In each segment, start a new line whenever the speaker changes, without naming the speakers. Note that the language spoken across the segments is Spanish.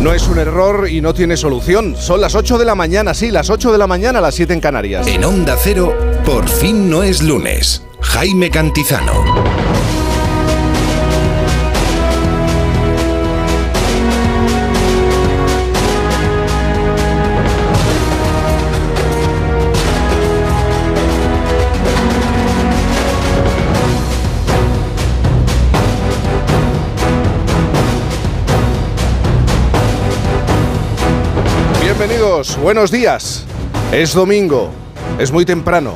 No es un error y no tiene solución. Son las 8 de la mañana, sí, las 8 de la mañana, las 7 en Canarias.
En Onda Cero, por fin no es lunes. Jaime Cantizano.
Bienvenidos, buenos días. Es domingo, es muy temprano,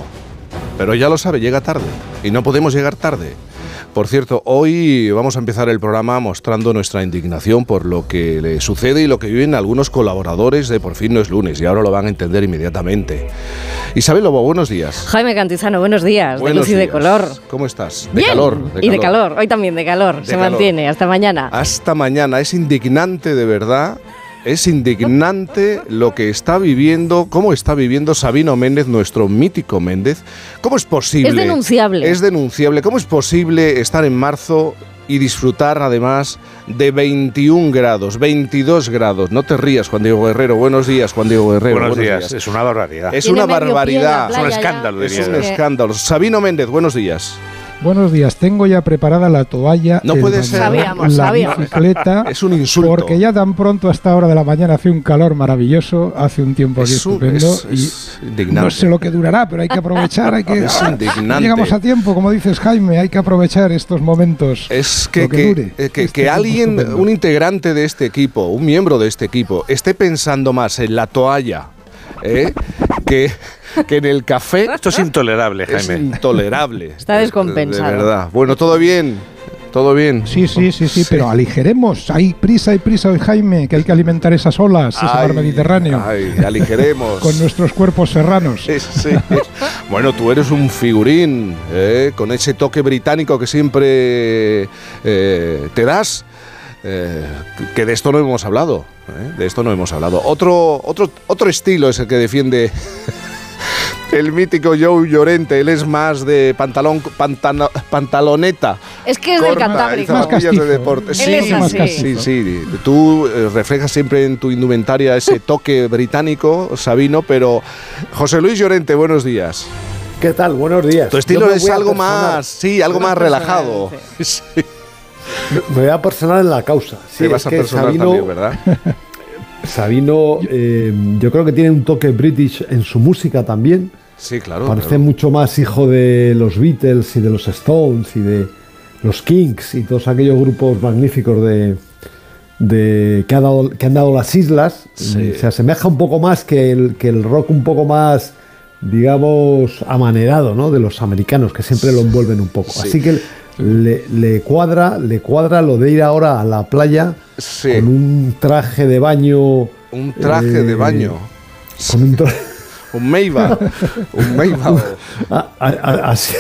pero ya lo sabe, llega tarde y no podemos llegar tarde. Por cierto, hoy vamos a empezar el programa mostrando nuestra indignación por lo que le sucede y lo que viven algunos colaboradores de Por fin no es lunes y ahora lo van a entender inmediatamente. Isabel Lobo, buenos días.
Jaime Cantizano, buenos días.
Buenos
de luz y de
días.
color.
¿Cómo estás? De
Bien.
calor.
y de calor. Hoy también de calor.
De
Se
calor.
mantiene. Hasta mañana.
Hasta mañana. Es indignante de verdad. Es indignante lo que está viviendo, cómo está viviendo Sabino Méndez, nuestro mítico Méndez. ¿Cómo es posible?
Es denunciable.
Es denunciable. ¿Cómo es posible estar en marzo y disfrutar además de 21 grados, 22 grados? No te rías, Juan Diego Guerrero. Buenos días, Juan Diego Guerrero.
Buenos, días. es una barbaridad.
Es una barbaridad.
Es un escándalo,
Es
diría
un
yo.
Sí.
escándalo. Sabino Méndez, buenos días.
Buenos días, tengo ya preparada la toalla,
No puede ser.
Sabíamos,
la
sabíamos.
bicicleta,
Es un insulto.
porque ya tan pronto a esta hora de la mañana hace un calor maravilloso, hace un tiempo aquí
Es
estupendo
es- es
y
indignante.
no sé lo que durará, pero hay que aprovechar, hay que
Es indignante.
llegamos a tiempo, como dices Jaime, hay que aprovechar estos momentos.
Es que,
que
que,
dure,
eh, que-
este
alguien,
estupendo.
un integrante de este equipo, un miembro de este equipo, esté pensando más en la toalla ¿eh? que, que en el café
Esto es intolerable,
es
Jaime.
intolerable.
Está descompensado.
De verdad. Bueno, todo bien. Todo bien.
Sí, sí, sí, sí, pero aligeremos. Hay prisa, hay prisa hoy, Jaime, que hay que alimentar esas olas, ese
Ay,
mar Mediterráneo,
Ay, aligeremos.
con nuestros cuerpos serranos.
Sí, sí. Bueno, tú eres un figurín, ¿eh? con ese toque británico que siempre eh, te das. eh, que de esto no hemos hablado. ¿Eh? De esto no hemos hablado. Otro, otro, otro estilo es el que defiende el mítico Joe Llorente. Él es más de pantalón, pantano- pantaloneta.
Es que es del
corta, y
Cantábrico.
Más castizo.
de deporte. Sí,
es así.
sí, sí. Tú eh, reflejas siempre en tu indumentaria ese toque británico, Sabino, pero José Luis Llorente, buenos días.
¿Qué tal? Buenos días.
Tu estilo es algo
personar-
más, sí, algo más relajado.
sí.
Me voy a personar en la causa. Sí,
Te
es
vas a
que
personar
Sabino,
también, ¿verdad?
Sabino, eh, yo creo que tiene un toque british en su música también.
Sí, claro.
Parece
claro.
mucho más hijo de los Beatles y de los Stones y de los Kings y todos aquellos grupos magníficos de, de que, ha dado- que han dado las islas.
Sí.
Se asemeja un poco más que el, que el rock un poco más, digamos, amanerado, ¿no? De los americanos, que siempre lo envuelven un poco.
Sí.
Así que le, le cuadra, le cuadra lo de ir ahora a la playa
Sí.
con un traje de baño.
Un traje
eh,
de baño.
Con un traje.
Un Meiba. Un Meiba.
a- a- a- así,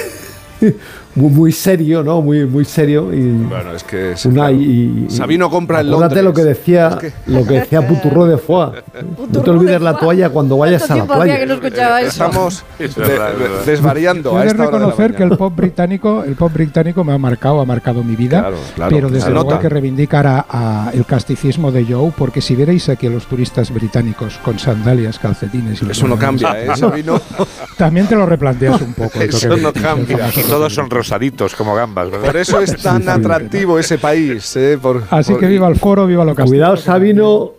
muy, muy serio, ¿no? Muy, muy serio. Y,
Bueno, es que es,
una,
claro.
y, y-
Sabino compra
acuérdate
Londres.
lo que decía
Es que-
lo que decía Puturro de Foix. No te olvides la toalla cuando vayas a la
¿Cuánto tiempo hacía
playa.
que no escuchaba eso?
Estamos
Es
de-
verdad,
desvariando
Yo
a
he de reconocer que el pop británico, el pop británico me ha marcado, ha marcado mi vida,
Claro, claro,
pero desde luego
nota.
hay que reivindicar a, a el casticismo de Joe, porque si vierais aquí a los turistas británicos con sandalias, calcetines y
Eso no cambia, ¿eh? Sabino.
también te lo replanteas un poco. el
Eso no cambia.
el
todos son. Rosaditos como gambas, ¿verdad?
Por eso es tan atractivo ese país. ¿eh? Por-
Así
por-
que viva el foro, viva lo castizo.
Cuidado, Sabino,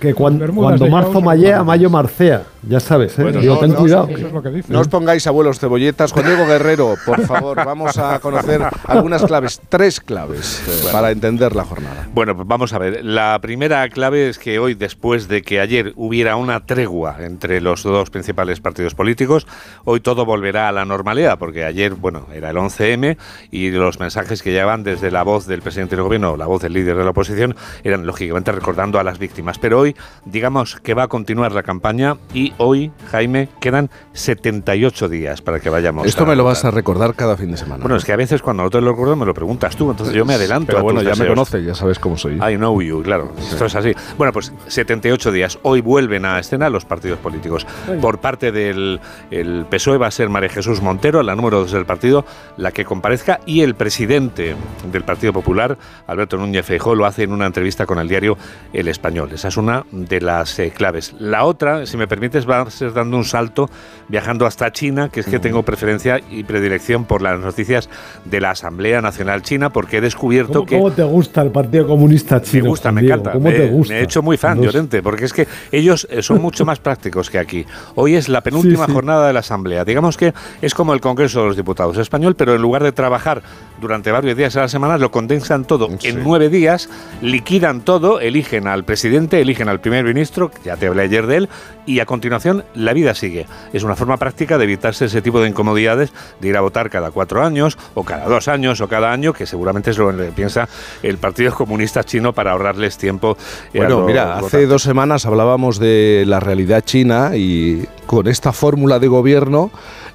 que cuando marzo mallea, mayo marcea. Ya sabes, ¿eh?
Bueno,
Digo,
no,
ten
no,
cuidado.
Eso es lo que dice.
No os pongáis abuelos cebolletas. Juan Diego Guerrero, por favor, vamos a conocer algunas claves, tres claves eh, para entender la jornada.
Bueno, pues vamos a ver. La primera clave es que hoy, después de que ayer hubiera una tregua entre los dos principales partidos políticos, hoy todo volverá a la normalidad, porque ayer, bueno, era el 11M y los mensajes que llegaban desde la voz del presidente del gobierno, la voz del líder de la oposición, eran lógicamente recordando a las víctimas. Pero hoy, digamos que va a continuar la campaña y hoy, Jaime, quedan 78 días para que vayamos.
Esto
a
me lo vas a recordar cada fin de semana.
Bueno, es que a veces cuando no te lo recuerdo me lo preguntas tú, entonces yo me adelanto.
Pero
a
bueno,
tus
ya me
deseos.
conoces, ya sabes cómo soy.
I know you, claro. Esto es así. Bueno, pues 78 días. Hoy vuelven a escena los partidos políticos. Por parte del el PSOE va a ser María Jesús Montero, la número dos del partido, la que comparezca, y el presidente del Partido Popular, Alberto Núñez Feijóo, lo hace en una entrevista con el diario El Español. Esa es una de las eh, claves. La otra, si me permites, va a ser dando un salto viajando hasta China, que es que tengo preferencia y predilección por las noticias de la Asamblea Nacional China, porque he descubierto
¿Cómo,
que...
cómo te gusta el Partido Comunista Chino?
Me gusta, me encanta.
¿Cómo
me,
te gusta?
me he hecho muy fan, Llorente, porque es que ellos eh, son mucho más prácticos que aquí. Hoy es la penúltima
Sí, sí.
jornada de la Asamblea. Digamos que es como el Congreso de los Diputados español, pero en lugar de trabajar durante varios días a la semana, lo condensan todo
Sí.
en nueve días, liquidan todo, eligen al presidente, eligen al primer ministro, ya te hablé ayer de él, y a continuación la vida sigue. Es una forma práctica de evitarse ese tipo de incomodidades de ir a votar cada cuatro años, o cada dos años, o cada año, que seguramente es lo que piensa el Partido Comunista Chino para ahorrarles tiempo. eh,
Bueno, mira, hace dos semanas hablábamos de la realidad china y con esta fórmula de gobierno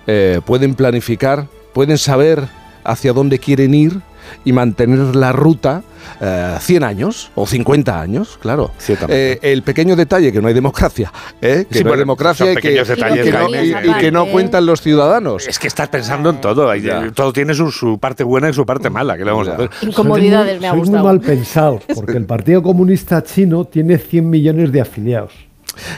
eh, pueden planificar, pueden saber hacia dónde quieren ir y mantener la ruta eh, 100 años o 50 años, claro. Eh, el pequeño detalle que no hay democracia, ¿eh? que
Sí,
no hay democracia y que,
pequeños detalles,
y que no,
Jaime.
y- y que no
Aparte.
cuentan los ciudadanos.
Es que estás pensando en todo. hay-. Todo tiene su, su parte buena y su parte mala. ¿Qué le vamos a hacer?
Incomodidades
Sois
me ha
muy-
gustado.
muy mal pensados, porque el Partido Comunista Chino tiene 100 millones de afiliados.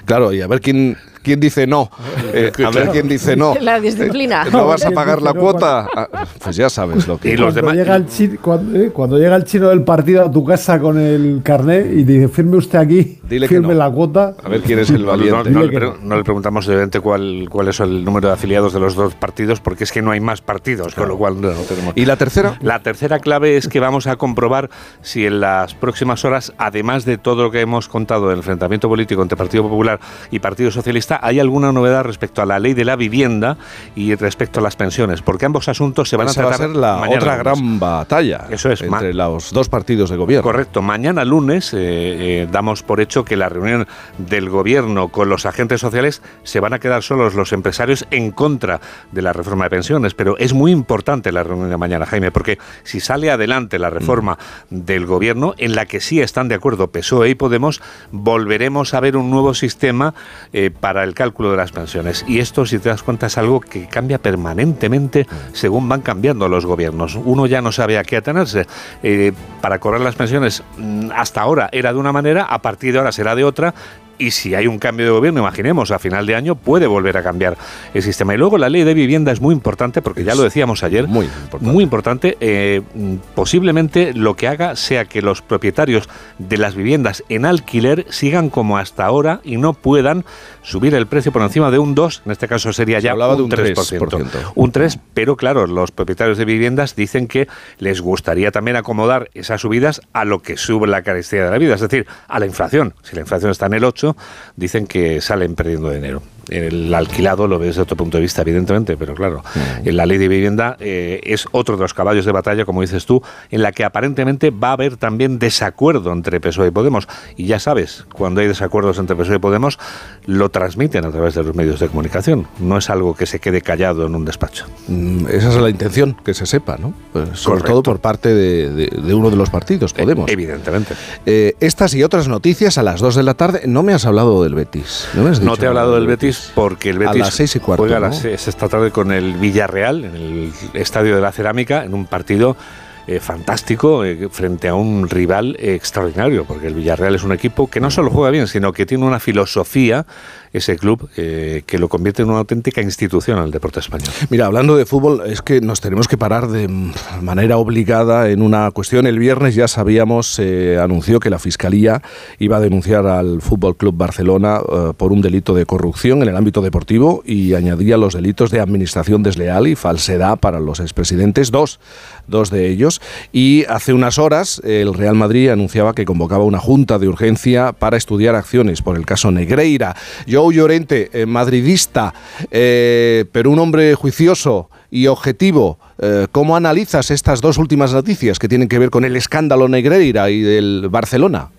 Claro, y a ver quién, quién dice no. Eh, a ver quién dice no.
La disciplina.
¿No vas a
¿Quién
pagar la cuota? Ah, Pues ya sabes lo que...
Y los
cuando,
demás-
llega el chino, cuando, eh, cuando llega el chino del partido a tu casa con el carnet y dice, firme usted aquí,
Dile que
firme
no.
la cuota.
A ver quién es el
No, no,
valiente.
no le,
que
pre-
no.
no le preguntamos evidentemente cuál, cuál es el número de afiliados de los dos partidos, porque es que no hay más partidos, con lo cual no, no tenemos.
¿Y la tercera?
La tercera clave es que vamos a comprobar si en las próximas horas, además de todo lo que hemos contado del enfrentamiento político entre Partido Popular y Partido Socialista, hay alguna novedad respecto a la ley de la vivienda y respecto a las pensiones, porque ambos asuntos se van
Esa
a
va a
tratar
ser la
mañana
otra
lunes.
gran batalla
Eso es,
entre los dos partidos de gobierno.
Correcto. Mañana lunes eh, eh, damos por hecho que la reunión del gobierno con los agentes sociales se van a quedar solos los empresarios en contra de la reforma de pensiones. Pero es muy importante la reunión de mañana, Jaime, porque si sale adelante la reforma del gobierno, en la que sí están de acuerdo PSOE y Podemos, volveremos a ver un nuevo sistema eh, para el cálculo de las pensiones. Y esto, si te das cuenta, es algo que cambia permanentemente según van cambiando los gobiernos. Uno ya no sabe a qué atenerse. Eh, para cobrar las pensiones mm, hasta ahora era de una manera, a partir de ahora será de otra. Y si hay un cambio de gobierno, imaginemos, a final de año puede volver a cambiar el sistema. Y luego la ley de vivienda es muy importante, porque ya lo decíamos ayer,
muy importante.
muy importante. eh, posiblemente lo que haga sea que los propietarios de las viviendas en alquiler sigan como hasta ahora y no puedan subir el precio por encima de un 2, en este caso sería
Se
ya
hablaba
un,
de un
3%.
3%.
Un 3, pero claro, los propietarios de viviendas dicen que les gustaría también acomodar esas subidas a lo que sube la carestía de la vida, es decir, a la inflación. Si la inflación está en el 8, dicen que salen perdiendo dinero. El alquilado lo ves desde otro punto de vista, evidentemente, pero claro, en la ley de vivienda eh, es otro de los caballos de batalla, como dices tú, en la que aparentemente va a haber también desacuerdo entre PSOE y Podemos. Y ya sabes, cuando hay desacuerdos entre PSOE y Podemos, lo transmiten a través de los medios de comunicación. No es algo que se quede callado en un despacho.
Mm, Esa es la intención, que se sepa, ¿no? Pues, sobre
Correcto.
todo por parte de, de- de uno de los partidos, Podemos.
Evidentemente.
Eh, estas y otras noticias a las 2 de la tarde. No me has hablado del Betis. No, me has
No te he hablado del Betis porque el
A
Betis
las seis y cuarto,
juega las seis esta tarde con el Villarreal en el Estadio de la Cerámica en un partido eh, fantástico eh, frente a un rival eh, extraordinario porque el Villarreal es un equipo que no solo juega bien sino que tiene una filosofía ese club eh, que lo convierte en una auténtica institución al deporte español.
Mira, hablando de fútbol, es que nos tenemos que parar de manera obligada en una cuestión. El viernes ya sabíamos, se anunció que la Fiscalía iba a denunciar al Fútbol Club Barcelona eh, por un delito de corrupción en el ámbito deportivo y añadía los delitos de administración desleal y falsedad para los expresidentes, dos, dos de ellos. Y hace unas horas el Real Madrid anunciaba que convocaba una junta de urgencia para estudiar acciones por el caso Negreira. Llorente, eh, madridista, eh, pero un hombre juicioso y objetivo. Eh, ¿Cómo analizas estas dos últimas noticias que tienen que ver con el escándalo Negreira y del Barcelona?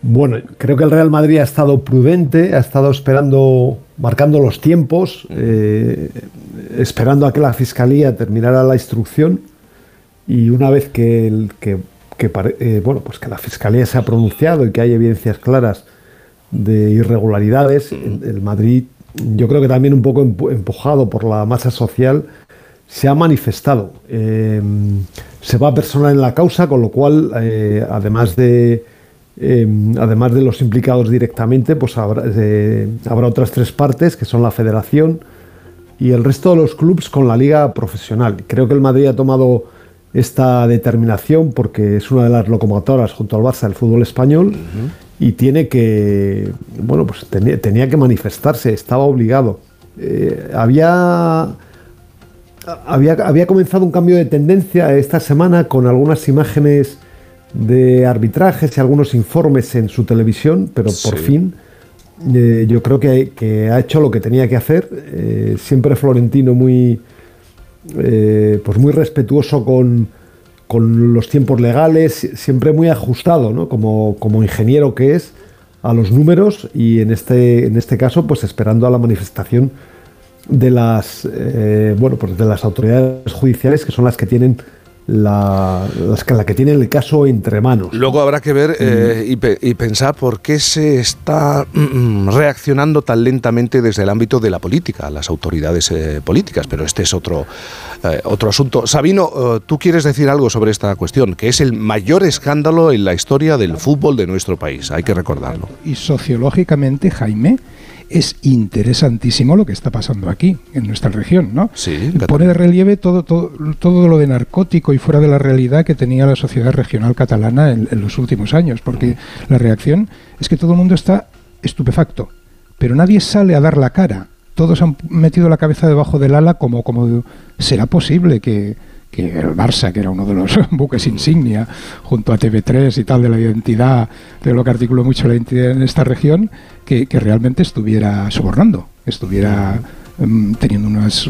Bueno, creo que el Real Madrid ha estado prudente, ha estado esperando, marcando los tiempos, esperando a que la Fiscalía terminara la instrucción y una vez que, bueno, pues que la Fiscalía se ha pronunciado y que hay evidencias claras de irregularidades, el, el Madrid, yo creo que también un poco empu- empujado por la masa social, se ha manifestado. Eh, se va a personar en la causa, con lo cual, eh, además de eh, además de los implicados directamente, pues habrá, habrá otras tres partes, que son la federación y el resto de los clubes con la liga profesional. Creo que el Madrid ha tomado esta determinación porque es una de las locomotoras junto al Barça del fútbol español y tiene que, bueno, pues tenía, tenía que manifestarse, estaba obligado. Eh, había había, había comenzado un cambio de tendencia esta semana con algunas imágenes de arbitrajes y algunos informes en su televisión, pero por
Sí.
fin eh, yo creo que, que ha hecho lo que tenía que hacer. Eh, siempre Florentino muy, eh, pues muy respetuoso con, con los tiempos legales, siempre muy ajustado, ¿no? como, como ingeniero que es, a los números y en este, en este caso pues esperando a la manifestación de las eh, bueno pues de las autoridades judiciales que son las que tienen la, la que tienen el caso entre manos.
Luego habrá que ver eh, y, pe- y pensar por qué se está mm, reaccionando tan lentamente desde el ámbito de la política, las autoridades eh, políticas, pero este es otro, eh, otro asunto. Sabino, tú quieres decir algo sobre esta cuestión, que es el mayor escándalo en la historia del fútbol de nuestro país, hay que recordarlo.
Y sociológicamente, Jaime, es interesantísimo lo que está pasando aquí, en nuestra región, ¿no?
Sí.
Pone de relieve todo, todo, todo lo de narcótico y fuera de la realidad que tenía la sociedad regional catalana en, en los últimos años, porque la reacción es que todo el mundo está estupefacto, pero nadie sale a dar la cara. Todos han metido la cabeza debajo del ala como, como será posible que, que el Barça, que era uno de los buques insignia, junto a TV3 y tal, de la identidad, de lo que articuló mucho la identidad en esta región, que, que realmente estuviera sobornando, estuviera mm, teniendo unas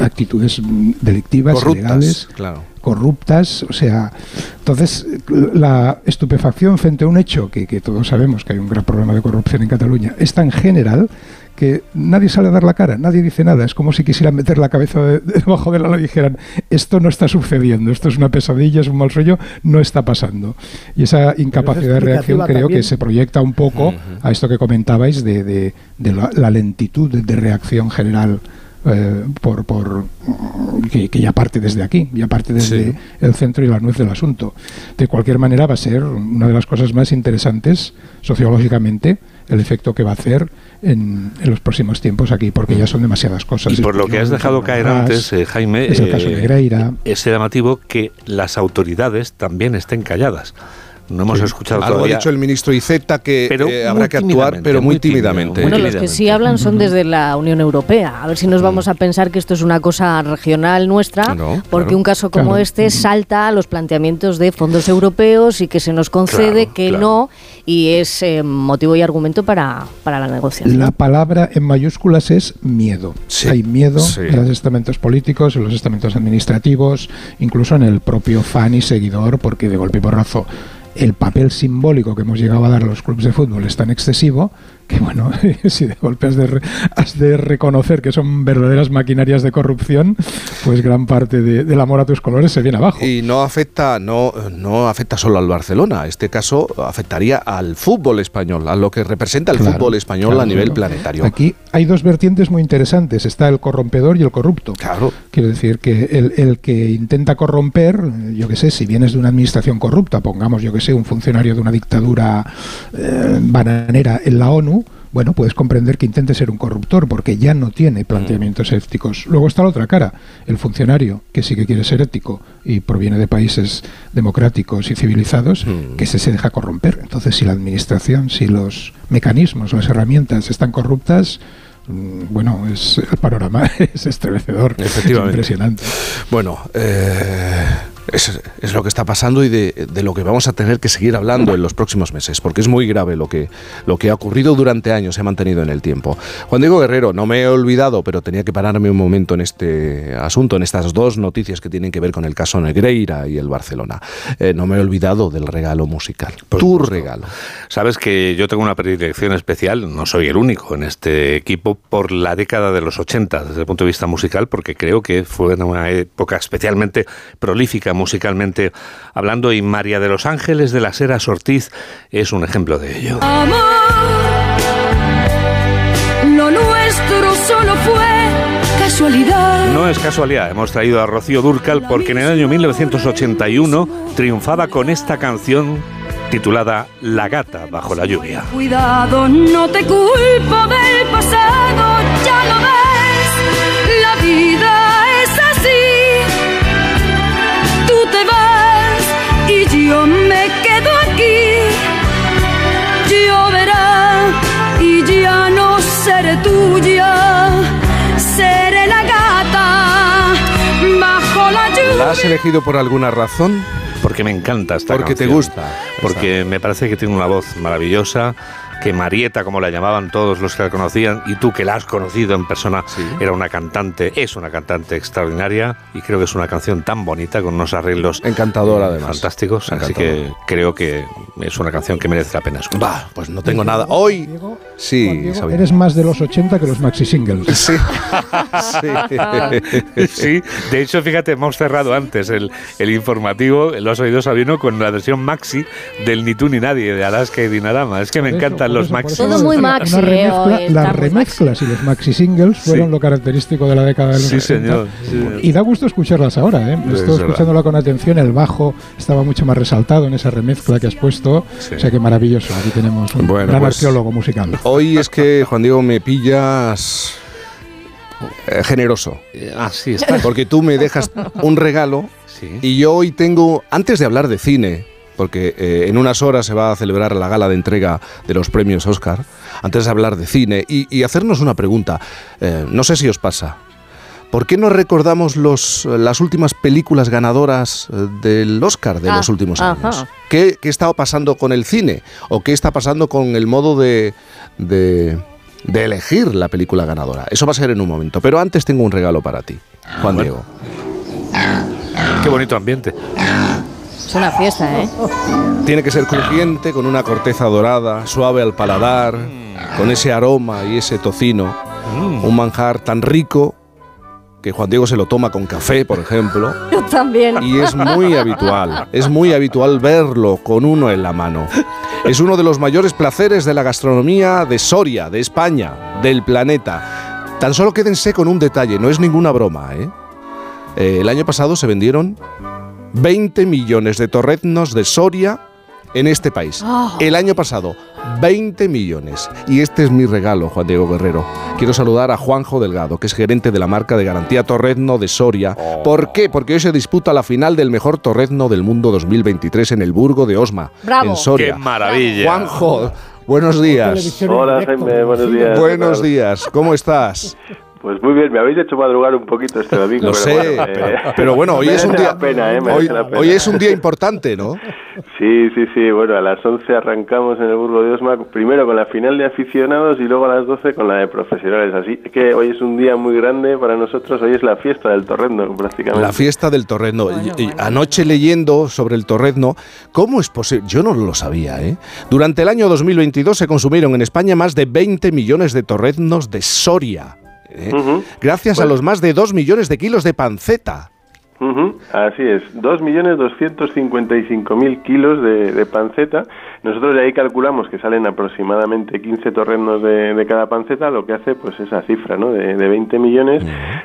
actitudes delictivas,
Corruptas,
ilegales,
claro.
corruptas, o sea, entonces la estupefacción frente a un hecho que, que todos sabemos que hay un gran problema de corrupción en Cataluña es tan general que nadie sale a dar la cara, nadie dice nada, es como si quisieran meter la cabeza de- debajo del ala y dijeran, esto no está sucediendo, esto es una pesadilla, es un mal sueño, no está pasando. Y esa incapacidad de reacción creo que se proyecta un poco a esto que comentabais de, de- de la, la lentitud de, de reacción general eh, por, por que, que ya parte desde aquí, ya parte desde
Sí.
el centro y la nuez del asunto. De cualquier manera va a ser una de las cosas más interesantes sociológicamente el efecto que va a hacer en, en los próximos tiempos aquí, porque ya son demasiadas cosas.
Y por lo que has dejado caer antes, eh, Jaime,
es el caso
eh,
Negreira.
es llamativo que las autoridades también estén calladas. No hemos escuchado
Algo ha dicho el ministro Iceta que
Pero
eh, habrá que actuar, pero muy tímidamente.
Bueno, los que sí hablan son desde la Unión Europea. A ver si nos vamos a pensar que esto es una cosa regional nuestra,
No,
porque
claro.
un caso como
Claro.
este salta a los planteamientos de fondos europeos y que se nos concede
Claro,
que
claro.
no, y es eh, motivo y argumento para, para la negociación.
La palabra en mayúsculas es miedo.
Sí,
Hay miedo
sí.
en los estamentos políticos, en los estamentos administrativos, incluso en el propio fan y seguidor, porque de golpe y porrazo el papel simbólico que hemos llegado a dar a los clubes de fútbol es tan excesivo que, bueno, si de golpe has de, re- has de reconocer que son verdaderas maquinarias de corrupción, pues gran parte de- del amor a tus colores se viene abajo.
Y no afecta, no, no afecta solo al Barcelona. Este caso afectaría al fútbol español, a lo que representa el
Claro,
fútbol español
claro,
a nivel
claro.
planetario.
Aquí hay dos vertientes muy interesantes. Está el corrompedor y el corrupto.
Claro.
Quiero decir que el, el que intenta corromper, yo que sé, si vienes de una administración corrupta, pongamos, yo que sé, un funcionario de una dictadura eh, bananera en la ONU, bueno, puedes comprender que intente ser un corruptor porque ya no tiene planteamientos éticos. Luego está la otra cara, el funcionario que sí que quiere ser ético y proviene de países democráticos y civilizados,
Mm.
que ese se deja corromper. Entonces, si la administración, si los mecanismos, las herramientas están corruptas, mm, bueno, es, el panorama es estremecedor, es impresionante.
Bueno, eh, es, lo que está pasando y de, lo que vamos a tener que seguir hablando en los próximos meses, porque es muy grave lo que, lo que ha ocurrido durante años, se ha mantenido en el tiempo. Juan Diego Guerrero, no me he olvidado, pero tenía que pararme un momento en este asunto, en estas dos noticias que tienen que ver con el caso Negreira y el Barcelona. Eh, no me he olvidado del regalo musical, tu regalo.
Sabes que yo tengo una predilección especial, no soy el único en este equipo, por la década de los 80 desde el punto de vista musical, porque creo que fue una época especialmente prolífica musicalmente hablando y María de los Ángeles de las Heras Ortiz es un ejemplo de ello.
Amor, lo nuestro solo fue casualidad.
No es casualidad, hemos traído a Rocío Durcal porque en el año 1981 triunfaba con esta canción titulada La gata bajo la lluvia.
Cuidado, no te culpo del pasado, ya lo ves,
has elegido por alguna razón?
Porque me encanta esta
Porque te gusta.
Porque me parece que tiene una voz maravillosa que Marieta, como la llamaban todos los que la conocían, y tú que la has conocido en persona, era una cantante, es una cantante extraordinaria y creo que es una canción tan bonita con unos arreglos
encantadora además,
fantásticos, así que creo que es una canción que merece la pena escuchar.
Pues no tengo nada. Hoy sí,
eres más de los 80 que los maxi singles.
Sí.
sí. sí. de hecho, fíjate, hemos cerrado antes el, el informativo, lo has oído Sabino, con la versión maxi del Ni tú ni nadie de Alaska y Dinarama. Es que me encanta los maxi.
Todo muy maxi.
Eh, las remezclas y los maxi singles fueron lo característico de la década del
sí, señor,
Y da gusto escucharlas ahora. ¿eh? Estoy escuchándola con atención. El bajo estaba mucho más resaltado en esa remezcla que has puesto. O sea que maravilloso. Aquí tenemos un gran pues, arqueólogo musical.
Hoy es que, Juan Diego, me pillas. Eh, generoso.
Así ah, está.
Porque tú me dejas un regalo y yo hoy tengo, antes de hablar de cine, porque eh, en unas horas se va a celebrar la gala de entrega de los premios Oscar, antes de hablar de cine y, hacernos una pregunta. Eh, no sé si os pasa. ¿Por qué no recordamos los, las últimas películas ganadoras eh, del Oscar de los ah, últimos años? ¿Qué, ¿Qué está pasando con el cine? ¿O qué está pasando con el modo de, de, de elegir la película ganadora? Eso va a ser en un momento. Pero antes tengo un regalo para ti, Juan Diego.
Qué bonito ambiente.
Es una fiesta, ¿eh?
Tiene que ser crujiente, con una corteza dorada, suave al paladar, con ese aroma y ese tocino. Mm. Un manjar tan rico que Juan Diego se lo toma con café, por ejemplo.
Yo también.
Y es muy habitual, es muy habitual verlo con uno en la mano. Es uno de los mayores placeres de la gastronomía de Soria, de España, del planeta. Tan solo quédense con un detalle, no es ninguna broma, ¿eh? eh el año pasado se vendieron 20 millones de torreznos de Soria en este país. Ah. El año pasado, 20 millones. Y este es mi regalo, Juan Diego Guerrero. Quiero saludar a Juanjo Delgado, que es gerente de la marca de garantía Torrezno de Soria. Oh. ¿Por qué? Porque hoy se disputa la final del mejor torrezno del mundo 2023 en el Burgo de Osma, en Soria.
¡Qué maravilla!
Juanjo, buenos días.
Hola, Jaime, buenos días.
Buenos días, ¿cómo estás?
Pues muy bien, me habéis hecho madrugar un poquito este domingo.
Lo sé, pero, bueno, hoy es un día.
¿eh?
hoy, es un día importante, ¿no?
Sí, sí, sí. Bueno, a las 11 arrancamos en el Burgo de Osma, primero con la final de aficionados y luego a las 12 con la de profesionales. Así que hoy es un día muy grande para nosotros. Hoy es la fiesta del torrezno, prácticamente.
La fiesta del torrezno. Anoche leyendo sobre el torrezno, ¿cómo es posible? Yo no lo sabía, ¿eh? Durante el año 2022 se consumieron en España más de 20 millones de torreznos de Soria. ¿Eh? gracias a los más de 2 millones de kilos de panceta.
Así es, 2.255.000 kilos de, de panceta nosotros de ahí calculamos que salen aproximadamente 15 torrenos de, cada panceta, lo que hace pues esa cifra ¿no? de, 20 millones,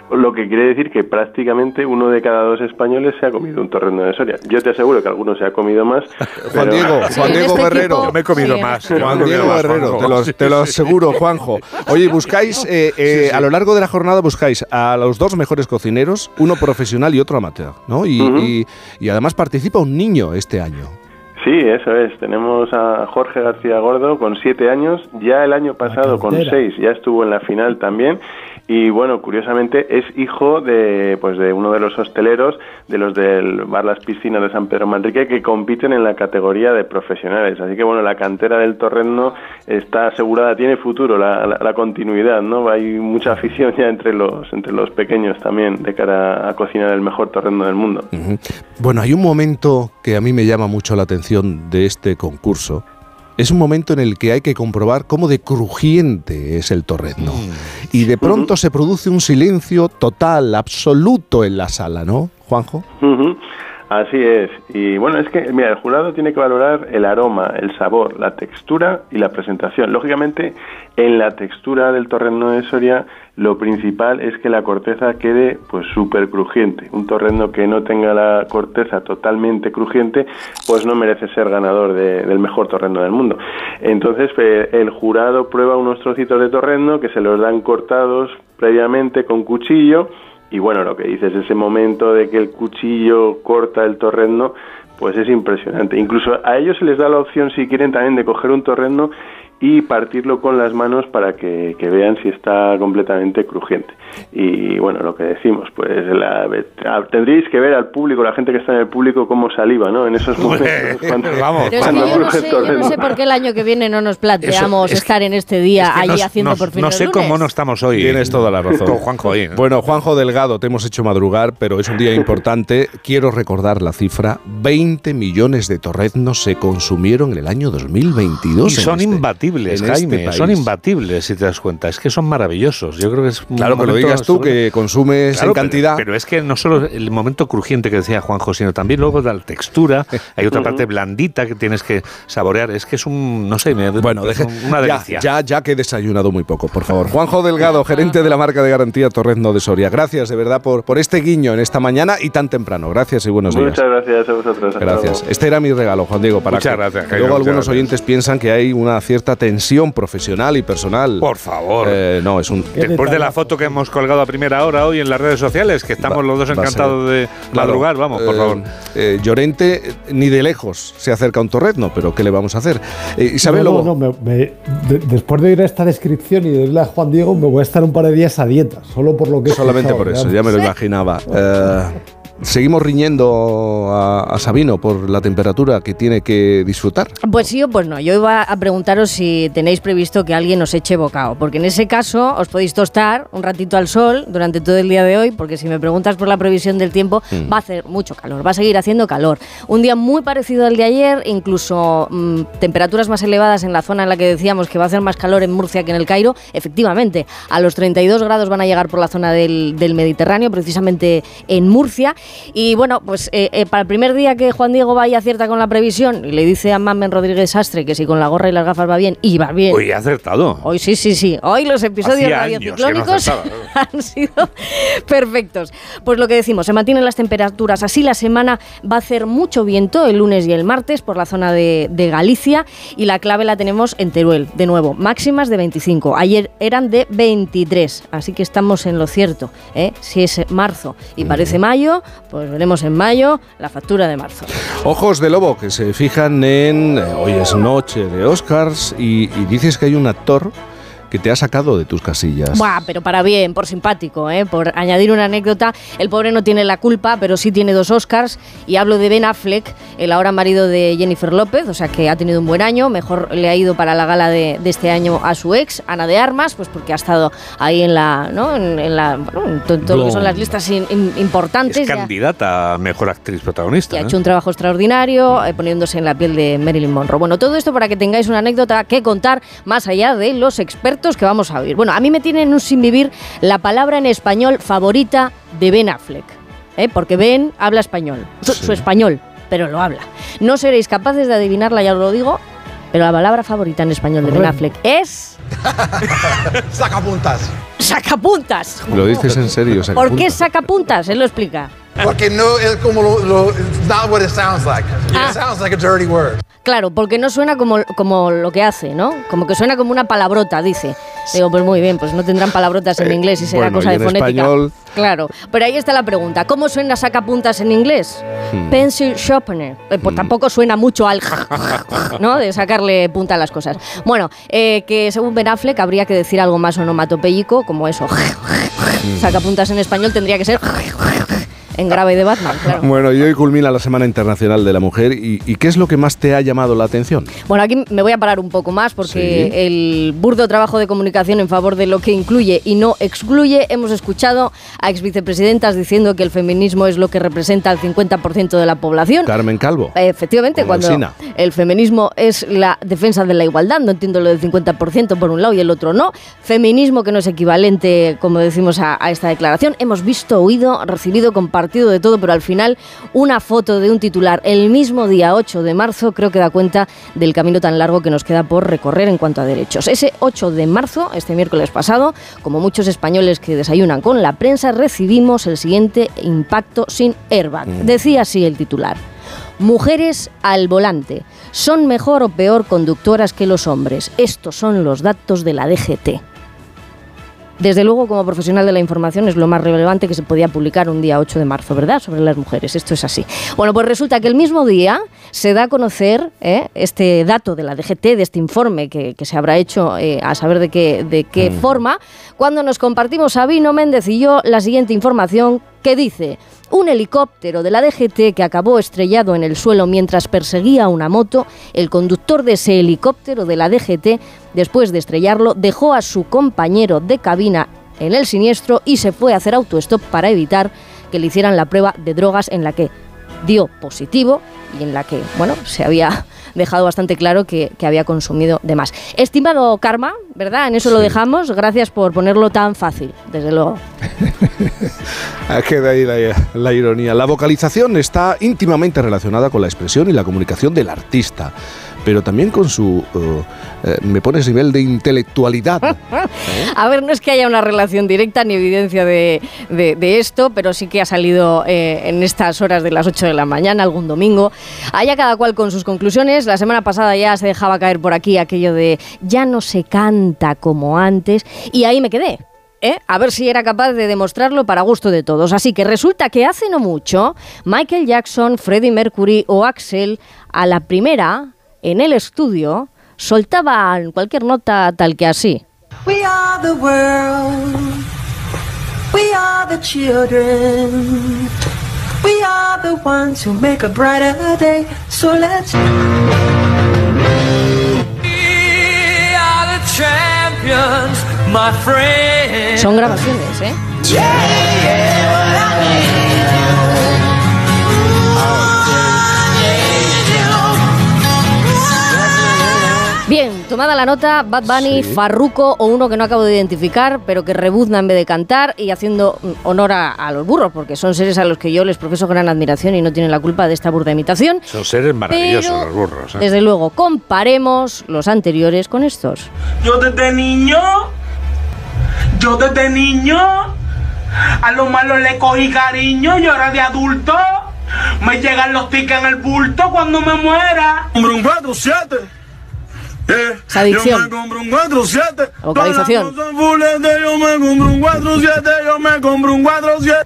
lo que quiere decir que prácticamente uno de cada dos españoles se ha comido un torreno de Soria. Yo te aseguro que alguno se ha comido más.
Juan Diego, Juan Diego
este
Guerrero.
Yo me he comido más.
Juan Diego Guerrero, te lo, aseguro, Juanjo. Oye, buscáis, eh, eh, a lo largo de la jornada buscáis a los dos mejores cocineros, uno profesional y otro amateur, ¿no? y además participa un niño este año.
Sí, eso es. Tenemos a Jorge García Gordo con siete años. Ya el año pasado con seis ya estuvo en la final también. Y bueno, curiosamente es hijo de, pues de uno de los hosteleros de los del bar Las Piscinas de San Pedro Manrique que compiten en la categoría de profesionales. Así que bueno, la cantera del Torreno está asegurada, tiene futuro la, la- la continuidad, ¿no? Hay mucha afición ya entre los entre los pequeños también de cara a cocinar el mejor torreno del mundo.
Bueno, hay un momento que a mí me llama mucho la atención de este concurso. Es un momento en el que hay que comprobar cómo de crujiente es el torrezno. Y de pronto se produce un silencio total, absoluto en la sala, ¿no, Juanjo?
Así es. Y bueno, es que, mira, el jurado tiene que valorar el aroma, el sabor, la textura y la presentación. Lógicamente, en la textura del torreno de Soria, lo principal es que la corteza quede pues súper crujiente. Un torreno que no tenga la corteza totalmente crujiente, pues no merece ser ganador de- del mejor torreno del mundo. Entonces, el jurado prueba unos trocitos de torreno que se los dan cortados previamente con cuchillo y bueno, lo que dices, ese momento de que el cuchillo corta el torreno, pues es impresionante. Incluso a ellos se les da la opción, si quieren, también de coger un torreno y partirlo con las manos para que, que vean si está completamente crujiente. Y bueno, lo que decimos, pues la, tendríais que ver al público, la gente que está en el público, cómo saliva, ¿no? En esos momentos. cuando,
Vamos,
Pero es que
cuando
yo no, sé, yo no sé por qué el año que viene no nos planteamos
Eso, es
estar en este día
Es que
allí
no-
haciendo
no-
por fin
No sé
lunes.
cómo no estamos hoy.
Tienes toda la razón.
Con Juanjo ahí. ¿no?
Bueno, Juanjo Delgado, te hemos hecho madrugar, pero es un día importante. Quiero recordar la cifra. 20 millones de torreznos se consumieron en el año 2022.
y son
este-
imbatibles,
en este
Jaime. son imbatibles, si te das cuenta. Es que son maravillosos. Yo creo que es un
Claro que lo digas tú,
sobre-
que consumes
Claro,
en cantidad.
Pero, es que no solo el momento crujiente que decía Juanjo, sino también luego la textura. Hay otra parte blandita que tienes que saborear. Es que es un, no sé, me,
Bueno,
es
deje,
una
ya,
delicia.
ya, ya que he desayunado muy poco, por favor. Juanjo Delgado, gerente de la marca de garantía Torrezno de Soria. Gracias de verdad por, por este guiño en esta mañana y tan temprano. Gracias y buenos días.
Muchas gracias a vosotros.
Gracias. Este era mi regalo, Juan Diego, para
Muchas
que
gracias, Jaime,
luego algunos
gracias.
oyentes piensan que hay una cierta tensión profesional y personal.
Por favor.
Eh, no, es un
Después de la foto que hemos colgado a primera hora hoy en las redes sociales, que estamos
Va-
los dos encantados de
Claro,
madrugar, vamos, por
eh,
favor.
eh, Llorente eh, ni de lejos se acerca a un torrezno, pero ¿qué le vamos a hacer? Eh, Isabel
No,
Lobo.
no, no, me- me- de- después de oír esta descripción y de oírle a Juan Diego, me voy a estar un par de días a dieta, solo por lo que he
Solamente
escuchado,
por eso,
ya.
ya me lo imaginaba. Seguimos riñendo a, a Sabino por la temperatura que tiene que disfrutar.
Pues sí o pues no. Yo iba a preguntaros si tenéis previsto que alguien os eche bocado, porque en ese caso os podéis tostar un ratito al sol durante todo el día de hoy, porque si me preguntas por la previsión del tiempo,
Mm.
va a hacer mucho calor, va a seguir haciendo calor. Un día muy parecido al de ayer, incluso mm, temperaturas más elevadas en la zona en la que decíamos que va a hacer más calor en Murcia que en el Cairo. Efectivamente, a los 32 grados van a llegar por la zona del, del Mediterráneo, precisamente en Murcia. Y bueno, pues eh, eh, para el primer día que Juan Diego vaya acierta con la previsión y le dice a Mamen Rodríguez Sastre que si con la gorra y las gafas va bien, y va bien.
Hoy he acertado.
Hoy sí, sí, sí. Hoy los episodios
no
radiociclónicos han sido perfectos. Pues lo que decimos, se mantienen las temperaturas así. La semana va a hacer mucho viento el lunes y el martes por la zona de, de Galicia y la clave la tenemos en Teruel. De nuevo, máximas de 25. Ayer eran de 23, así que estamos en lo cierto. ¿eh? Si es marzo y parece mayo, pues veremos en mayo la factura de marzo.
Ojos de lobo que se fijan en eh, hoy es noche de Oscars y, y dices que hay un actor que te ha sacado de tus casillas.
Buah, pero para bien, por simpático, ¿eh? por añadir una anécdota. El pobre no tiene la culpa, pero sí tiene dos Oscars. Y hablo de Ben Affleck, el ahora marido de Jennifer López, o sea que ha tenido un buen año. Mejor le ha ido para la gala de, de este año a su ex, Ana de Armas, pues porque ha estado ahí en la, ¿no? en, en la, bueno, en to- todo lo que son las listas in- in- importantes.
Es
Ya-
candidata a mejor actriz protagonista.
y ha hecho un trabajo extraordinario eh, poniéndose en la piel de Marilyn Monroe. Bueno, todo esto para que tengáis una anécdota que contar más allá de los expertos que vamos a oír. Bueno, a mí me tiene en un sin vivir la palabra en español favorita de Ben Affleck, ¿eh? porque Ben habla español, su, su español, pero lo habla. No seréis capaces de adivinarla, ya os lo digo, pero la palabra favorita en español de Ben Affleck es...
Sacapuntas.
¡Sacapuntas!
¿Lo dices en serio?
¿Por qué
sacapuntas?
sacapuntas? Él lo explica.
Porque no es como lo, lo- it's not what it sounds like.
Ah.
It sounds like a dirty word.
Claro, porque no suena como, como lo que hace, ¿no? Como que suena como una palabrota, dice. Digo, pues muy bien, pues no tendrán palabrotas en
Eh,
inglés y será
bueno,
cosa
y
de
en
fonética.
español-
Claro, pero ahí está la pregunta. ¿Cómo suena sacapuntas en inglés?
Hmm.
Pencil sharpener. Eh, pues tampoco suena mucho al... ¿no? De sacarle punta a las cosas. Bueno, eh, que según Ben Affleck habría que decir algo más onomatopéyico, como eso. sacapuntas en español tendría que ser en grave de Batman, claro.
Bueno, y hoy culmina la Semana Internacional de la Mujer. ¿Y, y qué es lo que más te ha llamado la atención?
Bueno, aquí me voy a parar un poco más porque
Sí.
el burdo trabajo de comunicación en favor de lo que incluye y no excluye, hemos escuchado a ex vicepresidentas diciendo que el feminismo es lo que representa al 50% de la población.
Carmen Calvo.
Efectivamente, cuando el feminismo es la defensa de la igualdad, no entiendo lo del 50% por un lado y el otro no. Feminismo que no es equivalente, como decimos, a, a esta declaración. Hemos visto, oído, recibido, compartido de todo, pero al final una foto de un titular el mismo día 8 de marzo creo que da cuenta del camino tan largo que nos queda por recorrer en cuanto a derechos. Ese 8 de marzo, este miércoles pasado, como muchos españoles que desayunan con la prensa, recibimos el siguiente impacto sin airbag. Decía así el titular. Mujeres al volante. ¿Son mejor o peor conductoras que los hombres? Estos son los datos de la DGT. Desde luego, como profesional de la información, es lo más relevante que se podía publicar un día 8 de marzo, ¿verdad? Sobre las mujeres. Esto es así. Bueno, pues resulta que el mismo día se da a conocer ¿eh? este dato de la DGT, de este informe que, que se habrá hecho eh, a saber de qué, de qué forma, cuando nos compartimos Sabino Méndez y yo la siguiente información que dice un helicóptero de la DGT que acabó estrellado en el suelo mientras perseguía una moto, el conductor de ese helicóptero de la DGT, después de estrellarlo, dejó a su compañero de cabina en el siniestro y se fue a hacer autostop para evitar que le hicieran la prueba de drogas en la que dio positivo y en la que, bueno, se había dejado bastante claro que, que había consumido de más. Estimado Karma, ¿verdad? En eso lo dejamos. Gracias por ponerlo tan fácil, desde luego.
Ah, Queda ahí la, la ironía. La vocalización está íntimamente relacionada con la expresión y la comunicación del artista, pero también con su, eh, eh, me pones nivel de intelectualidad.
A ver, no es que haya una relación directa ni evidencia de, de- de esto, pero sí que ha salido eh, en estas horas de las 8 de la mañana, algún domingo. Haya cada cual con sus conclusiones. La semana pasada ya se dejaba caer por aquí aquello de ya no se canta como antes, y ahí me quedé. ¿eh? A ver si era capaz de demostrarlo para gusto de todos. Así que resulta que hace no mucho, Michael Jackson, Freddie Mercury o Axel, a la primera, en el estudio, soltaban cualquier nota tal que así.
We are the world. We are the children. We are the ones who make a brighter day. So let's. We are the champions, my friend.
Son grabaciones, ¿eh? Tomada la nota, Bad Bunny, Farruko o uno que no acabo de identificar, pero que rebuzna en vez de cantar y haciendo honor a, a los burros, porque son seres a los que yo les profeso gran admiración y no tienen la culpa de esta burda imitación.
Son seres maravillosos
Pero,
los burros. ¿eh?
Desde luego, comparemos los anteriores con estos.
Yo desde niño, yo desde niño, a lo malo le cogí cariño y ahora de adulto, me llegan los tickets en el bulto cuando me muera. Compro un 4 7. Eh,
Esa adicción.
Yo me compro un 4 7.
Vocalización.
Yo me compro un 4 7, yo me compro un 4 7.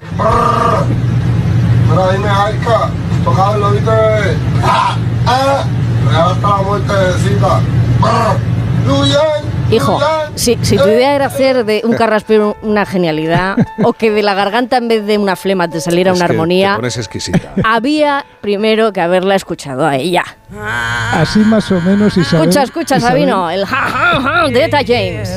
Mira, dime, Arca, tocado viste. Ah, ah, hasta la muertecita. Luyan,
Hijo, si, si tu idea era hacer de un carraspero una genialidad, o que de la garganta en vez de una flema te saliera
Es
una
que
armonía,
Te pones exquisita.
había primero que haberla escuchado a ella.
Así más o menos Isabel.
Escucha, escucha,
Isabel,
Sabino, el ja, ja, ja de Eta James.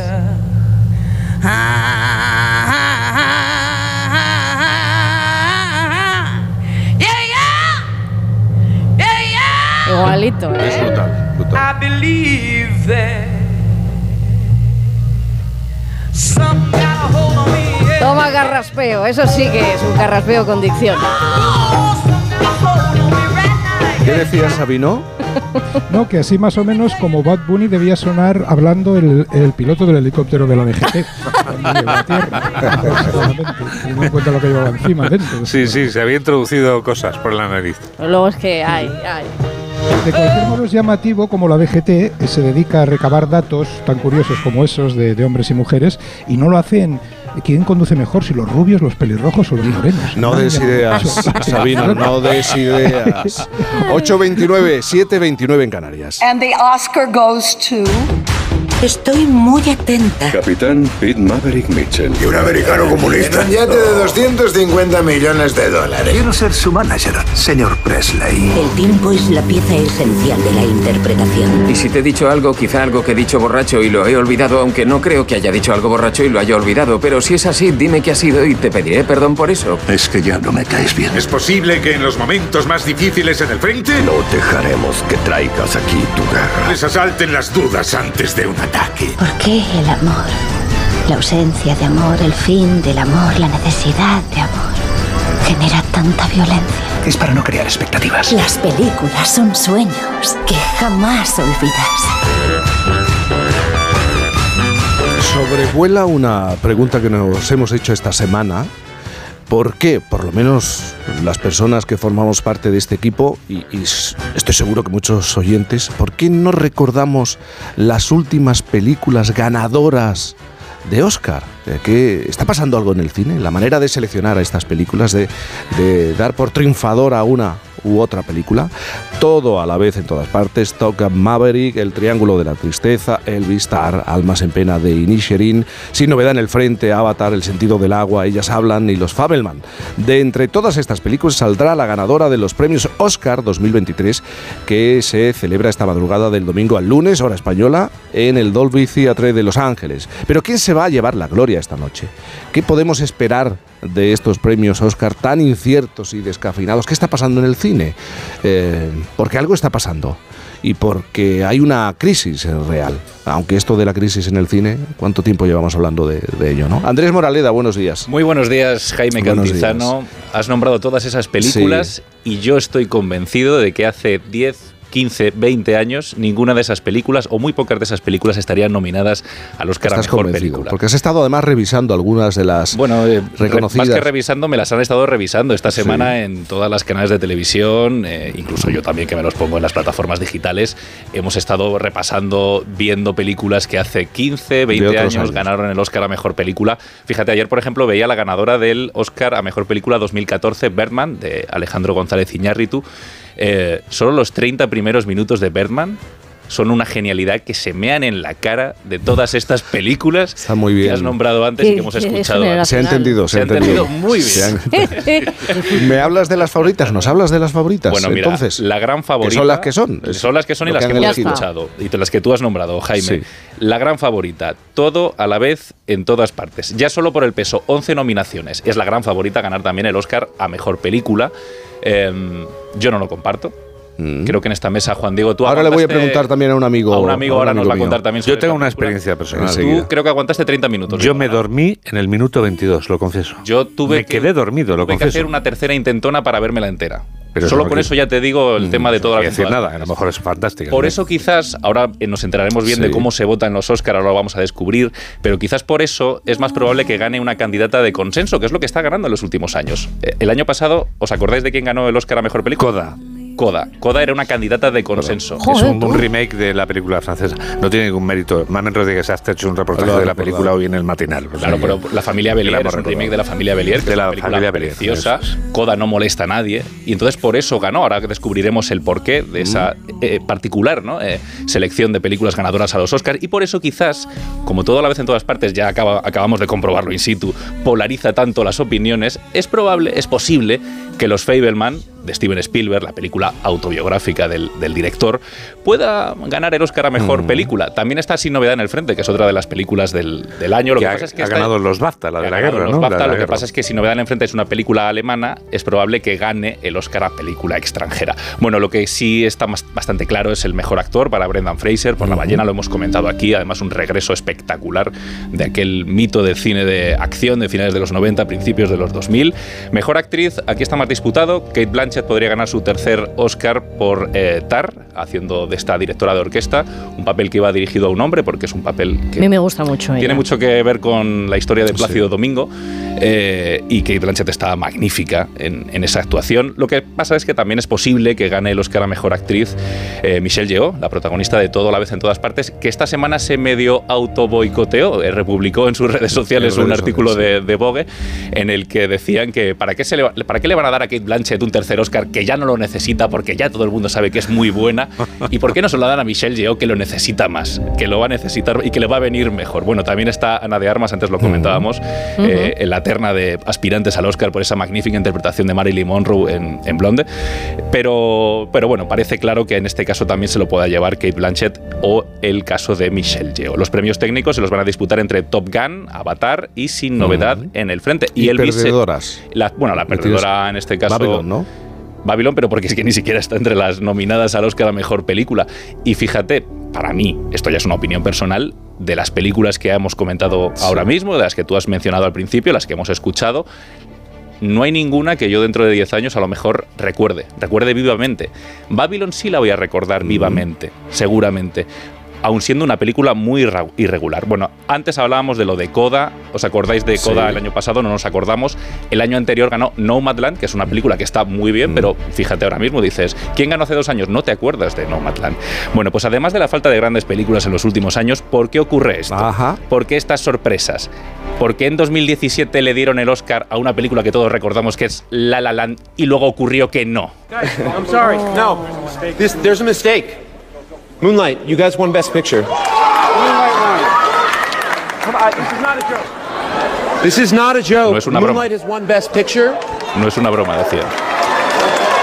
Igualito,
Es
¿eh?
brutal, brutal.
I believe that
Toma carraspeo, eso sí que es un carraspeo con dicción.
¿Qué decías, Sabino?
No, que así más o menos como Bad Bunny debía sonar hablando el, el piloto del helicóptero de la DGT. cuando llegó a tierra. Seguramente, teniendo en cuenta lo que llevaba encima dentro.
Sí, sí, se había introducido cosas por la nariz.
Pero luego es que, ay, ay.
De cualquier modo es llamativo como la eh, se dedica a recabar datos tan curiosos como esos de, de hombres y mujeres y no lo hacen quién conduce mejor, si los rubios, los pelirrojos o los morenos.
No des ideas. Sabino, no des ideas. 8.29, 7.29 en Canarias.
And the Oscar goes to. Estoy muy atenta.
Capitán Pete Maverick Mitchell.
Y un americano comunista. Un yate de 250 millones de dólares.
Quiero ser su manager, señor Presley.
El tiempo es la pieza esencial de la interpretación.
Y si te he dicho algo, quizá algo que he dicho borracho y lo he olvidado, aunque no creo que haya dicho algo borracho y lo haya olvidado. Pero si es así, dime qué ha sido y te pediré perdón por eso.
Es que ya no me caes bien.
¿Es posible que en los momentos más difíciles en el frente
No dejaremos que traigas aquí tu guerra.
les asalten las dudas antes de un ataque?
¿Por qué el amor? La ausencia de amor, el fin del amor, la necesidad de amor. Genera tanta violencia.
Es para no crear expectativas.
Las películas son sueños que jamás olvidas.
Sobrevuela una pregunta que nos hemos hecho esta semana. ¿Por qué, por lo menos las personas que formamos parte de este equipo, y, estoy seguro que muchos oyentes, ¿por qué no recordamos las últimas películas ganadoras de Oscar? Eh, ¿Que está pasando algo en el cine? La manera de seleccionar a estas películas, de, de dar por triunfadora una u otra película, todo a la vez en todas partes, Top Maverick, El Triángulo de la Tristeza, Elvis, Tar, Almas en Pena de Inisherin, Sin Novedad en el Frente, Avatar, El Sentido del Agua, Ellas Hablan y Los Fabelman. De entre todas estas películas saldrá la ganadora de los premios Oscar 2023 que se celebra esta madrugada del domingo al lunes, hora española, en el Dolby Theatre de Los Ángeles. Pero ¿quién se va a llevar la gloria esta noche? ¿Qué podemos esperar de estos premios Oscar tan inciertos y descafeinados? ¿Qué está pasando en el cine? Eh, porque algo está pasando y porque hay una crisis real. Aunque esto de la crisis en el cine, ¿cuánto tiempo llevamos hablando de, de ello? ¿no? Andrés Moraleda, buenos días.
Muy buenos días, Jaime
Buenos
Cantizano. Has nombrado todas esas películas y yo estoy convencido de que hace 10, 15, 20 años ninguna de esas películas o muy pocas de esas películas estarían nominadas a
Estás
Mejor
convencido,
Película.
porque has estado además revisando algunas de las
Bueno, eh,
reconocidas.
más que revisando, me las han estado revisando esta
Sí.
semana en todas las canales de televisión, eh, incluso yo también que me los pongo en las plataformas digitales. Hemos estado repasando, viendo películas que hace 15, 20
otros
años,
años.
ganaron el Oscar a Mejor Película. Fíjate, ayer, por ejemplo, veía la ganadora del Oscar a Mejor Película 2014, Birdman, de Alejandro González Iñárritu. Eh, solo los 30 primeros minutos de Birdman son una genialidad que se mean en la cara de todas estas películas
Está muy bien.
que has nombrado antes y que hemos
es
escuchado. antes.
Se ha entendido, se,
Se ha entendido muy bien.
¿Me hablas de las favoritas? ¿Nos hablas de las favoritas?
Bueno, mira,
Entonces,
la gran favorita.
son las que son. Es
Son las que son y las
que
que hemos
elegido.
escuchado. Y las que tú has nombrado, Jaime.
Sí.
La gran favorita. Todo a la vez en todas partes. Ya solo por el peso, 11 nominaciones. Es la gran favorita ganar también el Oscar a mejor película. Em, yo no lo comparto. Creo que en esta mesa, Juan Diego, tú
Mm. Ahora le voy a preguntar también a un amigo.
A un amigo
a un
ahora nos va a
mío.
contar también sobre
Yo tengo una experiencia personal.
Tú creo que aguantaste 30 minutos.
Yo
¿no?
me dormí en el minuto 22, lo confieso.
Yo tuve
me
que,
quedé dormido, lo
tuve que
confieso.
hacer una tercera intentona para vérmela entera.
Pero
Solo
no quiere-
eso ya te digo el tema de toda
No
la
decir nada, a lo mejor es fantástica.
Por eso quizás, ahora eh, nos enteraremos bien
Sí.
de cómo se vota en los Oscar, ahora lo vamos a descubrir, pero quizás por eso es más probable que gane una candidata de consenso, que es lo que está ganando en los últimos años. Eh, El año pasado, ¿os acordáis de quién ganó el Oscar a Mejor Película?
Coda.
Coda. Coda era una candidata de consenso.
es un, remake de la película francesa. No tiene ningún mérito. Mamen Rodríguez ha hecho un reportaje de la película hoy en el matinal.
Claro, pero La familia Belier es un remake de La familia Belier, que
De
es
la
una película
familia Belier,
preciosa.
eso
Coda no molesta a nadie y entonces por eso ganó. Ahora descubriremos el porqué de esa eh, particular ¿no? Eh, selección de películas ganadoras a los Oscars y por eso quizás, como todo a la vez en todas partes, ya acaba- acabamos de comprobarlo in situ, polariza tanto las opiniones, es probable, es posible que los Fableman de Steven Spielberg, la película autobiográfica del, del director, pueda ganar el Oscar a Mejor Película. También está Sin Novedad en el Frente, que es otra de las películas del, del año. Lo
Que
que,
ha,
pasa es que
ha ganado los BAFTA, la de
ha
la guerra, ¿no?
BAFTA,
La
lo
la
que
guerra.
pasa es que Si Novedad en el Frente es una película alemana, es probable que gane el Oscar a película extranjera. Bueno, lo que sí está más- bastante claro es el mejor actor para Brendan Fraser, por La ballena, lo hemos comentado aquí, además un regreso espectacular de aquel mito del cine de acción de finales de los 90, principios de los 2000. Mejor actriz, aquí está más disputado, Kate Blanchett podría ganar su tercer Oscar por eh, Tar, haciendo de esta directora de orquesta, un papel que iba dirigido a un hombre, porque es un papel
A
que
mí me gusta mucho ella.
tiene mucho que ver con la historia de Plácido Domingo eh, y Kate Blanchett está magnífica en, en esa actuación. Lo que pasa es que también es posible que gane el Oscar a Mejor Actriz eh, Michelle Yeoh, la protagonista de Todo a la vez en todas partes, que esta semana se medio autoboicoteó, eh, republicó en sus redes sociales un
redes
artículo
sociales,
de, de Vogue en el que decían que ¿para qué, se le, va- ¿para qué le van a dar a Kate Blanchett un tercer Oscar Oscar que ya no lo necesita porque ya todo el mundo sabe que es muy buena? ¿Y por qué no se lo dan a Michelle Yeoh que lo necesita más, que lo va a necesitar y que le va a venir mejor? Bueno, también está Ana de Armas, antes lo comentábamos, eh, en la terna de aspirantes al Oscar por esa magnífica interpretación de Marilyn Monroe en, en Blonde. Pero, pero bueno, parece claro que en este caso también se lo pueda llevar Kate Blanchett o el caso de Michelle Yeoh. Los premios técnicos se los van a disputar entre Top Gun, Avatar y Sin Novedad en el frente.
Y
el vice-
perdedoras.
la- bueno, la perdedora en este caso.
Babylon, ¿no?
Babylon, pero porque es que ni siquiera está entre las nominadas al Oscar a Mejor Película. Y fíjate, para mí, esto ya es una opinión personal, de las películas que hemos comentado ahora mismo, de las que tú has mencionado al principio, las que hemos escuchado, no hay ninguna que yo dentro de 10 años a lo mejor recuerde, recuerde vivamente. Babylon sí la voy a recordar vivamente, seguramente. Aun siendo una película muy irregular. Bueno, antes hablábamos de lo de Coda. ¿Os acordáis de Coda
Sí.
el año pasado? No nos acordamos. El año anterior ganó Nomadland, que es una película que está muy bien, pero fíjate ahora mismo, dices, ¿quién ganó hace dos años? No te acuerdas de Nomadland. Bueno, pues además de la falta de grandes películas en los últimos años, ¿por qué ocurre esto? ¿Por qué estas sorpresas? ¿Por qué en 2017 le dieron el Oscar a una película que todos recordamos que es La La Land y luego ocurrió que no?
I'm sorry. No. This, there's a mistake. Moonlight, you guys won Best Picture. Come on, this is not a joke. This is not a joke.
No es una broma.
Moonlight has won Best Picture.
No es una broma, decía.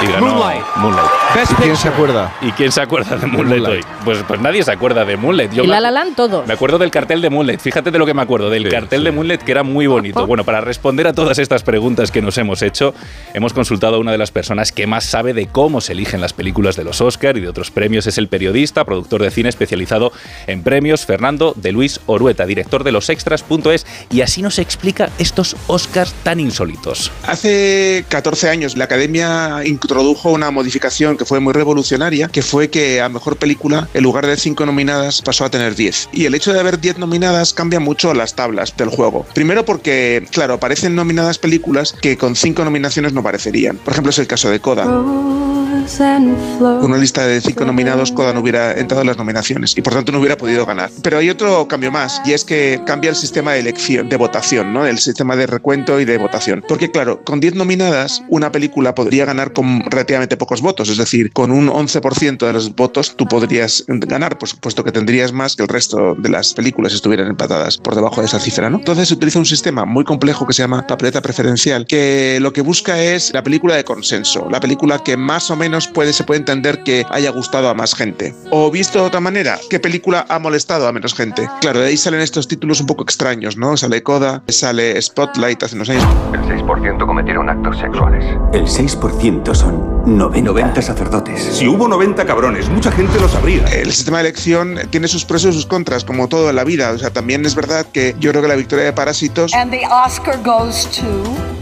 Y ganó
Moonlight.
Moonlight.
Best
¿Y quién se acuerda?
¿Y quién se acuerda de Moonlight, hoy? Pues, pues nadie se acuerda de Moonlight. Yo
y La La Land todos.
Me acuerdo del cartel de Moonlight. Fíjate de lo que me acuerdo, del cartel de Moonlight que era muy bonito. Bueno, para responder a todas estas preguntas que nos hemos hecho, hemos consultado a una de las personas que más sabe de cómo se eligen las películas de los Oscar y de otros premios. Es el periodista, productor de cine especializado en premios, Fernando de Luis Orueta, director de losextras.es. Y así nos explica estos Oscars tan insólitos.
Hace 14 años la Academia introdujo una modificación que fue muy revolucionaria, que fue que a Mejor Película, en lugar de 5 nominadas, pasó a tener 10. Y el hecho de haber 10 nominadas cambia mucho las tablas del juego. Primero porque, claro, aparecen nominadas películas que con 5 nominaciones no aparecerían. Por ejemplo, es el caso de Coda. Con una lista de 5 nominados, Coda no hubiera entrado en las nominaciones y por tanto no hubiera podido ganar. Pero hay otro cambio más y es que cambia el sistema de elección, de votación, ¿no? El sistema de recuento y de votación. Porque claro, con 10 nominadas, una película podría ganar con relativamente pocos votos, es decir, con un 11% de los votos tú podrías ganar, por supuesto que tendrías más que el resto de las películas si estuvieran empatadas por debajo de esa cifra, ¿no? Entonces se utiliza un sistema muy complejo que se llama papeleta preferencial, que lo que busca es la película de consenso, la película que más o menos puede, se puede entender que haya gustado a más gente. O visto de otra manera, ¿qué película ha molestado a menos gente? Claro, de ahí salen estos títulos un poco extraños, ¿no? Sale Coda, sale Spotlight hace unos años.
El 6% cometieron actos sexuales.
El 6% son 90. 90 sacerdotes.
Si hubo 90 cabrones, mucha gente lo sabría. El sistema de elección tiene sus pros y sus contras, como todo en la vida. O sea, también es verdad que yo creo que la victoria de Parásitos,
And the Oscar goes to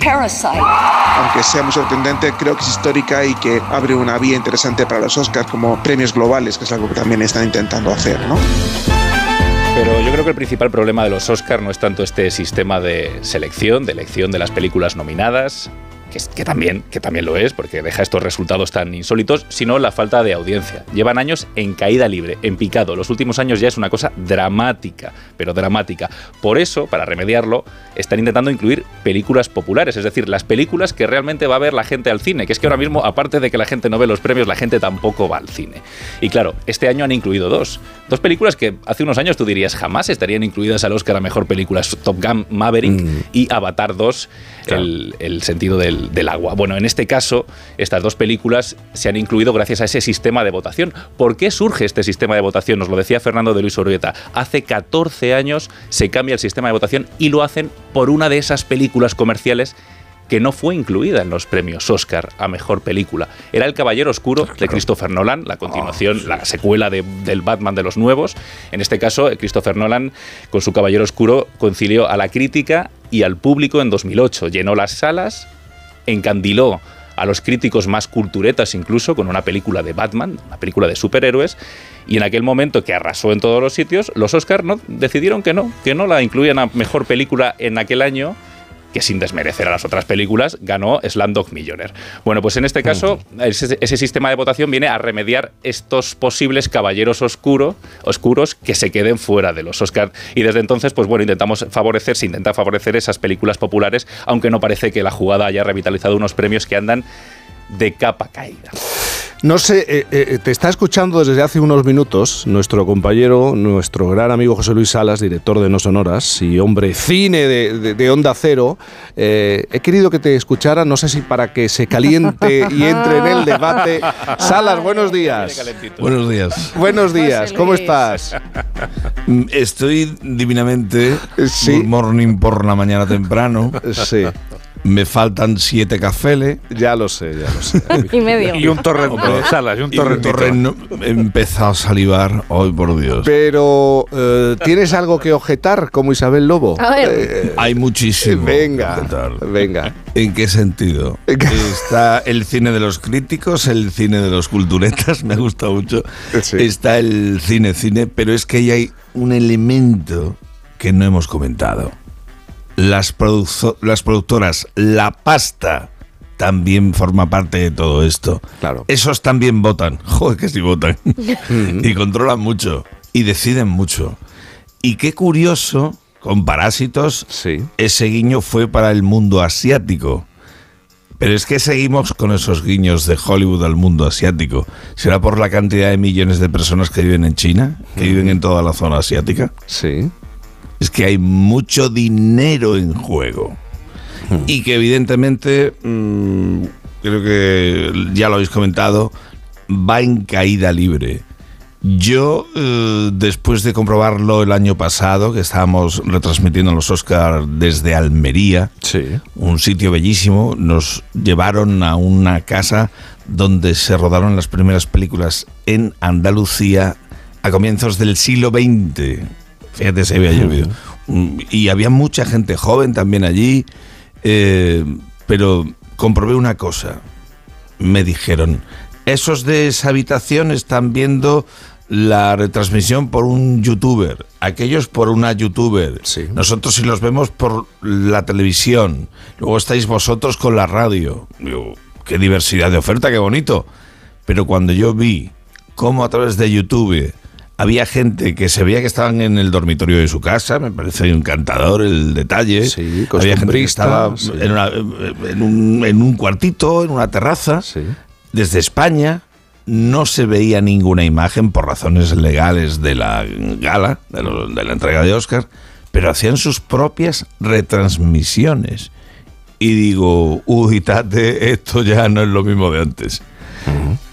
Parasite.
aunque sea muy sorprendente, creo que es histórica y que abre una vía interesante para los Oscars como premios globales, que es algo que también están intentando hacer, ¿no?
Pero yo creo que el principal problema de los Oscar no es tanto este sistema de selección, de elección de las películas nominadas, que, también, que también lo es, porque deja estos resultados tan insólitos, sino la falta de audiencia. Llevan años en caída libre, en picado. Los últimos años ya es una cosa dramática, pero dramática. Por eso, para remediarlo, están intentando incluir películas populares, es decir, las películas que realmente va a ver la gente al cine, que es que ahora mismo, aparte de que la gente no ve los premios, la gente tampoco va al cine. Y claro, este año han incluido dos. Dos películas que hace unos años tú dirías jamás estarían incluidas al Oscar a Mejor Película. Top Gun Maverick y Avatar 2, el, sentido del, agua. Bueno, en este caso, estas dos películas se han incluido gracias a ese sistema de votación. ¿Por qué surge este sistema de votación? Nos lo decía Fernando de Luis Orbieta. Hace 14 años se cambia el sistema de votación y lo hacen por una de esas películas comerciales que no fue incluida en los premios Oscar a mejor película. Era El Caballero Oscuro de Christopher Nolan, la continuación, la secuela de- del Batman de los nuevos. En este caso, eh, Christopher Nolan, con su Caballero Oscuro, concilió a la crítica y al público en 2008. Llenó las salas, encandiló a los críticos más culturetas incluso con una película de Batman, una película de superhéroes, y en aquel momento que arrasó en todos los sitios, los Oscar no, decidieron que no, que no la incluían a mejor película en aquel año que sin desmerecer a las otras películas, ganó Slumdog Millionaire. Bueno, pues en este caso, ese, ese sistema de votación viene a remediar estos posibles caballeros oscuro, oscuros que se queden fuera de los Oscars. Y desde entonces, pues bueno, intentamos favorecer, se intenta favorecer esas películas populares, aunque no parece que la jugada haya revitalizado unos premios que andan de capa caída.
No sé, eh, eh, te está escuchando desde hace unos minutos nuestro compañero, nuestro gran amigo José Luis Salas, director de No Sonoras y hombre cine de, de- de Onda Cero. Eh, he querido que te escuchara, no sé si para que se caliente y entre en el debate. Salas, buenos días.
Buenos días.
Buenos días, ¿cómo estás?
Mm, Estoy divinamente. Good morning por la mañana temprano.
Sí.
Me faltan siete cafés.
Ya lo sé, ya lo sé.
Y medio.
Y un torrento, Salas, y un
torreno. He empezado a salivar. Hoy, por Dios.
Pero, eh, ¿tienes algo que objetar como Isabel Lobo?
A ver.
Eh,
Hay muchísimo.
venga, venga.
¿En qué sentido? Está el cine de los críticos, el cine de los culturetas, me gusta mucho. Está el cine cine, pero es que ahí hay un elemento que no hemos comentado. Las, las productoras, la pasta también forma parte de todo esto.
Claro.
Esos también votan. Joder, que sí votan. y controlan mucho. Y deciden mucho. Y qué curioso, con Parásitos, ese guiño fue para el mundo asiático. Pero es que seguimos con esos guiños de Hollywood al mundo asiático. ¿Será por la cantidad de millones de personas que viven en China? ¿Que viven en toda la zona asiática?
Sí.
Es que hay mucho dinero en juego. Y que evidentemente, mm, creo que ya lo habéis comentado, va en caída libre. Yo, eh, después de comprobarlo el año pasado, que estábamos retransmitiendo los Oscars desde Almería, un sitio bellísimo, nos llevaron a una casa donde se rodaron las primeras películas en Andalucía a comienzos del siglo XX. Fíjate, se había llovido. Y había mucha gente joven también allí, eh, pero comprobé una cosa. Me dijeron, esos de esa habitación están viendo la retransmisión por un youtuber, aquellos por una youtuber. Nosotros si los vemos por la televisión, luego estáis vosotros con la radio. Digo, qué diversidad de oferta, qué bonito. Pero cuando yo vi cómo a través de YouTube había gente que se veía que estaban en el dormitorio de su casa, me parece encantador el detalle. había gente que estaba
sí.
en, una- en un, en un cuartito, en una terraza, desde España. No se veía ninguna imagen por razones legales de la gala, de, lo- de la entrega de Oscar, pero hacían sus propias retransmisiones. Y digo, uy, tate, esto ya no es lo mismo de antes.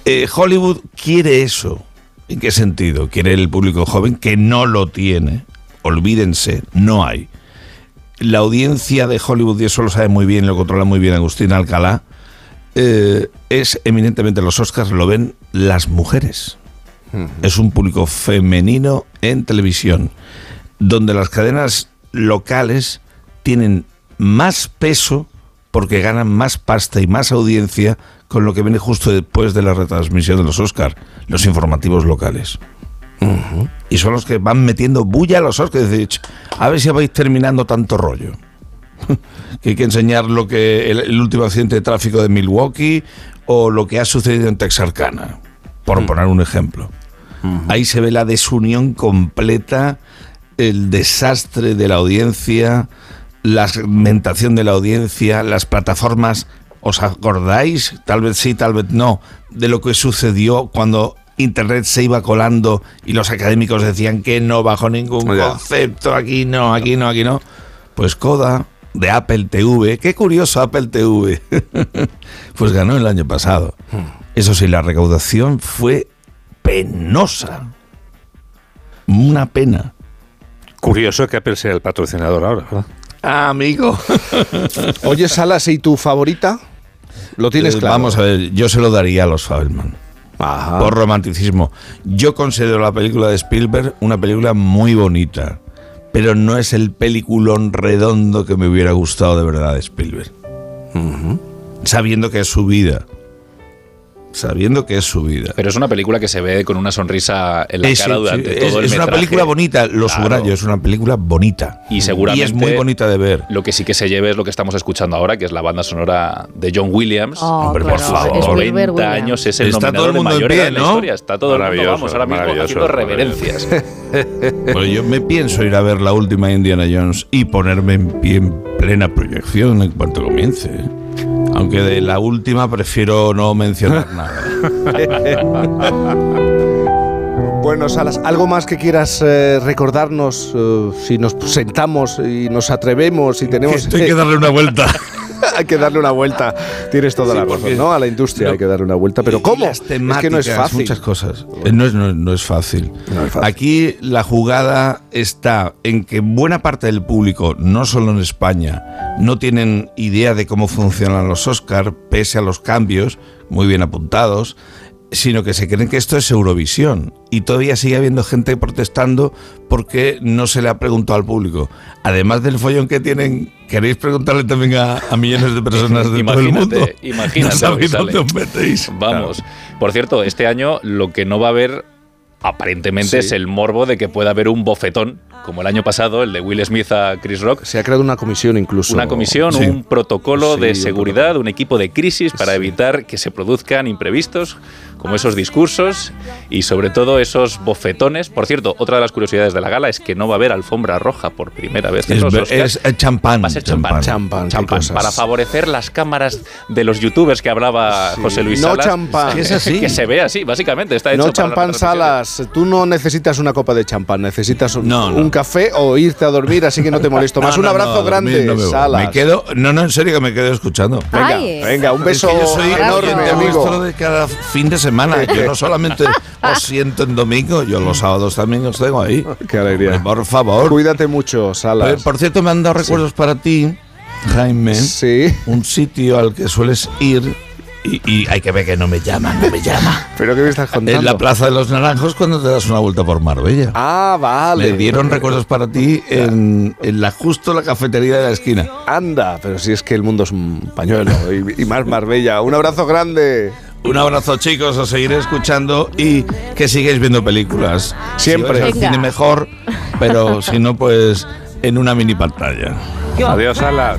Eh, Hollywood quiere eso. ¿En qué sentido? Quiere el público joven que no lo tiene. Olvídense, no hay. La audiencia de Hollywood, y eso lo sabe muy bien, lo controla muy bien Agustín Alcalá, eh, es eminentemente los Oscars lo ven las mujeres. Es un público femenino en televisión, donde las cadenas locales tienen más peso porque ganan más pasta y más audiencia con lo que viene justo después de la retransmisión de los Oscars, los informativos locales. Y son los que van metiendo bulla a los Oscars. Es decir, "Ch, a ver si vais terminando tanto rollo. que hay que enseñar lo que el, el último accidente de tráfico de Milwaukee o lo que ha sucedido en Texarkana, por poner un ejemplo. Ahí se ve la desunión completa, el desastre de la audiencia, la segmentación de la audiencia, las plataformas. ¿Os acordáis? Tal vez sí, tal vez no, de lo que sucedió cuando Internet se iba colando y los académicos decían que no bajo ningún concepto, aquí no, aquí no, aquí no. Pues Coda de Apple TV, qué curioso Apple TV, pues ganó el año pasado. Eso sí, la recaudación fue penosa. Una pena.
Curioso que Apple sea el patrocinador ahora, ¿verdad?
Ah, amigo.
Oye, Salas, ¿y tu favorita? Lo tienes
Eh,
claro.
Vamos a ver, yo se lo daría a los Fabelman. Por romanticismo. Yo considero la película de Spielberg una película muy bonita, pero no es el peliculón redondo que me hubiera gustado de verdad de Spielberg. Sabiendo que es su vida. Sabiendo que es su vida.
Pero es una película que se ve con una sonrisa en la
Eh,
cara durante
sí,
todo
es,
el
es una
metraje.
película bonita, lo
Claro.
subrayo, es una película bonita.
Y seguramente.
es muy bonita de ver.
Lo que sí que se lleve es lo que estamos escuchando ahora, que es la banda sonora de John Williams.
Oh,
Hombre,
claro,
por favor,
Spielberg,
90
Williams.
años es el
Está
nominador
todo el mundo
de
en
mayor
pie,
edad en la
¿no?
historia. Está todo el mundo, vamos, ahora mismo haciendo reverencias.
Bueno, yo me pienso ir a ver la última Indiana Jones y ponerme en pie en plena proyección en cuanto comience. Aunque de la última prefiero no mencionar nada.
Bueno, Salas, ¿algo más que quieras eh, recordarnos eh, si nos sentamos y nos atrevemos y tenemos...
Esto hay que darle una vuelta.
hay que darle una vuelta. Tienes toda
Sí,
la razón, ¿no? A la industria
No.
hay que darle una vuelta. Pero ¿cómo?
Las
Es que no es fácil.
Muchas cosas. Eh, No es, no, no es fácil. Aquí la jugada está en que buena parte del público, no solo en España, no tienen idea de cómo funcionan los Oscar, pese a los cambios muy bien apuntados, sino que se creen que esto es Eurovisión. Y todavía sigue habiendo gente protestando porque no se le ha preguntado al público. Además del follón que tienen, queréis preguntarle también a, a millones de personas de todo el mundo.
Imagínate, imagínate.
No sabéis dónde os metéis.
Vamos. Por cierto, este año lo que no va a haber aparentemente
Sí.
es el morbo de que pueda haber un bofetón, como el año pasado, el de Will Smith a Chris Rock.
Se ha creado una comisión incluso.
Una comisión,
Sí.
un protocolo
Sí,
de seguridad, un equipo de crisis para evitar que se produzcan imprevistos como esos discursos y sobre todo esos bofetones. Por cierto, otra de las curiosidades de la gala es que no va a haber alfombra roja por primera vez en
Es,
los Oscars.
es, eh, champán.
Va a ser champán.
Champán,
Champán, para favorecer las cámaras de los youtubers que hablaba José Luis
No
Salas.
champán.
Que,
Es así.
que se ve así, básicamente. Está hecho
No champán salas. Tú no necesitas una copa de champán, necesitas un, un café o irte a dormir, así que no te molesto más.
No,
un
no,
abrazo
no,
grande,
no me.
Salas.
Me quedo, no, no, en serio que me quedo escuchando.
Venga,
Ay.
venga, un beso
Es que yo soy
enorme, amigo.
de cada fin de semana. Yo no solamente os siento en domingo, yo los sábados también os tengo ahí.
Qué alegría.
Por favor.
Cuídate mucho, Salas.
Oye, por cierto, me han dado recuerdos para ti, Jaime.
Sí.
Un sitio al que sueles ir y, y hay que ver que no me llaman, no me llama.
¿Pero qué me estás contando?
En la Plaza de los Naranjos cuando te das una vuelta por Marbella.
Ah, vale.
Me dieron recuerdos para ti en, en la justo la cafetería de la esquina.
Anda, pero si es que el mundo es un pañuelo y, y más Marbella. Un abrazo grande.
Un abrazo chicos, os seguiré escuchando y que sigáis viendo películas.
Siempre.
Si cine mejor, pero si no, pues en una mini pantalla.
Adiós, Salas.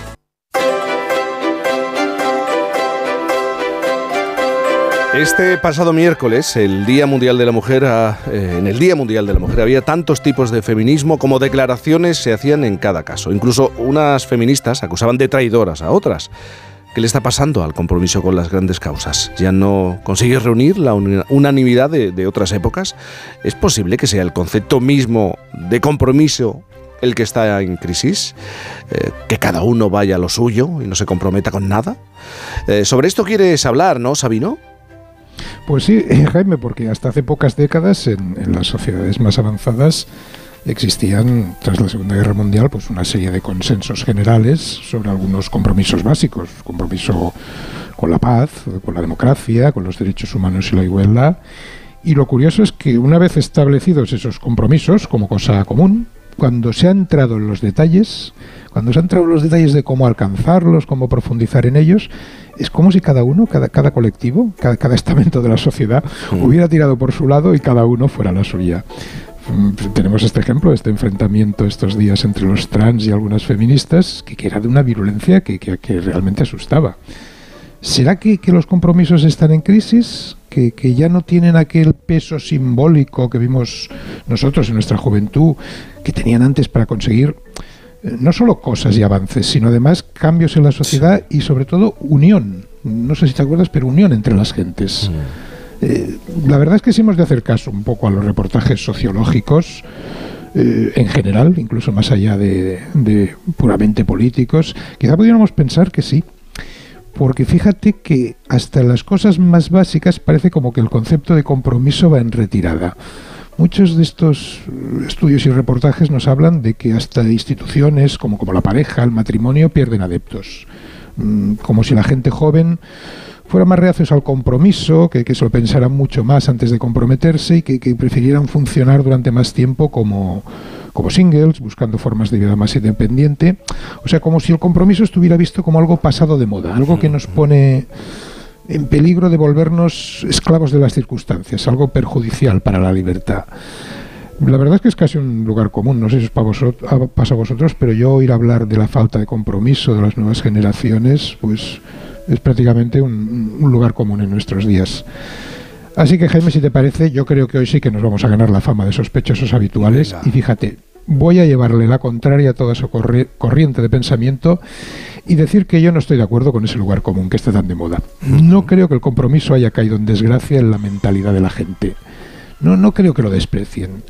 Este pasado miércoles, el Día Mundial de la Mujer, eh, en el Día Mundial de la Mujer había tantos tipos de feminismo como declaraciones se hacían en cada caso. Incluso unas feministas acusaban de traidoras a otras. ¿Qué le está pasando al compromiso con las grandes causas? ¿Ya no consigue reunir la unanimidad de, de otras épocas? ¿Es posible que sea el concepto mismo de compromiso el que está en crisis? Eh, ¿Que cada uno vaya a lo suyo y no se comprometa con nada? Eh, sobre esto quieres hablar, ¿no, Sabino?
Pues sí, Jaime, porque hasta hace pocas décadas en, en las sociedades más avanzadas existían, tras la Segunda Guerra Mundial, pues una serie de consensos generales sobre algunos compromisos básicos, compromiso con la paz, con la democracia, con los derechos humanos y la igualdad. Y lo curioso es que una vez establecidos esos compromisos como cosa común, cuando se ha entrado en los detalles, cuando se ha entrado en los detalles de cómo alcanzarlos, cómo profundizar en ellos, es como si cada uno, cada, cada colectivo, cada, cada estamento de la sociedad hubiera tirado por su lado y cada uno fuera la suya. Mm, Tenemos este ejemplo, este enfrentamiento estos días entre los trans y algunas feministas, que, que era de una virulencia que, que- que realmente asustaba. ¿Será que, que los compromisos están en crisis? ¿Que, que ya no tienen aquel peso simbólico que vimos nosotros en nuestra juventud, que tenían antes para conseguir eh, no solo cosas y avances, sino además cambios en la sociedad y sobre todo unión. No sé si te acuerdas, pero unión entre las gentes. Eh, la verdad es que sí hemos de hacer caso un poco a los reportajes sociológicos eh, en general, incluso más allá de, de puramente políticos. Quizá pudiéramos pensar que sí, porque fíjate que hasta las cosas más básicas parece como que el concepto de compromiso va en retirada. Muchos de estos estudios y reportajes nos hablan de que hasta instituciones como, como la pareja, el matrimonio, pierden adeptos. Mm, como si la gente joven fuera más reacios al compromiso, que, que se lo pensaran mucho más antes de comprometerse y que, que prefirieran funcionar durante más tiempo como, como singles, buscando formas de vida más independiente. O sea, como si el compromiso estuviera visto como algo pasado de moda, algo que nos pone en peligro de volvernos esclavos de las circunstancias, algo perjudicial para la libertad. La verdad es que es casi un lugar común, no sé si os pasa a vosotros, pero yo oír hablar de la falta de compromiso de las nuevas generaciones, pues es prácticamente un, un lugar común en nuestros días. Así que Jaime, si te parece, yo creo que hoy sí que nos vamos a ganar la fama de sospechosos habituales. Y fíjate, voy a llevarle la contraria a toda su corriente de pensamiento y decir que yo no estoy de acuerdo con ese lugar común que está tan de moda. No creo que el compromiso haya caído en desgracia en la mentalidad de la gente. No, no creo que lo desprecien.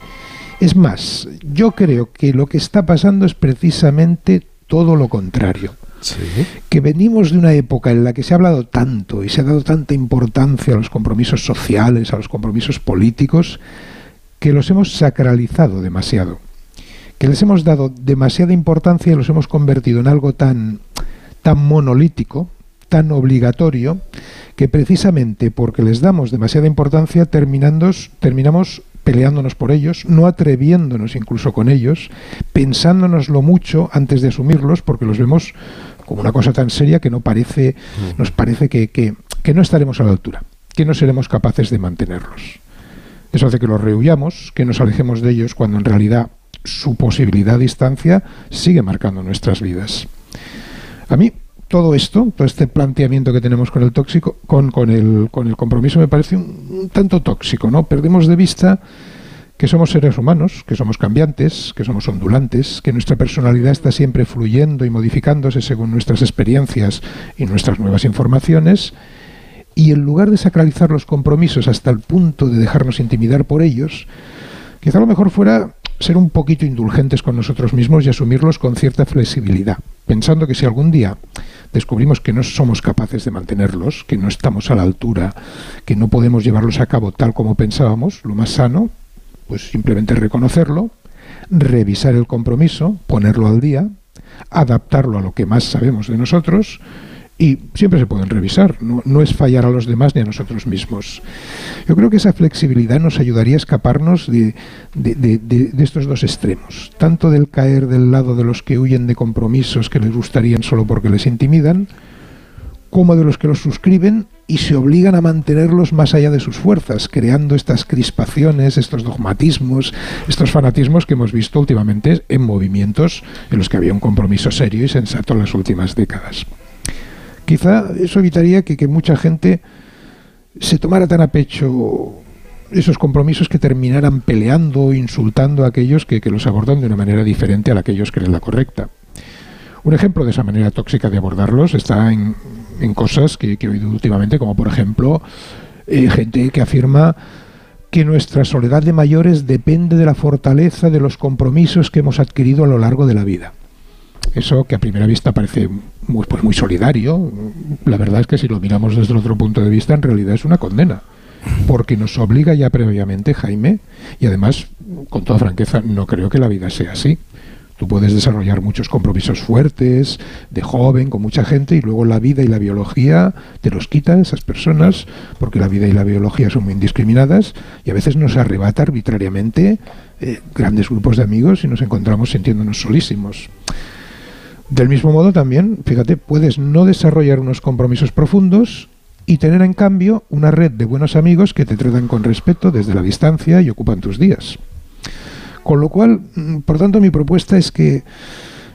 Es más, yo creo que lo que está pasando es precisamente todo lo contrario. Que venimos de una época en la que se ha hablado tanto y se ha dado tanta importancia a los compromisos sociales, a los compromisos políticos, que los hemos sacralizado demasiado. Que les hemos dado demasiada importancia y los hemos convertido en algo tan, tan monolítico, tan obligatorio, que precisamente porque les damos demasiada importancia terminamos peleándonos por ellos, no atreviéndonos incluso con ellos, pensándonoslo mucho antes de asumirlos, porque los vemos como una cosa tan seria que no parece, mm. nos parece que, que, que no estaremos a la altura, que no seremos capaces de mantenerlos. Eso hace que los rehuyamos, que nos alejemos de ellos cuando en realidad su posibilidad a distancia sigue marcando nuestras vidas. A mí todo esto, todo este planteamiento que tenemos con el tóxico, con, con, el, con el compromiso me parece un, tanto tóxico, ¿no? Perdemos de vista que somos seres humanos, que somos cambiantes, que somos ondulantes, que nuestra personalidad está siempre fluyendo y modificándose según nuestras experiencias y nuestras nuevas informaciones, y en lugar de sacralizar los compromisos hasta el punto de dejarnos intimidar por ellos, quizá lo mejor fuera ser un poquito indulgentes con nosotros mismos y asumirlos con cierta flexibilidad, pensando que si algún día descubrimos que no somos capaces de mantenerlos, que no estamos a la altura, que no podemos llevarlos a cabo tal como pensábamos, lo más sano, pues simplemente reconocerlo, revisar el compromiso, ponerlo al día, adaptarlo a lo que más sabemos de nosotros y siempre se pueden revisar, no, es fallar a los demás ni a nosotros mismos. Yo creo que esa flexibilidad nos ayudaría a escaparnos de, de, estos dos extremos, tanto del caer del lado de los que huyen de compromisos que les gustarían solo porque les intimidan, como de los que los suscriben y se obligan a mantenerlos más allá de sus fuerzas, creando estas crispaciones, estos dogmatismos, estos fanatismos que hemos visto últimamente en movimientos en los que había un compromiso serio y sensato en las últimas décadas. Quizá eso evitaría que, mucha gente se tomara tan a pecho esos compromisos que terminaran peleando o insultando a aquellos que, los abordan de una manera diferente a la que ellos creen la correcta. Un ejemplo de esa manera tóxica de abordarlos está en, cosas que, he oído últimamente, como por ejemplo eh, gente que afirma que nuestra soledad de mayores depende de la fortaleza de los compromisos que hemos adquirido a lo largo de la vida. Eso que a primera vista parece muy, pues muy solidario, la verdad es que si lo miramos desde otro punto de vista, en realidad es una condena. Porque nos obliga ya previamente, Jaime, y además, con toda franqueza, no creo que la vida sea así. Tú puedes desarrollar muchos compromisos fuertes, de joven, con mucha gente, y luego la vida y la biología te los quita esas personas, porque la vida y la biología son muy indiscriminadas, y a veces nos arrebata arbitrariamente eh, grandes grupos de amigos y nos encontramos sintiéndonos solísimos. Del mismo modo también, fíjate, puedes no desarrollar unos compromisos profundos y tener en cambio una red de buenos amigos que te tratan con respeto desde la distancia y ocupan tus días. Con lo cual, mm, por tanto, mi propuesta es que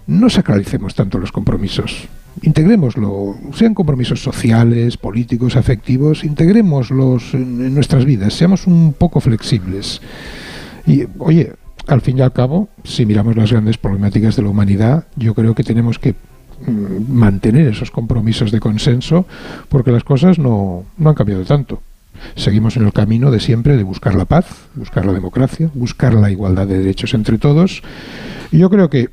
no sacralicemos tanto los compromisos. Integrémoslo, sean compromisos sociales, políticos, afectivos, integrémoslos en, nuestras vidas, seamos un poco flexibles. Y, oye, al fin y al cabo, si miramos las grandes problemáticas de la humanidad, yo creo que tenemos que mm, mantener esos compromisos de consenso porque las cosas no, no han cambiado tanto. Seguimos en el camino de siempre de buscar la paz, buscar la democracia, buscar la igualdad de derechos entre todos. Y yo creo que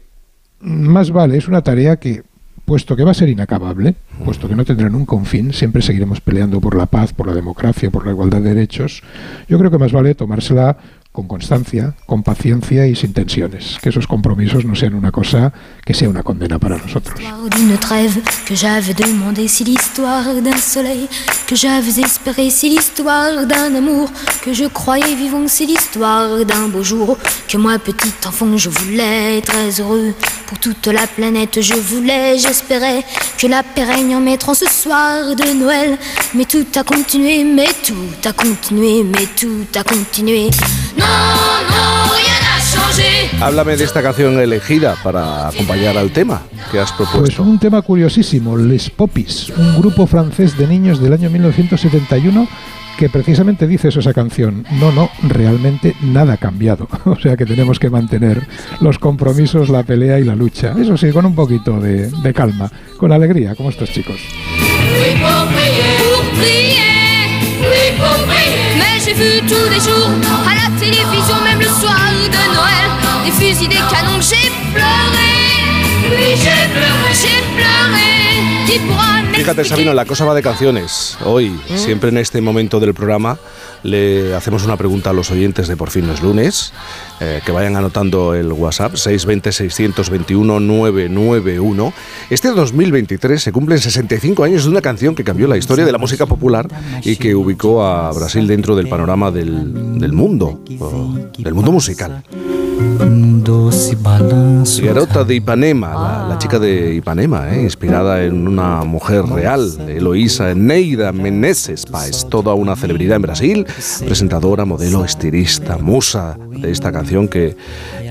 más vale, es una tarea que puesto que va a ser inacabable, puesto que no tendrá nunca un fin, siempre seguiremos peleando por la paz, por la democracia, por la igualdad de derechos, yo creo que más vale tomársela con constancia, con paciencia y sin tensiones. Que esos compromisos no sean una cosa que sea una condena para nosotros.
D'une trêve que j'avais demandé, si l'histoire d'un soleil que j'avais espéré, si l'histoire d'un amour que je croyais vivant, si l'histoire d'un beau jour que moi petit enfant je voulais très heureux pour toute la planète je voulais, j'espérais que la paix règne en mettant ce soir de Noël. Mais tout a continué, mais tout a continué, mais tout a continué.
Háblame de esta canción elegida para acompañar al tema que has
Pues
propuesto.
un tema curiosísimo, Les Popis, un grupo francés de niños del año 1971 que precisamente dice eso esa canción. No, no, realmente nada ha cambiado. O sea que tenemos que mantener los compromisos, la pelea y la lucha. Eso sí, con un poquito de, de calma, con alegría, como estos chicos.
J'ai vu tous les jours à la télévision, même le soir de Noël, des fusils, des canons j'ai pleuré. Oui, j'ai pleuré, j'ai pleuré.
Fíjate, Sabino, la cosa va de canciones. Hoy, siempre en este momento del programa, le hacemos una pregunta a los oyentes de Por fin no es lunes, eh, que vayan anotando el WhatsApp 620-621-991. Este 2023 se cumplen 65 años de una canción que cambió la historia de la música popular y que ubicó a Brasil dentro del panorama del, del mundo, del mundo musical. Garota de Ipanema, la, la chica de Ipanema, eh, inspirada en una mujer real, Eloísa Neida Meneses, es toda una celebridad en Brasil, presentadora, modelo, estilista, musa de esta canción que,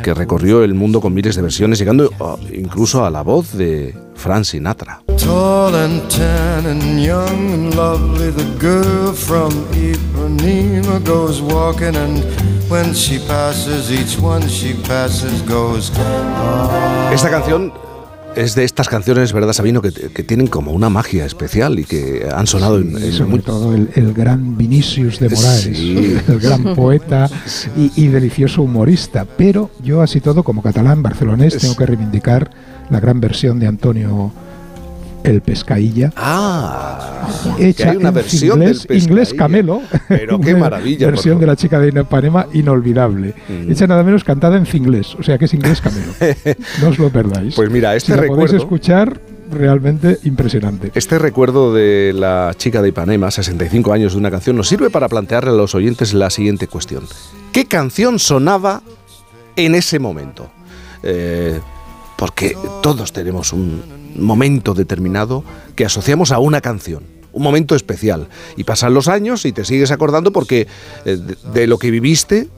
que recorrió el mundo con miles de versiones, llegando ah, incluso a la voz de Frank Sinatra.
Tall and tan and young and lovely, the girl from Ipanema goes walking, and when she passes, each one she passes goes.
Esta canción es de estas canciones, ¿verdad, Sabino? Que, que tienen como una magia especial y que han sonado en, en
sobre
muy-
todo el, el gran Vinicius de Moraes,
Sí.
el gran poeta y, y delicioso humorista. Pero yo, así todo, como catalán barcelonés, tengo que reivindicar la gran versión de Antonio el Pescailla.
Ah,
hecha
hay una
en
versión del
inglés, inglés. Camelo.
Pero qué maravilla,
Versión de la chica de Ipanema inolvidable.
Mm.
Hecha nada menos cantada en inglés, o sea que es inglés Camelo. no os lo perdáis.
Pues mira, este
si la podéis
recuerdo-
escuchar, realmente impresionante.
Este recuerdo de la chica de Ipanema, 65 años de una canción, nos sirve para plantearle a los oyentes la siguiente cuestión. ¿Qué canción sonaba en ese momento? Eh, porque todos tenemos un momento determinado que asociamos a una canción. Un momento especial. Y pasan los años y te sigues acordando porque eh, de, lo que viviste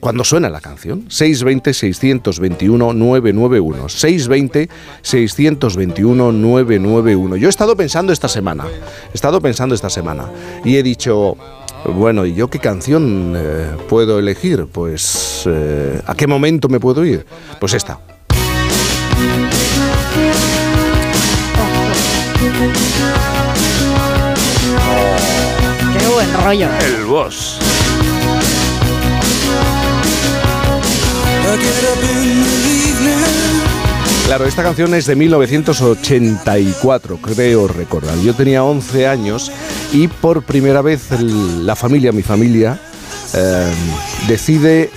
cuando suena la canción. 620-621-991. 620-621-991. Yo he estado pensando esta semana. He estado pensando esta semana. Y he dicho, bueno, ¿y yo qué canción eh, puedo elegir? Pues, eh, ¿a qué momento me puedo ir? Pues esta.
Qué buen rollo.
El boss.
Claro, esta canción es de 1984, creo recordar. Yo tenía 11 años y por primera vez el- la familia, mi familia, eh, decide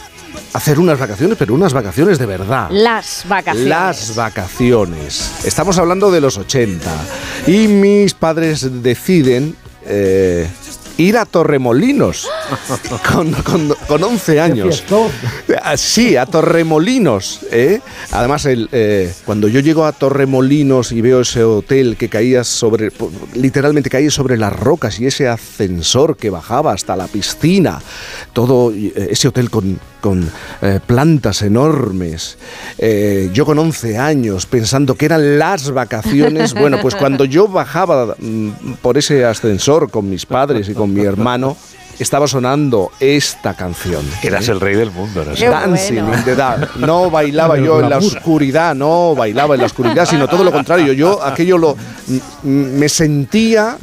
hacer unas vacaciones, pero unas vacaciones de verdad.
Las vacaciones.
Las vacaciones. Estamos hablando de los 80. Y mis padres deciden eh, ir a Torremolinos con, con, con 11 años. Ah, Sí, a Torremolinos. ¿eh? Además, el, eh, cuando yo llego a Torremolinos y veo ese hotel que caía sobre, literalmente caía sobre las rocas y ese ascensor que bajaba hasta la piscina, todo ese hotel con, con eh, plantas enormes, eh, yo con 11 años pensando que eran las vacaciones, bueno, pues cuando yo bajaba mm, por ese ascensor con mis padres y con mi hermano, estaba sonando esta canción.
Eras el rey del mundo, ¿no?
Dancing
bueno.
in the Dark. No bailaba yo en la oscuridad, no bailaba en la oscuridad, sino todo lo contrario. Yo aquello lo m- m- me sentía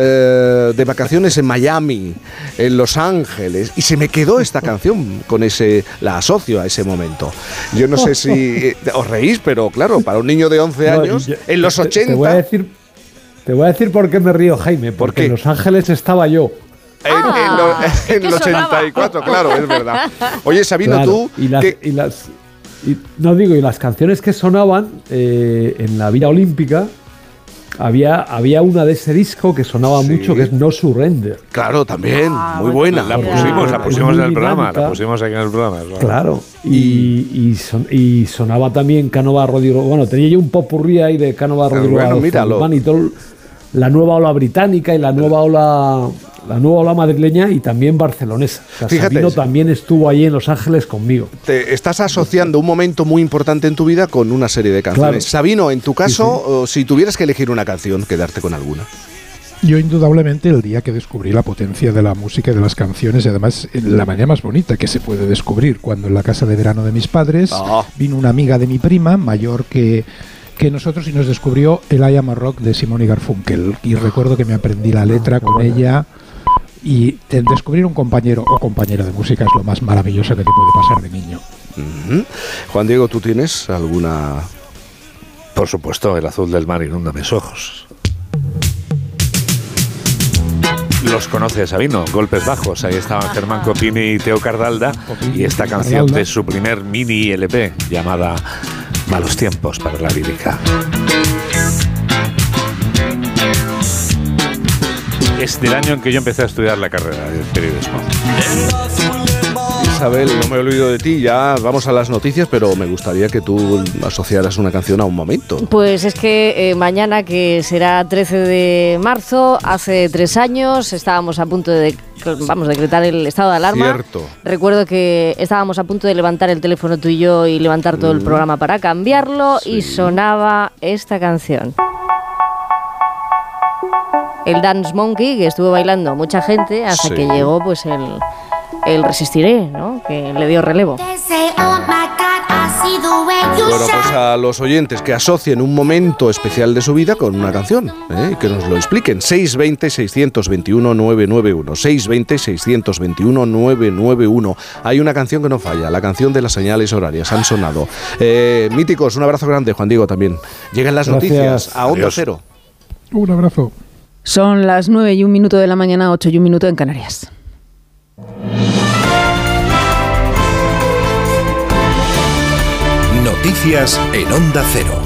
eh, de vacaciones en Miami, en Los Ángeles, y se me quedó esta canción con ese, la asocio a ese momento. Yo no sé si eh, os reís, pero claro, para un niño de 11
No,
años,
yo-
en los
te-
80...
Te voy a decir, te voy a decir por qué me río, Jaime. Porque en Los Ángeles estaba yo.
En, en lo- en el 84, claro, es verdad. Oye, Sabino,
Claro,
tú...
Y las,
¿qué-
y las- y- no digo, y las canciones que sonaban eh, en la Villa Olímpica, había, había una de ese disco que sonaba mucho, que es No Surrender.
Claro, también,
Ah,
muy buena.
La pusimos, la pusimos en el programa, la pusimos aquí en el programa. claro.
Claro, y, y, son- y sonaba también Canova Rodrigo. Bueno, tenía yo un popurrí ahí de Canova Rodrigo.
Bueno, míralo.
y todo, la nueva ola británica y la nueva ola la nueva ola madrileña y también barcelonesa. O sea,
Fíjate,
Sabino
sí.
también estuvo allí en Los Ángeles conmigo.
te estás asociando un momento muy importante en tu vida con una serie de canciones.
Claro.
Sabino, en tu caso, o si tuvieras que elegir una canción, quedarte con alguna.
Yo indudablemente el día que descubrí la potencia de la música y de las canciones, y además la manera más bonita que se puede descubrir, cuando en la casa de verano de mis padres
Ah.
vino una amiga de mi prima, mayor que, que nosotros, y nos descubrió el I Am a Rock de Simone y Garfunkel. Y recuerdo que me aprendí la letra con ella. Y descubrir un compañero o compañera de música es lo más maravilloso que te puede pasar de niño.
Juan Diego, ¿tú tienes alguna...?
Por supuesto, el azul del mar inunda mis ojos. Los conoce Sabino, Golpes Bajos. Ahí estaban Germán Copini y Teo Cardalda. Y esta canción de su primer mini LP llamada Malos Tiempos para la Lírica. Es del año en que yo empecé a estudiar la carrera de periodismo.
Isabel, no me olvido de ti, ya vamos a las noticias, pero me gustaría que tú asociaras una canción a un momento.
Pues es que eh, mañana, que será 13 de marzo, hace tres años, estábamos a punto de vamos, decretar el estado de alarma.
Cierto.
Recuerdo que estábamos a punto de levantar el teléfono tú y yo y levantar todo el
Mm.
programa para cambiarlo y sonaba esta canción. El Dance Monkey, que estuvo bailando mucha gente hasta
Sí.
que llegó pues el, el Resistiré, ¿no? Que le dio relevo.
Bueno, pues a los oyentes que asocien un momento especial de su vida con una canción ¿eh? y que nos lo expliquen. 620-621-991. 620-621-991. Hay una canción que no falla, la canción de las señales horarias. Han sonado. Eh, míticos, un abrazo grande, Juan Diego también. Llegan las
Gracias.
noticias a Onda
Adiós.
Cero.
Un abrazo.
Son las 9 y un minuto de la mañana, 8 y un minuto en Canarias.
Noticias en Onda Cero.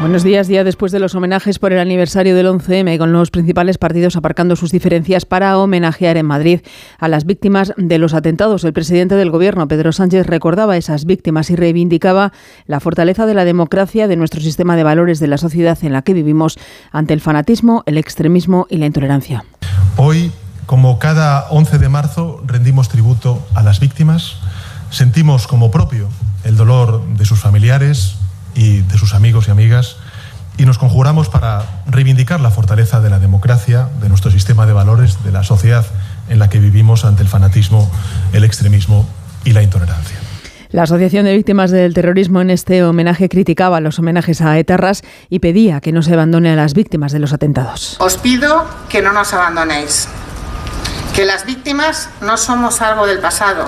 Buenos días, día después de los homenajes por el aniversario del 11M, con los principales partidos aparcando sus diferencias para homenajear en Madrid a las víctimas de los atentados. El presidente del Gobierno, Pedro Sánchez, recordaba esas víctimas y reivindicaba la fortaleza de la democracia, de nuestro sistema de valores, de la sociedad en la que vivimos, ante el fanatismo, el extremismo y la intolerancia.
Hoy, como cada 11 de marzo, rendimos tributo a las víctimas, sentimos como propio el dolor de sus familiares y de sus amigos y amigas y nos conjuramos para reivindicar la fortaleza de la democracia, de nuestro sistema de valores, de la sociedad en la que vivimos ante el fanatismo, el extremismo y la intolerancia.
La Asociación de Víctimas del Terrorismo en este homenaje criticaba los homenajes a etarras y pedía que no se abandone a las víctimas de los atentados.
Os pido que no nos abandonéis, que las víctimas no somos algo del pasado,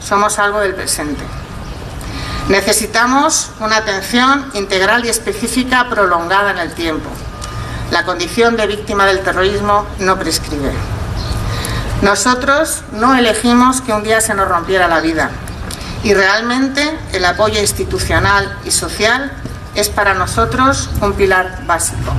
somos algo del presente. Necesitamos una atención integral y específica prolongada en el tiempo. La condición de víctima del terrorismo no prescribe. Nosotros no elegimos que un día se nos rompiera la vida y realmente el apoyo institucional y social es para nosotros un pilar básico.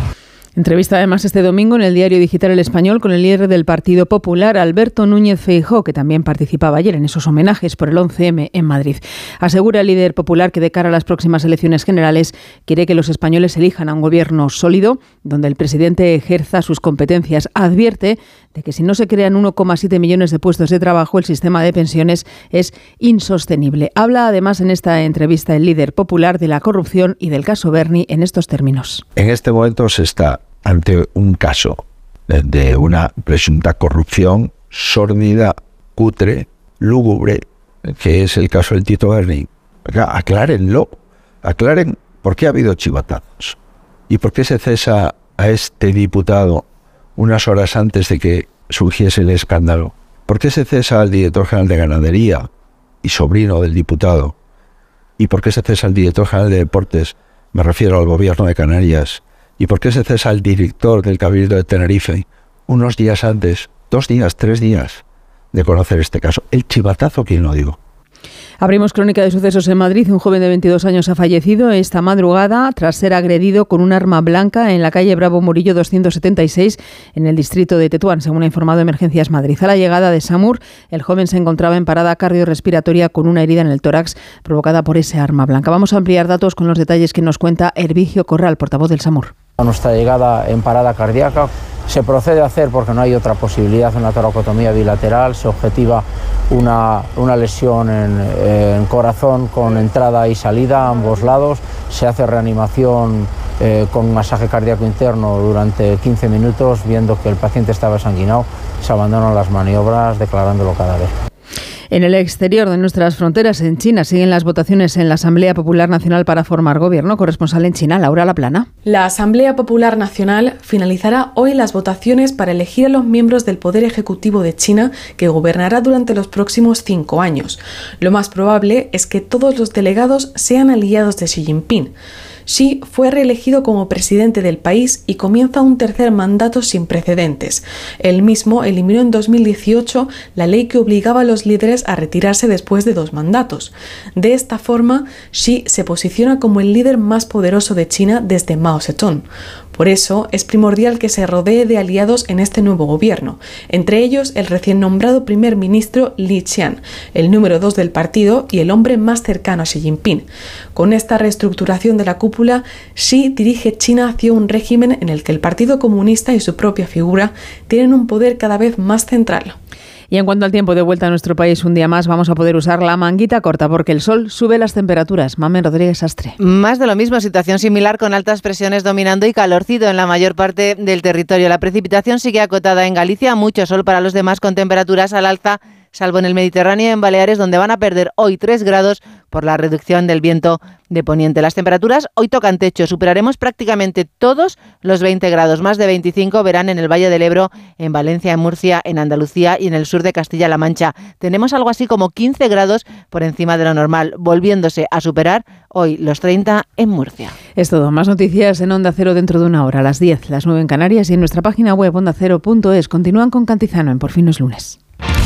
Entrevista además este domingo en el diario digital El Español con el líder del Partido Popular, Alberto Núñez Feijó, que también participaba ayer en esos homenajes por el 11M en Madrid. Asegura el líder popular que de cara a las próximas elecciones generales quiere que los españoles elijan a un gobierno sólido, donde el presidente ejerza sus competencias. Advierte de que si no se crean 1,7 millones de puestos de trabajo, el sistema de pensiones es insostenible. Habla además en esta entrevista el líder popular de la corrupción y del caso Berni en estos términos.
En este momento se está ante un caso de- una presunta corrupción sórdida, cutre, lúgubre, que es el caso del Tito Berni. Aclárenlo, aclaren por qué ha habido chivatazos y por qué se cesa a este diputado unas horas antes de que surgiese el escándalo? ¿Por qué se cesa al director general de ganadería y sobrino del diputado? ¿Y por qué se cesa al director general de deportes? Me refiero al gobierno de Canarias. ¿Y por qué se cesa al director del Cabildo de Tenerife unos días antes, dos días, tres días de conocer este caso? El chivatazo, ¿quién lo digo?
Abrimos crónica de sucesos en Madrid. Un joven de 22 años ha fallecido esta madrugada tras ser agredido con un arma blanca en la calle Bravo Murillo 276 en el distrito de Tetuán, según ha informado Emergencias Madrid. A la llegada de Samur, el joven se encontraba en parada cardiorrespiratoria con una herida en el tórax provocada por ese arma blanca. Vamos a ampliar datos con los detalles que nos cuenta Hervigio Corral, portavoz del Samur.
A nuestra llegada en parada cardíaca. Se procede a hacer porque no hay otra posibilidad, una toracotomía bilateral, se objetiva una, una lesión en, corazón con entrada y salida a ambos lados, se hace reanimación eh, con masaje cardíaco interno durante 15 minutos, viendo que el paciente estaba sanguinado, se abandonan las maniobras declarándolo cadáver.
En el exterior de nuestras fronteras, en China, siguen las votaciones en la Asamblea Popular Nacional para formar gobierno. Corresponsal en China, Laura Laplana.
La Asamblea Popular Nacional finalizará hoy las votaciones para elegir a los miembros del Poder Ejecutivo de China que gobernará durante los próximos cinco años. Lo más probable es que todos los delegados sean aliados de Xi Jinping. Xi fue reelegido como presidente del país y comienza un tercer mandato sin precedentes. Él mismo eliminó en 2018 la ley que obligaba a los líderes a retirarse después de dos mandatos. De esta forma, Xi se posiciona como el líder más poderoso de China desde Mao Zedong. Por eso es primordial que se rodee de aliados en este nuevo gobierno, entre ellos el recién nombrado primer ministro Li Qian, el número dos del partido y el hombre más cercano a Xi Jinping. Con esta reestructuración de la cúpula, Xi dirige China hacia un régimen en el que el Partido Comunista y su propia figura tienen un poder cada vez más central.
Y en cuanto al tiempo de vuelta a nuestro país, un día más vamos a poder usar la manguita corta porque el sol sube las temperaturas. Mamen Rodríguez Astre.
Más de lo mismo, situación similar con altas presiones dominando y calorcido en la mayor parte del territorio. La precipitación sigue acotada en Galicia, mucho sol para los demás con temperaturas al alza salvo en el Mediterráneo y en Baleares, donde van a perder hoy 3 grados por la reducción del viento de poniente. Las temperaturas hoy tocan techo, superaremos prácticamente todos los 20 grados, más de 25 verán en el Valle del Ebro, en Valencia, en Murcia, en Andalucía y en el sur de Castilla-La Mancha. Tenemos algo así como 15 grados por encima de lo normal, volviéndose a superar hoy los 30 en Murcia.
Es todo. Más noticias en Onda Cero dentro de una hora, las 10, las 9 en Canarias y en nuestra página web ondacero.es. Continúan con Cantizano en Por fin es lunes.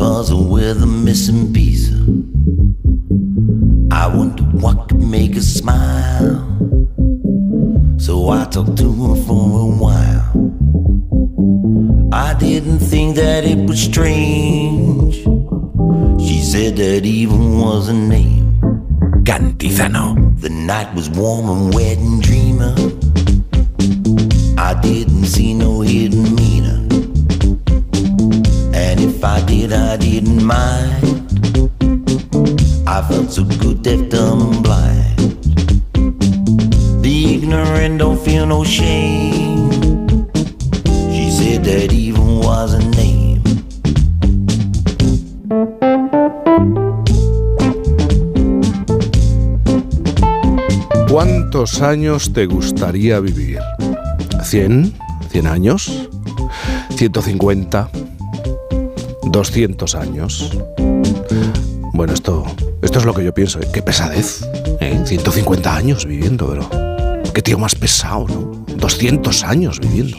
Puzzle with a missing piece. I wonder what could make her smile. So I talked to her for a while. I didn't think that it was strange. She said that even was a name.
Cantizano.
The night was warm and wet and dreamer. I didn't see no did, I didn't mind. I felt so good, dumb, and blind. The ignorant don't feel no shame. She said that even was a name.
¿Cuántos años te gustaría vivir? ¿100? ¿100 años? ¿150? ¿200 años? Bueno, esto, esto es lo que yo pienso. ¿eh? Qué pesadez. ¿eh? 150 años viviendo, pero qué tío más pesado, ¿no? 200 años viviendo.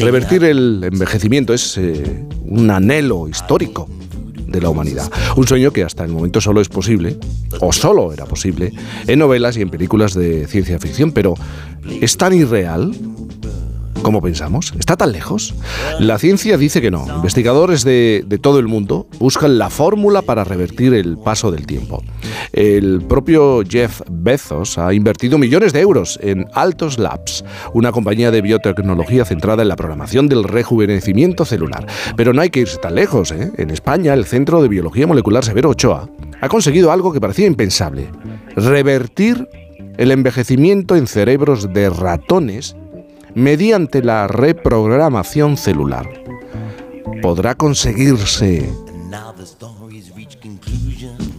Revertir el envejecimiento es eh, un anhelo histórico de la humanidad. Un sueño que hasta el momento solo es posible, o solo era posible, en novelas y en películas de ciencia ficción, pero ¿es tan irreal? Como pensamos? ¿Está tan lejos? La ciencia dice que no. Investigadores de, de todo el mundo buscan la fórmula para revertir el paso del tiempo. El propio Jeff Bezos ha invertido millones de euros en Altos Labs, una compañía de biotecnología centrada en la programación del rejuvenecimiento celular. Pero no hay que irse tan lejos. ¿eh? En España, el Centro de Biología Molecular Severo Ochoa ha conseguido algo que parecía impensable. Revertir el envejecimiento en cerebros de ratones mediante la reprogramación celular. ¿Podrá conseguirse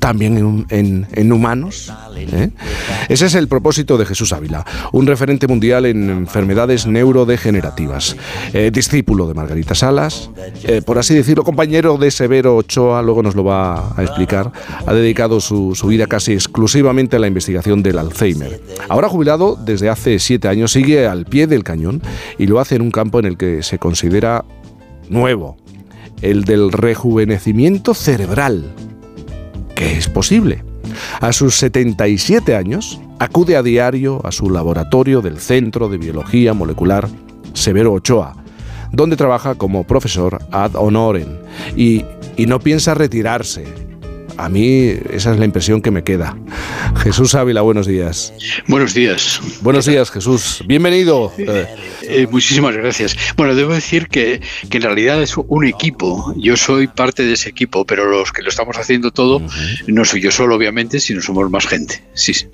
también en, humanos? ¿Eh? Ese es el propósito de Jesús Ávila, un referente mundial en enfermedades neurodegenerativas, Eh, discípulo de Margarita Salas, eh, por así decirlo, compañero de Severo Ochoa, luego nos lo va a explicar, ha dedicado su, su vida casi exclusivamente a la investigación del Alzheimer. Ahora jubilado desde hace siete años, sigue al pie del cañón y lo hace en un campo en el que se considera nuevo, el del rejuvenecimiento cerebral, es posible. A sus 77 años, acude a diario a su laboratorio del Centro de Biología Molecular Severo Ochoa, donde trabaja como profesor ad honorem y no piensa retirarse. A mí esa es la impresión que me queda. Jesús Ávila, buenos días.
Buenos días.
Buenos días, Jesús. Bienvenido. Eh,
Eh, muchísimas gracias. Bueno, debo decir que, que en realidad es un equipo. Yo soy parte de ese equipo, pero los que lo estamos haciendo todo no soy yo solo, obviamente, sino somos más gente. Sí, sí.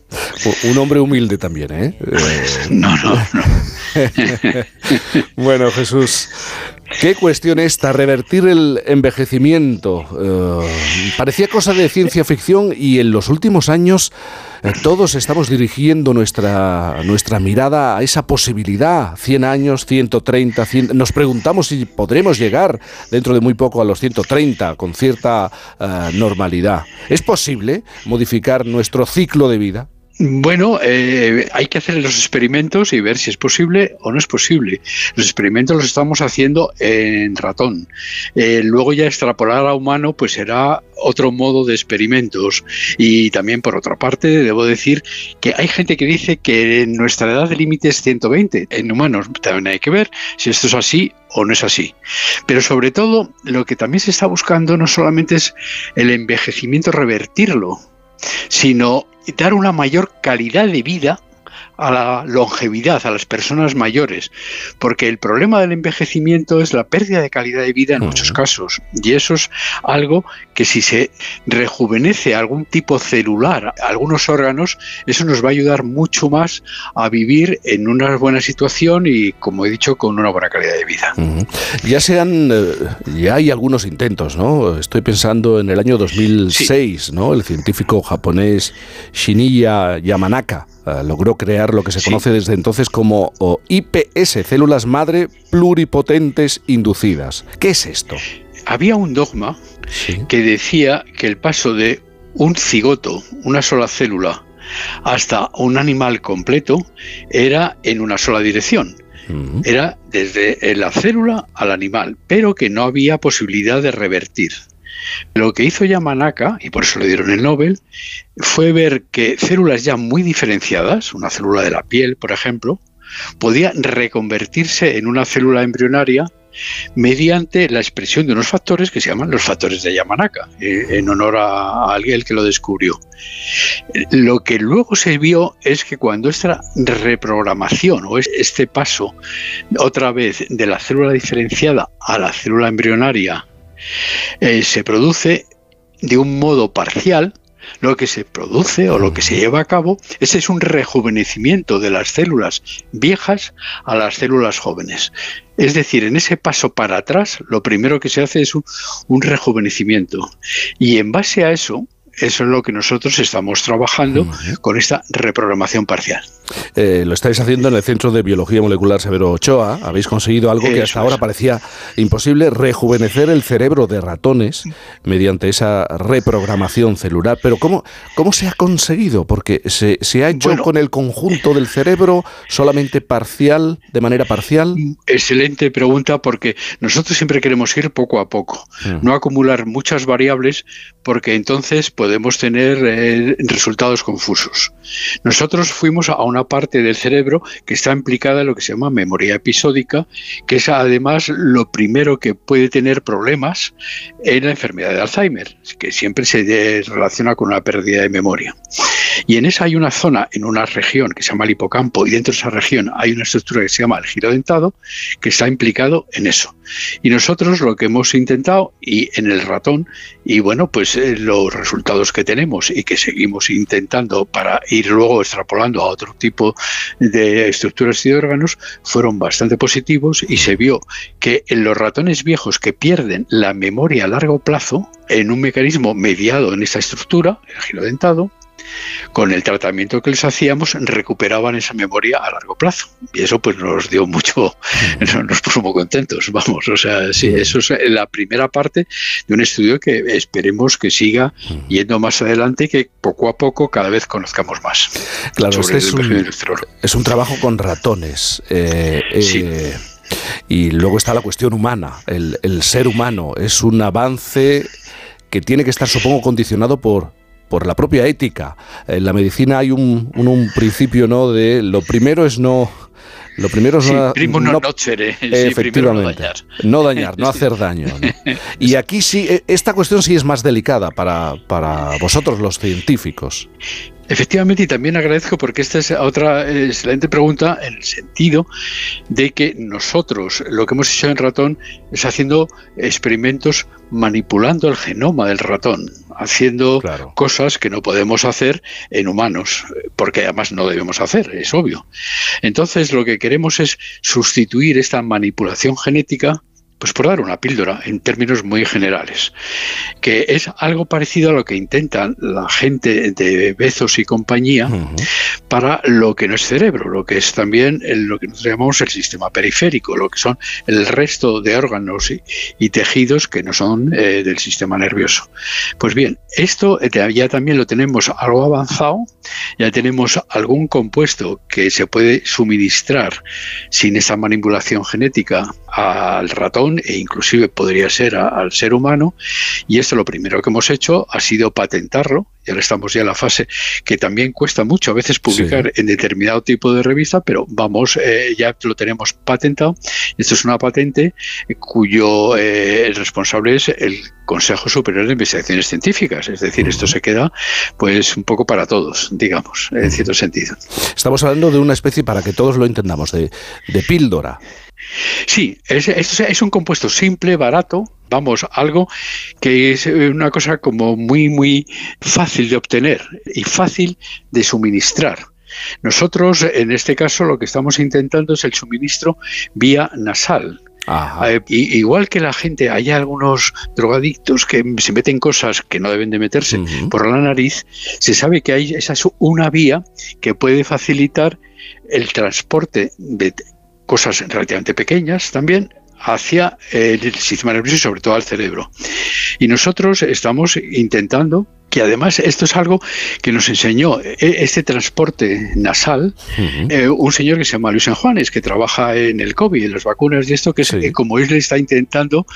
un hombre humilde también, ¿eh?
No, no,
bueno, Jesús, ¿qué cuestión esta? Revertir el envejecimiento. Eh, parecía cosa de ciencia ficción y en los últimos años eh, todos estamos dirigiendo nuestra, nuestra mirada a esa posibilidad. 100 años, 130, 100... Nos preguntamos si podremos llegar dentro de muy poco a los 130 con cierta eh, normalidad. ¿Es posible modificar nuestro ciclo de vida?
Bueno, eh, hay que hacer los experimentos y ver si es posible o no es posible. Los experimentos los estamos haciendo en ratón. Eh, luego ya extrapolar a humano, pues será otro modo de experimentos. Y también, por otra parte, debo decir que hay gente que dice que nuestra edad de límite es 120 en humanos. También hay que ver si esto es así o no es así. Pero sobre todo, lo que también se está buscando no solamente es el envejecimiento, revertirlo, sino dar una mayor calidad de vida a la longevidad, a las personas mayores, porque el problema del envejecimiento es la pérdida de calidad de vida en muchos casos, y eso es algo que si se rejuvenece algún tipo celular, algunos órganos, eso nos va a ayudar mucho más a vivir en una buena situación y, como he dicho, con una buena calidad de vida.
Ya se han, eh, ya hay algunos intentos, ¿no? Estoy pensando en el año 2006, ¿no? El científico japonés Shiniya Yamanaka eh, logró crear lo que se conoce desde entonces como IPS, células madre pluripotentes inducidas. ¿Qué es esto?
Había un dogma que decía que el paso de un cigoto, una sola célula, hasta un animal completo era en una sola dirección. Era desde la célula al animal, pero que no había posibilidad de revertir. Lo que hizo Yamanaka, y por eso le dieron el Nobel, fue ver que células ya muy diferenciadas, una célula de la piel, por ejemplo, podía reconvertirse en una célula embrionaria mediante la expresión de unos factores que se llaman los factores de Yamanaka, eh, en honor a alguien que lo descubrió. Lo que luego se vio es que cuando esta reprogramación o este paso otra vez de la célula diferenciada a la célula embrionaria eh, se produce de un modo parcial, lo que se produce o lo que se lleva a cabo, ese es un rejuvenecimiento de las células viejas a las células jóvenes. Es decir, en ese paso para atrás, lo primero que se hace es un, un rejuvenecimiento. Y en base a eso, eso es lo que nosotros estamos trabajando con esta reprogramación parcial.
Eh, lo estáis haciendo en el Centro de Biología Molecular Severo Ochoa. Habéis conseguido algo que hasta ahora parecía imposible, rejuvenecer el cerebro de ratones mediante esa reprogramación celular. Pero ¿cómo, cómo se ha conseguido? Porque se, se ha hecho con el conjunto del cerebro solamente parcial, de manera parcial.
Excelente pregunta porque nosotros siempre queremos ir poco a poco, no acumular muchas variables porque entonces podemos tener eh, resultados confusos. Nosotros fuimos a una parte del cerebro que está implicada en lo que se llama memoria episódica, que es además lo primero que puede tener problemas en la enfermedad de Alzheimer, que siempre se relaciona con una pérdida de memoria. Y en esa hay una zona, en una región que se llama el hipocampo, y dentro de esa región hay una estructura que se llama el giro dentado, que está implicado en eso. Y nosotros lo que hemos intentado, y en el ratón, y bueno, pues eh, los resultados que tenemos y que seguimos intentando para ir luego extrapolando a otro tipo de estructuras y de órganos, fueron bastante positivos y se vio que en los ratones viejos que pierden la memoria a largo plazo, en un mecanismo mediado en esta estructura, el giro dentado, con el tratamiento que les hacíamos recuperaban esa memoria a largo plazo. Y eso pues nos dio mucho, nos puso muy contentos, vamos. O sea, sí, eso es la primera parte de un estudio que esperemos que siga yendo más adelante y que poco a poco cada vez conozcamos más.
Claro, este es, un, es un trabajo con ratones. Eh, eh, y luego está la cuestión humana, el, el ser humano. Es un avance que tiene que estar, supongo, condicionado por, por la propia ética. En la medicina hay un, un, principio no de lo primero es no lo primero es
no, no,
efectivamente, no dañar, no, hacer daño. Y aquí sí, e, esta cuestión sí es más delicada para, para vosotros los científicos.
Efectivamente, y también agradezco porque esta es otra excelente pregunta en el sentido de que nosotros lo que hemos hecho en ratón es haciendo experimentos manipulando el genoma del ratón, haciendo cosas que no podemos hacer en humanos, porque además no debemos hacer, es obvio. Entonces, lo que queremos es sustituir esta manipulación genética pues por dar una píldora en términos muy generales, que es algo parecido a lo que intentan la gente de Bezos y compañía para lo que no es cerebro, lo que es también lo que nosotros llamamos el sistema periférico, lo que son el resto de órganos y, tejidos que no son eh, del sistema nervioso. Pues bien, esto ya también lo tenemos algo avanzado, ya tenemos algún compuesto que se puede suministrar sin esa manipulación genética al ratón e inclusive podría ser al ser humano. Y esto lo primero que hemos hecho ha sido patentarlo. Y ahora estamos ya en la fase que también cuesta mucho a veces publicar en determinado tipo de revista, pero vamos, eh, ya lo tenemos patentado. Esto es una patente cuyo eh, responsable es el Consejo Superior de Investigaciones Científicas. Es decir, esto se queda pues un poco para todos, digamos, en cierto sentido.
Estamos hablando de una especie, para que todos lo entendamos, de, de píldora.
Sí, es, es, un compuesto simple, barato, vamos, algo que es una cosa como muy, muy fácil de obtener y fácil de suministrar. Nosotros, en este caso, lo que estamos intentando es el suministro vía nasal. Eh, igual que la gente, hay algunos drogadictos que se meten cosas que no deben de meterse por la nariz, se sabe que hay, esa es una vía que puede facilitar el transporte de cosas relativamente pequeñas también hacia el sistema nervioso y sobre todo al cerebro. Y nosotros estamos intentando que además esto es algo que nos enseñó e, este transporte nasal eh, un señor que se llama Luis San Juanes, que trabaja en el COVID, en las vacunas y esto, que es como él está intentando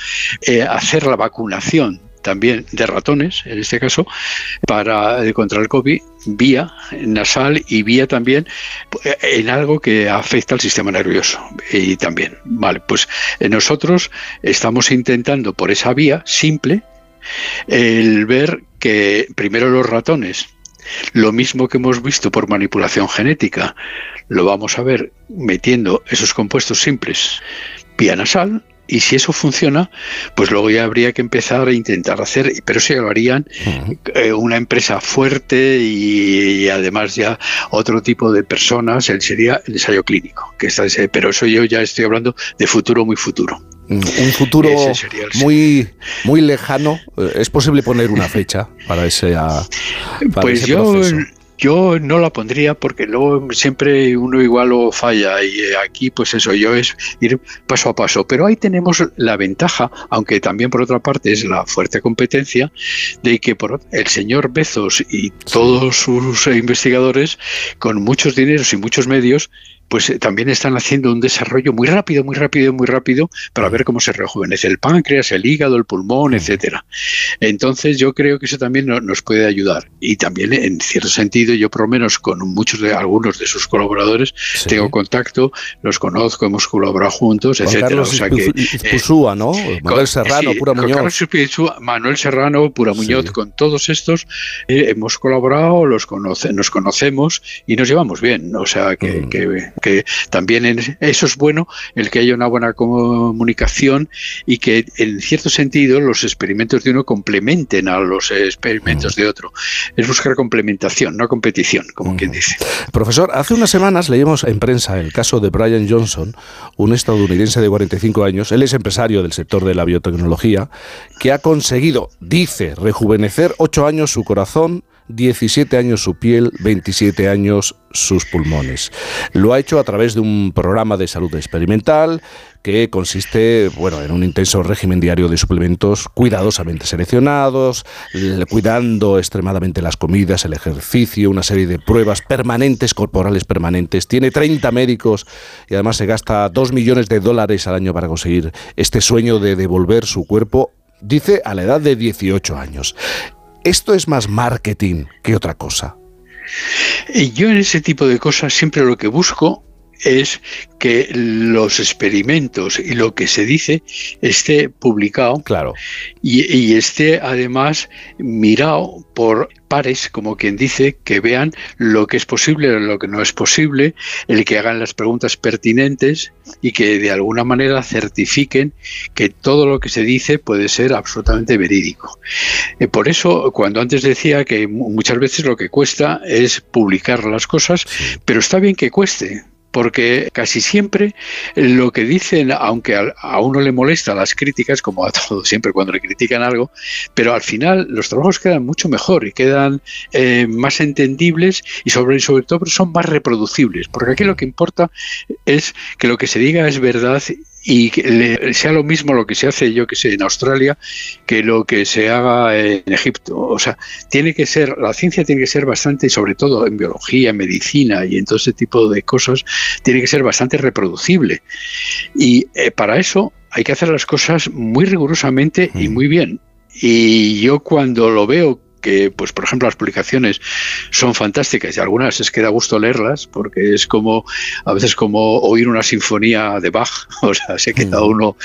eh, hacer la vacunación también de ratones, en este caso, para eh, contra el COVID vía nasal y vía también eh, en algo que afecta al sistema nervioso. Y también, vale, pues eh, nosotros estamos intentando por esa vía simple el ver que primero los ratones lo mismo que hemos visto por manipulación genética, lo vamos a ver metiendo esos compuestos simples vía nasal y si eso funciona, pues luego ya habría que empezar a intentar hacer, pero eso ya lo harían eh, una empresa fuerte y, además ya otro tipo de personas, él sería el ensayo clínico, que está ese, pero eso yo ya estoy hablando de futuro muy futuro.
Mm, Un futuro muy, muy lejano. Eh, ¿Es posible poner una fecha para ese, para
Pues
ese
yo,
proceso?
Yo no la pondría porque luego siempre uno igual lo falla y eh, aquí pues eso, yo es ir paso a paso. Pero ahí tenemos la ventaja, aunque también por otra parte es la fuerte competencia, de que por el señor Bezos y todos sus investigadores con muchos dineros y muchos medios pues eh, también están haciendo un desarrollo muy rápido, muy rápido, muy rápido para ver cómo se rejuvenece el páncreas, el hígado, el pulmón, etcétera. Entonces yo creo que eso también no- nos puede ayudar y también en cierto sentido yo por lo menos con muchos de algunos de sus colaboradores tengo contacto, los conozco, hemos colaborado juntos,
Juan
etcétera.
Carlos
O sea que,
Izpizu-
eh,
¿no? Manuel
con-
Serrano,
sí,
Pura
con
Muñoz.
Carlos Manuel Serrano, Pura Muñoz, con todos estos eh, hemos colaborado, los conoce, nos conocemos y nos llevamos bien. O sea que,
Mm.
que- que también en- eso es bueno, el que haya una buena comunicación y que en cierto sentido los experimentos de uno complementen a los experimentos de otro. Es buscar complementación, no competición, como quien dice.
Profesor, hace unas semanas leímos en prensa el caso de Brian Johnson, un estadounidense de 45 años. Él es empresario del sector de la biotecnología, que ha conseguido, dice, rejuvenecer 8 años su corazón, 17 años su piel, 27 años sus pulmones. Lo ha hecho a través de un programa de salud experimental que consiste bueno, en un intenso régimen diario de suplementos cuidadosamente seleccionados, cuidando extremadamente las comidas, el ejercicio, una serie de pruebas permanentes, corporales permanentes. Tiene 30 médicos y además se gasta 2 millones de dólares al año para conseguir este sueño de devolver su cuerpo, dice, a la edad de 18 años. Esto es más marketing que otra cosa.
Yo en ese tipo de cosas siempre lo que busco es que los experimentos y lo que se dice esté publicado
claro.
y, y esté además mirado por pares, como quien dice, que vean lo que es posible, lo que no es posible, el que hagan las preguntas pertinentes y que de alguna manera certifiquen que todo lo que se dice puede ser absolutamente verídico. Eh, Por eso, cuando antes decía que mu- muchas veces lo que cuesta es publicar las cosas, pero está bien que cueste, porque casi siempre lo que dicen, aunque a, uno le molesta las críticas, como a todos siempre cuando le critican algo, pero al final los trabajos quedan mucho mejor y quedan eh, más entendibles y sobre todo son más reproducibles, porque aquí lo que importa es que lo que se diga es verdad y que le- sea lo mismo lo que se hace, yo que sé, en Australia, que lo que se haga en Egipto. O sea, tiene que ser, la ciencia tiene que ser bastante, sobre todo en biología, en medicina y en todo ese tipo de cosas, tiene que ser bastante reproducible. Y eh, para eso hay que hacer las cosas muy rigurosamente y muy bien. Y yo cuando lo veo que, pues, por ejemplo, las publicaciones son fantásticas y algunas es que da gusto leerlas porque es como, a veces como oír una sinfonía de Bach, o sea, sé que cada uno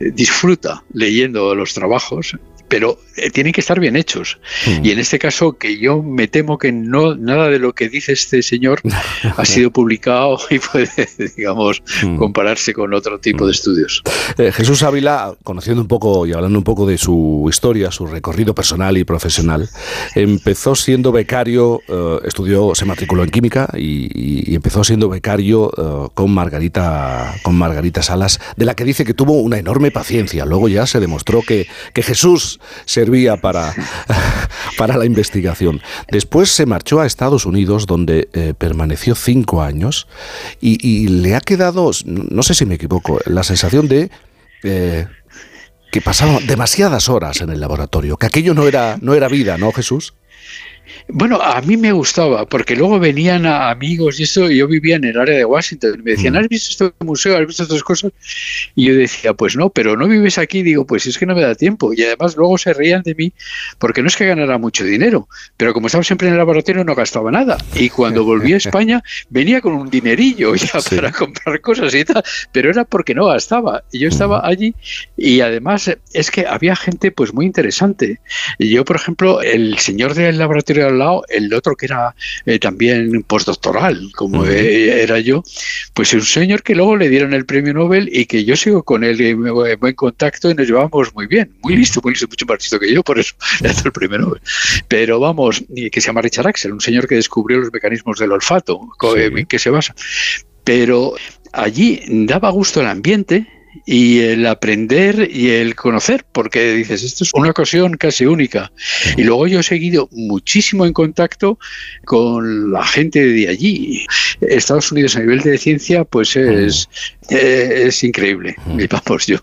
eh, disfruta leyendo los trabajos, pero eh, tienen que estar bien hechos. Y en este caso, que yo me temo que no nada de lo que dice este señor ha sido publicado y puede, digamos, compararse con otro tipo de estudios.
Eh, Jesús Ávila, conociendo un poco y hablando un poco de su historia, su recorrido personal y profesional, empezó siendo becario, eh, estudió, se matriculó en química y empezó siendo becario eh, con Margarita, con Margarita Salas, de la que dice que tuvo una enorme paciencia. Luego ya se demostró que, que Jesús servía para, para la investigación. Después se marchó a Estados Unidos, donde eh, permaneció cinco años y, le ha quedado, no sé si me equivoco, la sensación de eh, que pasaba demasiadas horas en el laboratorio, que aquello no era, no era vida, ¿no, Jesús?
Bueno, a mí me gustaba, porque luego venían a amigos y eso, y yo vivía en el área de Washington, y me decían, ¿has visto este museo? ¿Has visto estas cosas? Y yo decía, pues no, pero no vives aquí, digo, pues es que no me da tiempo. Y además luego se reían de mí, porque no es que ganara mucho dinero, pero como estaba siempre en el laboratorio no gastaba nada. Y cuando volví a España venía con un dinerillo ya para comprar cosas y tal, pero era porque no gastaba. Y yo estaba allí y además es que había gente pues muy interesante. Y yo, por ejemplo, el señor del laboratorio al lado, el otro que era eh, también postdoctoral, como eh, era yo, pues es un señor que luego le dieron el premio Nobel y que yo sigo con él en en buen contacto y nos llevamos muy bien. Muy listo, muy listo, mucho más listo que yo, por eso le ha dado el premio Nobel. Pero vamos, que se llama Richard Axel, un señor que descubrió los mecanismos del olfato, en que se basa. Pero allí daba gusto el ambiente y el aprender y el conocer, porque dices, esto es una ocasión casi única. Y luego yo he seguido muchísimo en contacto con la gente de allí. Estados Unidos a nivel de ciencia, pues es, eh, es increíble. Y vamos, yo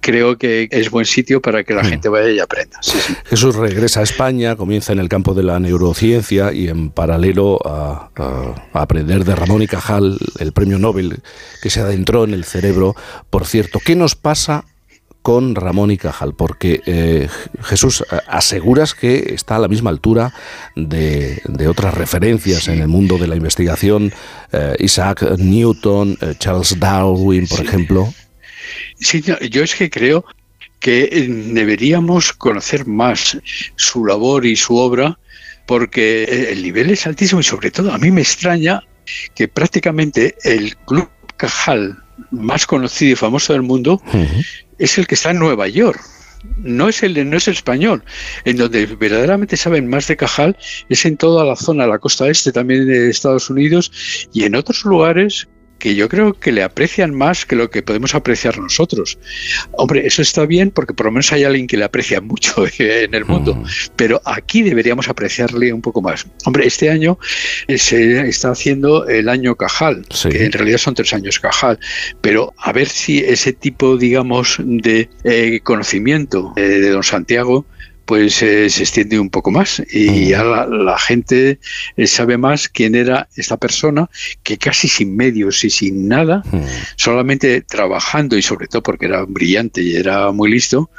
creo que es buen sitio para que la gente vaya y aprenda. Sí, sí.
Jesús regresa a España, comienza en el campo de la neurociencia y en paralelo a, a- a aprender de Ramón y Cajal, el premio Nobel que se adentró en el cerebro. Por cierto, ¿qué nos pasa con Ramón y Cajal? Porque eh, Jesús, eh, aseguras que está a la misma altura de, de otras referencias en el mundo de la investigación, eh, Isaac Newton, eh, Charles Darwin, por ejemplo.
Sí, no, yo es que creo que deberíamos conocer más su labor y su obra porque el nivel es altísimo y sobre todo a mí me extraña que prácticamente el club Cajal más conocido y famoso del mundo es el que está en Nueva York. No es el no es el español, en donde verdaderamente saben más de Cajal es en toda la zona, la costa este también de Estados Unidos y en otros lugares que yo creo que le aprecian más que lo que podemos apreciar nosotros. Hombre, eso está bien porque por lo menos hay alguien que le aprecia mucho en el mundo, pero aquí deberíamos apreciarle un poco más. Hombre, este año eh, se está haciendo el año Cajal, que en realidad son tres años Cajal, pero a ver si ese tipo, digamos, de eh, conocimiento eh, de don Santiago pues eh, se extiende un poco más. Y ya la, la gente eh, sabe más quién era esta persona que casi sin medios y sin nada, solamente trabajando y sobre todo porque era brillante y era muy listo,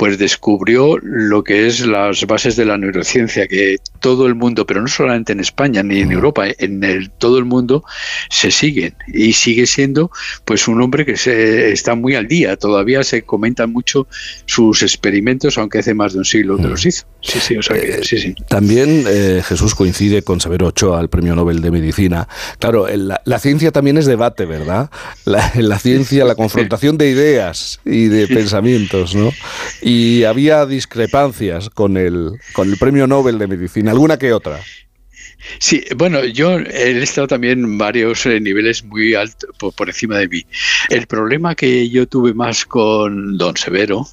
pues descubrió lo que es las bases de la neurociencia que todo el mundo, pero no solamente en España ni en Europa, en el, todo el mundo se siguen y sigue siendo pues un hombre que se está muy al día. Todavía se comentan mucho sus experimentos, aunque hace más de un siglo que los hizo. Sí, sí, o sea que sí, sí.
También eh, Jesús coincide con Severo Ochoa, el premio Nobel de Medicina. Claro, la, la ciencia también es debate, ¿verdad? La, la ciencia, la confrontación de ideas y de pensamientos, ¿no? Y había discrepancias con el, con el premio Nobel de Medicina, alguna que otra.
Sí, bueno, yo he estado también en varios eh, niveles muy altos por, por encima de mí. El problema que yo tuve más con don Severo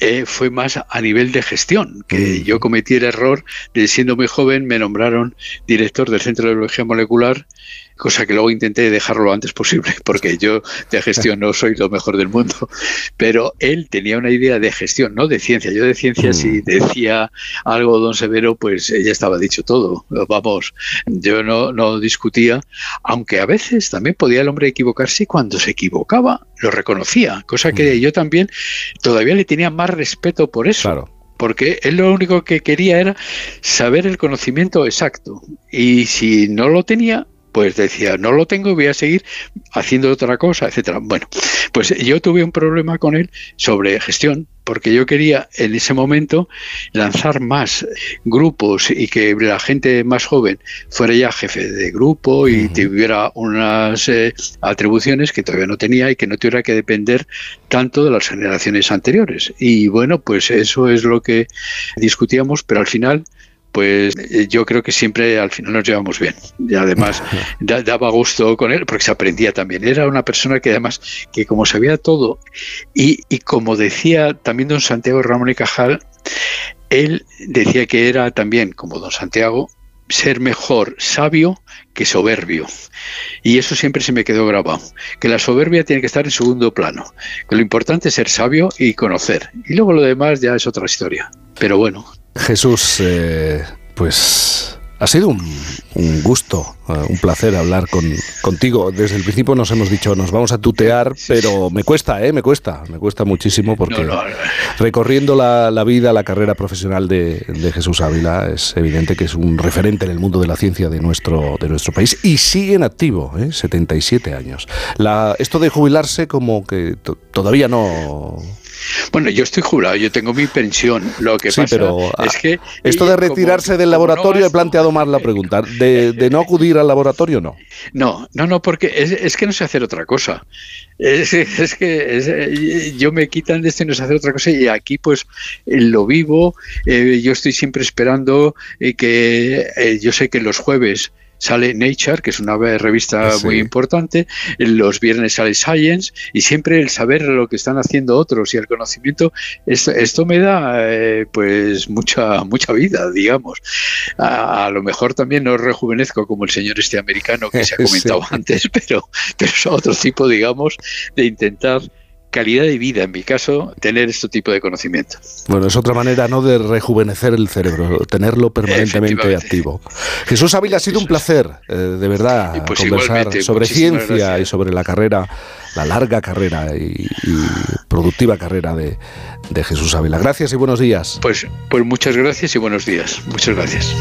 eh, fue más a nivel de gestión, que yo cometí el error de siendo muy joven me nombraron director del Centro de Biología Molecular, cosa que luego intenté dejarlo lo antes posible, porque yo de gestión no soy lo mejor del mundo, pero él tenía una idea de gestión, no de ciencia. Yo de ciencia si decía algo don Severo, pues ya estaba dicho todo. Vamos, yo no, no discutía, aunque a veces también podía el hombre equivocarse y cuando se equivocaba lo reconocía, cosa que yo también todavía le tenía más respeto por eso. Porque él lo único que quería era saber el conocimiento exacto. Y si no lo tenía, pues decía, no lo tengo, voy a seguir haciendo otra cosa, etcétera. Bueno, pues yo tuve un problema con él sobre gestión, porque yo quería en ese momento lanzar más grupos y que la gente más joven fuera ya jefe de grupo y tuviera unas eh, atribuciones que todavía no tenía y que no tuviera que depender tanto de las generaciones anteriores. Y bueno, pues eso es lo que discutíamos, pero al final pues eh, yo creo que siempre al final nos llevamos bien. Y además da- daba gusto con él porque se aprendía también. Era una persona que además, que como sabía todo, y, y como decía también don Santiago Ramón y Cajal, él decía que era también, como don Santiago, ser mejor sabio que soberbio. Y eso siempre se me quedó grabado, que la soberbia tiene que estar en segundo plano, que lo importante es ser sabio y conocer. Y luego lo demás ya es otra historia. Pero bueno,
Jesús, eh, pues ha sido un, un gusto, eh, un placer hablar con, contigo. Desde el principio nos hemos dicho, nos vamos a tutear, pero me cuesta, ¿eh? Me cuesta, me cuesta muchísimo porque
No, no,
recorriendo la, la vida, la carrera profesional de, de Jesús Ávila, es evidente que es un referente en el mundo de la ciencia de nuestro, de nuestro país y sigue en activo, ¿eh? 77 años. La, esto de jubilarse como que to- todavía no...
Bueno, yo estoy jubilado, yo tengo mi pensión. Lo que
Sí,
pasa
pero
es que
esto de
como-
retirarse del laboratorio he planteado más la pregunta. De, de no acudir al laboratorio, no.
No, no, no, porque es, es que no sé hacer otra cosa. Es, es que es- eh, yo me quitan de esto y no sé hacer otra cosa y aquí pues eh, lo vivo. eh, yo estoy siempre esperando eh, que eh, yo sé que los jueves sale Nature, que es una revista muy importante, los viernes sale Science y siempre el saber lo que están haciendo otros y el conocimiento, esto, esto me da eh, pues mucha, mucha vida, digamos. A, lo mejor también no rejuvenezco como el señor este americano que se ha comentado antes, pero, pero es otro tipo, digamos, de intentar calidad de vida, en mi caso, tener este tipo de conocimiento.
Bueno, es otra manera no de rejuvenecer el cerebro, tenerlo permanentemente activo. Jesús Ávila, ha sido un placer, eh, de verdad, pues conversar sobre ciencia y sobre la carrera, la larga carrera y, productiva carrera de, de, Jesús Ávila. Gracias y buenos días.
Pues, pues muchas gracias y buenos días. Muchas gracias.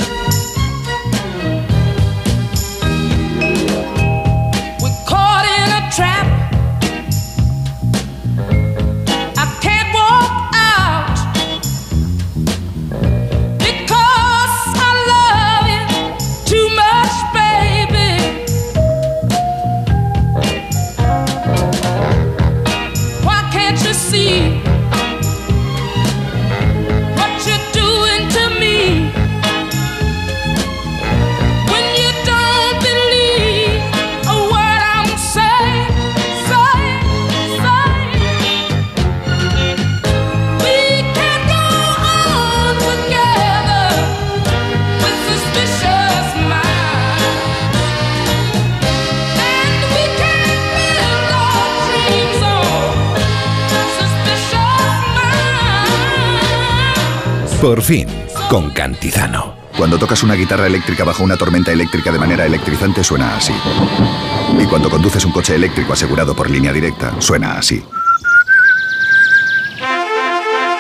Por fin, con Cantizano.
Cuando tocas una guitarra eléctrica bajo una tormenta eléctrica de manera electrizante suena así. Y cuando conduces un coche eléctrico asegurado por línea directa, suena así.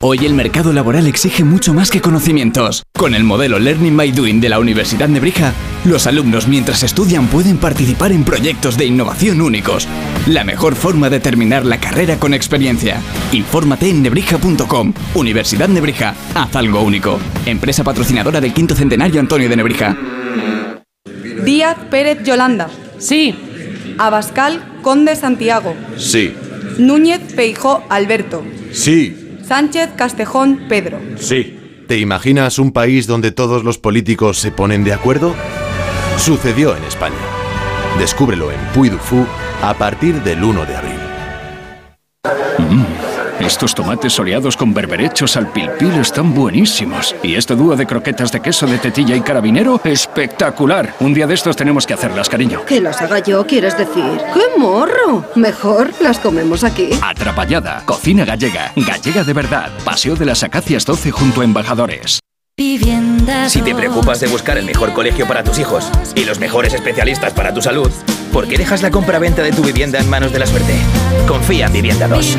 Hoy el mercado laboral exige mucho más que conocimientos. Con el modelo Learning by Doing de la Universidad Nebrija, los alumnos mientras estudian pueden participar en proyectos de innovación únicos. La mejor forma de terminar la carrera con experiencia. Infórmate en nebrija.com. Universidad Nebrija, haz algo único. Empresa patrocinadora del quinto centenario Antonio de Nebrija.
Díaz Pérez Yolanda. Sí. Abascal Conde Santiago.
Sí.
Núñez Feijó Alberto.
Sí.
Sánchez Castejón Pedro.
Sí. ¿Te imaginas un país donde todos los políticos se ponen de acuerdo? Sucedió en España. Descúbrelo en Puy du Fou a partir del 1 de abril.
Mm. Estos tomates soleados con berberechos al pilpil están buenísimos. Y este dúo de croquetas de queso de tetilla y carabinero, espectacular. Un día de estos tenemos que hacerlas, cariño.
¿Que las haga yo, quieres decir? ¡Qué morro! Mejor las comemos aquí.
Atrapallada, cocina gallega, gallega de verdad. Paseo de las Acacias 12 junto a Embajadores.
Si te preocupas de buscar el mejor colegio para tus hijos y los mejores especialistas para tu salud, ¿por qué dejas la compra-venta de tu vivienda en manos de la suerte? Confía en Vivienda 2.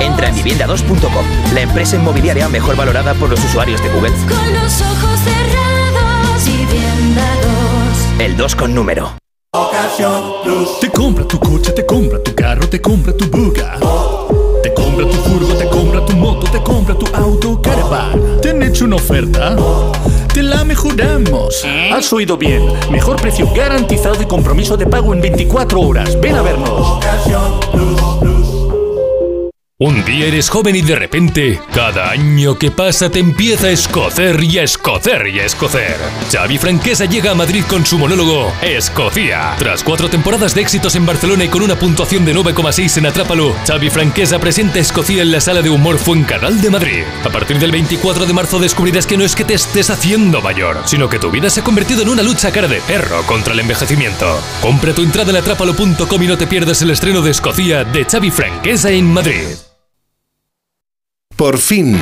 Entra en vivienda2.com, la empresa inmobiliaria mejor valorada por los usuarios de Google.
Con los ojos cerrados, Vivienda
2. El 2 con número.
Te compra tu coche, te compra tu carro, te compra tu buga. Te compra
tu furgo, te compra tu moto, te compra tu auto, caravan. ¿Te han hecho una oferta? Te la mejoramos. Has oído bien. Mejor precio garantizado y compromiso de pago en 24 horas. Ven a vernos.
Un día eres joven y de repente, cada año que pasa te empieza a escocer y a escocer y a escocer. Xavi Franquesa llega a Madrid con su monólogo Escocia. Tras cuatro temporadas de éxitos en Barcelona y con una puntuación de 9,6 en Atrápalo, Xavi Franquesa presenta Escocia en la sala de humor Fuencanal de Madrid. A partir del 24 de marzo descubrirás que no es que te estés haciendo mayor, sino que tu vida se ha convertido en una lucha cara de perro contra el envejecimiento. Compra tu entrada en atrápalo.com y no te pierdas el estreno de Escocia de Xavi Franquesa en Madrid.
Por fin.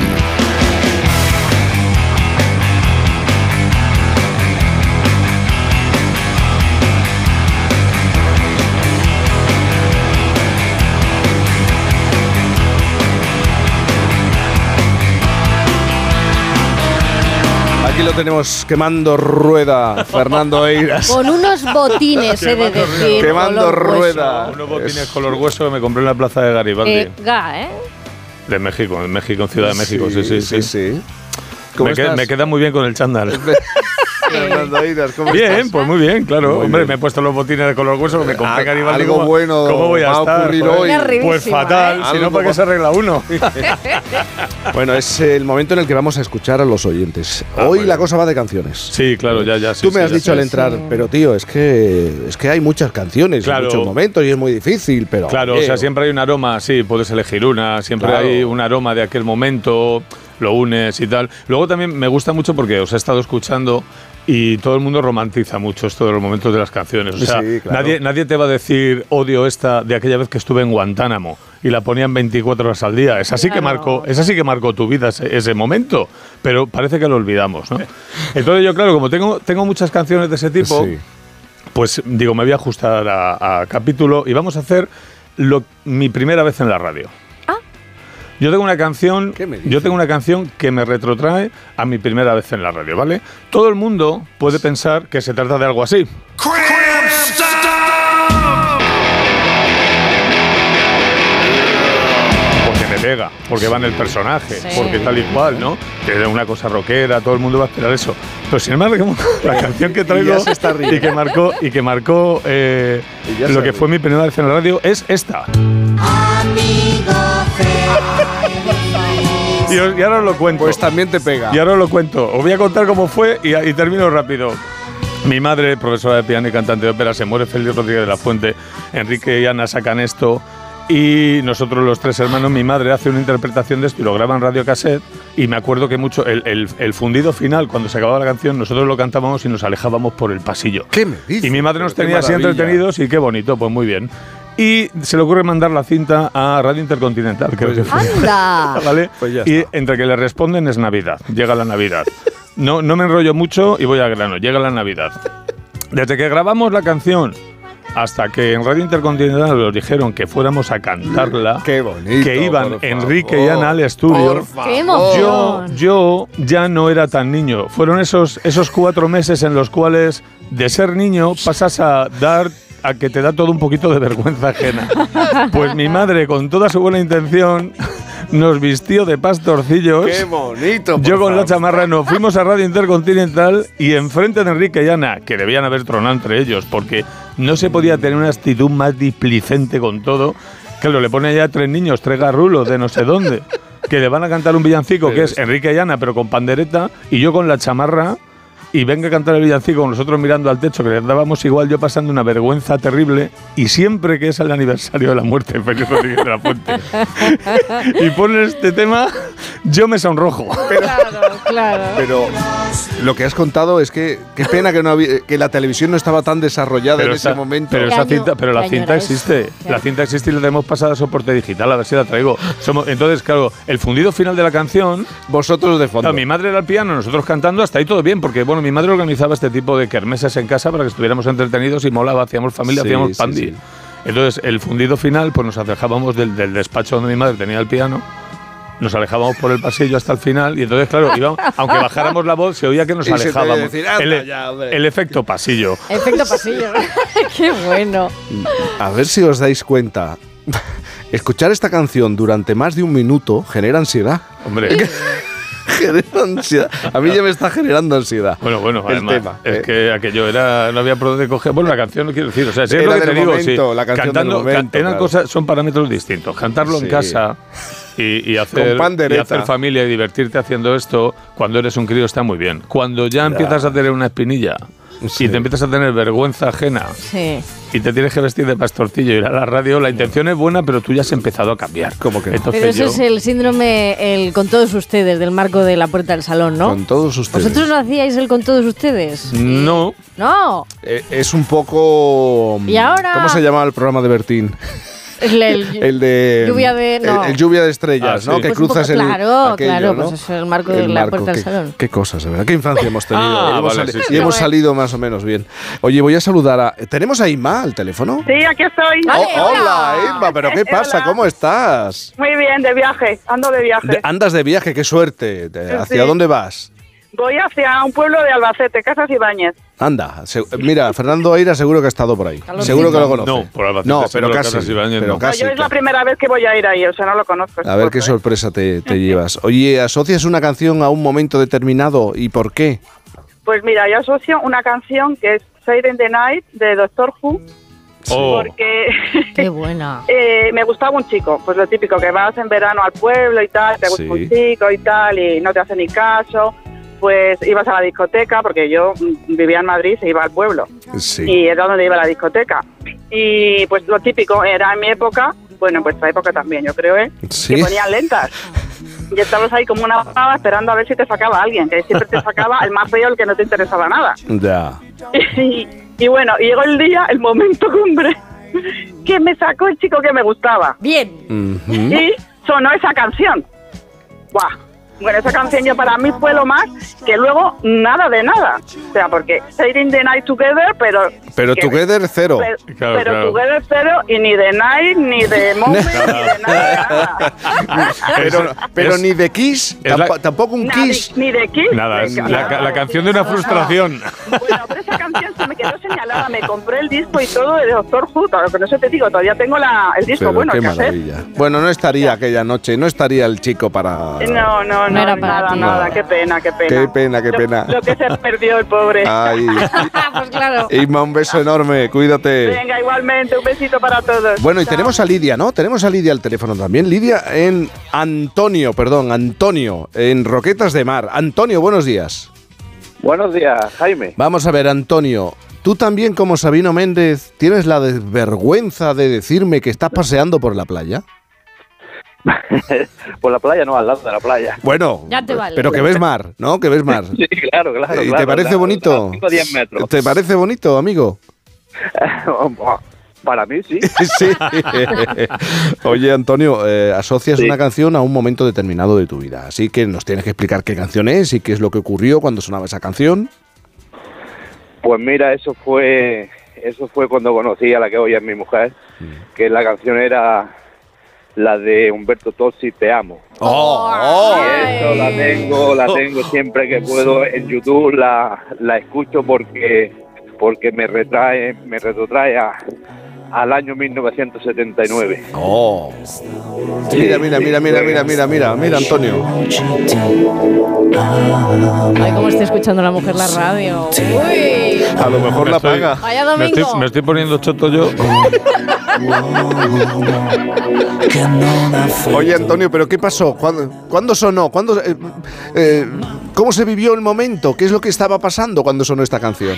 Aquí lo tenemos quemando rueda, Fernando Eiras.
Con unos botines, he de decir.
Quemando rueda.
Unos botines color hueso que me compré en la plaza de Garibaldi.
Eh, ga, ¿eh?
De México, en México, en Ciudad de México, sí, sí, sí.
sí. ¿Cómo
Me, que-
estás?
me queda muy bien con el chándal.
Fernando Eiras, ¿cómo
Bien,
estás?
pues muy bien, claro.
Muy
Hombre,
bien.
me he puesto los botines de color hueso que me compré
Ah,
Garibaldi.
algo
¿cómo-
bueno
¿Cómo voy a
va a
estar?
ocurrir
Joder?
hoy.
Pues
Arribísima,
fatal,
¿eh?
si no, ¿para qué se arregla uno?
Bueno, es el momento en el que vamos a escuchar a los oyentes. Hoy la cosa va de canciones.
Sí, claro, ya, ya. sí,
Tú me
sí,
has
ya
dicho al entrar, pero tío, es que es que hay muchas canciones
Claro.
en muchos momentos y es muy difícil, pero
Claro, o sea, siempre hay un aroma, sí, puedes elegir una, siempre
Claro.
hay un aroma de aquel momento, lo unes y tal. Luego también me gusta mucho porque os he estado escuchando y todo el mundo romantiza mucho esto de los momentos de las canciones. O sea,
Sí, claro.
nadie, nadie te va a decir odio esta de aquella vez que estuve en Guantánamo y la ponían 24 horas al día. Esa sí que marcó, esa sí que marcó tu vida ese, ese momento, pero parece que lo olvidamos, ¿no? Entonces yo, claro, como tengo, tengo muchas canciones de ese tipo,
Sí.
pues digo, me voy a ajustar a, a capítulo y vamos a hacer lo- mi primera vez en la radio. Yo tengo una canción, yo tengo una canción que me retrotrae a mi primera vez en la radio, ¿vale? Todo el mundo puede pensar que se trata de algo así. Porque me pega, porque va en el personaje,
Sí.
porque tal y cual, ¿no? Que es una cosa rockera, todo el mundo va a esperar eso. Pero sin embargo, la canción que traigo
está
y que marcó, y que marcó eh,
Y
lo que
ríe.
fue mi primera vez en la radio es esta. Y, os- y ahora os lo cuento.
Pues también te pega.
Y ahora os lo cuento. Os voy a contar cómo fue y, y termino rápido. Mi madre, profesora de piano y cantante de ópera, se muere Félix Rodríguez de la Fuente. Enrique y Ana sacan esto. Y nosotros los tres hermanos, mi madre hace una interpretación de esto y lo graba en radio cassette. Y me acuerdo que mucho, el, el- el fundido final, cuando se acababa la canción, nosotros lo cantábamos y nos alejábamos por el pasillo.
¿Qué me dices?
Y mi madre nos
Pero
tenía así entretenidos y qué bonito, pues muy bien. Y se le ocurre mandar la cinta a Radio Intercontinental, creo que fue.
¡Anda!
¿Vale?
Pues ya
y entre que le responden es Navidad, llega la Navidad. No, no me enrollo mucho y voy al grano, llega la Navidad. Desde que grabamos la canción hasta que en Radio Intercontinental nos dijeron que fuéramos a cantarla,
Qué bonito.
que iban
por
Enrique
favor,
y Ana al estudio.
por favor.
¡Qué
Yo, yo ya no era tan niño. Fueron esos, esos cuatro meses en los cuales de ser niño pasas a dar a que te da todo un poquito de vergüenza ajena. Pues mi madre, con toda su buena intención, nos vistió de pastorcillos.
Qué bonito.
Yo con la chamarra nos fuimos a Radio Intercontinental y enfrente de Enrique y Ana, que debían haber tronado entre ellos, porque no se podía tener una actitud más displicente con todo. Claro, le pone ya tres niños, tres garrulos de no sé dónde, que le van a cantar un villancico que es Enrique y Ana, pero con pandereta, y yo con la chamarra. Y venga a cantar el villancico con nosotros mirando al techo, que les dábamos igual, yo pasando una vergüenza terrible. Y siempre que es el aniversario de la muerte de Félix Rodríguez de la Fuente y ponen este tema, yo me sonrojo.
Claro, claro.
Pero lo que has contado es que qué pena que no había- que la televisión no estaba tan desarrollada en
esa,
ese momento.
pero
¿Qué
esa cinta, pero la cinta existe. La
Claro.
cinta existe y la tenemos pasada a soporte digital, a ver si la traigo. Somos, entonces, claro, el fundido final de la canción,
Vosotros de fondo.
claro, mi madre era al piano, nosotros cantando, hasta ahí todo bien, porque bueno, mi madre organizaba este tipo de kermeses en casa para que estuviéramos entretenidos y molaba, hacíamos familia,
Sí,
hacíamos pandi.
sí.
Entonces, el fundido final, pues nos alejábamos del, del despacho donde mi madre tenía el piano. Nos alejábamos por el pasillo hasta el final y entonces, claro, íbamos- aunque bajáramos la voz, se oía que nos
Y
alejábamos.
decir, "Anda
el,
ya, hombre".
el efecto pasillo.
Efecto pasillo. ¡Qué bueno!
A ver si os dais cuenta. escuchar esta canción durante más de un minuto genera ansiedad.
Hombre.
genera ansiedad. A mí ya me está generando ansiedad.
Bueno, bueno,
el
además,
tema.
es
eh.
que aquello era, no había por dónde coger. Bueno, la canción no quiero decir, o sea, si es
Era
lo que
del
te digo,
momento,
sí.
la canción del
Cantando,
momento,
ca- eran
claro.
cosas, son parámetros distintos. Cantarlo
Sí.
en casa y, y hacer, y hacer familia y divertirte haciendo esto cuando eres un crío está muy bien. Cuando ya empiezas a tener una espinilla y te empiezas a tener vergüenza ajena
Sí.
y te tienes que vestir de pastorcillo y ir a la radio, la intención es buena, pero tú ya has empezado a cambiar.
¿Cómo que?
Entonces
Pero ese
yo,
es el síndrome el con todos ustedes del marco de la puerta del salón, ¿no?
Con todos ustedes.
¿Vosotros no hacíais el con todos ustedes?
No.
No.
Eh, es un poco.
¿Y ahora?
¿Cómo se llamaba el programa de Bertín?
El, el-
El de.
Lluvia de- no.
El, el lluvia de estrellas,
Ah,
¿no?
sí.
Que
Pues
cruzas
poco-
el.
claro,
aquello,
claro,
¿no?
pues es el marco de la puerta del
qué,
salón.
Qué cosas, de verdad. Qué infancia hemos tenido.
Ah,
y hemos,
vale,
sali-
sí,
y hemos salido más o menos bien. Oye, voy a saludar a. ¿Tenemos a Ima al teléfono?
Sí, aquí estoy.
Oh, hola, Ima, ¿pero qué pasa?
Hola.
¿Cómo estás?
Muy bien, de viaje, ando de viaje.
De- andas de viaje, qué suerte. De- ¿Hacia
Sí.
dónde vas?
Voy hacia un pueblo de Albacete, Casas Ibáñez.
Anda, se- mira, Fernando Aira seguro que ha estado por ahí. Seguro que lo conoce.
No, por Albacete
No, pero casi.
Ibáñez
Pero
no.
casi.
yo es la primera vez que voy a ir ahí, o sea, no lo conozco.
A ver qué sorpresa te, te llevas. Oye, ¿asocias una canción a un momento determinado y por qué?
Pues mira, yo asocio una canción que es Siren the Night de Doctor Who,
Oh.
porque
Qué buena.
eh, me gustaba un chico, pues lo típico, que vas en verano al pueblo y tal, te gusta
Sí.
un chico y tal, y no te hace ni caso, pues ibas a la discoteca, porque yo mm, vivía en Madrid, se iba al pueblo.
Sí.
y era donde iba la discoteca. Y pues lo típico era en mi época, bueno, en vuestra época también, yo creo, ¿eh?
Sí.
Que ponían lentas. Y estabas ahí como una pava esperando a ver si te sacaba alguien, que siempre te sacaba el más feo, el que no te interesaba nada.
Ya.
Y, y bueno, y llegó el día, el momento cumbre, que me sacó el chico que me gustaba.
Bien.
Y sonó esa canción. ¡Buah! Bueno, esa canción ya para mí fue lo más que luego nada de nada. O sea, porque Sailing the Night Together, pero...
Pero
que-
Together cero.
Pero,
Claro,
pero
claro.
Together cero y ni de Night, ni de Moment, ni de nada.
Pero, pero
es-
ni de Kiss,
la-
tampoco un
Nada,
Kiss.
Ni de Kiss.
Nada, es la,
nada.
la canción de una frustración.
Bueno, pero esa canción se me quedó señalada. Me compré el disco y todo de Doctor Who. Claro, Con eso te digo, todavía tengo la, el disco.
Pero
bueno,
qué maravilla. Bueno, no estaría aquella noche, no estaría el chico para...
No, no, no,
No era para
nada,
ti.
nada.
No.
Qué pena, qué pena.
Qué pena, qué
Lo-
pena.
Lo, que se perdió el pobre.
Ay,
pues claro.
Inma, un beso enorme, cuídate.
Venga, igualmente, un besito para todos.
Bueno, y
Chao.
tenemos a Lidia, ¿no? Tenemos a Lidia al teléfono también. Lidia en Antonio, perdón, Antonio, en Roquetas de Mar. Antonio, buenos días.
Buenos días, Jaime.
Vamos a ver, Antonio. Tú también, como Sabino Méndez, tienes la desvergüenza de decirme que estás paseando por la playa.
Por la playa, no, al lado de la playa.
Bueno,
Ya te vale.
pero que ves mar, ¿no? Que ves mar.
Sí, claro, claro.
¿Y
claro,
te parece
claro,
bonito?
a 5 o 10 metros.
¿Te parece bonito, amigo?
Para mí, sí.
Sí. Oye, Antonio, eh, asocias
Sí.
una canción a un momento determinado de tu vida. Así que nos tienes que explicar qué canción es y qué es lo que ocurrió cuando sonaba esa canción.
Pues mira, eso fue eso fue cuando conocí a la que hoy es mi mujer,
Mm.
que la canción era la de Humberto Tozzi, Te amo.
¡Oh!
Y eso la tengo, la tengo siempre que puedo en YouTube, la, la escucho porque porque me retrae, me retrotrae a- al año 1979.
¡Oh! Mira, mira, mira, mira, mira, mira, mira, mira, Antonio.
Ay, cómo está escuchando la mujer la radio. Uy.
A lo mejor
Me
la
estoy-
paga.
Vaya
Me
domingo.
estoy, me estoy poniendo choto yo.
Oye, Antonio, ¿pero qué pasó? ¿Cuándo, cuándo sonó? ¿Cuándo, eh, eh, ¿Cómo se vivió el momento? ¿Qué es lo que estaba pasando cuando sonó esta canción?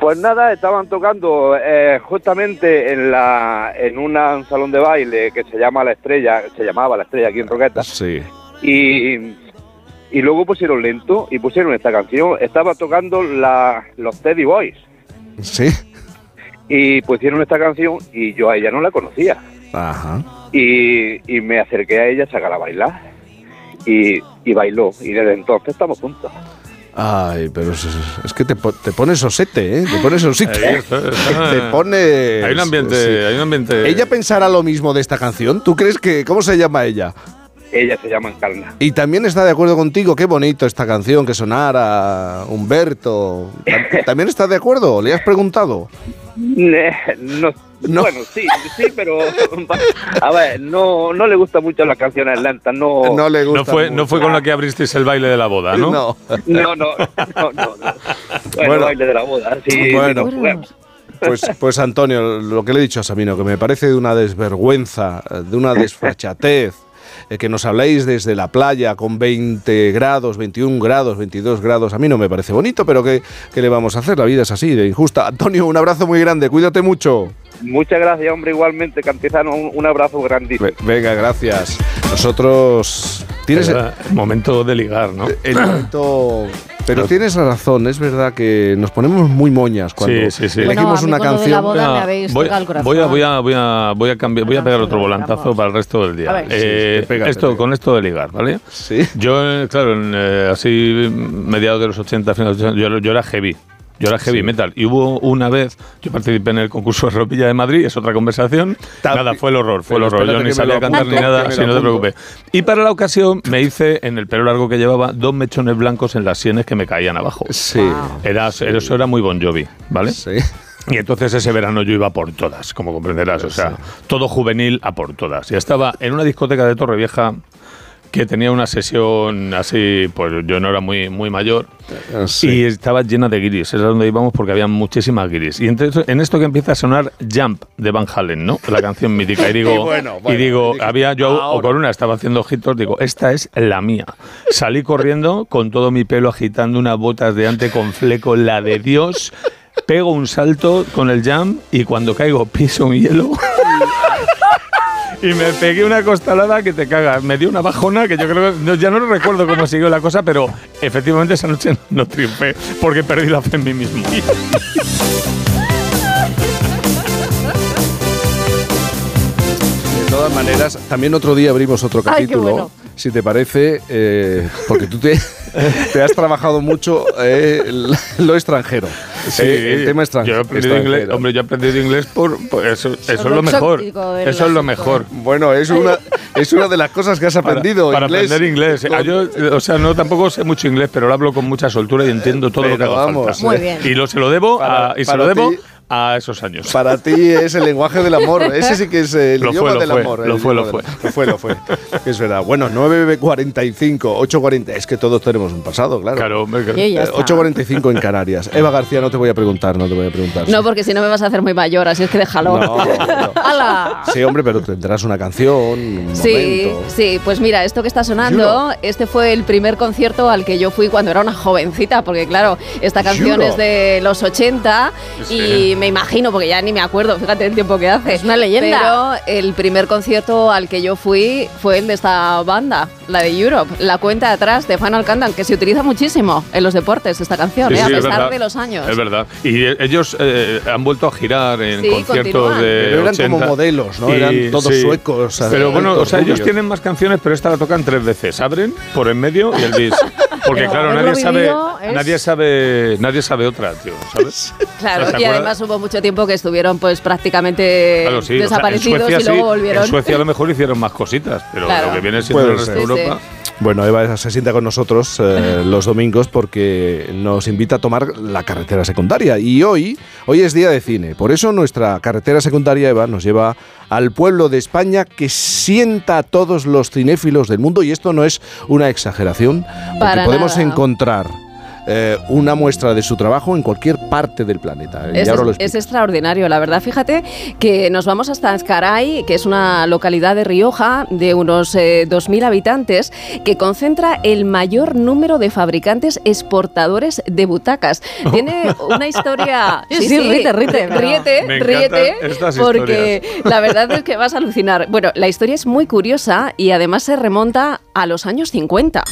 Pues nada, estaban tocando eh, justamente en la en una- un salón de baile que se llama La Estrella, se llamaba La Estrella aquí en Roqueta,
Sí.
y, y luego pusieron lento y pusieron esta canción. Estaba tocando la, los Teddy Boys
¿Sí?
y pusieron esta canción y yo a ella no la conocía.
Ajá.
Y, y me acerqué a ella a sacar a bailar y, y bailó y desde entonces estamos juntos.
Ay, pero es, es que te, te pones osete, ¿eh? Te pones
está.
te pones...
Hay un ambiente,
sí.
hay un ambiente.
¿Ella pensará lo mismo de esta canción? ¿Tú crees que... ¿Cómo se llama ella?
Ella se llama Encarna.
Y también está de acuerdo contigo, qué bonito esta canción, que sonara Humberto. ¿Tam- ¿También está de acuerdo? ¿Le has preguntado?
Eh, No, Bueno, sí, sí, pero a ver, no, no le gusta mucho las canciones lentas, no.
No le
No
gusta.
fue, no fue con la que abristeis el baile de la boda, ¿no?
No.
No, no, no, no. no. Bueno,
Bueno.
baile de la boda, sí.
Bueno. Pues, pues Antonio, lo que le he dicho a Sabino, que me parece de una desvergüenza, de una desfachatez, eh, que nos habléis desde la playa con 20 grados, 21 grados, 22 grados, a mí no me parece bonito, pero ¿qué, qué le vamos a hacer? La vida es así, de injusta. Antonio, un abrazo muy grande, cuídate mucho.
Muchas gracias, hombre, igualmente, Cantizano, un, un abrazo grandísimo.
Ve- Venga, gracias. Nosotros... Tienes
Era el momento de ligar, ¿no?
el momento... Pero tienes razón, es verdad que nos ponemos muy moñas cuando
Sí, sí, sí.
elegimos
Bueno, a mí
una
con lo de
canción.
la boda me habéis
voy, a, voy a, voy a, voy a cambiar, voy a pegar otro volantazo para el resto del día.
Ver.
Eh,
Sí, pégate,
esto,
pégate.
con esto de ligar, ¿vale?
Sí.
Yo, eh, claro, en, eh, así mediados de los 80, finales de los 80, yo, yo era heavy. Yo era heavy metal. Y hubo una vez, yo participé en el concurso de ropilla de Madrid, es otra conversación.
Ta-
Nada, fue el horror, fue el horror. Yo ni sabía
lo
cantar ni nada,
lo
no te preocupes. Y para la ocasión me hice, en el pelo largo que llevaba, dos mechones blancos en las sienes que me caían abajo.
Sí.
Era, eso era muy Bon Jovi, ¿vale?
Sí.
Y entonces ese verano yo iba a por todas, como comprenderás. O sea, todo juvenil a por todas. Y estaba en una discoteca de Torrevieja que tenía una sesión así, pues yo no era muy, muy mayor.
Ah, Sí.
Y estaba llena de guiris, es donde íbamos porque había muchísimas guiris. Y entre- en esto que empieza a sonar Jump de Van Halen, ¿no? La canción mítica. Y digo,
Y bueno,
y
bueno,
digo había yo o con una estaba haciendo ojitos, digo, esta es la mía. Salí corriendo con todo mi pelo agitando unas botas de ante con fleco, la de Dios. Pego un salto con el jump y cuando caigo piso un hielo. Y me pegué una costalada que te cagas. Me dio una bajona que yo creo que no- ya no recuerdo cómo siguió la cosa, pero efectivamente esa noche no triunfé porque perdí la fe en mí mismo.
De todas maneras, también otro día abrimos otro
Ay, qué
capítulo,
bueno.
Si te parece, eh, porque tú te, te has trabajado mucho eh, lo extranjero, eh, el tema extran-
Yo he aprendido
extranjero.
inglés, hombre, yo he aprendido inglés por, por eso, eso es
lo
mejor. Eso es lo mejor.
Bueno, es una, es una de las cosas que has aprendido.
para,
inglés.
aprender inglés. Ah, yo, o sea, no tampoco sé mucho inglés, pero lo hablo con mucha soltura y entiendo todo lo que haga
vamos,
falta.
Muy bien.
Y lo, se lo debo,
Para-
a, y se lo debo
ti-
a esos años.
Para ti es el lenguaje del amor. Ese sí que es el
Lo
idioma
fue, lo
del
fue,
amor.
lo fue, lo
del- Lo fue, lo fue. Es verdad. Bueno, 9.45, 8.40. Es que todos tenemos un pasado, claro.
Claro, hombre,
Sí, ya
Eh,
está.
8.45 en Canarias. Eva García, no te voy a preguntar, no te voy a preguntar.
No, porque si no me vas a hacer muy mayor, así es que déjalo.
No, no.
¡Hala!
Sí, hombre, pero tendrás una canción, un
Sí,
momento.
sí, pues mira, esto que está sonando, este fue el primer concierto al que yo fui cuando era una jovencita, porque claro, esta canción
Juro.
es de los 80 y
Sí.
Me imagino, porque ya ni me acuerdo, fíjate el tiempo que hace.
Es una leyenda.
Pero el primer concierto al que yo fui fue el de esta banda, la de Europe, la cuenta de atrás de Final Countdown, que se utiliza muchísimo en los deportes, esta canción,
Sí,
¿eh?
sí,
a
es
pesar
verdad.
de los años.
Es verdad. Y ellos eh, han vuelto a girar en
Sí,
conciertos
continúan.
de.
Pero eran
80.
como modelos, ¿no? Eran todos suecos,
Pero bueno, o sea, ellos tienen más canciones, pero esta la tocan tres veces. Abren por en medio y el bis. Porque
Pero
claro, nadie sabe,
es-
nadie sabe, nadie sabe otra, tío, ¿sabes?
Claro,
O sea, ¿te
y
acuerdas?
además hubo mucho tiempo que estuvieron pues prácticamente
Claro, sí, o sea, en
desaparecidos
Suecia
y luego
sí,
volvieron.
En Suecia a lo mejor hicieron más cositas, pero
Claro.
lo que viene siendo
Puede
el resto de.
Sí,
Europa.
Bueno, Eva se sienta con nosotros eh, los domingos porque nos invita a tomar la carretera secundaria. Y hoy, hoy es día de cine. Por eso nuestra carretera secundaria, Eva, nos lleva al pueblo de España que sienta a todos los cinéfilos del mundo. Y esto no es una exageración, porque
Para
podemos
nada.
encontrar eh, una muestra de su trabajo en cualquier parte del planeta.
Es, extraordinario, la verdad. Fíjate que nos vamos hasta Azcaray, que es una localidad de Rioja de unos eh, 2.000 habitantes, que concentra el mayor número de fabricantes exportadores de butacas. Tiene una historia...
Sí, sí, ríete, ríete,
Ríete,
Me
ríete, porque la verdad es que vas a alucinar. Bueno, la historia es muy curiosa y además se remonta a los años 50.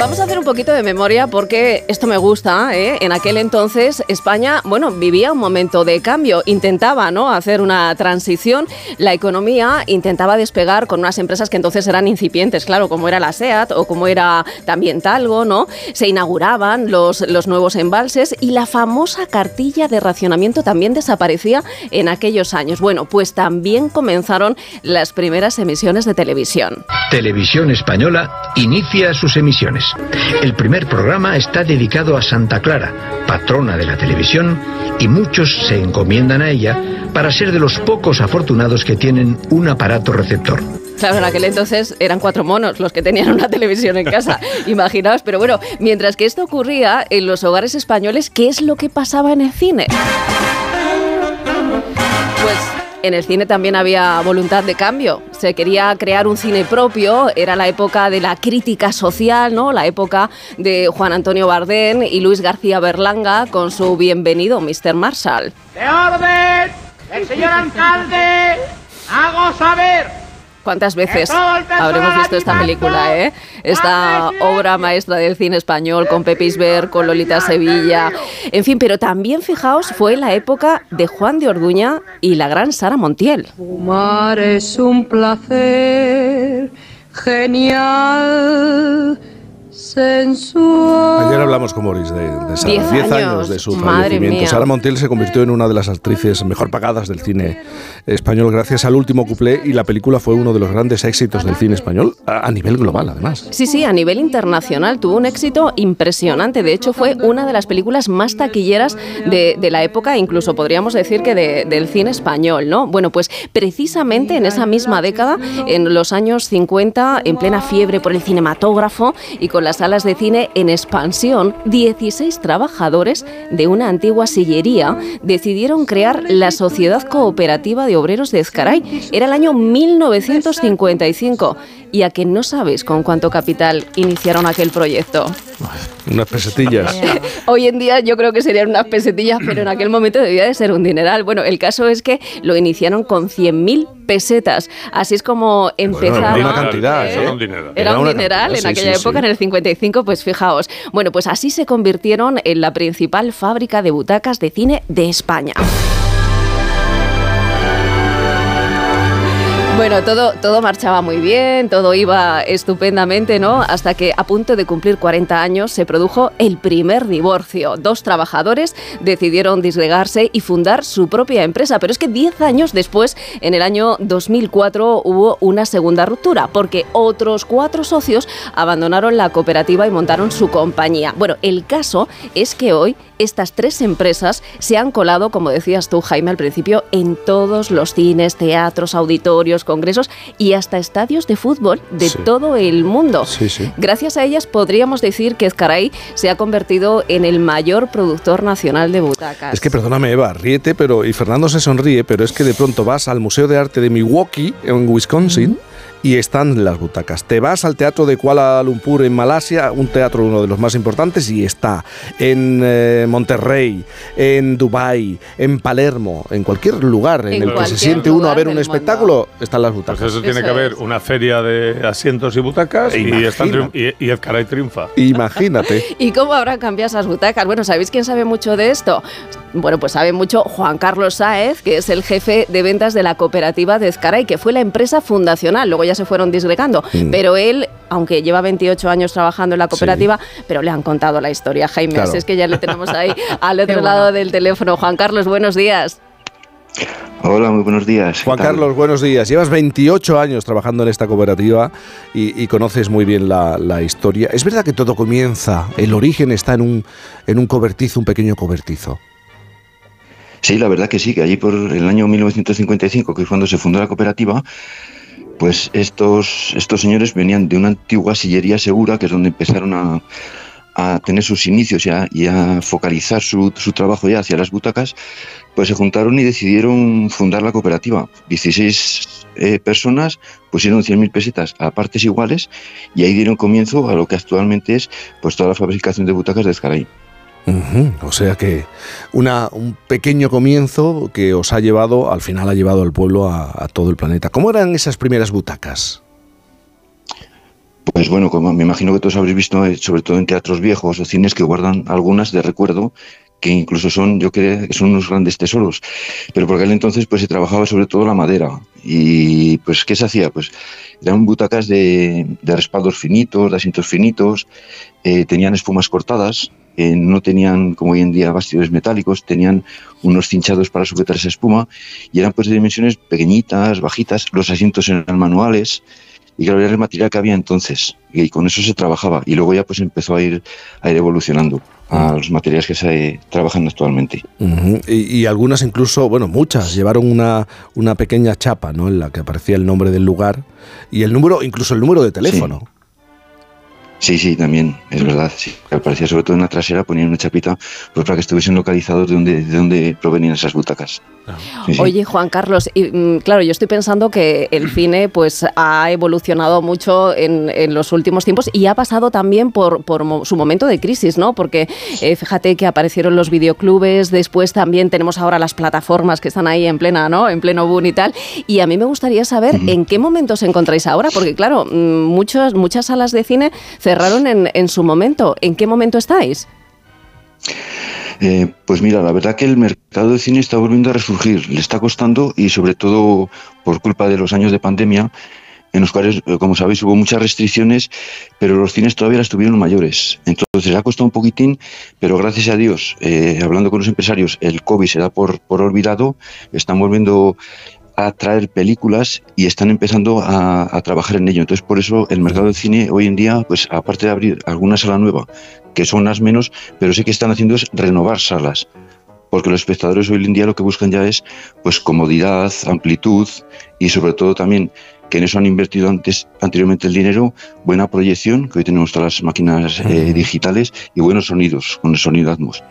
Vamos a hacer un poquito de memoria porque esto me gusta. ¿eh? En aquel entonces España, bueno, vivía un momento de cambio, intentaba, ¿no? Hacer una transición. La economía intentaba despegar con unas empresas que entonces eran incipientes, claro, como era la Seat o como era también Talgo, ¿no? Se inauguraban los, los nuevos embalses y la famosa cartilla de racionamiento también desaparecía en aquellos años. Bueno, pues también comenzaron las primeras emisiones de televisión.
Televisión Española inicia sus emisiones. El primer programa está dedicado a Santa Clara, patrona de la televisión, y muchos se encomiendan a ella para ser de los pocos afortunados que tienen un aparato receptor.
Claro, en aquel entonces eran cuatro monos los que tenían una televisión en casa, imaginaos. Pero bueno, mientras que esto ocurría en los hogares españoles, ¿qué es lo que pasaba en el cine? En el cine también había voluntad de cambio. Se quería crear un cine propio. Era la época de la crítica social, ¿no? La época de Juan Antonio Bardén y Luis García Berlanga con su bienvenido Mr. Marshall.
¡De orden! ¡El señor alcalde! ¡Hago saber!
¿Cuántas veces habremos visto esta película, eh? Esta obra maestra del cine español con Pepisber, con Lolita Sevilla. En fin, pero también fijaos, fue la época de Juan de Orduña y la gran Sara Montiel.
Fumar es un placer genial, sensual.
Ayer hablamos con Boris de, de Sara,
Diez
10 años,
años,
de su
madre
fallecimiento.
mía.
Sara Montiel se convirtió en una de las actrices mejor pagadas del cine español gracias al último cuplé y la película fue uno de los grandes éxitos del cine español a, a nivel global además.
Sí, sí, a nivel internacional tuvo un éxito impresionante. De hecho, fue una de las películas más taquilleras de, de la época, incluso podríamos decir que de- del cine español, ¿no? Bueno, pues precisamente en esa misma década, en los años 50, en plena fiebre por el cinematógrafo y con las salas de cine en expansión, 16 trabajadores de una antigua sillería decidieron crear la Sociedad Cooperativa de Obreros de Ezcaray. Era el año 1955. ¿Y a que no sabes con cuánto capital iniciaron aquel proyecto?
Unas pesetillas.
Hoy en día yo creo que serían unas pesetillas, pero en aquel momento debía de ser un dineral. Bueno, el caso es que lo iniciaron con 100.000 pesetas. Así es como empezaron.
era una cantidad,
¿eh?
Era un dineral.
Era un dineral en
sí,
aquella
sí,
época,
sí.
en el 55, pues fijaos. Bueno, pues así se convirtieron en la principal fábrica de butacas de cine de España. Bueno, todo, todo marchaba muy bien, todo iba estupendamente, ¿no? Hasta que a punto de cumplir 40 años se produjo el primer divorcio. Dos trabajadores decidieron disgregarse y fundar su propia empresa. Pero es que 10 años después, en el año 2004, hubo una segunda ruptura, porque otros cuatro socios abandonaron la cooperativa y montaron su compañía. Bueno, el caso es que hoy estas tres empresas se han colado, como decías tú, Jaime, al principio, en todos los cines, teatros, auditorios, congresos y hasta estadios de fútbol de
Sí.
todo el mundo.
Sí, sí.
Gracias a ellas podríamos decir que Ezcaray se ha convertido en el mayor productor nacional de butacas.
Es que perdóname Eva, ríete, pero y Fernando se sonríe, pero es que de pronto vas al Museo de Arte de Milwaukee en Wisconsin y están las butacas. Te vas al Teatro de Kuala Lumpur en Malasia, un teatro uno de los más importantes y está en eh, Monterrey, en Dubai, en Palermo, en cualquier lugar en,
En
el que se siente uno a ver un espectáculo, están las butacas.
Pues eso tiene
Eso
que haber una feria de asientos y butacas y,
Imagina.
están y, y Ezcaray triunfa.
Imagínate.
¿Y cómo habrán cambiado esas butacas? Bueno, ¿sabéis quién sabe mucho de esto? Bueno, pues sabe mucho Juan Carlos Sáez, que es el jefe de ventas de la cooperativa de Ezcaray, que fue la empresa fundacional, luego ya se fueron disgregando,
Mm.
pero él, aunque lleva 28 años trabajando en la cooperativa, pero le han contado la historia, Jaime,
Claro.
así es que ya le tenemos ahí al otro
bueno.
lado del teléfono. Juan Carlos, buenos días.
Hola, muy buenos días.
Juan. Carlos, buenos días. Llevas 28 años trabajando en esta cooperativa y, y conoces muy bien la, la historia. Es verdad que todo comienza, el origen está en un, en un cobertizo, un pequeño cobertizo.
Sí, la verdad que sí, que allí por el año 1955, que es cuando se fundó la cooperativa, pues estos, estos señores venían de una antigua sillería segura, que es donde empezaron a, a tener sus inicios y a, y a focalizar su, su trabajo ya hacia las butacas, pues se juntaron y decidieron fundar la cooperativa. 16 eh, personas pusieron 100.000 pesetas a partes iguales y ahí dieron comienzo a lo que actualmente es pues toda la fabricación de butacas de
O sea que una, un pequeño comienzo que os ha llevado, al final ha llevado al pueblo a, a todo el planeta. ¿Cómo eran esas primeras butacas?
Pues bueno, como me imagino que todos habréis visto, eh, sobre todo en teatros viejos o cines que guardan algunas de recuerdo, que incluso son, yo creo que son unos grandes tesoros. Pero por aquel entonces pues se trabajaba sobre todo la madera. Y pues, ¿qué se hacía? Pues eran butacas de, respaldos finitos, de asientos finitos, eh, tenían espumas cortadas, eh, no tenían como hoy en día bastidores metálicos, tenían unos cinchados para sujetar esa espuma y eran pues de dimensiones pequeñitas, bajitas, los asientos eran manuales y claro, era el material que había entonces, y con eso se trabajaba, y luego ya pues empezó a ir, a ir evolucionando a los materiales que se trabajan actualmente.
Y algunas incluso, bueno, muchas llevaron una, una pequeña chapa, ¿no? En la que aparecía el nombre del lugar y el número, incluso el número de teléfono.
Sí, sí, también, es verdad. Sí. Aparecía sobre todo en la trasera, ponían una chapita pues, para que estuviesen localizados de dónde, de dónde provenían esas butacas. Sí, sí.
Oye, Juan Carlos, y, mm, claro, yo estoy pensando que el cine pues ha evolucionado mucho en, en los últimos tiempos y ha pasado también por, su momento de crisis, ¿no? Porque eh, fíjate que aparecieron los videoclubes, después también tenemos ahora las plataformas que están ahí en plena, ¿no? En pleno boom y tal. Y a mí me gustaría saber en qué momento os encontráis ahora, porque claro, mm, muchos, muchas salas de cine cerraron en, en su momento. ¿En qué momento estáis?
Eh, pues mira, la verdad que el mercado de cine está volviendo a resurgir, le está costando y sobre todo por culpa de los años de pandemia, en los cuales, eh, como sabéis, hubo muchas restricciones, pero los cines todavía las tuvieron mayores. Entonces ha costado un poquitín, pero gracias a Dios, eh, hablando con los empresarios, el COVID se da por, por olvidado, están volviendo a traer películas y están empezando a, trabajar en ello. Entonces, por eso el mercado del cine hoy en día, pues aparte de abrir alguna sala nueva, que son las menos, pero sí que están haciendo es renovar salas. Porque los espectadores hoy en día lo que buscan ya es pues comodidad, amplitud y sobre todo también que en eso han invertido antes, anteriormente el dinero, buena proyección, que hoy tenemos todas las máquinas eh, digitales, y buenos sonidos, con el sonido Atmos.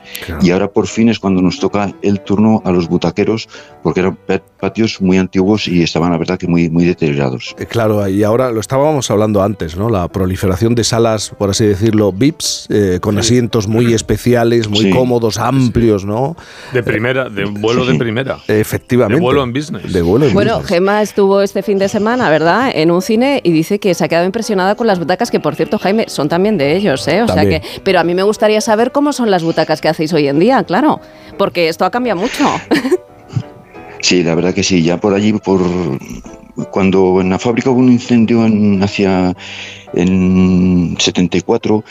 Y ahora por fin es cuando nos toca el turno a los butaqueros, porque eran pa- patios muy antiguos y estaban, la verdad, que muy, muy deteriorados.
Eh, Claro, y ahora lo estábamos hablando antes, ¿no? La proliferación de salas, por así decirlo, VIPs, eh, con asientos muy especiales, muy
Sí.
cómodos, amplios, ¿no?
De primera, de vuelo de primera.
Efectivamente.
De vuelo en business.
De vuelo en
Bueno,
business.
Gemma estuvo este fin de semana, ¿verdad? En un cine y dice que se ha quedado impresionada con las butacas, que por cierto, Jaime, son también de ellos, ¿eh? O
También.
sea que, pero a mí me gustaría saber cómo son las butacas que hacéis hoy en día, claro, porque esto ha cambiado mucho.
Sí, la verdad que sí. Ya por allí, por cuando en la fábrica hubo un incendio en, hacia en 74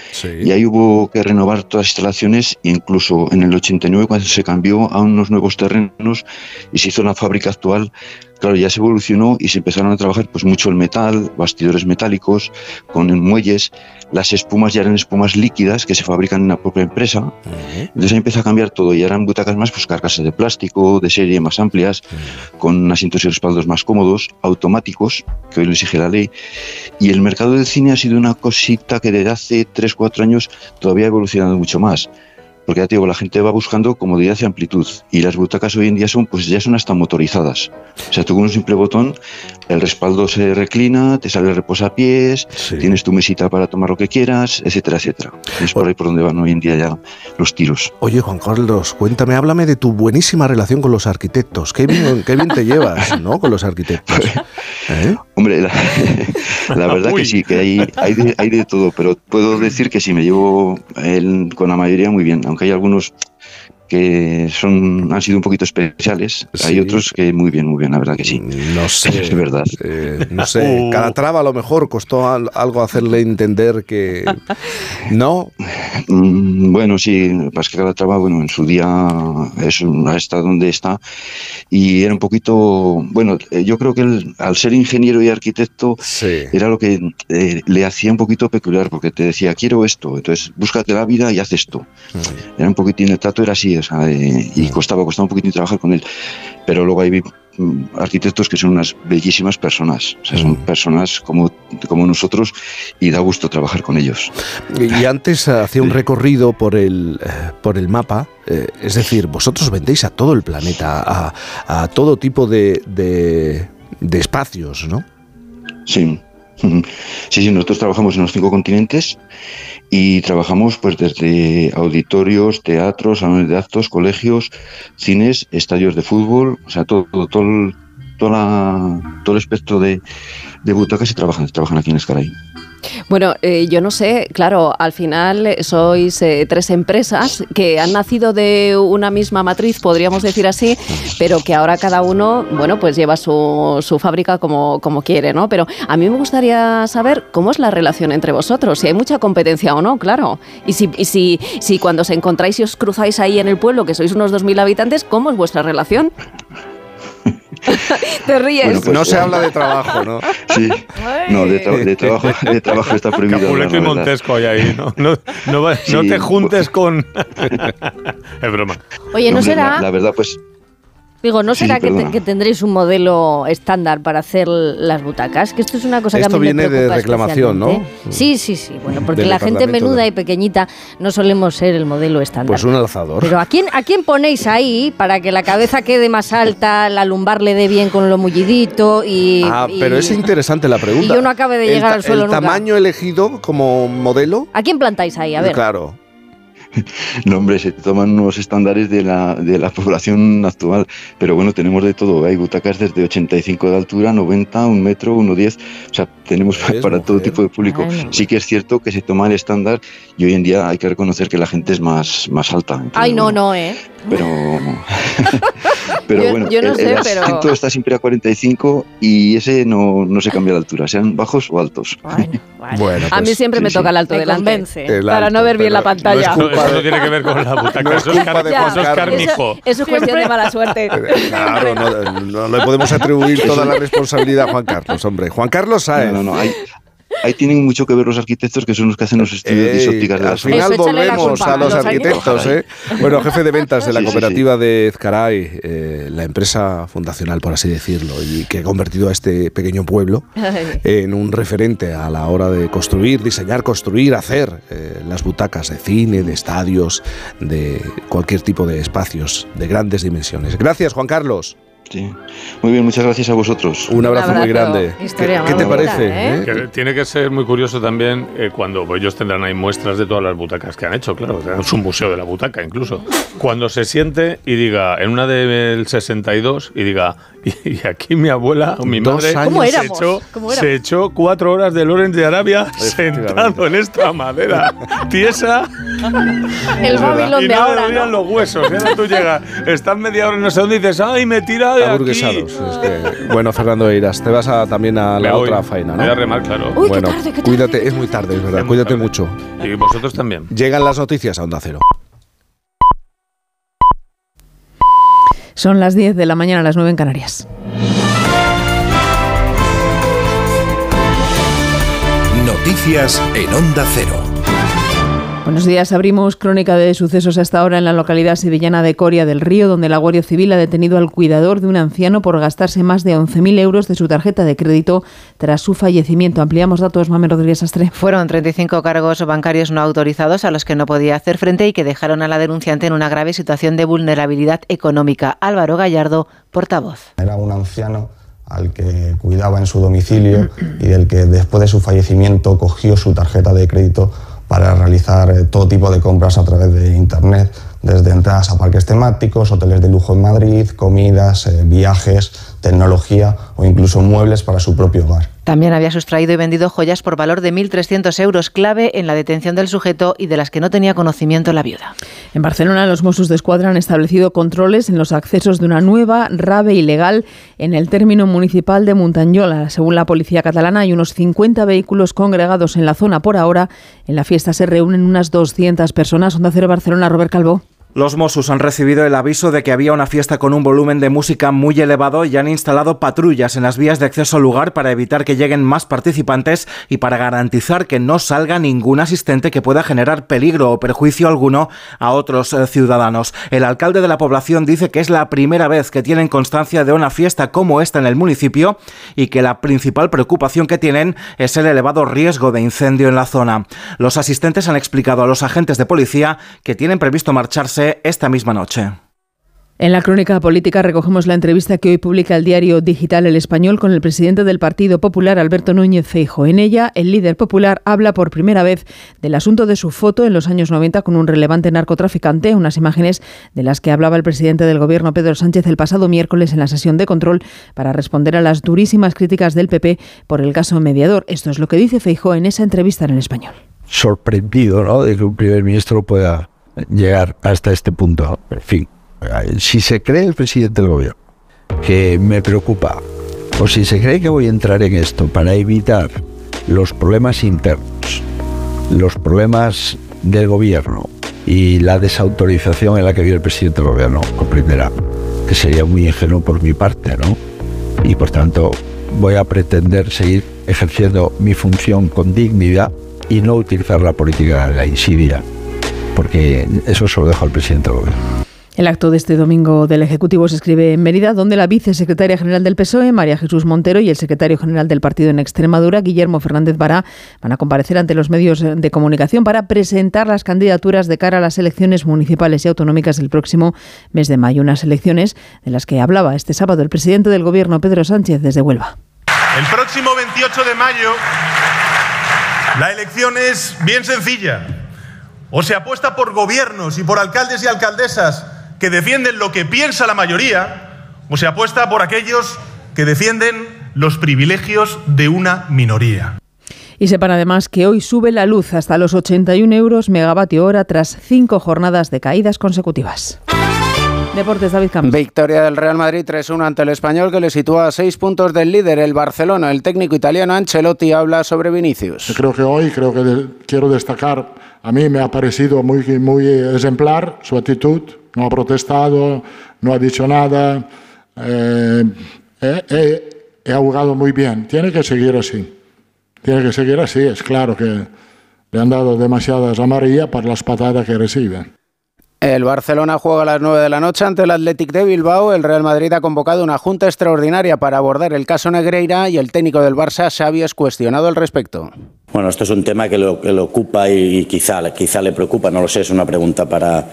y ahí hubo que renovar todas las instalaciones, incluso en el 89 cuando se cambió a unos nuevos terrenos y se hizo la fábrica actual. Claro, ya se evolucionó y se empezaron a trabajar pues mucho el metal, bastidores metálicos, con muelles, las espumas ya eran espumas líquidas que se fabrican en la propia empresa. Entonces ahí empieza a cambiar todo y eran butacas más, pues carcasas de plástico, de serie más amplias, con asientos y respaldos más cómodos, automáticos, que hoy lo exige la ley. Y el mercado del cine ha sido una cosita que desde hace 3-4 años todavía ha evolucionado mucho más. Porque ya te digo, la gente va buscando comodidad y amplitud. Y las butacas hoy en día son, pues ya son hasta motorizadas. O sea, tú con un simple botón, el respaldo se reclina, te sale el reposapiés, tienes tu mesita para tomar lo que quieras, etcétera, etcétera. Es por ahí por donde van hoy en día ya los tiros.
Oye, Juan Carlos, cuéntame, háblame de tu buenísima relación con los arquitectos. Qué bien, qué bien te llevas, ¿no? Con los arquitectos. ¿Eh?
Hombre, la, la verdad que sí, que hay, hay, de, hay de todo, pero puedo decir que sí, me llevo el- con la mayoría muy bien, aunque hay algunos que son han sido un poquito especiales, hay otros que muy bien, muy bien, la verdad que sí.
No sé.
Es verdad.
Eh, no sé, Calatrava a lo mejor costó al- algo hacerle entender que no.
Mm, Bueno, sí, pasa que Calatrava, bueno, en su día es está donde está y era un poquito, bueno, eh, yo creo que él, al ser ingeniero y arquitecto era lo que eh, le hacía un poquito peculiar porque te decía, quiero esto, entonces búscate la vida y haz esto. Era un poquitín, el trato era así, o sea, eh, y costaba, costaba un poquitín trabajar con él. Pero luego hay mm, arquitectos que son unas bellísimas personas, o sea, son personas como, como nosotros y da gusto trabajar con ellos.
Y antes hacía un recorrido por el, eh, por el mapa, eh, es decir, vosotros vendéis a todo el planeta, a, a todo tipo de, de, de espacios, ¿no?
Sí. Sí, sí, nosotros trabajamos en los cinco continentes y trabajamos pues desde auditorios, teatros, salones de actos, colegios, cines, estadios de fútbol, o sea, todo, todo, todo todo el espectro de, butacas se trabajan, trabajan aquí en Escaray.
Bueno, eh, yo no sé, claro, al final sois eh, tres empresas que han nacido de una misma matriz, podríamos decir así, pero que ahora cada uno, bueno, pues lleva su, su fábrica como, como quiere, ¿no? Pero a mí me gustaría saber cómo es la relación entre vosotros, si hay mucha competencia o no, claro. Y si, y si, si cuando os encontráis y os cruzáis ahí en el pueblo, que sois unos 2.000 habitantes, ¿cómo es vuestra relación? Te ríes.
Bueno, pues,
no se
bueno.
habla de trabajo, ¿no?
Sí. No, de, tra- de trabajo, de trabajo está prohibido.
Capuleto y. Montesco hay ahí, ¿no? No, no, no
Sí,
te juntes con... es broma.
Oye, ¿no será,
La, la verdad, pues
digo, no
Sí,
será que, te- que tendréis un modelo estándar para hacer las butacas? Que esto es una cosa que a mí me
viene de
preocupa
reclamación, ¿no?
Sí, sí, sí. Bueno, porque
Del
la gente menuda
de-
y pequeñita no solemos ser el modelo estándar.
Pues un alzador.
Pero ¿a quién, ¿a quién ponéis ahí para que la cabeza quede más alta, la lumbar le dé bien con lo mullidito y...
Ah,
y-
pero es interesante la pregunta.
y yo no acabe de llegar
ta-
al suelo
¿El
nunca.
tamaño elegido como modelo?
¿A quién plantáis ahí? A ver.
Claro.
No, hombre, se toman unos estándares de la, de la población actual, pero bueno, tenemos de todo. Hay butacas desde 85 de altura, 90, un metro, 1,10. O sea, tenemos
¿Ves,
para todo
mujer?
tipo de público.
Bueno.
Sí que es cierto que se toma el estándar y hoy en día hay que reconocer que la gente es más, más alta. Entonces,
Ay, no,
bueno,
no, ¿eh?
Pero, pero
Yo-
bueno,
yo no
el,
sé,
el
pero-
asiento está siempre a 45 y ese no, no se cambia de altura, sean bajos o altos.
Bueno,
a mí
pues,
siempre
sí,
me
sí.
toca el alto delante.
El
Para no ver bien la
no
pantalla.
es
No,
culpa
eso no tiene que ver con la butaca,
No es
eso, es
culpa de
Juan
eso
Carlos.
Eso es cuestión de mala suerte.
Claro, no, no le podemos atribuir toda la responsabilidad a Juan Carlos, hombre. Juan Carlos Sáez.
No, no, no. Hay, ahí tienen mucho que ver los arquitectos que son los que hacen los estudios de
Ey,
isópticas de
al
las
final
Eso, la
volvemos a los arquitectos, ¿eh? Bueno, jefe de ventas de la
Sí, sí,
cooperativa de Ezcaray, eh, la empresa fundacional, por así decirlo, y que ha convertido a este pequeño pueblo en un referente a la hora de construir, diseñar, construir, hacer eh, las butacas de cine, de estadios, de cualquier tipo de espacios de grandes dimensiones. Gracias, Juan Carlos.
Sí. Muy bien, muchas gracias a vosotros.
Un abrazo, muy
abrazo.
grande.
Historia
¿Qué, qué te parece?
¿eh?
eh?
Que tiene que ser muy curioso también eh, cuando pues, ellos tendrán ahí muestras de todas las butacas que han hecho, claro, tendrán su museo de la butaca incluso. Cuando se siente y diga, en una del 62, y diga, y, aquí mi abuela o mi
Dos
madre.
¿Cómo
se, echó,
¿Cómo
se echó cuatro horas de Lorenz de Arabia sentado en esta madera tiesa
El Babilón
y
de
no
ahora,
le dolían
¿no?
los huesos. Y ahora tú llegas, estás media hora en no sé dónde y dices, ¡ay, me tira de aquí!
Es que, bueno, Fernando Eiras, te vas a, también a
Me
la
voy.
otra faena,
Voy a
¿no?
remar, claro.
Uy, qué
bueno,
tarde, qué tarde.
cuídate, es muy tarde, es verdad,
Es muy
cuídate
tarde.
mucho.
Y vosotros también.
Llegan las noticias a Onda Cero.
Son las 10 de la mañana, las 9 en Canarias.
Noticias en Onda Cero.
Buenos días, abrimos crónica de sucesos hasta ahora en la localidad sevillana de Coria del Río, donde la Guardia Civil ha detenido al cuidador de un anciano por gastarse más de 11.000 euros de su tarjeta de crédito tras su fallecimiento. Ampliamos datos, Mame Rodríguez Astre.
Fueron 35 cargos bancarios no autorizados a los que no podía hacer frente y que dejaron a la denunciante en una grave situación de vulnerabilidad económica. Álvaro Gallardo, portavoz.
Era un anciano al que cuidaba en su domicilio y del que después de su fallecimiento cogió su tarjeta de crédito para realizar eh, todo tipo de compras a través de Internet, desde entradas a parques temáticos, hoteles de lujo en Madrid, comidas, eh, viajes, tecnología o incluso muebles para su propio hogar.
También había sustraído y vendido joyas por valor de 1.300 euros, clave en la detención del sujeto y de las que no tenía conocimiento la viuda.
En Barcelona, los Mossos de Escuadra han establecido controles en los accesos de una nueva rave ilegal en el término municipal de Muntanyola. Según la policía catalana, hay unos 50 vehículos congregados en la zona por ahora. En la fiesta se reúnen unas 200 personas. Onda Cero Barcelona, Robert Calvo.
Los Mossos han recibido el aviso de que había una fiesta con un volumen de música muy elevado y han instalado patrullas en las vías de acceso al lugar para evitar que lleguen más participantes y para garantizar que no salga ningún asistente que pueda generar peligro o perjuicio alguno a otros eh, ciudadanos. El alcalde de la población dice que es la primera vez que tienen constancia de una fiesta como esta en el municipio y que la principal preocupación que tienen es el elevado riesgo de incendio en la zona. Los asistentes han explicado a los agentes de policía que tienen previsto marcharse esta misma noche.
En la crónica política recogemos la entrevista que hoy publica el diario digital El Español con el presidente del Partido Popular, Alberto Núñez Feijo. En ella, el líder popular habla por primera vez del asunto de su foto en los años 90 con un relevante narcotraficante, unas imágenes de las que hablaba el presidente del Gobierno, Pedro Sánchez, el pasado miércoles en la sesión de control para responder a las durísimas críticas del PP por el caso mediador. Esto es lo que dice Feijo en esa entrevista en El Español.
sorprendido ¿no? de que un primer ministro pueda llegar hasta este punto. En fin, si se cree el presidente del gobierno que me preocupa, o si se cree que voy a entrar en esto para evitar los problemas internos, los problemas del gobierno y la desautorización en la que vive el presidente del gobierno, comprenderá que sería muy ingenuo por mi parte, ¿no? y por tanto voy a pretender seguir ejerciendo mi función con dignidad y no utilizar la política de la insidia, porque eso se lo dejo al presidente del gobierno.
El acto de este domingo del Ejecutivo se escribe en Mérida, donde la vicesecretaria general del PSOE, María Jesús Montero, y el secretario general del partido en Extremadura, Guillermo Fernández Bará, van a comparecer ante los medios de comunicación para presentar las candidaturas de cara a las elecciones municipales y autonómicas del próximo mes de mayo. Unas elecciones de las que hablaba este sábado el presidente del Gobierno, Pedro Sánchez, desde Huelva.
El próximo 28 de mayo, la elección es bien sencilla. O se apuesta por gobiernos y por alcaldes y alcaldesas que defienden lo que piensa la mayoría, o se apuesta por aquellos que defienden los privilegios de una minoría.
Y sepan además que hoy sube la luz hasta los 81 euros megavatio hora tras cinco jornadas de caídas consecutivas. Deportes, David Campos.
Victoria del Real Madrid 3-1 ante el español que le sitúa a seis puntos del líder, el Barcelona. El técnico italiano Ancelotti habla sobre Vinicius.
Creo que hoy, creo que de- quiero destacar, a mí me ha parecido muy, muy ejemplar su actitud, no ha protestado, no ha dicho nada, eh, eh, eh, eh, ha jugado muy bien, tiene que seguir así, tiene que seguir así, es claro que le han dado demasiadas amarillas por las patadas que recibe.
El Barcelona juega a las 9 de la noche ante el Athletic de Bilbao. El Real Madrid ha convocado una junta extraordinaria para abordar el caso Negreira y el técnico del Barça, Xavi, es cuestionado al respecto.
Bueno, esto es un tema que lo, que lo ocupa y, quizá, quizá le preocupa, no lo sé, es una pregunta para,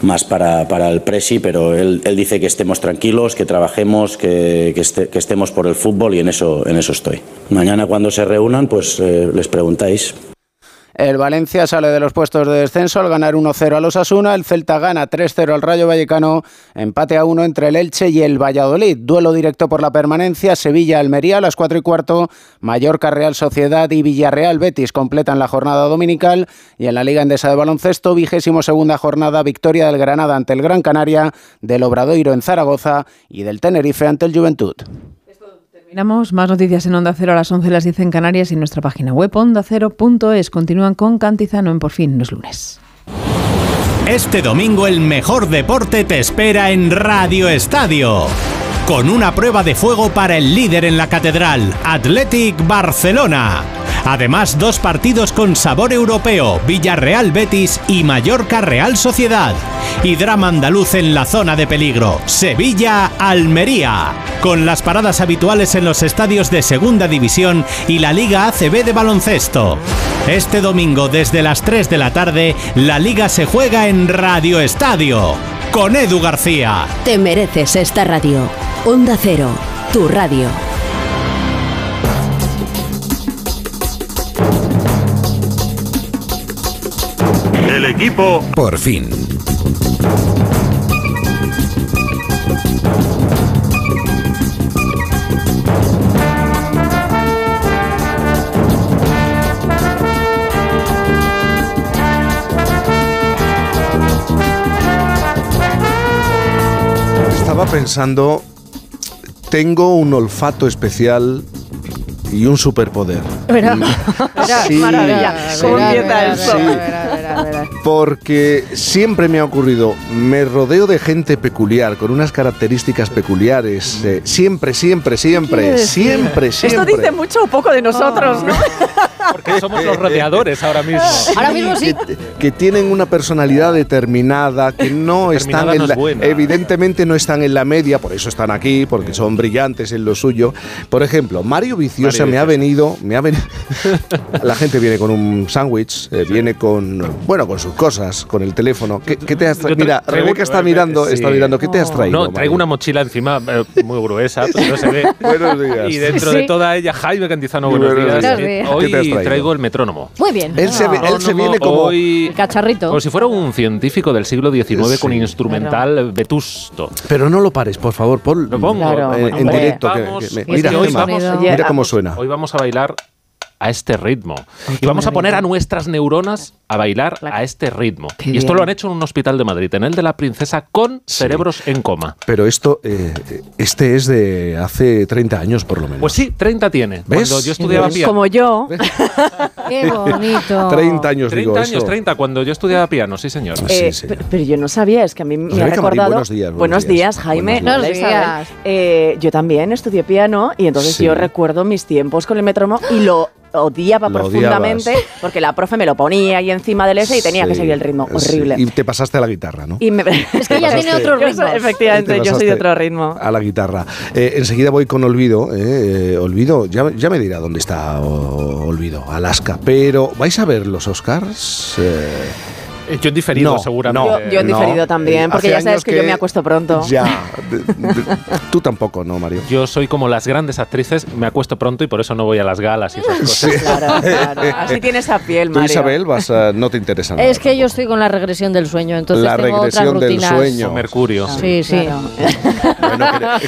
más para, para el Presi, pero él, él dice que estemos tranquilos, que trabajemos, que, que, este- estemos por el fútbol y en eso, en eso estoy. Mañana cuando se reúnan, pues eh, les preguntáis.
El Valencia sale de los puestos de descenso al ganar 1-0 a los Asuna. El Celta gana 3-0 al Rayo Vallecano. Empate a 1 entre el Elche y el Valladolid. Duelo directo por la permanencia. Sevilla-Almería a las 4 y cuarto. Mallorca Real Sociedad y Villarreal Betis completan la jornada dominical. Y en la Liga Endesa de Baloncesto, vigésimo segunda jornada, victoria del Granada ante el Gran Canaria, del Obradoiro en Zaragoza y del Tenerife ante el Juventud.
Terminamos. Más noticias en Onda Cero a las 11 las 10 en Canarias y en nuestra página web ondacero.es. Continúan con Cantizano en Por fin, no es lunes.
Este domingo el mejor deporte te espera en Radio Estadio. Con una prueba de fuego para el líder en la catedral, Athletic Barcelona. Además, dos partidos con sabor europeo, Villarreal Betis y Mallorca Real Sociedad. Y drama andaluz en la zona de peligro, Sevilla Almería. Con las paradas habituales en los estadios de Segunda División y la Liga ACB de baloncesto. Este domingo desde las 3 de la tarde, la liga se juega en Radio Estadio. Con Edu García.
Te mereces esta radio. Onda Cero, tu radio.
El equipo.
Por fin.
Estaba pensando, tengo un olfato especial y un superpoder.
Verá, verá,
Sí.
maravilla. ¿Cómo
Verá,
empieza
verá,
esto?
Porque siempre me ha ocurrido, me rodeo de gente peculiar, con unas características peculiares. eh, siempre, siempre, siempre, siempre, siempre.
Esto dice mucho o poco de nosotros, ¿no?
Porque somos los rodeadores ahora mismo.
Ahora mismo sí.
Que, que tienen una personalidad determinada, que no están
Determinada
en
no es
la,
buena.
evidentemente no están en la media, por eso están aquí, porque son brillantes en lo suyo. Por ejemplo, Mario Viciosa
Mario
me ha venido, me ha venido. la gente viene con un sándwich, eh, viene con, bueno, con sus cosas, con el teléfono. ¿Qué, qué te has traído? Mira,
traigo-
Rebeca está mirando,
sí.
está mirando. ¿Qué te has traído?
No,
Mario?
traigo una mochila encima eh, muy gruesa, pero no se ve.
Buenos días.
Y dentro
Sí.
de toda ella, Jaime Cantizano, buenos
buenos
días.
días.
Eh,
¿Qué te has
Hoy traigo el metrónomo.
Muy bien.
Él se, él se viene como.
Hoy,
El cacharrito.
como si fuera un científico del siglo XIX con instrumental vetusto.
Pero no lo pares, por favor, Pon,
Lo pongo
eh, en directo. que-
vamos-
que me-
es
mira,
hoy vamos-
mira cómo suena.
Hoy vamos a bailar a este ritmo. Y vamos a poner a nuestras neuronas a bailar a este ritmo. y esto
bien.
lo han hecho en un hospital de Madrid, en el de la princesa, con cerebros en coma.
Pero esto, eh, este es de hace 30 años por lo menos.
Pues sí, 30 tiene.
¿Ves?
Cuando yo estudiaba
¿Ves?
piano.
Como yo.
Qué bonito.
30 años
30
digo
años,
eso.
30, cuando yo estudiaba piano, sí señor.
Eh, pero, pero yo no sabía, es que a mí me ha recordado.
buenos días, buenos
días,
días.
Jaime.
Buenos días.
Isabel. Eh, yo también estudié piano y entonces
Sí.
yo recuerdo mis tiempos con el metrónomo y lo odiaba
Lo
profundamente
odiabas.
porque la profe me lo ponía ahí encima del ese y tenía que seguir el ritmo.
sí.
Horrible.
Y te pasaste a la guitarra, ¿no?
Y me-
Es que ella tiene otro ritmo.
soy- efectivamente,
Te
yo soy de otro ritmo.
A la guitarra. Eh, enseguida voy con Olvido. eh, eh, Olvido, ya, ya me dirá dónde está Olvido, Alaska. Pero, ¿vais a ver los Oscars? Eh,
Yo en diferido,
No,
seguramente.
no.
Yo, yo en
no.
diferido también,
Eh,
porque
hace
ya sabes que, yo me acuesto pronto.
ya. De- de- tú tampoco, ¿no, Mario?
Yo soy como las grandes actrices, me acuesto pronto y por eso no voy a las galas y esas cosas.
Claro, claro. Así tienes a piel,
Tú,
Mario.
Isabel, vas a- no te interesa nada.
Es que yo estoy con la regresión del sueño, entonces
La
tengo otras
regresión del sueño.
Mercurio.
Sí, sí.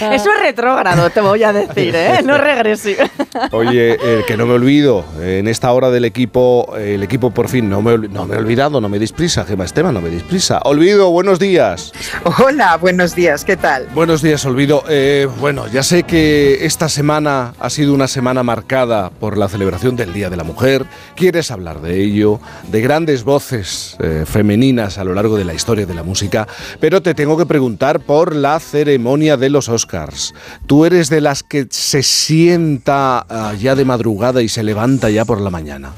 Eso es retrógrado, te voy a decir, ¿eh? No regresivo.
Oye, eh, que no me olvido, eh, en esta hora del equipo, eh, el equipo por fin, no me, no me he olvidado, no me deis prisa, Gema Esteban, no me deis prisa. Olvido, buenos días.
Hola, buenos días, ¿qué tal?
Buenos días, Olvido. Eh, bueno, ya sé que esta semana ha sido una semana marcada por la celebración del Día de la Mujer. Quieres hablar de ello, de grandes voces eh, femeninas a lo largo de la historia de la música, pero te tengo que preguntar por la ceremonia de los Oscars. ¿Tú eres de las que se sienta ah, ya de madrugada y se levanta ya por la mañana?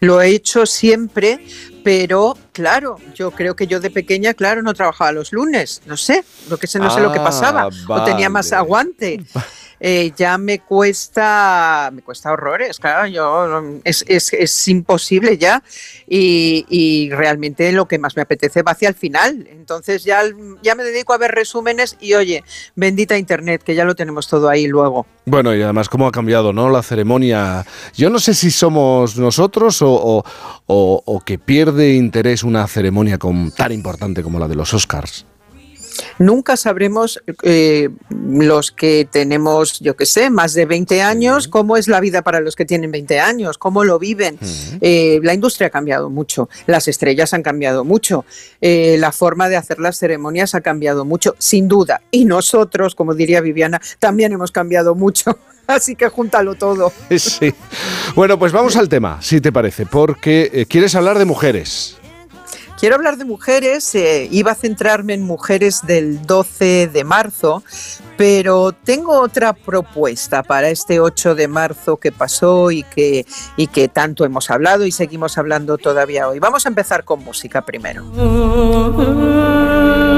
Lo he hecho siempre, pero claro, yo creo que yo de pequeña, claro, no trabajaba los lunes, no sé, lo que sé, no sé lo que
Ah,
pasaba, o tenía más
vale.
aguante. Eh, ya me cuesta, me cuesta horrores, claro, yo es, es- es imposible ya y, y realmente lo que más me apetece va hacia el final. Entonces ya, ya me dedico a ver resúmenes y oye, bendita internet, que ya lo tenemos todo ahí luego.
Bueno, y además cómo ha cambiado, ¿no? La ceremonia. Yo no sé si somos nosotros o, o- o- que pierde interés una ceremonia tan importante como la de los Oscars.
Nunca sabremos eh, los que tenemos, yo qué sé, más de 20 años, cómo es la vida para los que tienen 20 años, cómo lo viven. Eh, la industria ha cambiado mucho, las estrellas han cambiado mucho, eh, la forma de hacer las ceremonias ha cambiado mucho, sin duda. Y nosotros, como diría Viviana, también hemos cambiado mucho. Así que júntalo todo.
Sí. Bueno, pues vamos al tema, si te parece, porque eh, quieres hablar de mujeres.
Quiero hablar de mujeres, eh, iba a centrarme en mujeres del 12 de marzo, pero tengo otra propuesta para este 8 de marzo que pasó y que, y que tanto hemos hablado y seguimos hablando todavía hoy. Vamos a empezar con música primero.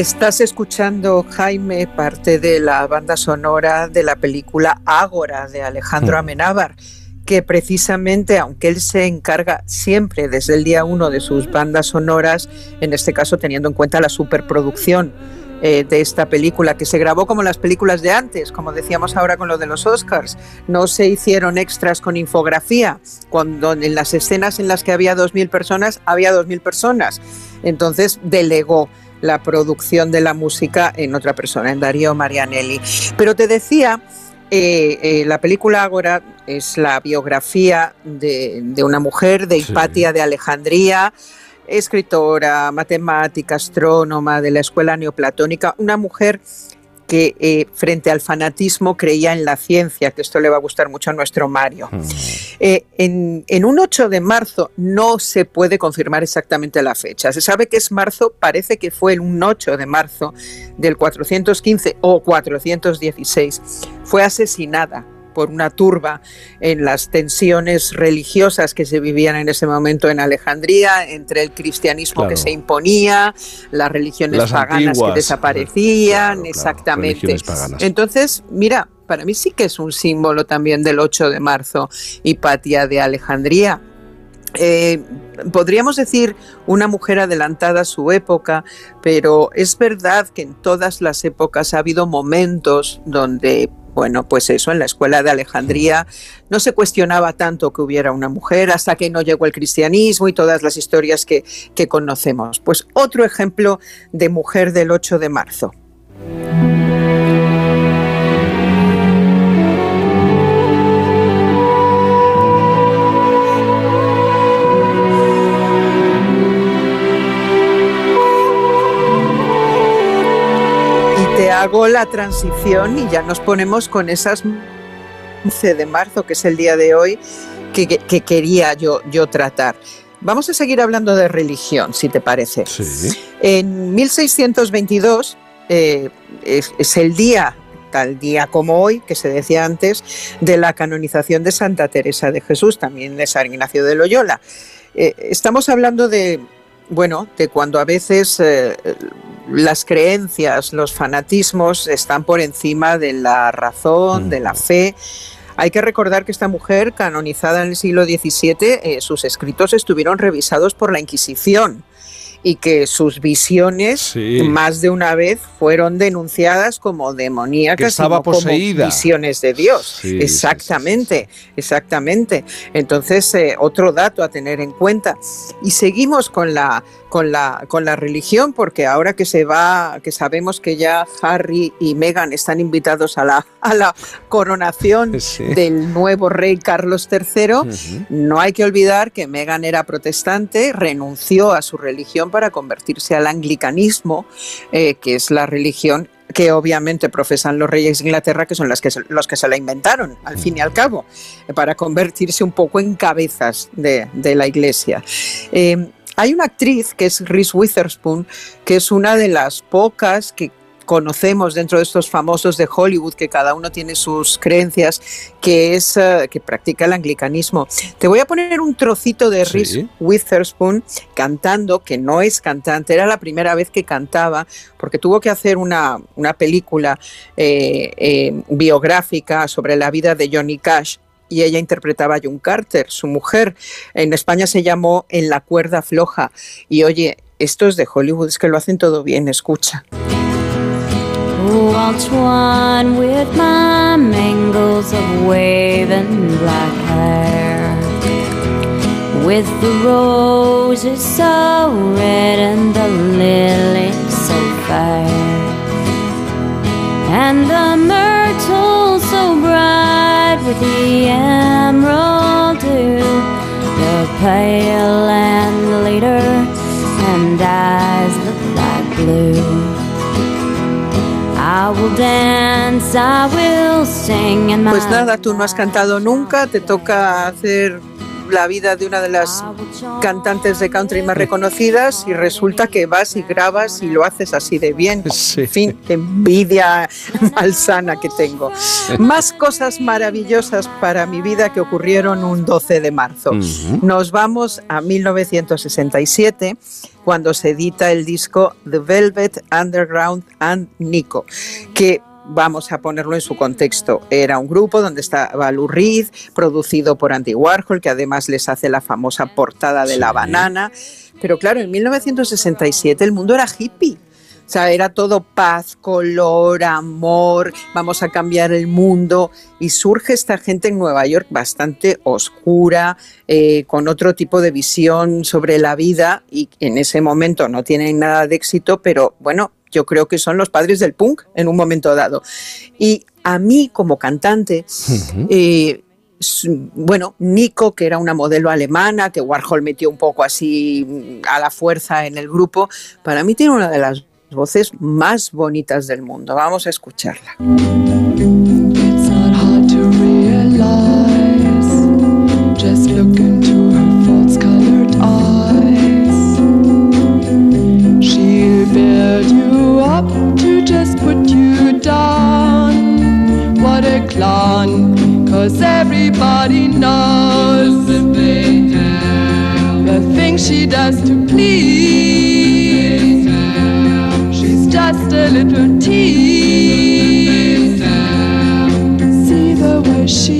Estás escuchando, Jaime, parte de la banda sonora de la película Ágora de Alejandro
Mm.
Amenábar, que precisamente, aunque él se encarga siempre desde el día uno de sus bandas sonoras, en este caso teniendo en cuenta la superproducción eh, de esta película, que se grabó como las películas de antes, como decíamos ahora con lo de los Oscars, no se hicieron extras con infografía, cuando en las escenas en las que había 2.000 personas, había 2.000 personas. Entonces delegó la producción de la música en otra persona, en Darío Marianelli. Pero te decía, eh, eh, la película Ágora es la biografía de, de una mujer, de Hipatia de Alejandría, escritora, matemática, astrónoma de la escuela neoplatónica, una mujer que eh, frente al fanatismo creía en la ciencia, que esto le va a gustar mucho a nuestro Mario. Eh, en, en un 8 de marzo no se puede confirmar exactamente la fecha. Se sabe que es marzo, parece que fue el un 8 de marzo del 415 o 416. Fue asesinada por una turba en las tensiones religiosas que se vivían en ese momento en Alejandría, entre el cristianismo
Claro.
que se imponía, las religiones
Las
paganas
antiguas,
que desaparecían, exactamente. Entonces, mira, para mí sí que es un símbolo también del 8 de marzo, Hipatia de Alejandría. eh, podríamos decir una mujer adelantada a su época, pero es verdad que en todas las épocas ha habido momentos donde bueno, pues eso, en la escuela de Alejandría no se cuestionaba tanto que hubiera una mujer hasta que no llegó el cristianismo y todas las historias que, que conocemos. Pues otro ejemplo de mujer del 8 de marzo. Hago la transición y ya nos ponemos con esas 11 de marzo, que es el día de hoy, que, que- que quería yo, yo tratar. Vamos a seguir hablando de religión, si te parece. En 1622 eh, es, es el día, tal día como hoy, que se decía antes, de la canonización de Santa Teresa de Jesús, también de San Ignacio de Loyola. Eh, estamos hablando de, bueno, de cuando a veces eh, las creencias, los fanatismos están por encima de la razón, de la fe. Hay que recordar que esta mujer, canonizada en el siglo XVII, eh, sus escritos estuvieron revisados por la Inquisición y que sus visiones
Sí.
más de una vez fueron denunciadas como demoníacas
Que estaba
no como
poseída.
visiones de Dios.
Sí, sí,
exactamente, exactamente. Entonces, eh, otro dato a tener en cuenta. Y seguimos con la con la con la religión porque ahora que se va que sabemos que ya Harry y Meghan están invitados a la a la coronación del nuevo rey Carlos III, no hay que olvidar que Meghan era protestante, renunció a su religión para convertirse al anglicanismo, eh, que es la religión que obviamente profesan los reyes de Inglaterra, que son las que se- los que se la inventaron, al fin y al cabo, eh, para convertirse un poco en cabezas de, de la iglesia. Eh, hay una actriz que es Reese Witherspoon, que es una de las pocas que conocemos dentro de estos famosos de Hollywood, que cada uno tiene sus creencias, que es eh, que practica el anglicanismo. Te voy a poner un trocito de Reese Witherspoon cantando, que no es cantante, era la primera vez que cantaba, porque tuvo que hacer una, una película eh, eh, biográfica sobre la vida de Johnny Cash. Y ella interpretaba a June Carter, su mujer. En España se llamó En la cuerda floja. Y oye, estos de Hollywood es que lo hacen todo bien, escucha.
Waltz one with my mangles of waving black hair. With the roses so red and the lilies so fair. And the myrtle so bright with the emerald dew. The pale and leader and eyes look like blue. I will dance, I will sing, and my
Pues nada, tú no has cantado nunca, te toca hacer la vida de una de las cantantes de country más reconocidas y resulta que vas y grabas y lo haces así de bien. En fin, qué envidia malsana que tengo. Más cosas maravillosas para mi vida que ocurrieron un 12 de marzo. Nos vamos a 1967 cuando se edita el disco The Velvet Underground and Nico, que vamos a ponerlo en su contexto. Era un grupo donde estaba Lou Reed, producido por Andy Warhol, que además les hace la famosa portada de la banana. Pero claro, en 1967 el mundo era hippie. O sea, era todo paz, color, amor, vamos a cambiar el mundo. Y surge esta gente en Nueva York bastante oscura, eh, con otro tipo de visión sobre la vida y en ese momento no tienen nada de éxito, pero bueno, yo creo que son los padres del punk en un momento dado. Y a mí como cantante, eh, bueno, Nico, que era una modelo alemana, que Warhol metió un poco así mm, a la fuerza en el grupo, para mí tiene una de las voces más bonitas del mundo. Vamos a escucharla.
Up to just put you down. What a clown, cause everybody knows the things she does to please. She's just a little tease. See the way she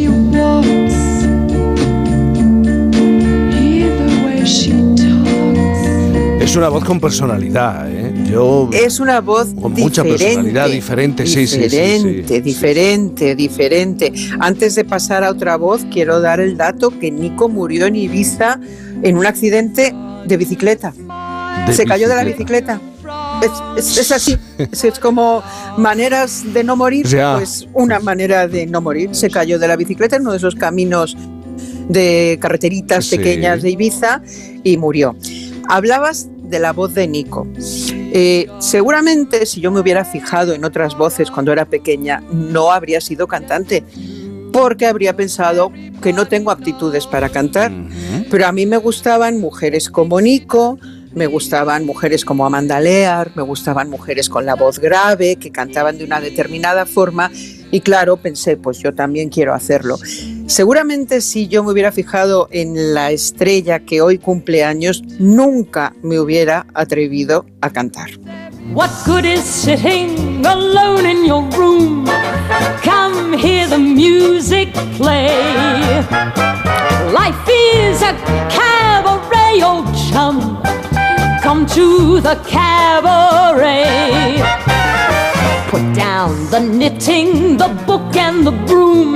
Es una voz con personalidad, ¿eh? Yo...
Es una voz
Con mucha personalidad, diferente, sí, sí.
Diferente, diferente, diferente. Antes de pasar a otra voz, quiero dar el dato que Nico murió en Ibiza en un accidente de bicicleta.
De
Se cayó de la bicicleta. Es, es- es así, es, es como maneras de no morir,
Ya.
pues una manera de no morir. Se cayó de la bicicleta en uno de esos caminos de carreteritas
Sí.
pequeñas de Ibiza y murió. Hablabas de la voz de Nico. Eh, seguramente si yo me hubiera fijado en otras voces cuando era pequeña, no habría sido cantante, porque habría pensado que no tengo aptitudes para cantar. Pero a mí me gustaban mujeres como Nico, me gustaban mujeres como Amanda Lear, me gustaban mujeres con la voz grave, que cantaban de una determinada forma. Y claro, pensé, pues yo también quiero hacerlo. Seguramente si yo me hubiera fijado en la estrella que hoy cumple años, nunca me hubiera atrevido a cantar.
What good is sitting alone in your room? Come hear the music play. Life is a cabaret, old chum. Come to the cabaret. Put down the knitting, the book, and the broom.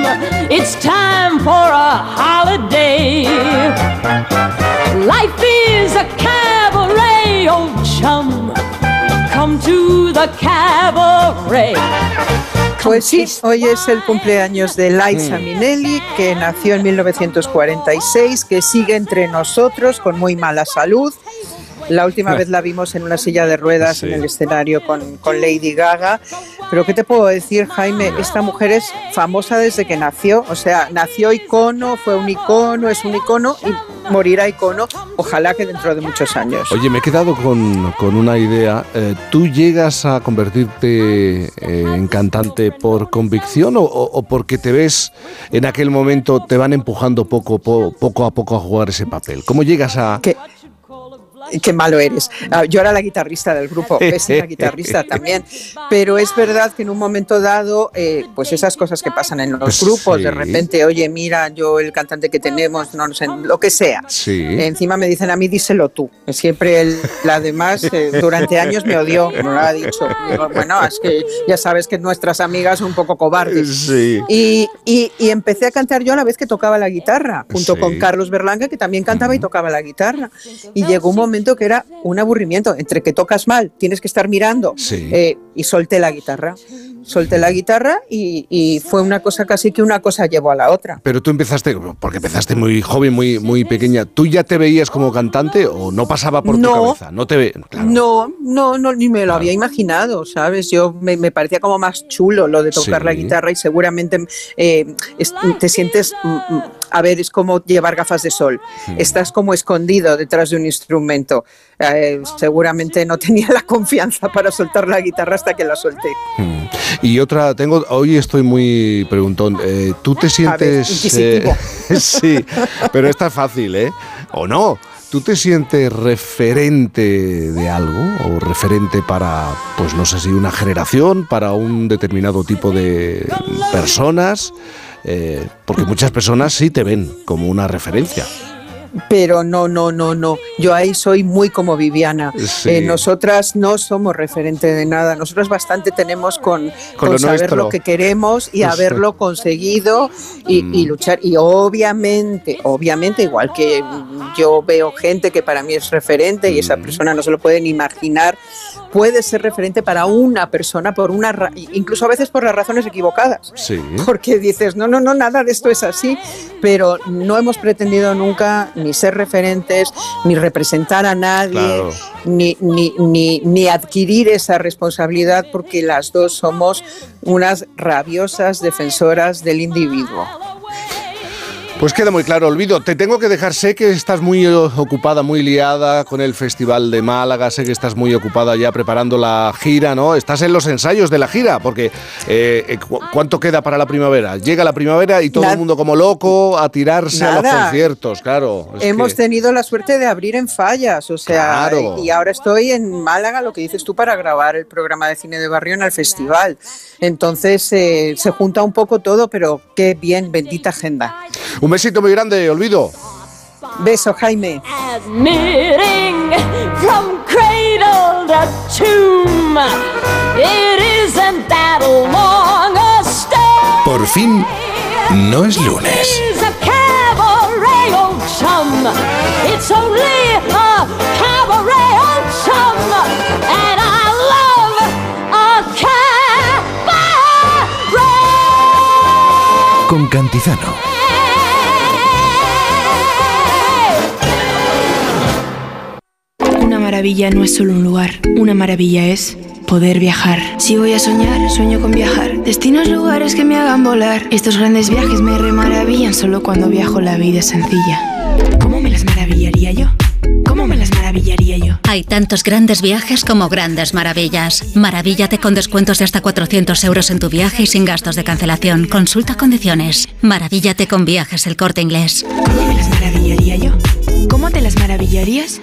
It's time for a holiday. Life is a cabaret, old chum. Come to the cabaret.
Pues sí, hoy es el cumpleaños de Liza Minnelli, que nació en 1946, que sigue entre nosotros con muy mala salud. La última vez la vimos en una silla de ruedas en el escenario con, con Lady Gaga. Pero ¿qué te puedo decir, Jaime? Esta mujer es famosa desde que nació. O sea, nació icono, fue un icono, es un icono y morirá icono. Ojalá que dentro de muchos años.
Oye, me he quedado con, con una idea. Eh, ¿Tú llegas a convertirte eh, en cantante por convicción o, o- o porque te ves en aquel momento, te van empujando poco, po- poco a poco a jugar ese papel? ¿Cómo llegas a...?
Qué malo eres. Ah, Yo era la guitarrista del grupo, la guitarrista también. Pero es verdad que en un momento dado, eh, pues esas cosas que pasan en los
Pues
grupos,
sí.
de repente, oye, mira, yo el cantante que tenemos, no sé, lo que sea.
Sí.
Encima me dicen a mí, díselo tú. Siempre él, la demás, eh, durante años me odió, me lo ha dicho. Digo, bueno, es que ya sabes que nuestras amigas son un poco cobardes.
Sí.
Y, y- y empecé a cantar yo a la vez que tocaba la guitarra, junto con Carlos Berlanga, que también cantaba y tocaba la guitarra. Y llegó un momento que era un aburrimiento, entre que tocas mal, tienes que estar mirando,
Sí.
eh, y solté la guitarra. Solté la guitarra y, y fue una cosa casi que una cosa llevó a la otra.
Pero tú empezaste, porque empezaste muy joven, muy, muy pequeña. ¿Tú ya te veías como cantante o no pasaba por tu
No.
cabeza? No te ve. claro.
No, no, no, ni me lo había imaginado, ¿sabes? Yo me, me parecía como más chulo lo de tocar
Sí.
la guitarra y seguramente eh, es- te sientes, mm, mm, a ver, es como llevar gafas de sol.
Hmm.
Estás como escondido detrás de un instrumento. Eh, seguramente no tenía la confianza para soltar la guitarra hasta que la solté.
Mm. Y otra, tengo, hoy estoy muy preguntón. Eh, ¿Tú te sientes... eh, sí, pero esta es fácil, ¿eh? ¿O no? ¿Tú te sientes referente de algo? ¿O referente para, pues no sé si una generación, para un determinado tipo de personas? Porque muchas personas sí te ven como una referencia.
Pero no, no, no, no. Yo ahí soy muy como Viviana.
Sí.
Eh, nosotras no somos referente de nada. Nosotras bastante tenemos con,
Con
con
lo
saber
nuestro.
lo que queremos y haberlo conseguido y,
Mm.
y luchar. Y obviamente, obviamente, igual que mm, yo veo gente que para mí es referente y
Mm.
esa persona no se lo pueden imaginar, puede ser referente para una persona por una, ra- incluso a veces por las razones equivocadas
Sí.
porque dices, no, no, no, nada de esto es así, pero no hemos pretendido nunca ni ser referentes, ni representar a nadie,
Claro.
ni, ni, ni, ni adquirir esa responsabilidad, porque las dos somos unas rabiosas defensoras del individuo.
Pues queda muy claro, Olvido. Te tengo que dejar, sé que estás muy eh, ocupada, muy liada con el Festival de Málaga, sé que estás muy ocupada ya preparando la gira, ¿no? Estás en los ensayos de la gira, porque eh, eh, cu- ¿cuánto queda para la primavera? Llega la primavera y todo el mundo como loco a tirarse a los conciertos, claro.
Hemos
que-
tenido la suerte de abrir en fallas, o sea,
Claro.
y ahora estoy en Málaga, lo que dices tú, para grabar el programa de cine de barrio en el festival. Entonces eh, se junta un poco todo, pero qué bien, bendita agenda.
Un besito muy grande, Olvido.
Beso, Jaime.
Admitting from cradle to tomb. It isn't that long a stay.
Por fin, no es lunes.
It's a
maravilla no es solo un lugar, una maravilla es poder viajar. Si voy a soñar, sueño con viajar. Destinos, lugares que me hagan volar. Estos grandes viajes me remaravillan solo cuando viajo la vida es sencilla. ¿Cómo me las maravillaría yo? ¿Cómo me las maravillaría yo?
Hay tantos grandes viajes como grandes maravillas. Maravíllate con descuentos de hasta 400 euros en tu viaje y sin gastos de cancelación. Consulta condiciones. Maravíllate con viajes el corte inglés.
¿Cómo me las maravillaría yo? ¿Cómo te las maravillarías?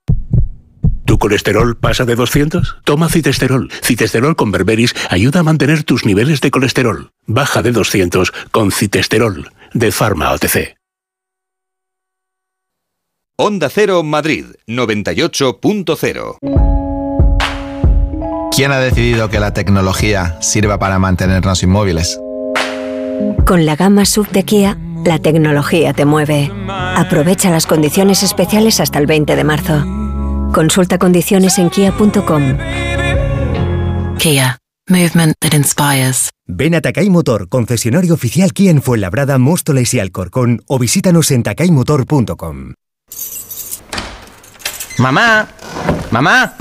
¿Tu colesterol pasa de 200? Toma citesterol. Citesterol con berberis ayuda a mantener tus niveles de colesterol. Baja de 200 con citesterol. De Pharma OTC.
Onda Cero Madrid 98.0.
¿Quién ha decidido que la tecnología sirva para mantenernos inmóviles?
Con la gama sub de Kia, la tecnología te mueve. Aprovecha las condiciones especiales hasta el 20 de marzo. Consulta condiciones en kia.com.
Kia. Movement that inspires.
Ven a Takai Motor, concesionario oficial Kia en Fuenlabrada, Móstoles y Alcorcón o visítanos en takaymotor.com.
Mamá, mamá,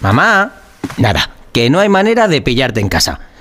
mamá. Nada, que no hay manera de pillarte en casa.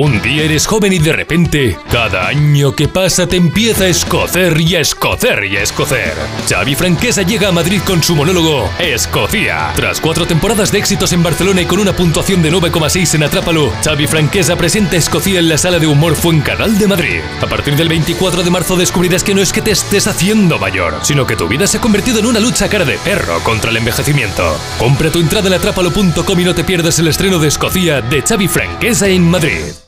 Un día eres joven y de repente, cada año que pasa te empieza a escocer y a escocer y a escocer. Xavi Franquesa llega a Madrid con su monólogo Escocia. Tras cuatro temporadas de éxitos en Barcelona y con una puntuación de 9,6 en Atrápalo, Xavi Franquesa presenta Escocia en la sala de humor Fuencanal de Madrid. A partir del 24 de marzo descubrirás que no es que te estés haciendo mayor, sino que tu vida se ha convertido en una lucha cara de perro contra el envejecimiento. Compra tu entrada en atrápalo.com y no te pierdas el estreno de Escocia de Xavi Franquesa en Madrid.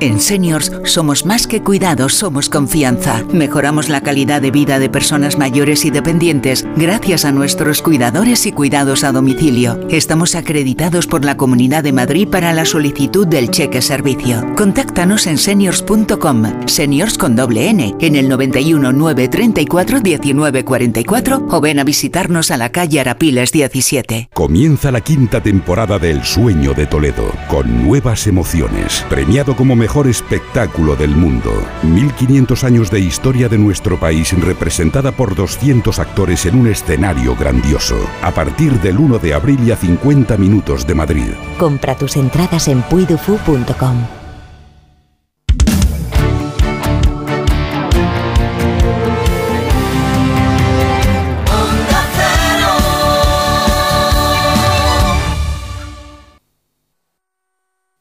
En Seniors somos más que cuidados, somos confianza. Mejoramos la calidad de vida de personas mayores y dependientes gracias a nuestros cuidadores y cuidados a domicilio. Estamos acreditados por la Comunidad de Madrid para la solicitud del cheque servicio. Contáctanos en seniors.com, seniors con doble N, en el 91 934 1944 o ven a visitarnos a la calle Arapiles 17.
Comienza la quinta temporada del Sueño de Toledo, con nuevas emociones, premiado como mejor espectáculo del mundo. 1500 años de historia de nuestro país representada por 200 actores en un escenario grandioso. A partir del 1 de abril y a 50 minutos de Madrid.
Compra tus entradas en puidufu.com.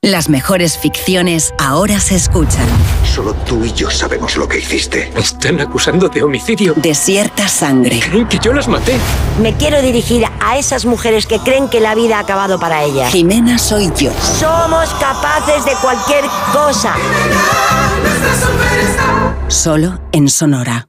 Las mejores ficciones ahora se escuchan.
Solo tú y yo sabemos lo que hiciste.
Me están acusando de homicidio.
Desierta sangre.
Creen que yo las maté.
Me quiero dirigir a esas mujeres que creen que la vida ha acabado para ellas.
Jimena soy yo.
Somos capaces de cualquier cosa.
Solo en Sonora.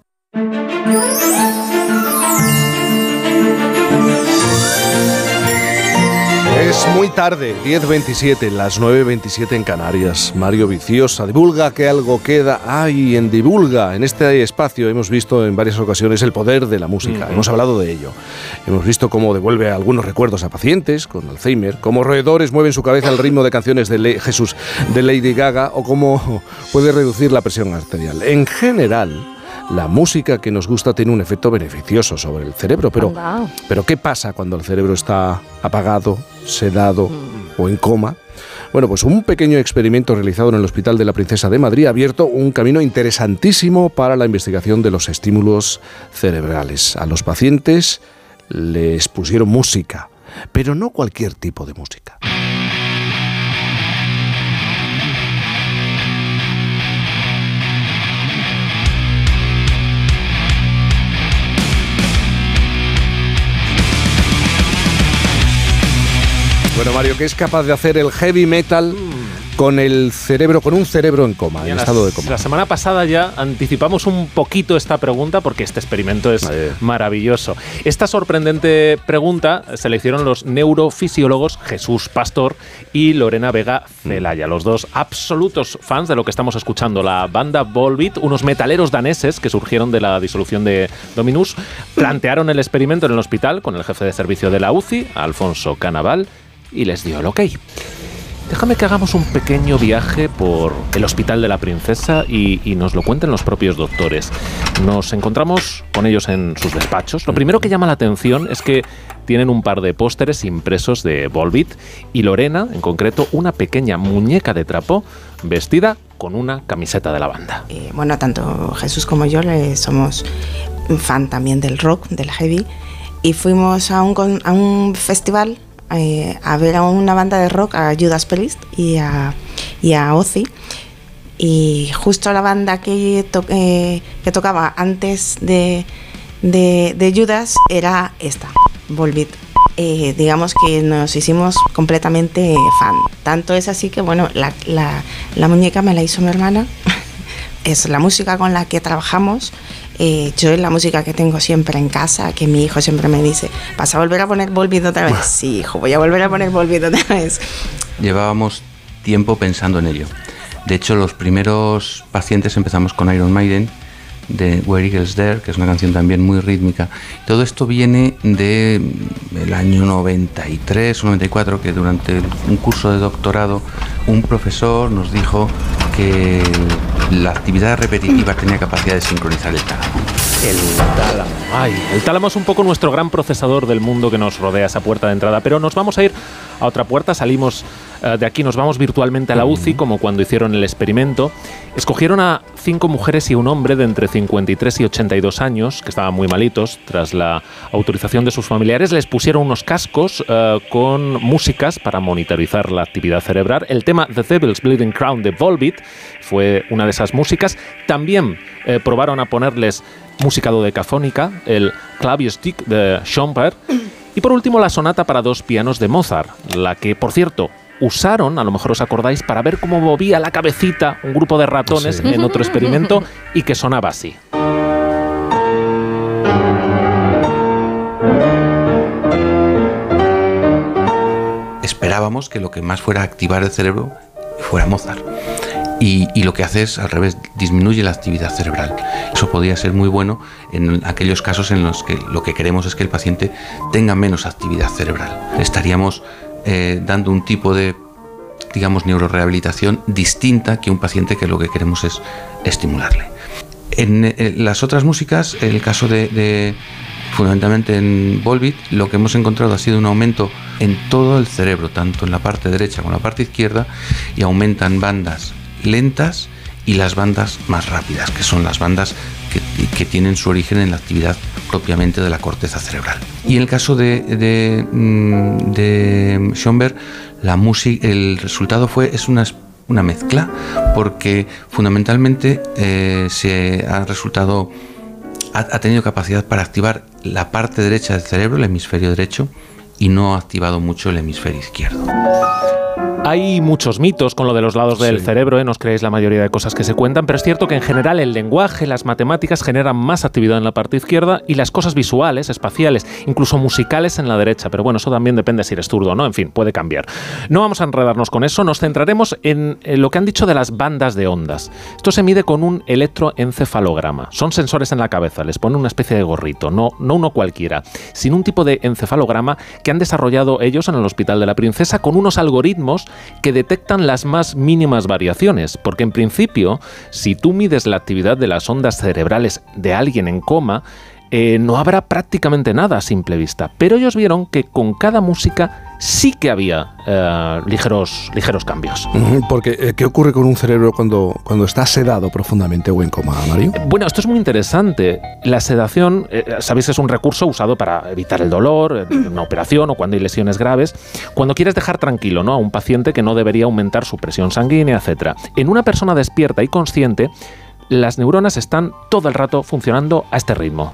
Es muy tarde, 10.27, las 9.27 en Canarias. Mario Viciosa, divulga que algo queda. Ay, en divulga, en este espacio hemos visto en varias ocasiones el poder de la música. Hemos hablado de ello. Hemos visto cómo devuelve algunos recuerdos a pacientes con Alzheimer, cómo roedores mueven su cabeza al ritmo de canciones de Le- Jesús de Lady Gaga o cómo puede reducir la presión arterial. En general, la música que nos gusta tiene un efecto beneficioso sobre el cerebro, pero, pero ¿qué pasa cuando el cerebro está apagado, sedado o en coma? Bueno, pues un pequeño experimento realizado en el Hospital de la Princesa de Madrid ha abierto un camino interesantísimo para la investigación de los estímulos cerebrales. A los pacientes les pusieron música, pero no cualquier tipo de música. Bueno, Mario, ¿qué es capaz de hacer el heavy metal con el cerebro, con un cerebro en coma, en estado de coma?
la semana pasada ya anticipamos un poquito esta pregunta porque este experimento es maravilloso. Esta sorprendente pregunta se la hicieron los neurofisiólogos Jesús Pastor y Lorena Vega Celaya, los dos absolutos fans de lo que estamos escuchando. La banda Volbeat, unos metaleros daneses que surgieron de la disolución de Dominus, plantearon el experimento en el hospital con el jefe de servicio de la UCI, Alfonso Canaval, y les dio el ok. Déjame que hagamos un pequeño viaje por el Hospital de la Princesa y, nos lo cuenten los propios doctores. Nos encontramos con ellos en sus despachos. Lo primero que llama la atención es que tienen un par de pósteres impresos de Volbeat y Lorena, en concreto, una pequeña muñeca de trapo vestida con una camiseta de la banda.
Eh, bueno, tanto Jesús como yo le somos fan también del rock, del heavy, y fuimos a un, a un festival eh, a ver a una banda de rock, a Judas Priest y a, y a Ozzy. Y justo la banda que, to- eh, que tocaba antes de, de, de Judas era esta, Volbeat. Eh, digamos que nos hicimos completamente fan. Tanto es así que, bueno, la, la- la muñeca me la hizo mi hermana. es la música con la que trabajamos. Eh, yo es la música que tengo siempre en casa, que mi hijo siempre me dice, ¿vas a volver a poner Volbeat otra vez? Sí, hijo, voy a volver a poner Volbeat otra vez.
Llevábamos tiempo pensando en ello. De hecho, los primeros pacientes empezamos con Iron Maiden, de Where Eagles There, que es una canción también muy rítmica. Todo esto viene del año 93 o 94, que durante un curso de doctorado un profesor nos dijo que la actividad repetitiva tenía capacidad de sincronizar el tálamo.
El tálamo. Ay, el tálamo es un poco nuestro gran procesador del mundo que nos rodea esa puerta de entrada, pero nos vamos a ir a otra puerta, salimos eh, de aquí, nos vamos virtualmente a la UCI, como cuando hicieron el experimento. Escogieron a cinco mujeres y un hombre de entre 53 y 82 años, que estaban muy malitos, tras la autorización de sus familiares, les pusieron unos cascos eh, con músicas para monitorizar la actividad cerebral. El tema The Devil's Bleeding Crown de Volbeat fue una de esas músicas. También eh, probaron a ponerles música dodecafónica, el Clavier-Stick de Schomburg, y por último la sonata para dos pianos de Mozart, la que, por cierto, usaron, a lo mejor os acordáis, para ver cómo movía la cabecita un grupo de ratones
Sí.
en otro experimento y que sonaba así.
esperábamos que lo que más fuera a activar el cerebro fuera Mozart. Y, y lo que hace es, al revés, disminuye la actividad cerebral. Eso podría ser muy bueno en aquellos casos en los que lo que queremos es que el paciente tenga menos actividad cerebral. Estaríamos eh, dando un tipo de, digamos, neurorehabilitación distinta que un paciente que lo que queremos es estimularle. En, eh, las otras músicas, el caso de, fundamentalmente en Volbeat, lo que hemos encontrado ha sido un aumento en todo el cerebro, tanto en la parte derecha como en la parte izquierda, y aumentan bandas lentas y las bandas más rápidas, que son las bandas que tienen su origen en la actividad propiamente de la corteza cerebral. Y en el caso de, de, mm, de la música, el resultado fue es una una mezcla porque fundamentalmente eh, se ha resultado ha tenido capacidad para activar la parte derecha del cerebro, el hemisferio derecho, y no ha activado mucho el hemisferio izquierdo.
Hay muchos mitos con lo de los lados del cerebro, ¿eh? no os creéis la mayoría de cosas que se cuentan, pero es cierto que en general el lenguaje, las matemáticas generan más actividad en la parte izquierda y las cosas visuales, espaciales, incluso musicales en la derecha. Pero bueno, eso también depende si eres zurdo o no, en fin, puede cambiar. No vamos a enredarnos con eso, nos centraremos en, en lo que han dicho de las bandas de ondas. Esto se mide con un electroencefalograma. Son sensores en la cabeza, les ponen una especie de gorrito, no, no uno cualquiera, sino un tipo de encefalograma que han desarrollado ellos en el Hospital de la Princesa con unos algoritmos que detectan las más mínimas variaciones, porque en principio, si tú mides la actividad de las ondas cerebrales de alguien en coma, eh, no habrá prácticamente nada a simple vista. Pero ellos vieron que con cada música sí que había eh, ligeros, ligeros cambios.
Porque, eh, ¿qué ocurre con un cerebro cuando, cuando está sedado profundamente o en coma, Mario?
Bueno, esto es muy interesante. La sedación, eh, sabéis, es un recurso usado para evitar el dolor, en una operación o cuando hay lesiones graves. Cuando quieres dejar tranquilo ¿no? a un paciente que no debería aumentar su presión sanguínea, etc. En una persona despierta y consciente, las neuronas están todo el rato funcionando a este ritmo.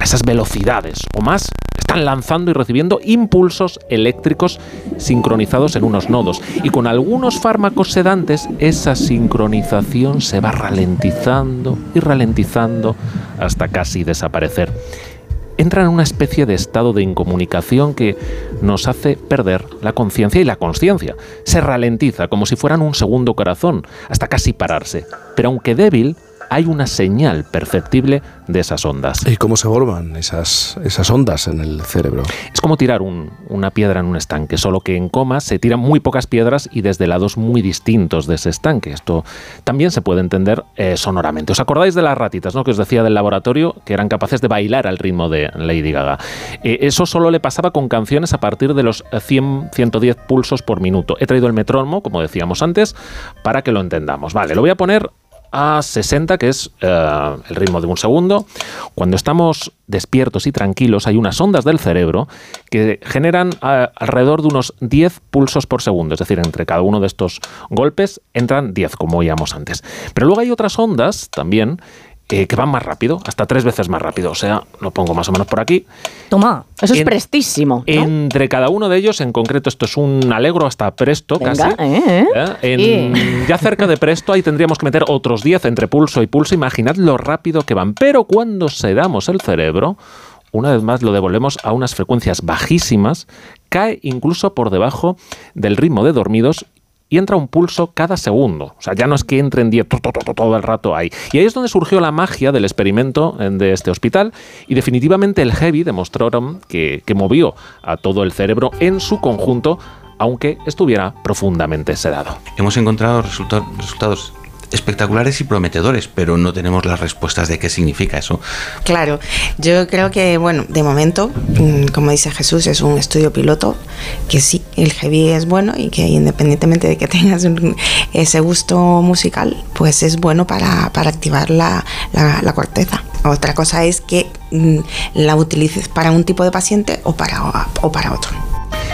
Esas velocidades o más, están lanzando y recibiendo impulsos eléctricos sincronizados en unos nodos. Y con algunos fármacos sedantes, esa sincronización se va ralentizando y ralentizando hasta casi desaparecer. Entra en una especie de estado de incomunicación que nos hace perder la conciencia y la conciencia. Se ralentiza como si fueran un segundo corazón, hasta casi pararse. Pero aunque débil, hay una señal perceptible de esas ondas.
¿Y cómo se forman esas, esas ondas en el cerebro?
Es como tirar un- una piedra en un estanque, solo que en coma se tiran muy pocas piedras y desde lados muy distintos de ese estanque. Esto también se puede entender eh, sonoramente. ¿Os acordáis de las ratitas ¿no? que os decía del laboratorio que eran capaces de bailar al ritmo de Lady Gaga? Eh, eso solo le pasaba con canciones a partir de los 100-110 pulsos por minuto. He traído el metrónomo, como decíamos antes, para que lo entendamos. Vale, lo voy a poner a 60, que es eh, el ritmo de un segundo. Cuando estamos despiertos y tranquilos, hay unas ondas del cerebro que generan eh, alrededor de unos 10 pulsos por segundo. Es decir, entre cada uno de estos golpes entran 10, como oíamos antes. Pero luego hay otras ondas también que van más rápido, hasta tres veces más rápido. O sea, lo pongo más o menos por aquí.
Toma, eso es prestísimo. ¿no?
Entre cada uno de ellos, en concreto, esto es un alegro hasta presto,
Venga,
casi.
eh,
¿eh? En- Ya cerca de presto, ahí tendríamos que meter otros 10 entre pulso y pulso. Imaginad lo rápido que van. Pero cuando sedamos el cerebro, una vez más lo devolvemos a unas frecuencias bajísimas, cae incluso por debajo del ritmo de dormidos y entra un pulso cada segundo. O sea, ya no es que entren 10 to- to- to- todo el rato ahí. Y ahí es donde surgió la magia del experimento de este hospital y definitivamente el heavy demostraron que, que movió a todo el cerebro en su conjunto, aunque estuviera profundamente sedado.
Hemos encontrado resulta- resultados espectaculares y prometedores, pero no tenemos las respuestas de qué significa eso.
Claro, yo creo que, bueno, de momento, mm, como dice Jesús, es un estudio piloto, que sí, el heavy es bueno y que independientemente de que tengas un- ese gusto musical, pues es bueno para, para activar la, la- la corteza. Otra cosa es que mm, la utilices para un tipo de paciente o para, o para otro.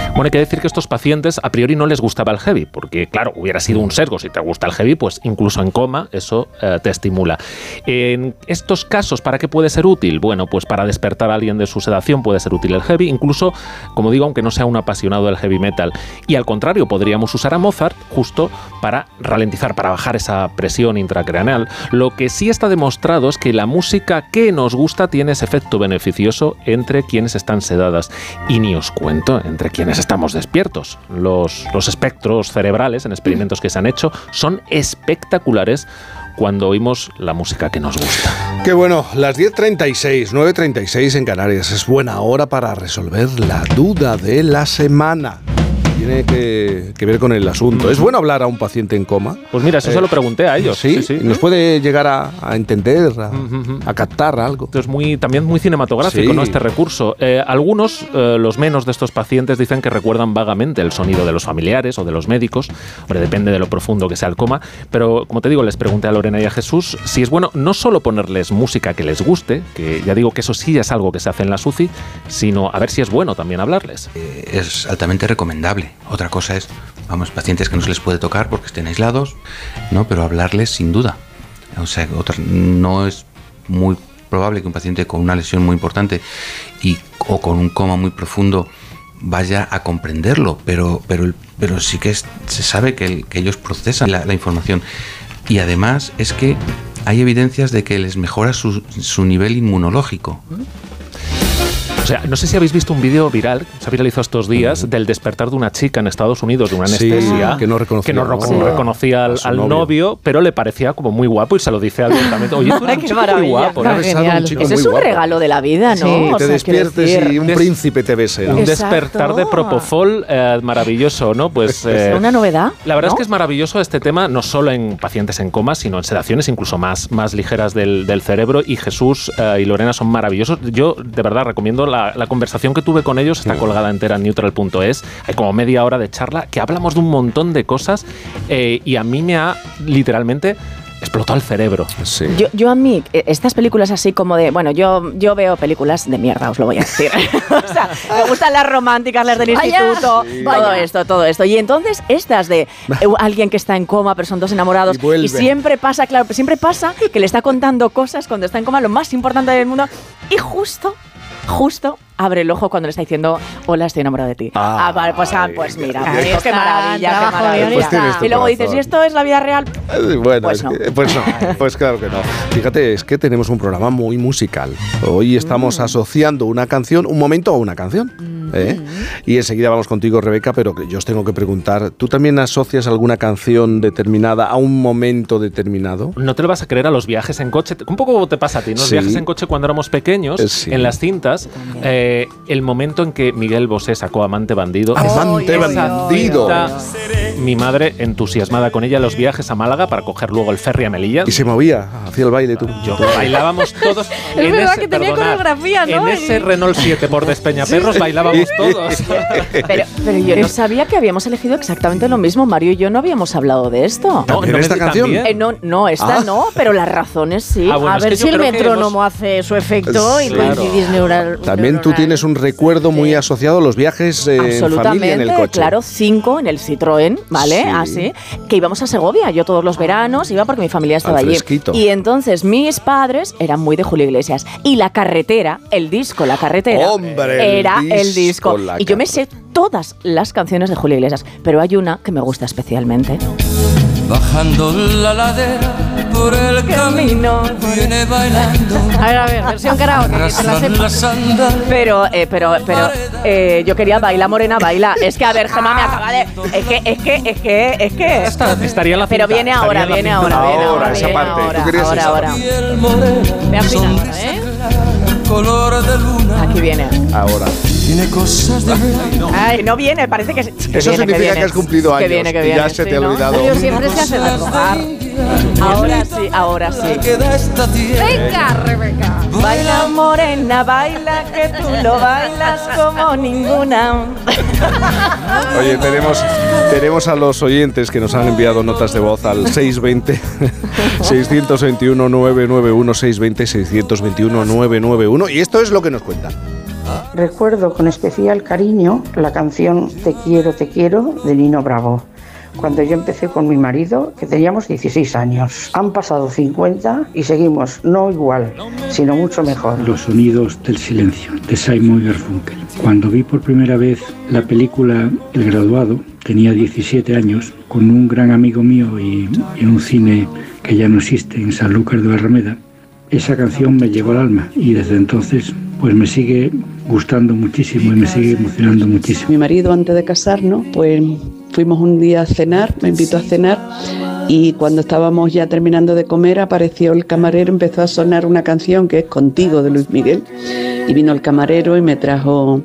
Bueno, hay que decir que a estos pacientes a priori no les gustaba el heavy, porque claro, hubiera sido un sesgo. Si te gusta el heavy, pues incluso en coma eso eh, te estimula. En estos casos, ¿para qué puede ser útil? Bueno, pues para despertar a alguien de su sedación puede ser útil el heavy, incluso, como digo, aunque no sea un apasionado del heavy metal. Y al contrario, podríamos usar a Mozart justo para ralentizar, para bajar esa presión intracraneal. Lo que sí está demostrado es que la música que nos gusta tiene ese efecto beneficioso entre quienes están sedadas. Y ni os cuento entre quienes estamos despiertos. Los, los espectros cerebrales en experimentos que se han hecho son espectaculares cuando oímos la música que nos gusta.
Qué bueno, las 10.36, 9.36 en Canarias. Es buena hora para resolver la duda de la semana. Tiene que, que ver con el asunto. ¿Es bueno hablar a un paciente en coma?
Pues mira, eso
Eh,
se lo pregunté a ellos.
Sí, nos puede llegar a, a entender, a, a captar algo.
Es muy, también muy cinematográfico,
Sí.
¿no? Este recurso. Eh, algunos, eh, los menos de estos pacientes, dicen que recuerdan vagamente el sonido de los familiares o de los médicos. Hombre, depende de lo profundo que sea el coma. Pero, como te digo, les pregunté a Lorena y a Jesús si es bueno no solo ponerles música que les guste, que ya digo que eso sí es algo que se hace en la SUCI, sino a ver si es bueno también hablarles.
es altamente recomendable. Otra cosa es, vamos, pacientes que no se les puede tocar porque estén aislados, ¿no? Pero hablarles sin duda. O sea, otra- no es muy probable que un paciente con una lesión muy importante y, o con un coma muy profundo vaya a comprenderlo, pero, pero, pero sí que es- se sabe que, el- que ellos procesan la, la información. Y además es que hay evidencias de que les mejora su, su nivel inmunológico.
O sea, no sé si habéis visto un vídeo viral, se ha viralizado estos días, del despertar de una chica en Estados Unidos de una
Sí,
anestesia.
que no reconocía,
que no
¿no?
reco-
Sí.
reconocía al, al
novio.
novio. pero le parecía como muy guapo y se lo dice abiertamente. Oye, tú eres un
Qué
chico muy guapo. ¿no?
Chico
Eso
muy
es un
guapo.
regalo de la vida, ¿no?
Sí,
O
te
sea,
despiertes
decir-
y un
Des-
príncipe te bese.
Un despertar de Propofol eh, maravilloso, ¿no? Pues eh,
una novedad.
La verdad
¿no?
es que es maravilloso este tema, no solo en pacientes en coma, sino en sedaciones incluso más, más ligeras del, del cerebro. Y Jesús eh, y Lorena son maravillosos. Yo de verdad recomiendo la, la conversación que tuve con ellos, está colgada entera en neutral.es. Hay como media hora de charla que hablamos de un montón de cosas eh, y a mí me ha literalmente explotado el cerebro.
Yo, yo a mí, eh, estas películas así como de, bueno, yo, yo veo películas de mierda, os lo voy a decir. o sea, me gustan las románticas, las del
Vaya.
instituto,
Sí.
todo
Vaya.
esto, todo esto. Y entonces estas de eh, alguien que está en coma, pero son dos enamorados,
y
siempre pasa, claro, siempre pasa que le está contando cosas cuando está en coma, lo más importante del mundo, y justo, justo abre el ojo cuando le está diciendo, hola, estoy enamorado de ti. Ah, vale, pues, ah, pues mira, pues, qué
está,
maravilla, qué maravilla.
Pues
y luego dices. ¿y esto es la vida real?
Eh, Bueno,
Pues
es
no.
que- pues no, pues claro que no. Fíjate, es que tenemos un programa muy musical. Hoy estamos asociando una canción, un momento a una canción. ¿Eh? Y enseguida vamos contigo, Rebeca, pero yo os tengo que preguntar, ¿tú también asocias alguna canción determinada a un momento determinado?
No te lo vas a creer a los viajes en coche. Un poco te pasa a ti, ¿no? Los
Sí.
viajes en coche cuando éramos pequeños,
Eh, sí.
en las cintas, eh, el momento en que Miguel Bosé sacó Amante Bandido.
Amante Bandido.
cinta, Mi madre entusiasmada con ella los viajes a Málaga para coger luego el ferry a Melilla.
Y se movía, hacía el baile tú.
Yo bailábamos todos.
Es verdad que tenía coreografía, ¿no?
En ese Renault 7 por Despeñaperros bailábamos todos.
Pero, pero yo no sabía que habíamos elegido exactamente lo mismo. Mario y yo no habíamos hablado de esto.
¿También
no me-
esta canción?
Eh, no, no, esta
Ah.
no, pero las razones sí.
Ah, bueno,
a ver si el metrónomo hace su efecto y
Claro.
coincidís neural.
También tú tienes un recuerdo muy asociado a los viajes eh, en familia
Absolutamente,
en el coche.
claro, cinco en el Citroën, ¿vale?
Sí.
Así, que íbamos a Segovia. Yo todos los veranos iba porque mi familia estaba
Al
allí. Y entonces mis padres eran muy de Julio Iglesias. Y la carretera, el disco, la carretera,
Hombre, el
era el
disco,
disco.
la
Y yo me sé todas las canciones de Julio Iglesias, pero hay una que me gusta especialmente.
Bajando la ladera por el camino viene bailando.
A ver, a ver, versión karaoke, que te la sepa.
Pero, eh, pero, pero, eh, yo quería baila morena, baila. Es que a ver, Gemma me acaba de. Es que, es que, es que, es que.
Estaría en la
Pero viene ahora, viene
cinta.
ahora, viene
Ahora,
ahora.
esa parte. Tú
Ahora,
querías
ahora,
esa.
ahora.
Ve afinando, ¿eh?
color de luna.
Aquí viene.
Ahora.
Tiene cosas de
Ay, no viene, parece que. que
Eso
viene,
significa
viene.
que has cumplido
Que
años.
viene, que
y
viene.
ya se
sí,
te ha
¿no?
olvidado.
Mario siempre se hace recordar.
Ahora sí, ahora sí.
queda esta tierra.
Venga, Rebeca.
Baila morena, baila que tú lo bailas como ninguna.
Oye, tenemos, tenemos a los oyentes que nos han enviado notas de voz al 620 621 991 620 621 991 y esto es lo que nos cuentan.
Recuerdo con especial cariño la canción Te quiero, te quiero de Nino Bravo. Cuando yo empecé con mi marido, que teníamos 16 años. Han pasado 50 y seguimos, no igual, sino mucho mejor.
Los sonidos del silencio, de Simon Garfunkel. Cuando vi por primera vez la película El graduado, tenía 17 años, con un gran amigo mío y en un cine que ya no existe, en Sanlúcar de Barrameda, esa canción me llegó al alma y desde entonces pues me sigue gustando muchísimo y me sigue emocionando muchísimo.
Mi marido antes de casarnos, pues fuimos un día a cenar, me invitó a cenar y cuando estábamos ya terminando de comer apareció el camarero, empezó a sonar una canción que es Contigo de Luis Miguel y vino el camarero y me trajo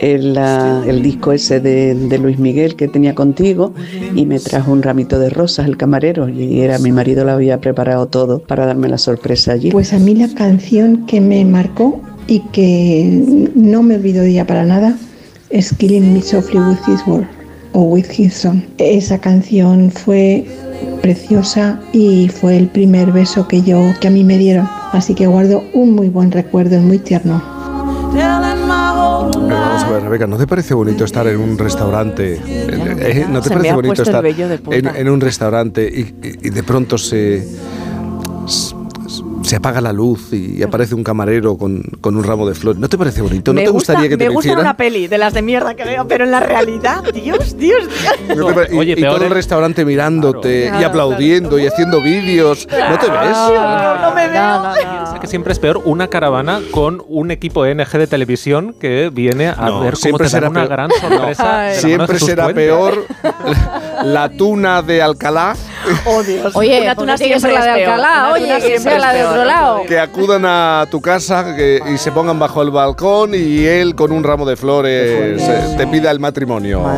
el, el disco ese de, de Luis Miguel que tenía contigo y me trajo un ramito de rosas el camarero y era mi marido lo había preparado todo para darme la sorpresa allí.
Pues a mí la canción que me marcó y que no me olvido de ella para nada es Killing Me Softly With His Word o With His Song. Esa canción fue preciosa y fue el primer beso que yo que a mí me dieron, así que guardo un muy buen recuerdo, muy tierno.
Pero vamos a ver, Rebeca, ¿no te parece bonito estar en un restaurante? Eh, eh, ¿No te
Se
parece bonito estar en, en un restaurante y, y- y de pronto se, se apaga la luz y aparece un camarero con, con un ramo de flores? ¿No te parece bonito? ¿No
me
te
gusta,
gustaría que te
me gusta una peli de las de mierda que veo, pero en la realidad, Dios, Dios, Dios.
¿No te y,
Oye,
y todo el
es-
restaurante mirándote y
Claro,
aplaudiendo y haciendo vídeos. ¿No te ves?
No, no me veo.
Piensa que siempre es peor una caravana con un equipo NG de televisión que viene a
No,
ver cómo
siempre
te dan
será
una
peor.
gran sorpresa. de de
Siempre será peor la tuna de Alcalá
Oh, Dios.
Oye,
una tuna
no tiene que ser
siempre
la de. Alcalá,
Una
oye, que
siempre
sea la de otro lado.
que acudan a tu casa que- y se pongan bajo el balcón y él con un ramo de flores eh, te pida el matrimonio.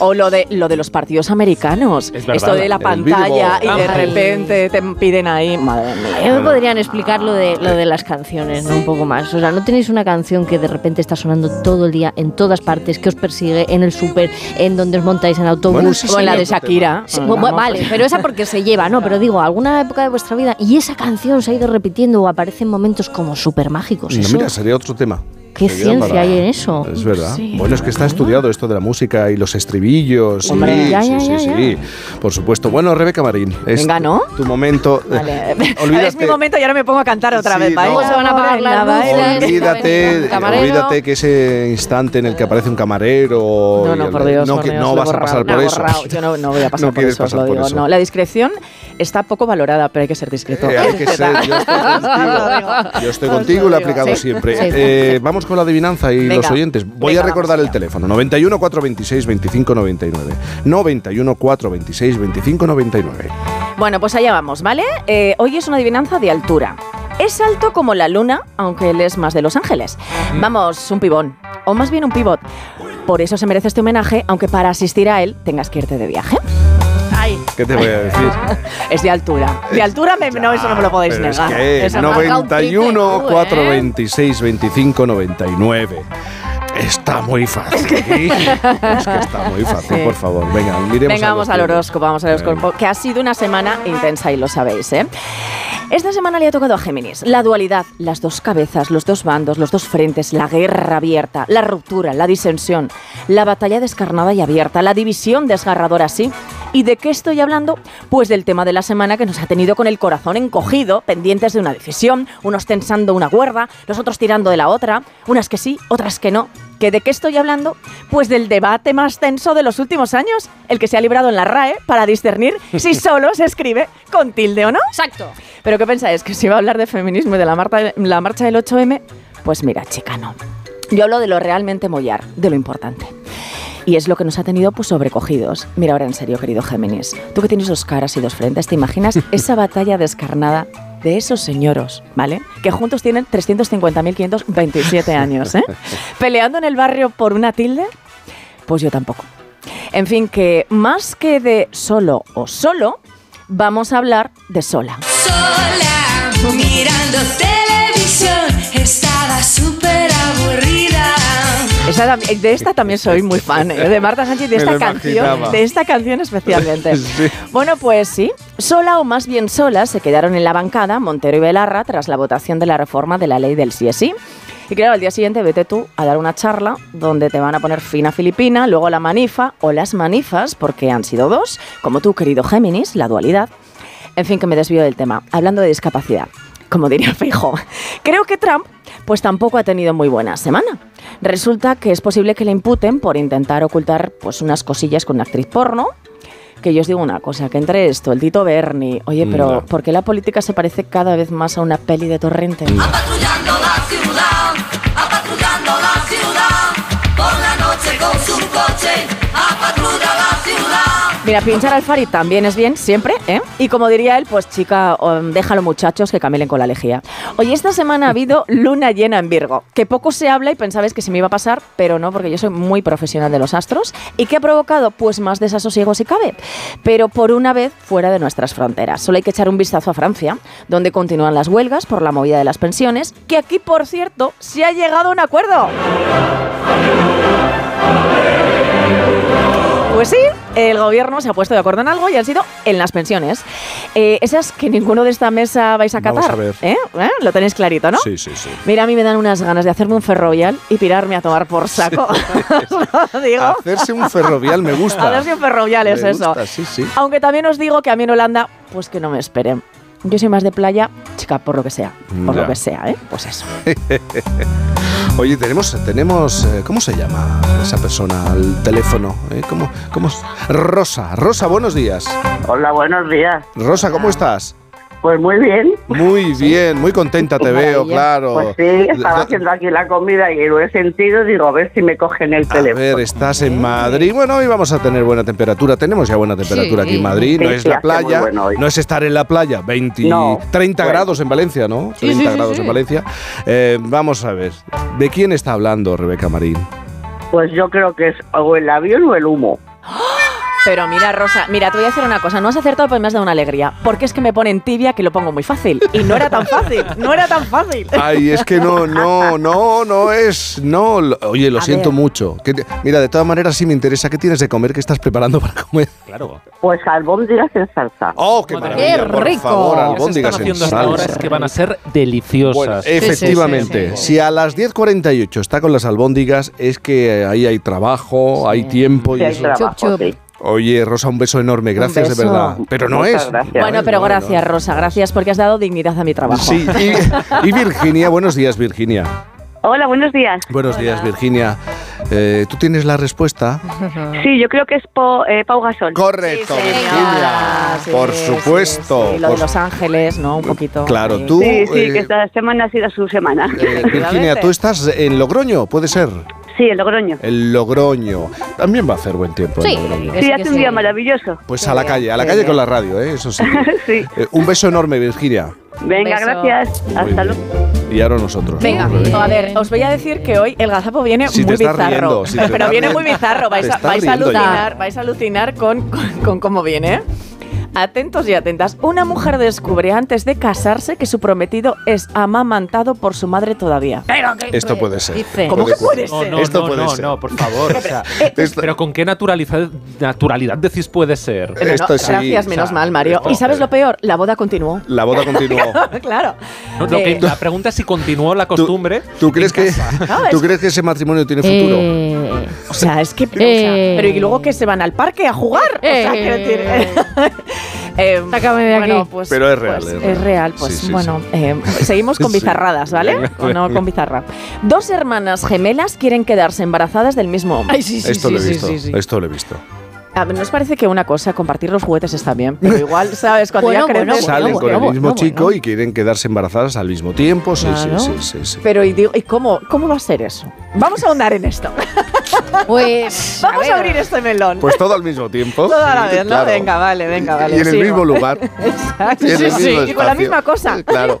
O lo de, lo de los partidos americanos.
verdad,
Esto de la pantalla y de
Ah,
repente te piden ahí. Madre mía.
me podrían explicar lo de, lo de las canciones, ¿no? Un poco más. O sea, ¿no tenéis una canción que de repente está sonando todo el día, en todas partes, que os persigue en el súper, en donde os montáis en autobús?
Bueno, O en la de Shakira.
Sí, vale, pero esa porque se lleva, ¿no? Pero digo, alguna época de vuestra vida y esa canción se ha ido repitiendo o aparece en momentos como súper mágicos.
No, mira, sería otro tema.
¿Qué ciencia
para-
hay en eso?
Es verdad.
Sí.
Bueno, es que está estudiado esto de la música y los estribillos.
Hombre,
sí,
ya,
sí,
ya,
sí,
ya,
sí. Por supuesto. Bueno, Rebeca Marín. es
Venga, ¿no?
Tu momento.
Vale. Es mi momento y ahora me pongo a cantar otra
Sí,
vez. ¿vale?
no.
Se van a apagar las luces.
¿eh?
Olvídate,
Camarero.
olvídate que ese instante en el que aparece un camarero.
No, no, por Dios.
no,
por Dios,
no vas a pasar
borrado,
por eso.
borrado. Yo no, no voy a pasar
No
por
quieres
eso,
pasar
lo
por
digo.
eso.
No, la discreción está poco valorada, pero hay que ser discreto.
Eh, hay que ser, yo estoy contigo. Yo estoy contigo y lo he aplicado
Sí,
siempre.
sí,
Eh, vamos con la adivinanza y
Venga,
los oyentes. Voy
venga,
a recordar el teléfono: 91 426 25 99. 91 426 25 99.
Bueno, pues allá vamos, ¿vale? Eh, hoy es una adivinanza de altura. Es alto como la luna, aunque él es más de Los Ángeles. Vamos, un pibón. O más bien un pivot. Por eso se merece este homenaje, aunque para asistir a él tengas que irte de viaje.
¿Qué te voy a decir?
Es de altura. De altura, me- no, eso no me lo podéis
Pero es
negar.
que
un
91
triple, ¿eh?
426 25 99. Está muy fácil. es que está muy fácil,
Sí.
por favor. Venga, miremos
Venga, vamos al horóscopo, vamos al horóscopo, que ha sido una semana intensa y lo sabéis, ¿eh? Esta semana le ha tocado a Géminis la dualidad, las dos cabezas, los dos bandos, los dos frentes, la guerra abierta, la ruptura, la disensión, la batalla descarnada y abierta, la división desgarradora, sí. ¿Y de qué estoy hablando? Pues del tema de la semana que nos ha tenido con el corazón encogido, pendientes de una decisión, unos tensando una cuerda, los otros tirando de la otra, unas que sí, otras que no. ¿Que ¿De qué estoy hablando? Pues del debate más tenso de los últimos años, el que se ha librado en la RAE para discernir si solo se escribe con tilde o no.
Exacto.
¿Pero qué pensáis? ¿Que si iba a hablar de feminismo y de la, marcha, la marcha del 8M? Pues mira, chica, no. Yo hablo de lo realmente mollar, de lo importante. Y es lo que nos ha tenido pues sobrecogidos. Mira ahora en serio, querido Géminis. Tú que tienes dos caras y dos frentes, ¿te imaginas esa batalla descarnada de esos señoros, ¿vale? Que juntos tienen 350.527 años, ¿eh? Peleando en el barrio por una tilde, pues yo tampoco. En fin, que más que de solo o solo, vamos a hablar de sola.
Sola, mirando televisión, estaba súper aburrida.
Esa tam- de esta también soy muy fan, ¿eh? de Marta Sánchez, de esta canción,
imaginaba.
de esta canción especialmente.
Sí.
Bueno, pues sí, sola o más bien sola se quedaron en la bancada Montero y Belarra tras la votación de la reforma de la ley del sí es sí. Y claro, al día siguiente vete tú a dar una charla donde te van a poner fina filipina, luego la manifa o las manifas, porque han sido dos, como tú, querido Géminis, la dualidad. En fin, que me desvío del tema. Hablando de discapacidad, como diría Feijóo, creo que Trump pues tampoco ha tenido muy buena semana. Resulta que es posible que le imputen por intentar ocultar pues unas cosillas con una actriz porno. Que yo os digo una cosa, que entre esto, el Tito Berni, oye, pero
Ya.
¿por qué la política se parece cada vez más a una peli de torrente?
Patrullando la ciudad, a patrullando la ciudad, por la noche con su coche,
Mira, pinchar al Fari también es bien, siempre, ¿eh? Y como diría él, pues chica, um, déjalo muchachos que camelen con la lejía. Oye, esta semana ha habido luna llena en Virgo, que poco se habla y pensabais que se me iba a pasar, pero no, porque yo soy muy profesional de los astros. ¿Y qué ha provocado? Pues más desasosiego si cabe, pero por una vez fuera de nuestras fronteras. Solo hay que echar un vistazo a Francia, donde continúan las huelgas por la movida de las pensiones, que aquí, por cierto, se ha llegado a un acuerdo. Pues sí, el gobierno se ha puesto de acuerdo en algo y han sido en las pensiones. Eh, esas que ninguno de esta mesa vais a
Vamos
catar.
a ver.
¿eh? ¿Eh? Lo tenéis clarito, ¿no?
Sí, sí, sí.
Mira, a mí me dan unas ganas de hacerme un ferrovial y pirarme a tomar por saco. Lo digo.
Hacerse un ferrovial me gusta.
Hacerse un ferrovial es
Me
eso.
gusta, sí, sí.
Aunque también os digo que a mí en Holanda, pues que no me esperen. Yo soy más de playa, chica, por lo que sea. Por
Ya.
lo que sea, ¿eh? Pues eso.
Oye, tenemos, tenemos, eh, ¿cómo se llama esa persona al teléfono? ¿Eh? ¿Cómo, cómo es? Rosa, Rosa, buenos días.
Hola, buenos días.
Rosa, ¿cómo estás?
Pues muy bien.
Muy bien, muy contenta te veo, claro.
Pues sí, estaba haciendo aquí la comida y lo he sentido. Digo, a ver si me cogen el
A
teléfono.
ver, estás en Madrid. Bueno, hoy vamos a tener buena temperatura. Tenemos ya buena temperatura aquí en Madrid. No es
sí,
la playa,
bueno
no es estar en la playa. 20,
No,
30
bueno.
grados en Valencia, ¿no?
Sí,
30
sí, sí,
grados
sí.
en Valencia. Eh, vamos a ver. ¿De quién está hablando Rebeca Marín?
Pues yo creo que es o el avión o el humo.
Pero mira, Rosa, mira, te voy a decir una cosa. No has acertado, pero me has dado una alegría. Porque es que me ponen tibia que lo pongo muy fácil. Y no era tan fácil. No era tan fácil.
Ay, es que no, no, no, no es. No, oye, lo
A
siento
ver.
mucho. Que te- mira, de todas maneras, sí me interesa. ¿Qué tienes de comer? ¿Qué estás preparando para comer?
Claro.
Pues albóndigas en salsa.
¡Oh, qué maravilla! Por favor, albóndigas
están
en
haciendo hasta ahora
salsa.
es que van a ser deliciosas.
Efectivamente, si a las 10.48 está con las albóndigas, es que ahí hay trabajo, hay tiempo y
Sí, hay
eso.
trabajo, Chup, chup.
Oye, Rosa, un beso enorme, gracias de verdad. Pero no
Muchas
es.
gracias.
Bueno, pero gracias, Rosa. Gracias porque has dado dignidad a mi trabajo.
Sí, y, y Virginia, buenos días, Virginia.
Hola, buenos días.
Buenos días, Virginia. Eh, ¿Tú tienes la respuesta?
Sí, yo creo que es Po- eh, Pau Gasol.
Correcto, Virginia.
Sí,
por
sí,
supuesto.
sí, lo de Los Ángeles, ¿no? Un poquito.
Claro, tú,
Sí, sí,
eh,
que esta semana ha sido su semana.
eh, Virginia, tú estás en Logroño, ¿puede ser?
Sí, el Logroño.
El Logroño. También va a hacer buen tiempo en Logroño.
Sí, hace un día maravilloso.
Pues a la calle, a la calle con la radio, ¿eh? eso sí.
sí.
Eh, un beso enorme, Virginia.
Venga,
Beso.
gracias. Hasta luego.
Y ahora nosotros.
Venga,
¿no, Rebeca?
a ver, os voy a decir que hoy el gazapo viene
Si
muy bizarro.
riendo, si te
pero viene
riendo.
muy bizarro, vais, a,
estás
vais a
riendo ya.
alucinar, vais a alucinar con, con, con cómo viene. ¿Eh? Atentos y atentas. Una mujer descubre antes de casarse que su prometido es amamantado por su madre todavía.
Esto puede ser.
¿Cómo que puede
No,
ser?
no,
Esto
no,
puede
no,
ser.
no, por favor. o sea, pero con qué naturalidad, naturalidad decís puede ser.
Pero no, gracias, menos mal, Mario. ¿Y sabes lo peor? La boda continuó.
La boda continuó.
claro.
No, lo que-
Eh,
la pregunta es si continuó la costumbre.
¿Tú crees que,
No, es-
¿tú crees que ese matrimonio tiene futuro?
Eh, o sea, es que. o sea,
Eh.
pero y luego que se van al parque a jugar. O sea, quiero decir. Eh,
Sácame de
bueno,
aquí.
pues,
Pero es real,
pues,
es
es
real.
Pues
Sí, sí,
bueno, eh, seguimos con
Sí.
bizarradas, ¿vale?
Venga,
o no
venga.
con bizarra. Dos hermanas gemelas quieren quedarse embarazadas del mismo hombre.
esto lo he visto. Esto lo he visto.
A ver, ¿nos parece que una cosa, compartir los juguetes está bien? Pero igual, ¿sabes? Cuando
Bueno,
ya creces...
bueno,
Salen con
bueno,
el mismo
bueno,
chico
bueno.
y quieren quedarse embarazadas al mismo tiempo. Sí,
Claro.
sí, sí, sí, sí.
Pero ¿y, digo, ¿y cómo, cómo va a ser eso? Vamos a ahondar en esto.
Pues.
Vamos a, abrir este melón.
Pues todo al mismo tiempo.
Toda la vez, ¿no?
Claro.
Venga, vale, venga, vale.
Y en el
sigo.
mismo lugar.
Exacto.
Y en el
Sí,
mismo
sí, y con la misma cosa.
Claro.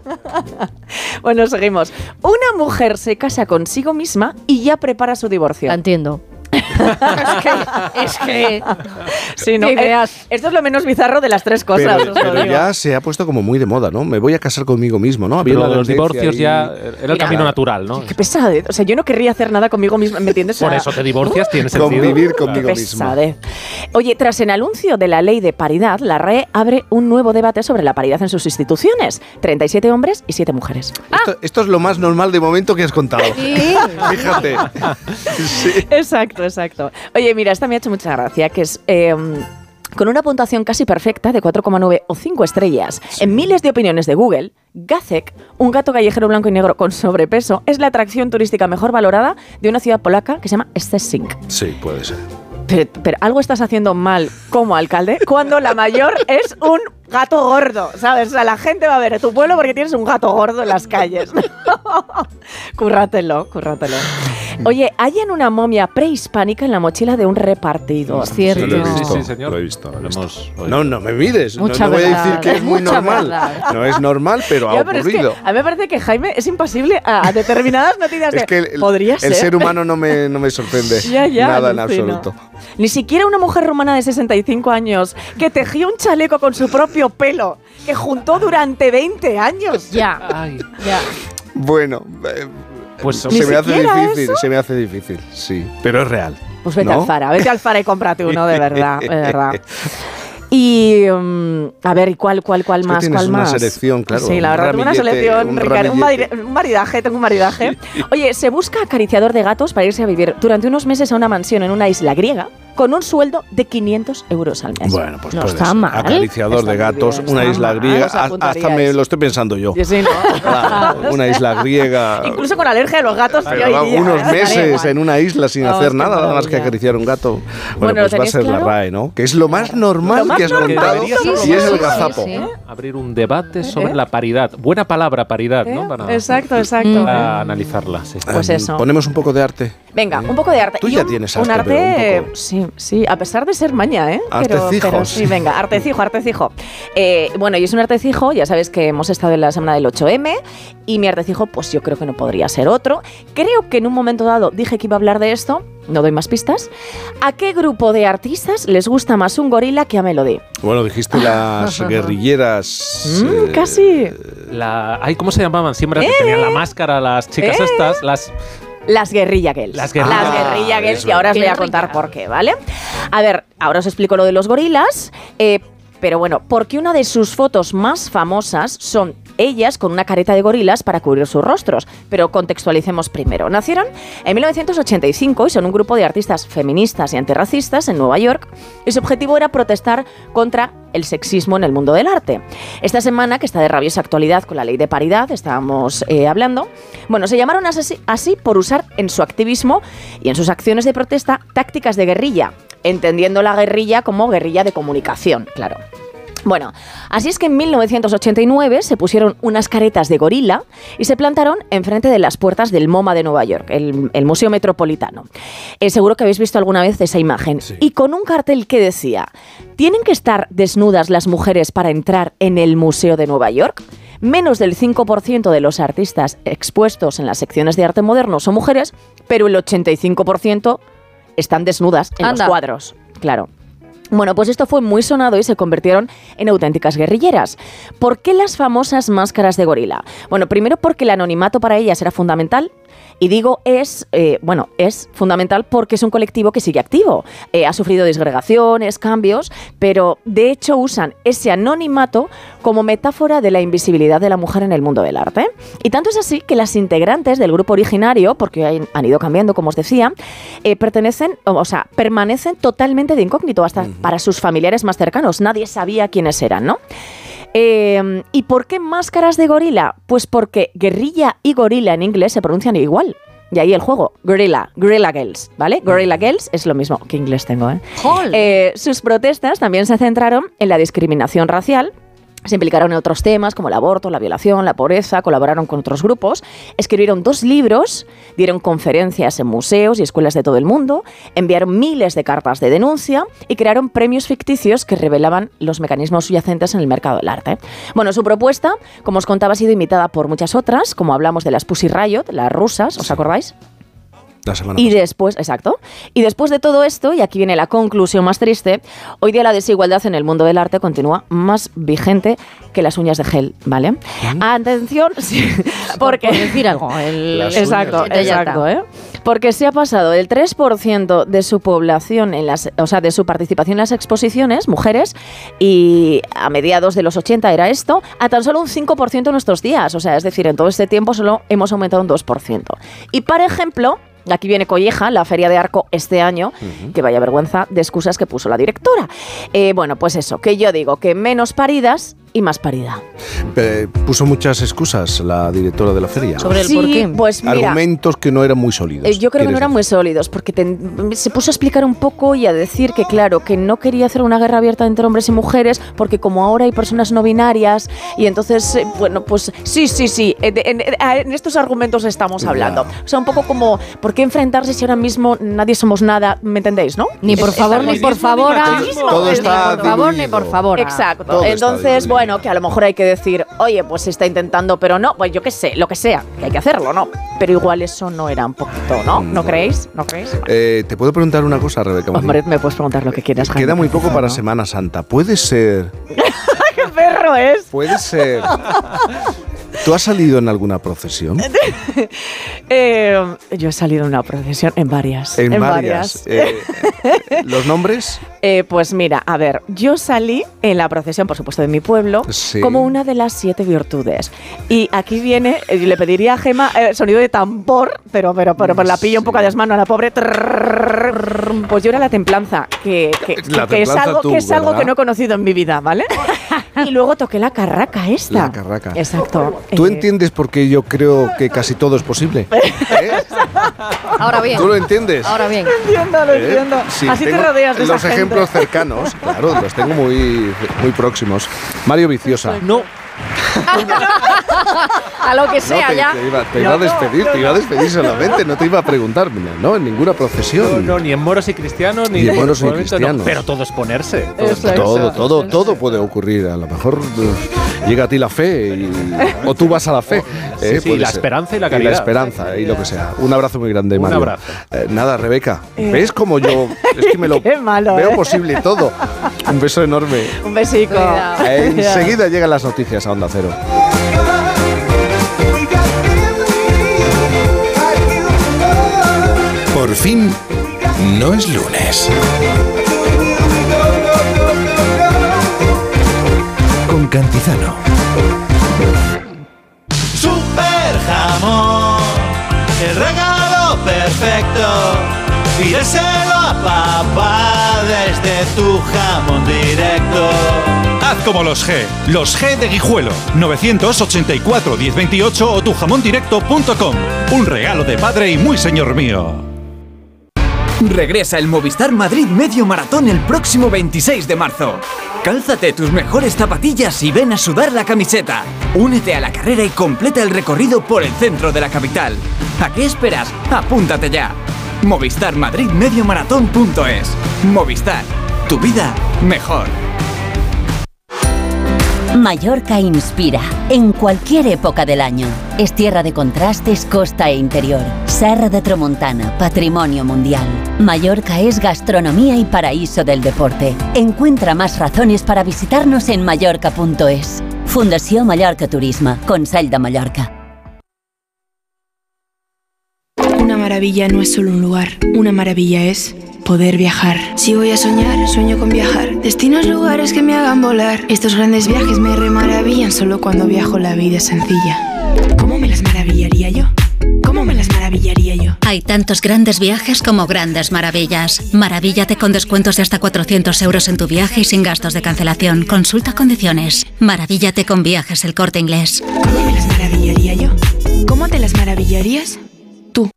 Bueno, seguimos. Una mujer se casa consigo misma y ya prepara su divorcio.
La entiendo. es que.
Sí, no,
Que
eh,
veas.
esto es lo menos bizarro de las tres cosas.
Pero, ya se ha puesto como muy de moda, ¿no? Me voy a casar conmigo mismo, ¿no? Había
Pero los divorcios
ahí-
ya era el camino natural, ¿no?
Qué pesadez. O sea, yo no querría hacer nada conmigo misma, ¿me entiendes?
Por eso te divorcias, tiene sentido.
Convivir conmigo
Qué
mismo.
pesadez. Oye, tras el anuncio de la ley de paridad, la RAE abre un nuevo debate sobre la paridad en sus instituciones. 37 hombres y 7 mujeres.
Esto, esto es lo más normal de momento que has contado. Fíjate. Sí.
Exacto, exacto. Oye, mira, esta me ha hecho mucha gracia, que es... eh, con una puntuación casi perfecta de 4,9 o 5 estrellas en miles de opiniones de Google, Gacek, un gato callejero blanco y negro con sobrepeso, es la atracción turística mejor valorada de una ciudad polaca que se llama Szczecin.
Sí, puede ser.
Pero, pero algo estás haciendo mal como alcalde cuando la mayor es un gato gordo, ¿sabes? O sea, la gente va a ver a tu pueblo porque tienes un gato gordo en las calles. currátelo, currátelo. Oye, hallan una momia prehispánica en la mochila de un repartidor.
Cierto.
Lo he visto,
Sí, sí, señor.
Lo he visto. lo
hemos.
No, no me mires. No,
Mucha
no voy a decir que es muy normal.
verdad.
No es normal, pero ha
Ya, pero es que
ocurrido.
a mí me parece que Jaime es impasible a, a determinadas noticias de
Es que el,
podría
el
ser.
ser humano no me, no me sorprende
Ya, ya,
nada en absoluto.
Ni siquiera una mujer rumana de 65 años que tejió un chaleco con su propio pelo, que juntó durante 20 años.
Ya,
Ay,
ya.
Bueno, eh,
pues
se me hace difícil,
eso.
se me hace difícil, sí. Pero es real.
Pues vete
¿no?
al Zara, vete al Zara y cómprate uno de verdad, de verdad. Y mm, a ver, ¿y cuál, cuál, cuál
Es que
más?
tienes
¿Cuál
una
más?
selección, claro,
Sí, la
un
verdad, tengo una selección,
un
Ricardo, un,
ramillete.
mari- un maridaje, tengo un maridaje. Oye, se busca acariciador de gatos para irse a vivir durante unos meses a una mansión en una isla griega con un sueldo de 500 euros al mes.
Bueno, pues
No
puedes.
está mal.
Acariciador
Está
de gatos,
bien,
una isla
mal,
griega. Hasta me lo estoy pensando yo.
Sí, sí, ¿no?
Claro, una isla griega.
Incluso con alergia a los gatos.
Pero
yo
va,
iría,
unos
¿eh?
Meses en una isla sin
Oh,
hacer nada, nada más que acariciar un gato. Bueno,
Bueno, ¿lo
pues va a ser la? RAE, ¿no? Que es lo más normal
Lo más
que has contado y es el gazapo.
abrir un debate sobre
¿Eh?
la paridad. Buena palabra, paridad,
¿Eh?
¿no? Para,
Exacto, exacto.
para analizarla, sí.
Pues
Ah,
eso.
Ponemos un poco de arte.
Venga, un poco de arte.
Tú ya tienes
un
arte,
arte.
un poco-
Sí, sí, a pesar de ser maña, ¿eh? Pero,
Artecijo,
pero sí, venga, artecijo, artecijo. Eh, bueno, y es un artecijo, ya sabes que hemos estado en la semana del 8M y mi artecijo, pues yo creo que no podría ser otro. Creo que en un momento dado dije que iba a hablar de esto, no doy más pistas. ¿A qué grupo de artistas les gusta más un gorila que a Melody?
Bueno, dijiste las guerrilleras.
Mm,
eh,
casi.
La, ay, ¿Cómo se llamaban? Siempre que
¿Eh?
tenían la máscara, las chicas
¿Eh?
estas, las...
Las guerrilla girls.
Las guerrilla-
Las guerrilla
Ah,
girls,
eso
y ahora os voy a contar por qué, ¿vale? A ver, ahora os explico lo de los gorilas. eh, pero bueno, porque una de sus fotos más famosas son ellas con una careta de gorilas para cubrir sus rostros. Pero contextualicemos primero. Nacieron en 1985 y son un grupo de artistas feministas y antirracistas en Nueva York. Y su objetivo era protestar contra el sexismo en el mundo del arte. Esta semana, que está de rabiosa actualidad con la ley de paridad, estábamos eh, hablando, bueno, se llamaron así, así por usar en su activismo y en sus acciones de protesta tácticas de guerrilla, entendiendo la guerrilla como guerrilla de comunicación, claro. Bueno, así es que en 1989 se pusieron unas caretas de gorila y se plantaron enfrente de las puertas del MoMA de Nueva York, el, el Museo Metropolitano. Eh, seguro que habéis visto alguna vez esa imagen. Y con un cartel que decía, ¿tienen que estar desnudas las mujeres para entrar en el Museo de Nueva York? Menos del 5% de los artistas expuestos en las secciones de arte moderno son mujeres, pero el 85% están desnudas en
Anda.
los cuadros. Claro. Bueno, pues esto fue muy sonado y se convirtieron en auténticas guerrilleras. ¿Por qué las famosas máscaras de gorila? Bueno, primero porque el anonimato para ellas era fundamental. Y digo es, eh, bueno, es fundamental porque es un colectivo que sigue activo. Eh, ha sufrido disgregaciones, cambios, pero de hecho usan ese anonimato como metáfora de la invisibilidad de la mujer en el mundo del arte. Y tanto es así que las integrantes del grupo originario, porque han- ido cambiando, como os decía, eh, pertenecen, o sea, permanecen totalmente de incógnito hasta para sus familiares más cercanos. Nadie sabía quiénes eran, ¿no? Eh, ¿Y por qué máscaras de gorila? Pues porque guerrilla y gorila en inglés se pronuncian igual. Y ahí el juego, Gorilla, Gorilla Girls, ¿vale? Gorilla Girls es lo mismo. ¿Qué inglés tengo, eh? Eh, sus protestas también se centraron en la discriminación racial. Se implicaron en otros temas como el aborto, la violación, la pobreza, colaboraron con otros grupos, escribieron dos libros, dieron conferencias en museos y escuelas de todo el mundo, enviaron miles de cartas de denuncia y crearon premios ficticios que revelaban los mecanismos subyacentes en el mercado del arte. Bueno, su propuesta, como os contaba, ha sido imitada por muchas otras, como hablamos de las Pussy Riot, las rusas, ¿os acordáis?
La semana
Y después, exacto, y después de todo esto, y aquí viene la conclusión más triste, hoy día la desigualdad en el mundo del arte continúa más vigente que las uñas de gel, ¿vale? Atención, sí, porque...
Por decir algo. el-
Exacto,
uñas
exacto, ¿eh? Porque se ha pasado del 3% de su población, en las, o sea, de su participación en las exposiciones, mujeres, y a mediados de los 80 era esto, a tan solo un 5% en nuestros días. O sea, es decir, en todo este tiempo solo hemos aumentado un 2%. Y, por ejemplo, Aquí viene Colleja, la Feria de Arco este año, que vaya vergüenza de excusas que puso la directora. Eh, bueno, pues eso, que yo digo que menos paridas y más paridad.
Eh, puso muchas excusas la directora de la feria.
Sobre el
sí,
por qué.
Pues mira,
Argumentos que no eran muy sólidos.
Eh, yo creo que no eran decir? muy sólidos, porque te, se puso a explicar un poco y a decir que, claro, que no quería hacer una guerra abierta entre hombres y mujeres, porque como ahora hay personas no binarias, y entonces, eh, bueno, pues sí, sí, sí, eh, en, en, en estos argumentos estamos hablando. Ya. O sea, un poco como, ¿por qué enfrentarse si ahora mismo nadie somos nada? ¿Me entendéis, no?
Ni por favor, ni por favor.
Todo está
por favor, ni por favor.
Exacto. Entonces,
bueno
bueno, que a lo mejor hay que decir, oye, pues se está intentando, pero no, pues yo qué sé, lo que sea, que hay que hacerlo, ¿no? Pero igual eso no era un poquito, ¿no? Mm, ¿No, creéis? ¿No creéis?
Eh, ¿Te puedo preguntar una cosa, Rebeca?
Hombre, me puedes preguntar lo que quieras,
Queda muy poco para Semana Santa. ¿Puede ser...?
¡Qué perro es!
Puede ser ¿Tú has salido en alguna procesión?
Eh, yo he salido en una procesión, en varias.
En, varias. Eh, ¿Los nombres?
Eh, pues mira, a ver, yo salí en la procesión, por supuesto, de mi pueblo, como una de las siete virtudes. Y aquí viene, eh, le pediría a Gema sonido de tambor, pero, pero, pero, pero la pillo un poco de mano a la pobre. Pues yo era la templanza, la que, es algo que no he conocido en mi vida, ¿vale? y luego toqué la carraca esta.
La carraca.
Exacto.
¿Tú
Eh,
entiendes por qué yo creo que casi todo es posible?
Ahora bien.
¿Tú lo entiendes?
Ahora bien.
entiendo, lo
¿Eh?
entiendo.
Sí,
Así te rodeas de esa
Los
gente.
ejemplos cercanos, claro, los tengo muy, muy próximos. Mario Viciosa.
No.
A lo que
No,
sea
te,
ya.
te iba, te iba a despedir, te iba a despedir solamente, no te iba a preguntar, no, en ninguna procesión.
No, ni en moros y cristianos, ni,
Ni en moros ni
momento, no.
cristianos.
pero todo es ponerse. todo
Eso.
Todo, todo, todo puede ocurrir. A lo mejor eh, llega a ti la fe y- o tú vas a la fe.
Sí,
eh,
sí,
puede
la
ser.
esperanza y la
la
caridad.
esperanza y lo que sea. Un abrazo muy grande,
Un
Mario.
abrazo.
Eh, nada, Rebeca. ¿Ves como yo? Es que me lo
Qué malo,
veo
¿eh?
posible todo. Un beso enorme.
Un besico.
Enseguida llegan las noticias a Onda Cero.
Por fin, no es lunes. Con Cantizano.
Super jamón, el regalo perfecto. Pídeselo a papá desde tu jamón directo.
Haz como los G, los G de Guijuelo, 984 1028 o tujamondirecto.com. Un regalo de padre y muy señor mío.
Regresa el Movistar Madrid Medio Maratón el próximo 26 de marzo. Cálzate tus mejores zapatillas y ven a sudar la camiseta. Únete a la carrera y completa el recorrido por el centro de la capital. ¿A qué esperas? Apúntate ya. Movistar Madrid Medio Maratón.es. Movistar. Tu vida mejor.
Mallorca inspira en cualquier época del año. Es tierra de contrastes, costa e interior. Serra de Tramontana, patrimonio mundial. Mallorca es gastronomía y paraíso del deporte. Encuentra más razones para visitarnos en mallorca.es. Fundació Mallorca Turisme, Consell de Mallorca.
Una maravilla no es solo un lugar, una maravilla es poder viajar. Si voy a soñar, sueño con viajar. Destinos, lugares que me hagan volar. Estos grandes viajes me remaravillan solo cuando viajo la vida es sencilla. ¿Cómo me las maravillaría yo? ¿Cómo me las maravillaría yo?
Hay tantos grandes viajes como grandes maravillas. Maravíllate con descuentos de hasta 400 euros en tu viaje y sin gastos de cancelación. Consulta condiciones. Maravíllate con viajes el corte inglés.
¿Cómo me las maravillaría yo? ¿Cómo te las maravillarías? Tú.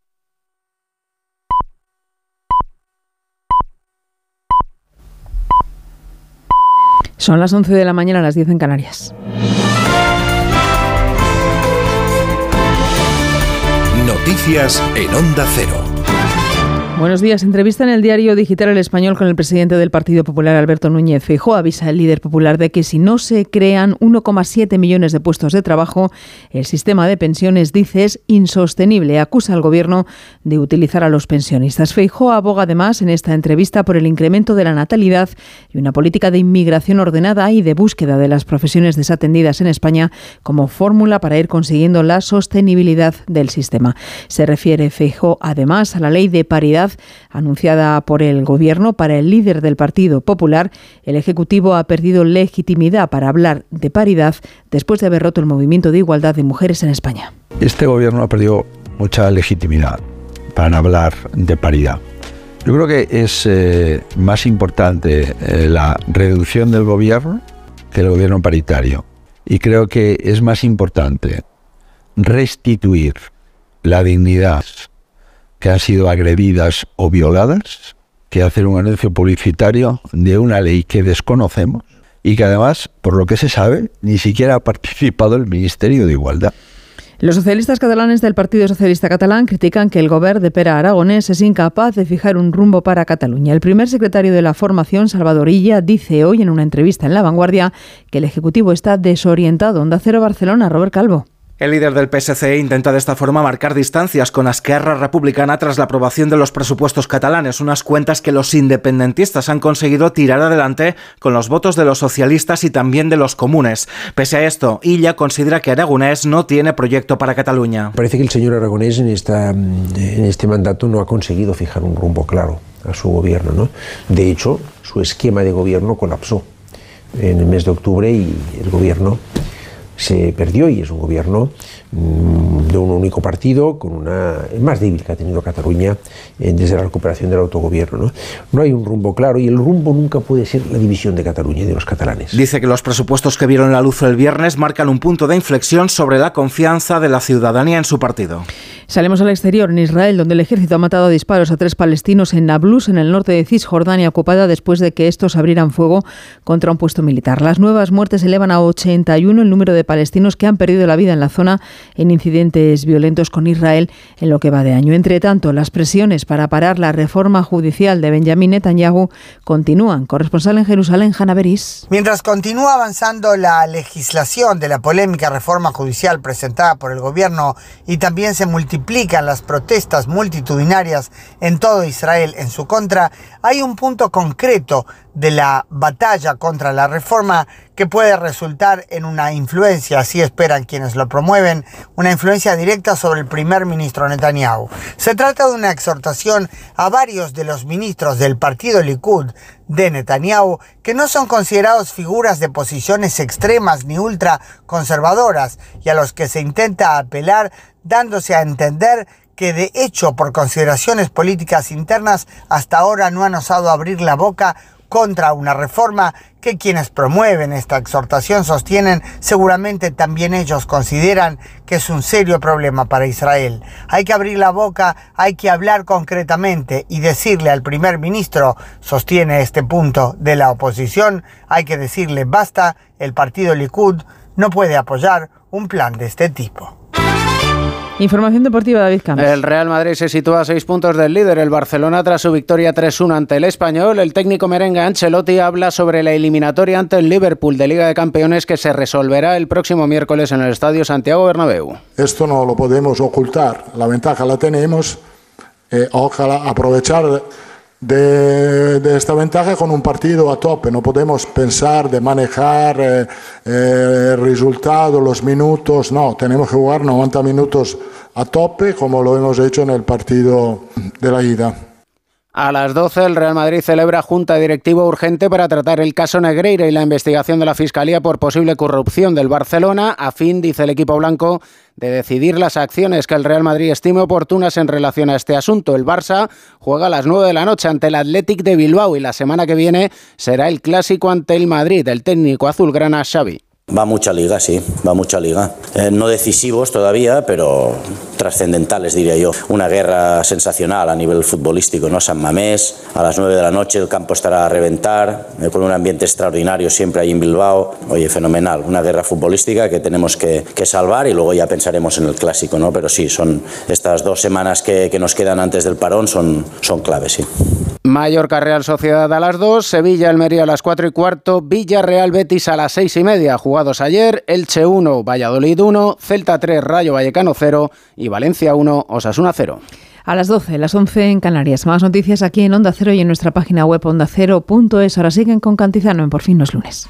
Son las 11 de la mañana, las 10 en Canarias.
Noticias en Onda Cero.
Buenos días. Entrevista en el diario digital El Español con el presidente del Partido Popular, Alberto Núñez Feijóo. Avisa el líder popular de que si no se crean 1,7 millones de puestos de trabajo, el sistema de pensiones, dice, es insostenible. Acusa al gobierno de utilizar a los pensionistas. Feijóo aboga además en esta entrevista por el incremento de la natalidad y una política de inmigración ordenada y de búsqueda de las profesiones desatendidas en España como fórmula para ir consiguiendo la sostenibilidad del sistema. Se refiere Feijóo además a la ley de paridad anunciada por el Gobierno para el líder del Partido Popular. El Ejecutivo ha perdido legitimidad para hablar de paridad después de haber roto el movimiento de igualdad de mujeres en España.
Este gobierno ha perdido mucha legitimidad para hablar de paridad. Yo creo que es eh, más importante eh, la reducción del gobierno que el gobierno paritario.
Y creo que es más importante restituir la dignidad que han sido agredidas o violadas que hacer un anuncio publicitario de una ley que desconocemos y que además, por lo que se sabe, ni siquiera ha participado el Ministerio de Igualdad.
Los socialistas catalanes del Partido Socialista Catalán critican que el gobierno de Pera Aragonés es incapaz de fijar un rumbo para Cataluña. El primer secretario de la formación, Salvador Illa, dice hoy en una entrevista en La Vanguardia que el Ejecutivo está desorientado. Onda Cero Barcelona, Robert Calvo.
El líder del PSC intenta de esta forma marcar distancias con Esquerra Republicana tras la aprobación de los presupuestos catalanes, unas cuentas que los independentistas han conseguido tirar adelante con los votos de los socialistas y también de los comunes. Pese a esto, Illa considera que Aragonés no tiene proyecto para Cataluña.
Parece que el señor Aragonés en, en este mandato no ha conseguido fijar un rumbo claro a su gobierno. ¿no? De hecho, su esquema de gobierno colapsó en el mes de octubre y el gobierno se perdió y es un gobierno de un único partido, con una el más débil que ha tenido Cataluña eh, desde la recuperación del autogobierno. ¿no? no hay un rumbo claro y el rumbo nunca puede ser la división de Cataluña y de los catalanes.
Dice que los presupuestos que vieron la luz el viernes marcan un punto de inflexión sobre la confianza de la ciudadanía en su partido.
Salimos al exterior, en Israel, donde el ejército ha matado a disparos a tres palestinos en Nablus, en el norte de Cisjordania, ocupada después de que estos abrieran fuego contra un puesto militar. Las nuevas muertes elevan a 81 el número de palestinos que han perdido la vida en la zona en incidentes violentos con Israel en lo que va de año. Entre tanto, las presiones para parar la reforma judicial de Benjamín Netanyahu continúan. Corresponsal en Jerusalén, Hanna Beris.
Mientras continúa avanzando la legislación de la polémica reforma judicial presentada por el gobierno y también se multiplica multiplican las protestas multitudinarias en todo Israel en su contra, hay un punto concreto de la batalla contra la reforma que puede resultar en una influencia, así esperan quienes lo promueven, una influencia directa sobre el primer ministro Netanyahu. Se trata de una exhortación a varios de los ministros del partido Likud de Netanyahu que no son considerados figuras de posiciones extremas ni ultraconservadoras y a los que se intenta apelar dándose a entender que de hecho por consideraciones políticas internas hasta ahora no han osado abrir la boca contra una reforma que quienes promueven esta exhortación sostienen seguramente también ellos consideran que es un serio problema para Israel. Hay que abrir la boca, hay que hablar concretamente y decirle al primer ministro, sostiene este punto de la oposición, hay que decirle basta, el partido Likud no puede apoyar un plan de este tipo.
Información deportiva, David Campos.
El Real Madrid se sitúa a seis puntos del líder, el Barcelona, tras su victoria 3-1 ante el Español. El técnico merengue Ancelotti habla sobre la eliminatoria ante el Liverpool de Liga de Campeones que se resolverá el próximo miércoles en el Estadio Santiago Bernabéu.
Esto no lo podemos ocultar, la ventaja la tenemos. Eh, ojalá aprovechar de, de, esta ventaja con un partido a tope. No podemos pensar de manejar eh, eh, el resultado, los minutos. No, tenemos que jugar 90 minutos a tope como lo hemos hecho en el partido de la ida.
A las 12 el Real Madrid celebra junta directiva urgente para tratar el caso Negreira y la investigación de la Fiscalía por posible corrupción del Barcelona, a fin, dice el equipo blanco, de decidir las acciones que el Real Madrid estime oportunas en relación a este asunto. El Barça juega a las 9 de la noche ante el Athletic de Bilbao y la semana que viene será el clásico ante el Madrid, el técnico azulgrana Xavi.
Va mucha liga, sí, va mucha liga. Eh, no decisivos todavía, pero trascendentales, diría yo. Una guerra sensacional a nivel futbolístico, ¿no? San Mamés, a las 9 de la noche el campo estará a reventar, eh, con un ambiente extraordinario siempre ahí en Bilbao. Oye, fenomenal. Una guerra futbolística que tenemos que, que salvar y luego ya pensaremos en el clásico, ¿no? Pero sí, son estas dos semanas que, que nos quedan antes del parón son, son claves, sí.
Mallorca Real Sociedad a las 2, Sevilla Almería a las 4 y cuarto, Villa Real Betis a las 6 y media. Jugados ayer, Elche 1, Valladolid 1, Celta 3, Rayo Vallecano 0 y Valencia 1, Osasuna 0.
A las 12, las 11 en Canarias. Más noticias aquí en Onda Cero y en nuestra página web ondacero.es. Ahora siguen con Cantizano en Por fin no es lunes.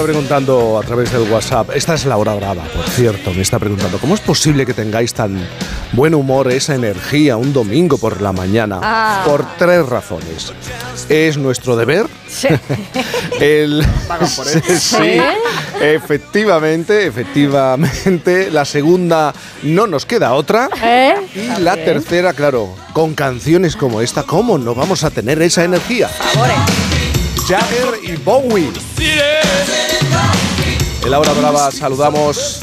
estaba preguntando a través del WhatsApp, esta es la hora brava, por cierto, me está preguntando, ¿cómo es posible que tengáis tan buen humor, esa energía un domingo por la mañana?
Ah.
Por tres razones. Es nuestro deber. El,
por
sí,
¿Sí?
efectivamente, efectivamente. La segunda, no nos queda otra.
¿Eh?
Y la tercera, claro, con canciones como esta, ¿cómo no vamos a tener esa energía? Jagger y Bowie. En la brava saludamos.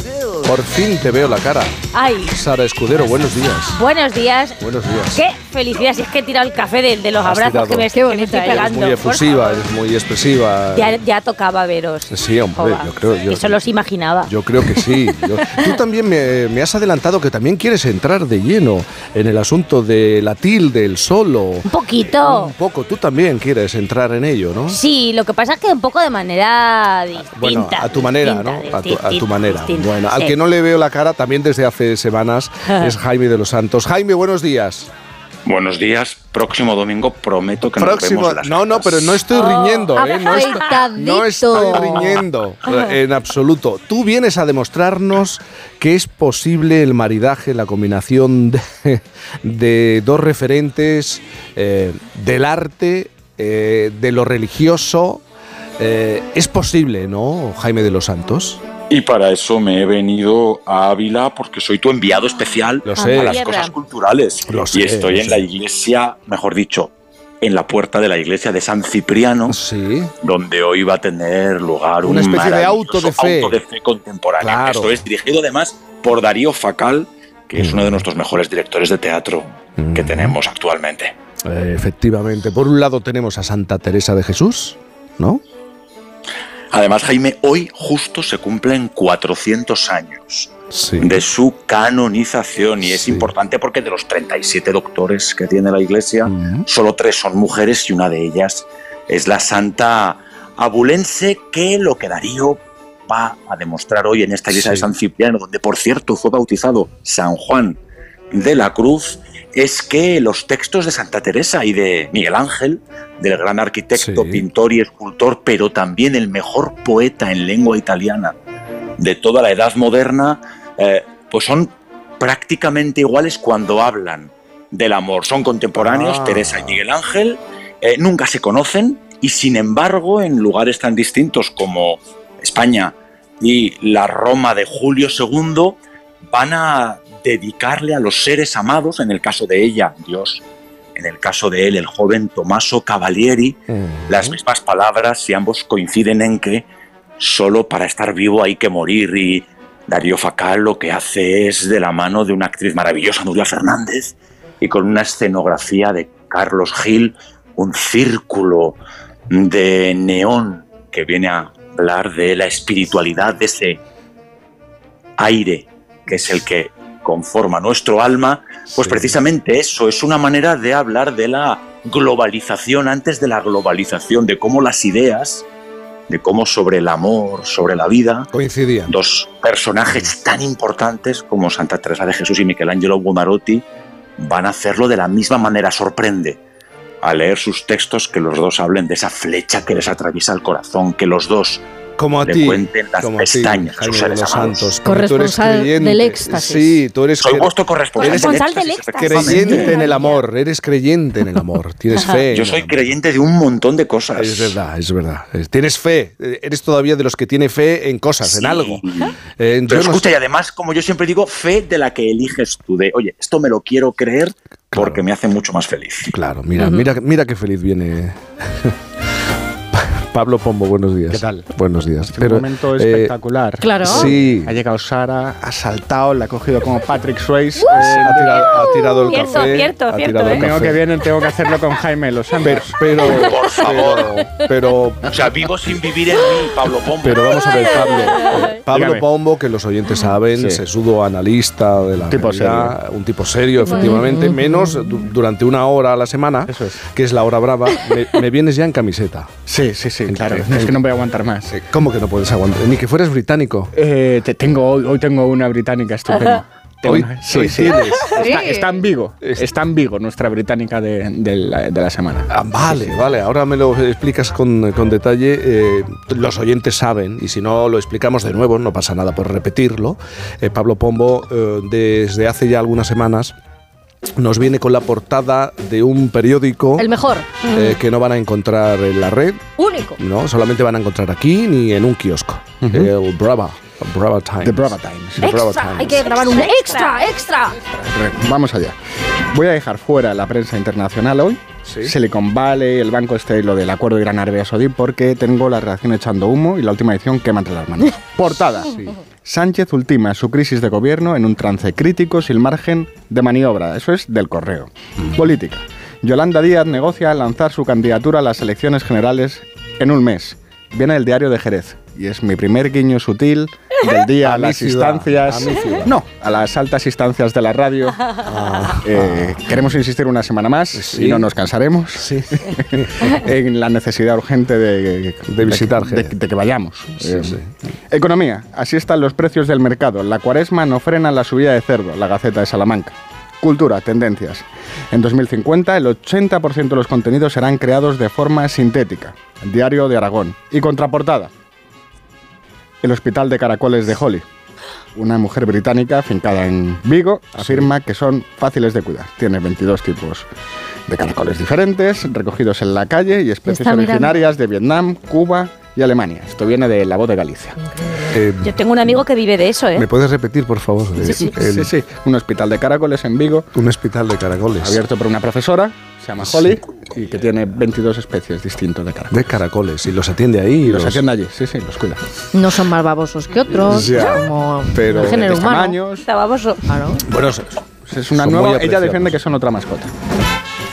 Por fin te veo la cara.
Ay,
Sara Escudero, buenos días.
buenos días.
Buenos días.
Qué felicidad, si es que he tirado el café de, de los
Has
abrazos
tirado.
que me,
Qué
que me estoy
Eres
pegando.
muy efusiva, eres muy expresiva.
Ya, ya tocaba veros.
Sí, hombre,
Joba.
yo creo. Yo,
Eso los imaginaba.
yo creo que sí. Yo- tú también me, me has adelantado que también quieres entrar de lleno en el asunto de la tilde, el solo.
Un poquito.
Un poco, tú también quieres entrar en ello, ¿no?
Sí, lo que pasa es que un poco de manera distinta.
Bueno, a tu manera, ¿no?
distinta,
A tu, a tu manera.
distinta,
Bueno, al
sí.
Que no le veo la cara también desde hace semanas es Jaime de los Santos. Jaime, buenos días.
Buenos días. Próximo domingo prometo que
Próximo.
nos vemos las
No, no, pero no estoy riñendo, ¿eh? No, estoy- no estoy riñendo en absoluto. Tú vienes a demostrarnos que es posible el maridaje, la combinación de, de dos referentes eh, del arte, eh, de lo religioso. Eh, es posible, ¿no, Jaime de los Santos?
Y para eso me he venido a Ávila porque soy tu enviado especial
sé.
a las cosas culturales.
Lo sé,
y estoy
lo
en
sé.
la iglesia, mejor dicho, en la puerta de la iglesia de San Cipriano, donde hoy va a tener lugar
Una
un
especie de auto de fe.
auto de fe contemporánea.
Claro.
Esto es dirigido además por Darío Facal, que es uno de nuestros mejores directores de teatro que tenemos actualmente.
Efectivamente. Por un lado tenemos a Santa Teresa de Jesús, ¿no?
Además, Jaime, hoy justo se cumplen 400 años de su canonización. Y es importante porque de los 37 doctores que tiene la Iglesia, solo tres son mujeres y una de ellas es la santa abulense que lo que Darío va a demostrar hoy en esta iglesia de San Cipriano, donde por cierto fue bautizado San Juan de la Cruz, es que los textos de Santa Teresa y de Miguel Ángel, del gran arquitecto, pintor y escultor, pero también el mejor poeta en lengua italiana de toda la edad moderna, eh, pues son prácticamente iguales cuando hablan del amor. Son contemporáneos,
Ah.
Teresa y Miguel Ángel, eh, nunca se conocen y sin embargo en lugares tan distintos como España y la Roma de Julio II van a dedicarle a los seres amados, en el caso de ella, Dios, en el caso de él, el joven Tommaso Cavalieri, las mismas palabras y ambos coinciden en que solo para estar vivo hay que morir y Darío Facal lo que hace es de la mano de una actriz maravillosa, Nuria Fernández, y con una escenografía de Carlos Gil, un círculo de neón que viene a hablar de la espiritualidad, de ese aire que es el que conforma nuestro alma, pues precisamente eso es una manera de hablar de la globalización antes de la globalización, de cómo las ideas de cómo sobre el amor, sobre la vida,
coincidían.
dos personajes tan importantes como Santa Teresa de Jesús y Michelangelo Buonarroti van a hacerlo de la misma manera. Sorprende al leer sus textos que los dos hablen de esa flecha que les atraviesa el corazón, que los dos
como a
le
ti,
cuenten las
como a ti,
pestañas a
Jaime
sus
de
seres
los. Santos. porque tú eres
Corresponsal
creyente.
del éxtasis.
Sí, tú eres
Soy vuestro corresponsal
eres
del
Corresponsal del
éxtasis,
creyente en el amor, eres creyente en el amor, tienes fe.
Yo
en
soy creyente de un montón de cosas.
Es verdad, es verdad. Tienes fe, eh, eres todavía de los que tiene fe en cosas, en
Sí.
algo. Eh,
Pero
no
escucha,
sé-
y además, como yo siempre digo, fe de la que eliges tú, de, oye, esto me lo quiero creer porque me hace mucho más feliz.
Claro, mira, mira, mira qué feliz viene. Pablo Pombo, buenos días.
¿Qué tal?
Buenos días.
un momento
eh,
espectacular.
Claro.
Sí.
Ha llegado Sara, ha saltado, la ha cogido como Patrick Swayze.
ha, tirado, ha tirado el
Cierto,
café.
cierto,
ha
cierto,
tirado
¿eh?
el
año
café.
que viene tengo que hacerlo con Jaime Los.
Pero, pero,
Por favor.
pero, pero,
O sea, vivo sin vivir en mí, Pablo Pombo.
pero vamos a ver, Pablo. Eh, Pablo
Dígame.
Pombo, que los oyentes saben,
Sí.
sesudo analista de la
Tipo
realidad, un tipo serio, efectivamente, menos du- durante una hora a la semana,
Eso es.
que es la hora brava, me, me vienes ya en camiseta.
Sí, sí, sí, claro. Es que no voy a aguantar más.
¿Cómo que no puedes aguantar? Ni que fueras británico.
Eh, te tengo, hoy, tengo una británica estupenda.
Hoy-
sí,
hoy
sí.
tienes.
Está, está en Vigo. Está en Vigo nuestra británica de, de la, de la semana.
Ah, vale, vale, ahora me lo explicas con, con detalle. Eh, los oyentes saben, y si no lo explicamos de nuevo, no pasa nada por repetirlo. Eh, Pablo Pombo, eh, desde hace ya algunas semanas, nos viene con la portada de un periódico
El mejor.
eh, que no van a encontrar en la red,
Único.
no solamente van a encontrar aquí ni en un kiosco. El Brava, Brava Times.
The Brava Times.
The Brava
Extra.
Times.
Hay que grabar un extra, extra.
Vamos allá. Voy a dejar fuera la prensa internacional hoy.
Sí.
Silicon Valley, el Banco Este y lo del acuerdo Irán-Arabia Saudí, porque tengo la redacción echando humo y la última edición quema entre las manos. Portada. Sánchez ultima su crisis de gobierno en un trance crítico sin margen de maniobra. Eso es del correo. Política. Yolanda Díaz negocia lanzar su candidatura a las elecciones generales en un mes. Viene del diario de Jerez. Y es mi primer guiño sutil del día a, las
ciudad,
instancias.
a.
No, a las altas instancias de la radio. Eh, queremos insistir una semana más
Sí.
y no nos cansaremos
Sí.
en la necesidad urgente de,
De visitar
de, que vayamos.
Sí,
Eh,
sí.
Economía. Así están los precios del mercado. La cuaresma no frena la subida de cerdo. La Gaceta de Salamanca. Cultura, tendencias. En 2050 el 80% de los contenidos serán creados de forma sintética. Diario de Aragón. Y contraportada. El Hospital de Caracoles de Holly. Una mujer británica fincada en Vigo afirma que son fáciles de cuidar. Tiene 22 tipos de caracoles diferentes, recogidos en la calle y especies originarias de Vietnam, Cuba y Alemania. Esto viene de la voz de Galicia.
Eh,
Yo tengo un amigo que vive de eso, ¿eh?
¿Me puedes repetir, por favor?
Sí, sí,
El-
sí, sí. Un hospital de caracoles en Vigo,
Un hospital de caracoles.
abierto por una profesora, se llama Holly, y que tiene 22 especies distintos de caracoles.
De caracoles. Y los atiende ahí. y
Y los atiende allí, sí, sí, los cuida.
No son más babosos que otros.
Ya,
como
pero-
el género
De
humano.
tamaños.
Está baboso.
Claro.
Bueno,
Es una nueva, ella defiende que son otra mascota.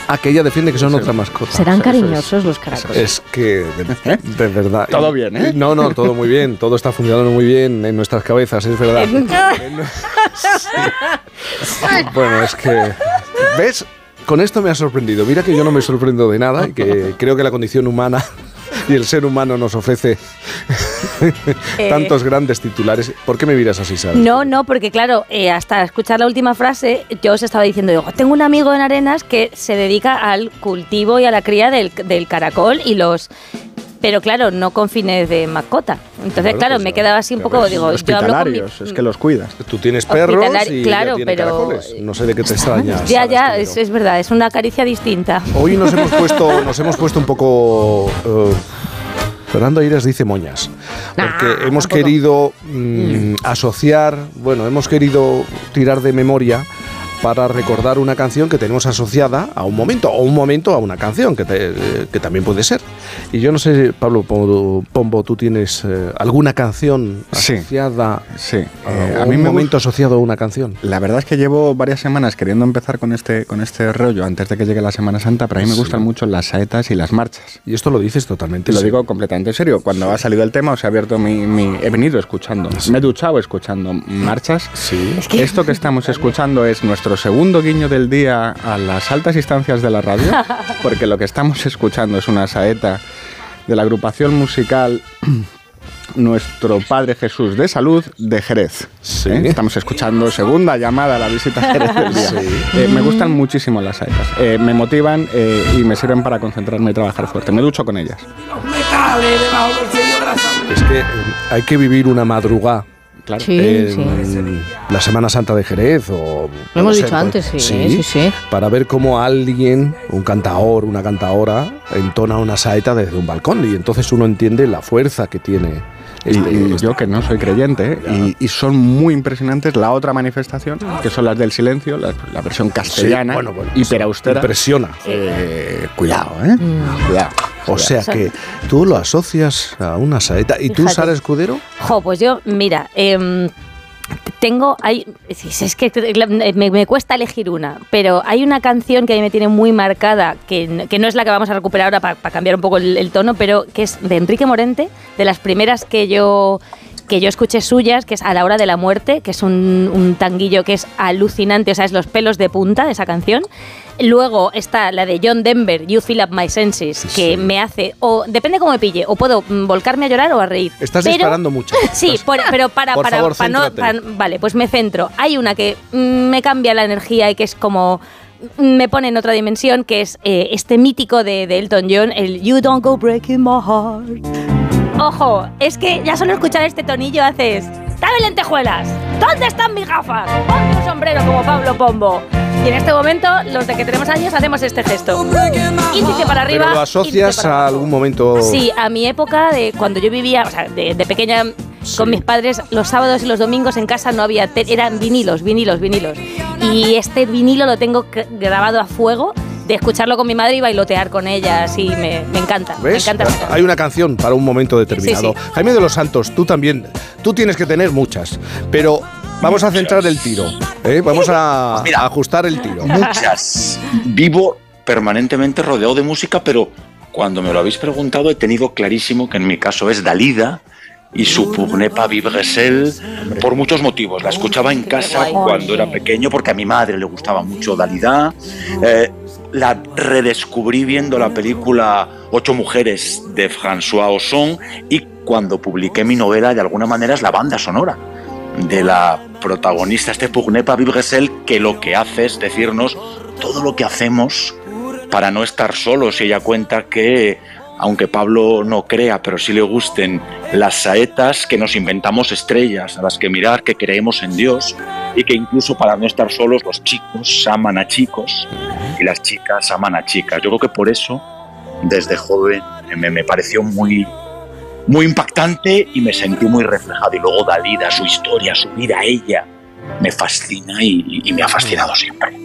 Ah, que ella defiende que son otra mascota.
Serán cariñosos los caracoles.
Es que, de, de verdad.
Todo bien, ¿eh?
No, no, todo muy bien. Todo está funcionando muy bien en nuestras cabezas, es verdad. Sí. Bueno, es que. ¿Ves? Con esto me ha sorprendido. Mira que yo no me sorprendo de nada y que creo que la condición humana y el ser humano nos ofrece
Eh.
tantos grandes titulares. ¿Por qué me miras así, Sara?
No, no, porque claro, eh, hasta escuchar la última frase, yo os estaba diciendo, digo, tengo un amigo en Arenas que se dedica al cultivo y a la cría del, del caracol y los... Pero claro, no con fines de mascota. Entonces,
Bueno,
claro,
pues,
me quedaba así un poco,
es
digo, yo hablo con mi...
Es que los cuidas.
Tú tienes perros y
claro,
ella tiene
pero-
caracoles. No sé de qué te extrañas.
Ya, ya, es, es verdad, es una caricia distinta.
Hoy nos hemos puesto, nos hemos puesto un poco. eh, Fernando Airas dice moñas. Porque hemos
tampoco.
querido mm, asociar, bueno, hemos querido tirar de memoria para recordar una canción que tenemos asociada a un momento, o un momento a una canción, que, te- que también puede ser. Y yo no sé, Pablo Pombo, ¿tú tienes eh, alguna canción
Sí.
asociada
Sí, eh,
a,
a mí
un
me
momento asociado a una canción?
La verdad es que llevo varias semanas queriendo empezar con este, con este rollo antes de que llegue la Semana Santa, pero a mí me
Sí.
gustan mucho las saetas y las marchas.
Y esto lo dices totalmente.
Te lo digo completamente en serio. Cuando ha salido el tema, os he abierto mi. mi- he venido escuchando. Me he duchado escuchando marchas.
Sí.
Esto que estamos escuchando es nuestro segundo guiño del día a las altas instancias de la radio, porque lo que estamos escuchando es una saeta
de la agrupación musical Nuestro Padre Jesús de Salud de Jerez. ¿eh? Estamos escuchando segunda llamada a la visita a Jerez del día. Eh, me gustan muchísimo las saetas. Eh, me motivan eh, y me sirven para concentrarme y trabajar fuerte. Me ducho con ellas.
Es que hay que vivir una madrugada.
Claro.
Sí,
en la Semana Santa de Jerez o
Lo hemos
no sé,
dicho antes, sí,
sí,
sí, sí.
para ver cómo alguien, un cantaor, una cantaora, entona una saeta desde un balcón y entonces uno entiende la fuerza que tiene.
Y,
este-
y yo que no soy creyente, ¿eh? y, y son muy impresionantes la otra manifestación, que son las del silencio, la, la versión castellana,
Sí, bueno, bueno,
hiperaustera.
Impresiona.
Eh, cuidado, ¿eh?
Mm.
Cuidado.
O sea que tú lo asocias a una saeta. ¿Y tú. Sara Escudero?
Jo, pues yo, mira, em, tengo, hay, es que me, me cuesta elegir una, pero hay una canción que a mí me tiene muy marcada, que, que no es la que vamos a recuperar ahora para cambiar un poco el, el tono, pero que es de Enrique Morente, de las primeras que yo que yo escuché suyas, que es A la hora de la muerte, que es un, un tanguillo que es alucinante, o sea, es los pelos de punta de esa canción. Luego está la de John Denver, You Fill Up My Senses, que me hace, o depende cómo me pille, o puedo mm, volcarme a llorar o a reír.
Estás
Pero-
disparando mucho.
Sí, por- pero para,
Por
para,
favor,
para no. para- vale, pues me centro. Hay una que mm, me cambia la energía y que es como. mm, Me pone en otra dimensión, que es eh, este mítico de, de Elton John, el You Don't Go Breaking My Heart. Ojo, es que ya solo escuchar este tonillo haces. ¡Dame lentejuelas! ¿Dónde están mis gafas? Ponme un sombrero como Pablo Pombo. Y en este momento, los de que tenemos años, hacemos este gesto. Índice para arriba.
Pero lo asocias
para
a algún momento.
Sí, a mi época de cuando yo vivía, o sea, de, de pequeña con mis padres, los sábados y los domingos en casa no había, eran vinilos, vinilos, vinilos. Y este vinilo lo tengo grabado a fuego de escucharlo con mi madre y bailotear con ella, así me, me encanta. Me
¿Ves?
encanta. esa canción.
Hay una canción para un momento determinado.
Sí,
Jaime de los Santos, tú también. Tú tienes que tener muchas. Pero vamos a centrar el tiro. ¿eh? Vamos a, a ajustar el tiro.
Muchas. Vivo permanentemente rodeado de música, pero cuando me lo habéis preguntado he tenido clarísimo que en mi caso es Dalida y su Pugnepa Vivre Seul por muchos motivos. La escuchaba en casa cuando era pequeño porque a mi madre le gustaba mucho Dalida. Eh, la redescubrí viendo la película Ocho mujeres de François Ozon y cuando publiqué mi novela de alguna manera es la banda sonora de la protagonista, este Pugnepa Vivre Seul, que lo que hace es decirnos todo lo que hacemos para no estar solos. Y ella cuenta que, aunque Pablo no crea, pero sí le gusten las saetas, que nos inventamos estrellas a las que mirar, que creemos en Dios y que incluso para no estar solos los chicos aman a chicos y las chicas aman a chicas. Yo creo que por eso, desde joven, me, pareció muy, muy impactante y me sentí muy reflejado. Y luego Dalida, su historia, su vida, ella, me fascina y me ha fascinado siempre.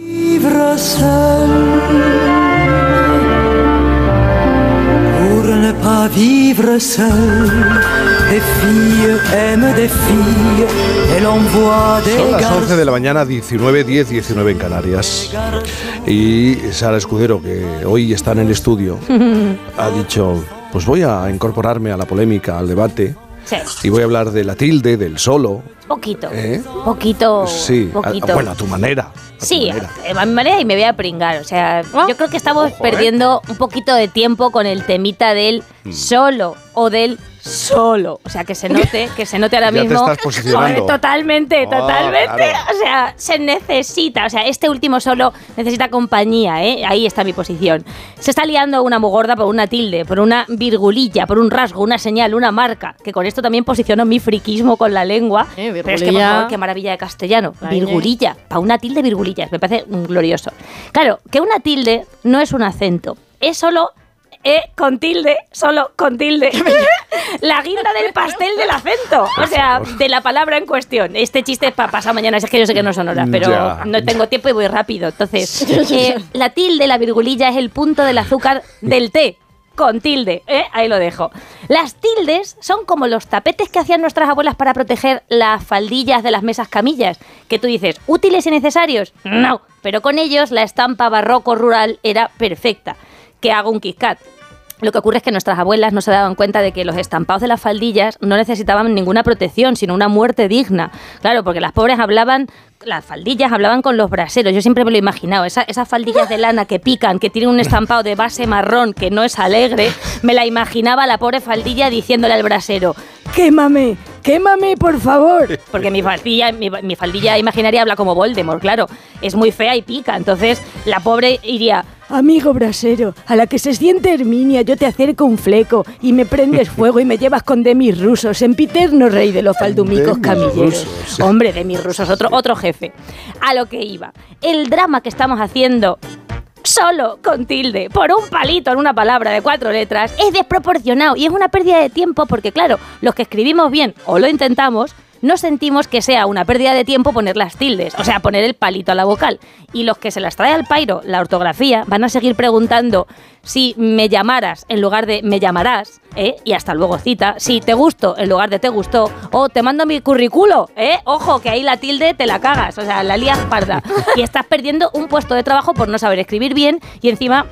Ne pas vivre seul. Des filles aiment des filles et l'on voit des
Son las
garçons.
11 de la mañana, 19, 10, 19 en Canarias. Y Sara Escudero, que hoy está en el estudio, ha dicho, pues voy a incorporarme a la polémica, al debate,
Sí,
y voy a hablar de la tilde, del solo.
poquito.
¿Eh?
Poquito.
Sí, a-
Poquito.
bueno, a tu manera.
Sí, eh, a mi manera y me voy a pringar. O sea, yo creo que estamos
¿eh?
perdiendo un poquito de tiempo con el temita del
Mm.
solo o del solo. O sea, que se note, que se note ahora
Ya te
mismo.
estás posicionando.
Joder, totalmente,
Ah,
totalmente.
claro.
O sea, se necesita. O sea, este último solo necesita compañía, ¿eh? Ahí está mi posición. Se está liando una muy gorda por una tilde, por una virgulilla, por un rasgo, una señal, una marca. Que con esto también posiciono mi friquismo con la lengua. Pero es que, por favor, qué maravilla de castellano.
¿eh?
Virgulilla. Para una tilde, virgulillas. Me parece glorioso. Claro, que una tilde no es un acento. Es solo. Eh, con tilde, solo con tilde. la guinda del pastel del acento. O sea, de la palabra en cuestión. Este chiste es para pasar mañana. Es que yo sé que no son horas, pero
Ya.
no tengo tiempo y voy rápido. Entonces, eh, la tilde, la virgulilla, es el punto del azúcar del té. Con tilde, ¿eh? ahí lo dejo. Las tildes son como los tapetes que hacían nuestras abuelas para proteger las faldillas de las mesas camillas. Que tú dices, ¿útiles y necesarios? No, pero con ellos la estampa barroco rural era perfecta. Que hago un Kit Kat. Lo que ocurre es que nuestras abuelas no se daban cuenta de que los estampados de las faldillas no necesitaban ninguna protección, sino una muerte digna. Claro, porque las pobres hablaban, las faldillas hablaban con los braseros. Yo siempre me lo he imaginado. Esa- esas faldillas de lana que pican, que tienen un estampado de base marrón que no es alegre, me la imaginaba la pobre faldilla diciéndole al brasero: ¡Quémame! ¡Quémame, por favor! Porque mi faldilla, mi, mi faldilla imaginaria habla como Voldemort, claro. Es muy fea y pica. Entonces la pobre iría. Amigo brasero, a la que se siente Herminia, yo te acerco un fleco y me prendes fuego y me llevas con demis rusos, sempiterno rey de los faldumicos camilleros.
rusos.
Hombre, demis rusos, otro, otro jefe. A lo que iba. El drama que estamos haciendo solo con tilde, por un palito en una palabra de cuatro letras, es desproporcionado y es una pérdida de tiempo porque, claro, los que escribimos bien o lo intentamos, no sentimos que sea una pérdida de tiempo poner las tildes, o sea, poner el palito a la vocal. Y los que se las trae al pairo, la ortografía, van a seguir preguntando si me llamaras en lugar de me llamarás, ¿eh? y hasta luego cita, si te gusto en lugar de te gustó, o te mando mi currículo, ¿eh? ojo, que ahí la tilde te la cagas, o sea, la lías parda. Y estás perdiendo un puesto de trabajo por no saber escribir bien y encima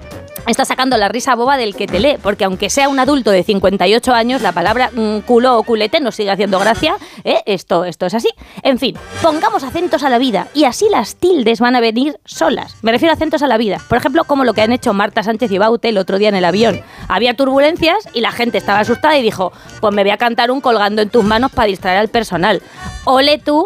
estás sacando la risa boba del que te lee, porque aunque sea un adulto de 58 años, la palabra mm, culo o culete nos sigue haciendo gracia, ¿eh? esto, esto es así. En fin, pongamos acentos a la vida y así las tildes van a venir solas. Me refiero a acentos a la vida. Por ejemplo, como lo que han hecho Marta Sánchez y Baute el otro día en el avión. Había turbulencias y la gente estaba asustada y dijo, pues me voy a cantar un colgando en tus manos para distraer al personal. Ole tú,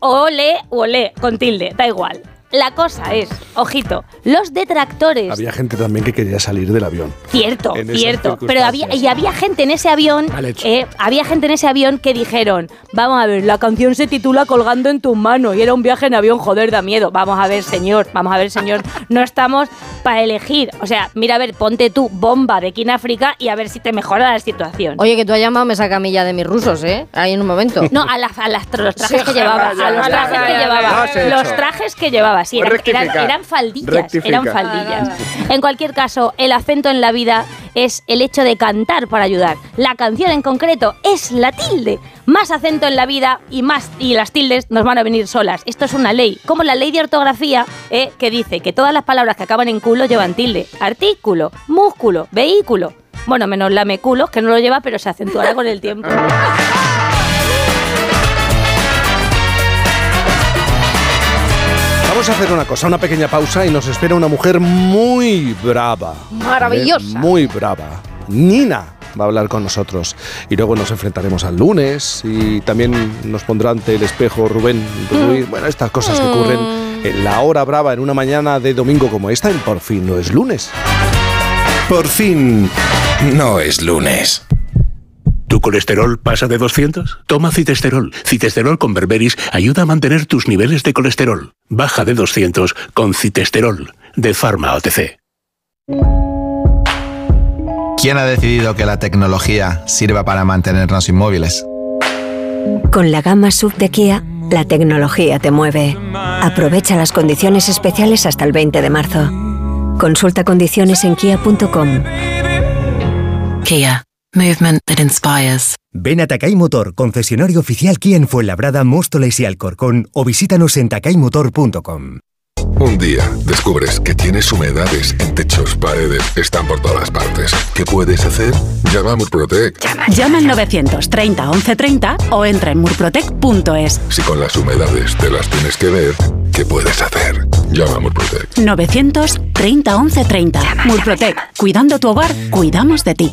ole, ole, con tilde, da igual. La cosa es, ojito, los detractores
Había gente también que quería salir del avión.
Cierto, cierto. Pero había, y había gente en ese avión,
Mal hecho.
eh, había gente en ese avión que dijeron, vamos a ver, la canción se titula Colgando en tus manos y era un viaje en avión, joder, da miedo. Vamos a ver, señor, vamos a ver, señor, no estamos para elegir. O sea, mira, a ver, ponte tú bomba de aquí en África y a ver si te mejora la situación.
Oye, que tú has llamado me saca camilla de mis rusos, ¿eh? Ahí en un momento.
No, a, las- a las- los trajes
Sí,
que llevaba.
ya,
A los
ya,
trajes
ya,
que
ya,
llevaba.
ya, ya.
Los trajes que llevaba, eran, eran-
rectifica.
eran faldillas.
Rectifica.
Eran faldillas. En cualquier caso, el acento en la vida es el hecho de cantar para ayudar. La canción en concreto es la tilde. Más acento en la vida y más y las tildes nos van a venir solas. Esto es una ley, como la ley de ortografía eh, que dice que todas las palabras que acaban en culo llevan tilde. Artículo, músculo, vehículo. Bueno, menos lameculos, que no lo lleva, pero se acentuará con el tiempo.
Vamos a hacer una cosa, una pequeña pausa y nos espera una mujer muy brava.
Maravillosa.
Eh, Muy brava. Nina va a hablar con nosotros. Y luego nos enfrentaremos al lunes y también nos pondrá ante el espejo Rubén Ruiz. Bueno, estas cosas que ocurren en la hora brava en una mañana de domingo como esta, en por fin no es lunes.
Por fin no es lunes.
¿Tu colesterol pasa de 200? Toma citesterol. Citesterol con berberis ayuda a mantener tus niveles de colesterol. Baja de 200 con citesterol de Pharma OTC.
¿Quién ha decidido que la tecnología sirva para mantenernos inmóviles?
Con la gama sub de Kia, la tecnología te mueve. Aprovecha las condiciones especiales hasta el 20 de marzo. Consulta condiciones en kia.com.
Kia. Movement that inspires.
Ven a Takay Motor, concesionario oficial Kia en Fuenlabrada, Móstoles y Alcorcón o visítanos en takaymotor.com.
Un día descubres que tienes humedades en techos, paredes, están por todas partes. ¿Qué puedes hacer? Llama a Murprotec.
Llama al 930 1130 o entra en murprotec.es.
Si con las humedades te las tienes que ver, ¿qué puedes hacer? Llama a Murprotec.
930 1130. Murprotec. Cuidando tu hogar, cuidamos de ti.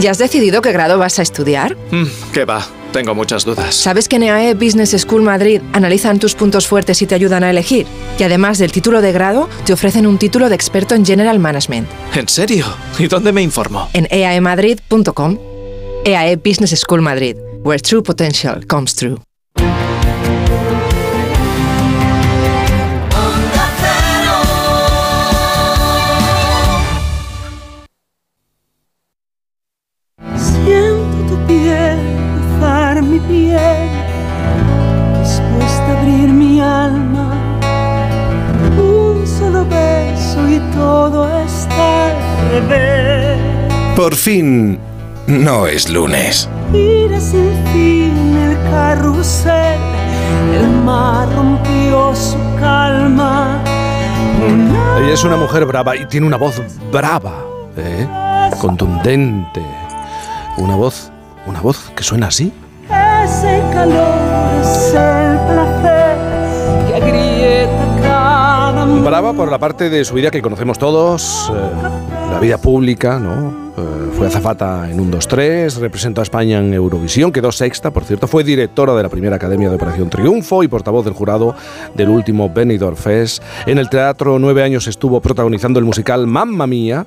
¿Ya has decidido qué grado vas a estudiar?
Mm, ¿Qué va? Tengo muchas dudas.
¿Sabes que en EAE Business School Madrid analizan tus puntos fuertes y te ayudan a elegir? Y además del título de grado, te ofrecen un título de experto en General Management.
¿En serio? ¿Y dónde me informo?
En eaemadrid.com. EAE Business School Madrid, where true potential comes true.
Mi piel, dispuesta a abrir mi alma. Un solo beso y todo está al revés.
Por fin, no es lunes.
Gira sin fin el carrusel, el mar rompió su calma.
Ella es una mujer brava y tiene una voz brava, ¿eh? contundente. Una voz, una voz que suena así.
Ese calor placer que
Brava por la parte de su vida que conocemos todos, eh, la vida pública, ¿no? Eh, fue azafata en un 2-3, representó a España en Eurovisión, quedó sexta, por cierto, fue directora de la primera Academia de Operación Triunfo y portavoz del jurado del último Benidorm Fest. En el teatro nueve años estuvo protagonizando el musical Mamma Mía,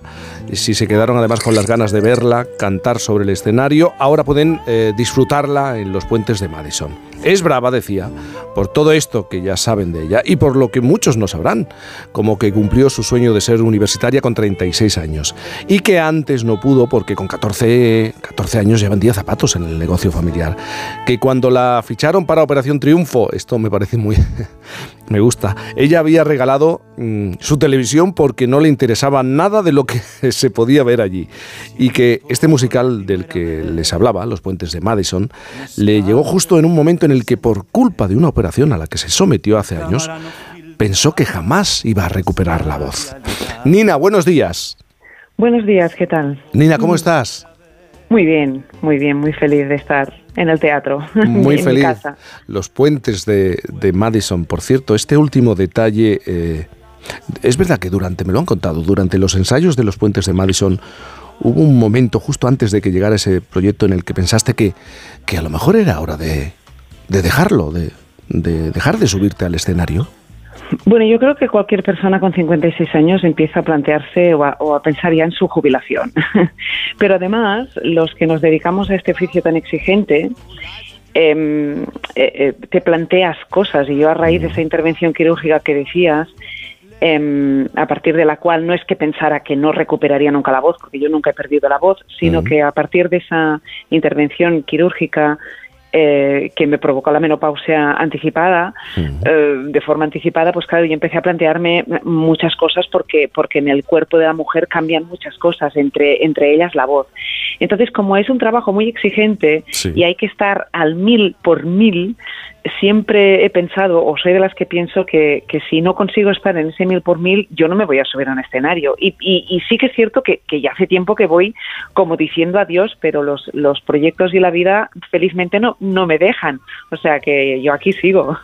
si se quedaron además con las ganas de verla cantar sobre el escenario, ahora pueden eh, disfrutarla en los puentes de Madison. Es brava, decía, por todo esto que ya saben de ella y por lo que muchos no sabrán, como que cumplió su sueño de ser universitaria con 36 años y que antes no pudo porque con 14, 14 años llevan 10 zapatos en el negocio familiar. Que cuando la ficharon para Operación Triunfo, esto me parece muy... me gusta, ella había regalado mm, su televisión porque no le interesaba nada de lo que se podía ver allí. Y que este musical del que les hablaba, Los Puentes de Madison, le llegó justo en un momento en el que por culpa de una operación a la que se sometió hace años, pensó que jamás iba a recuperar la voz. Nina, buenos días.
Buenos días, ¿qué tal?
Nina, ¿cómo estás?
Muy bien, muy bien, muy feliz de estar en el teatro.
Muy
en mi
feliz.
casa.
Los puentes de, de Madison, por cierto, este último detalle, eh, es verdad que durante, me lo han contado, durante los ensayos de los puentes de Madison hubo un momento justo antes de que llegara ese proyecto en el que pensaste que, que a lo mejor era hora de, de dejarlo, de, de dejar de subirte al escenario.
Bueno, yo creo que cualquier persona con 56 años empieza a plantearse o a, o a pensar ya en su jubilación. Pero además, los que nos dedicamos a este oficio tan exigente, em, eh, eh, te planteas cosas. Y yo a raíz de esa intervención quirúrgica que decías, em, a partir de la cual no es que pensara que no recuperaría nunca la voz, porque yo nunca he perdido la voz, sino que a partir de esa intervención quirúrgica eh, que me provocó la menopausia anticipada, eh, de forma anticipada, pues claro, yo empecé a plantearme muchas cosas porque, porque en el cuerpo de la mujer cambian muchas cosas, entre, entre ellas la voz. Entonces, como es un trabajo muy exigente
Sí.
y hay que estar al mil por mil, siempre he pensado, o soy de las que pienso que, si no consigo estar en ese mil por mil, yo no me voy a subir a un escenario. Y, y, sí que es cierto que, ya hace tiempo que voy como diciendo adiós, pero los, los proyectos y la vida felizmente no, no me dejan. O sea que yo aquí sigo.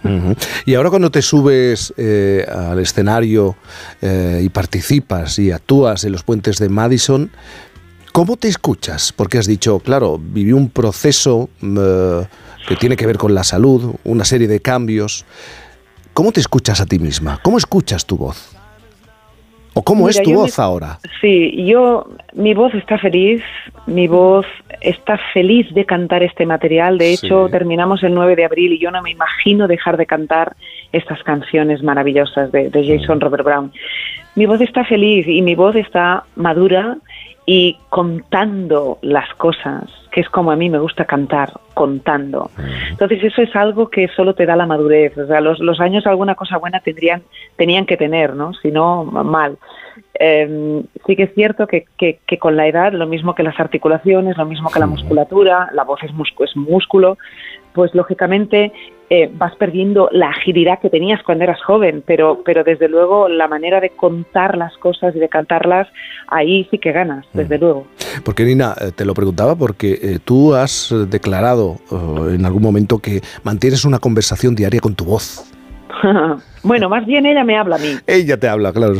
Y ahora cuando te subes eh, al escenario eh, y participas y actúas en los puentes de Madison, ¿cómo te escuchas? Porque has dicho, claro, viví un proceso eh, que tiene que ver con la salud, una serie de cambios. ¿Cómo te escuchas a ti misma? ¿Cómo escuchas tu voz? ¿O cómo es tu voz ahora?
Sí, yo, mi voz está feliz, mi voz está feliz de cantar este material. De hecho,
Sí.
terminamos el 9 de abril y yo no me imagino dejar de cantar estas canciones maravillosas de, de Jason Robert Brown. Mi voz está feliz y mi voz está madura y contando las cosas, que es como a mí me gusta cantar, contando. Entonces eso es algo que solo te da la madurez. O sea, los, los años alguna cosa buena tendrían, tenían que tener, ¿no? Si no, mal. Eh, sí que es cierto que, que- que con la edad, lo mismo que las articulaciones, lo mismo que la musculatura, la voz es, muscu- es músculo, pues lógicamente eh, vas perdiendo la agilidad que tenías cuando eras joven, pero, pero desde luego la manera de contar las cosas y de cantarlas, ahí sí que ganas, desde luego.
Porque Nina, eh, te lo preguntaba porque eh, tú has eh, declarado eh, en algún momento que mantienes una conversación diaria con tu voz.
bueno, más bien ella me habla a mí.
Ella te habla, claro.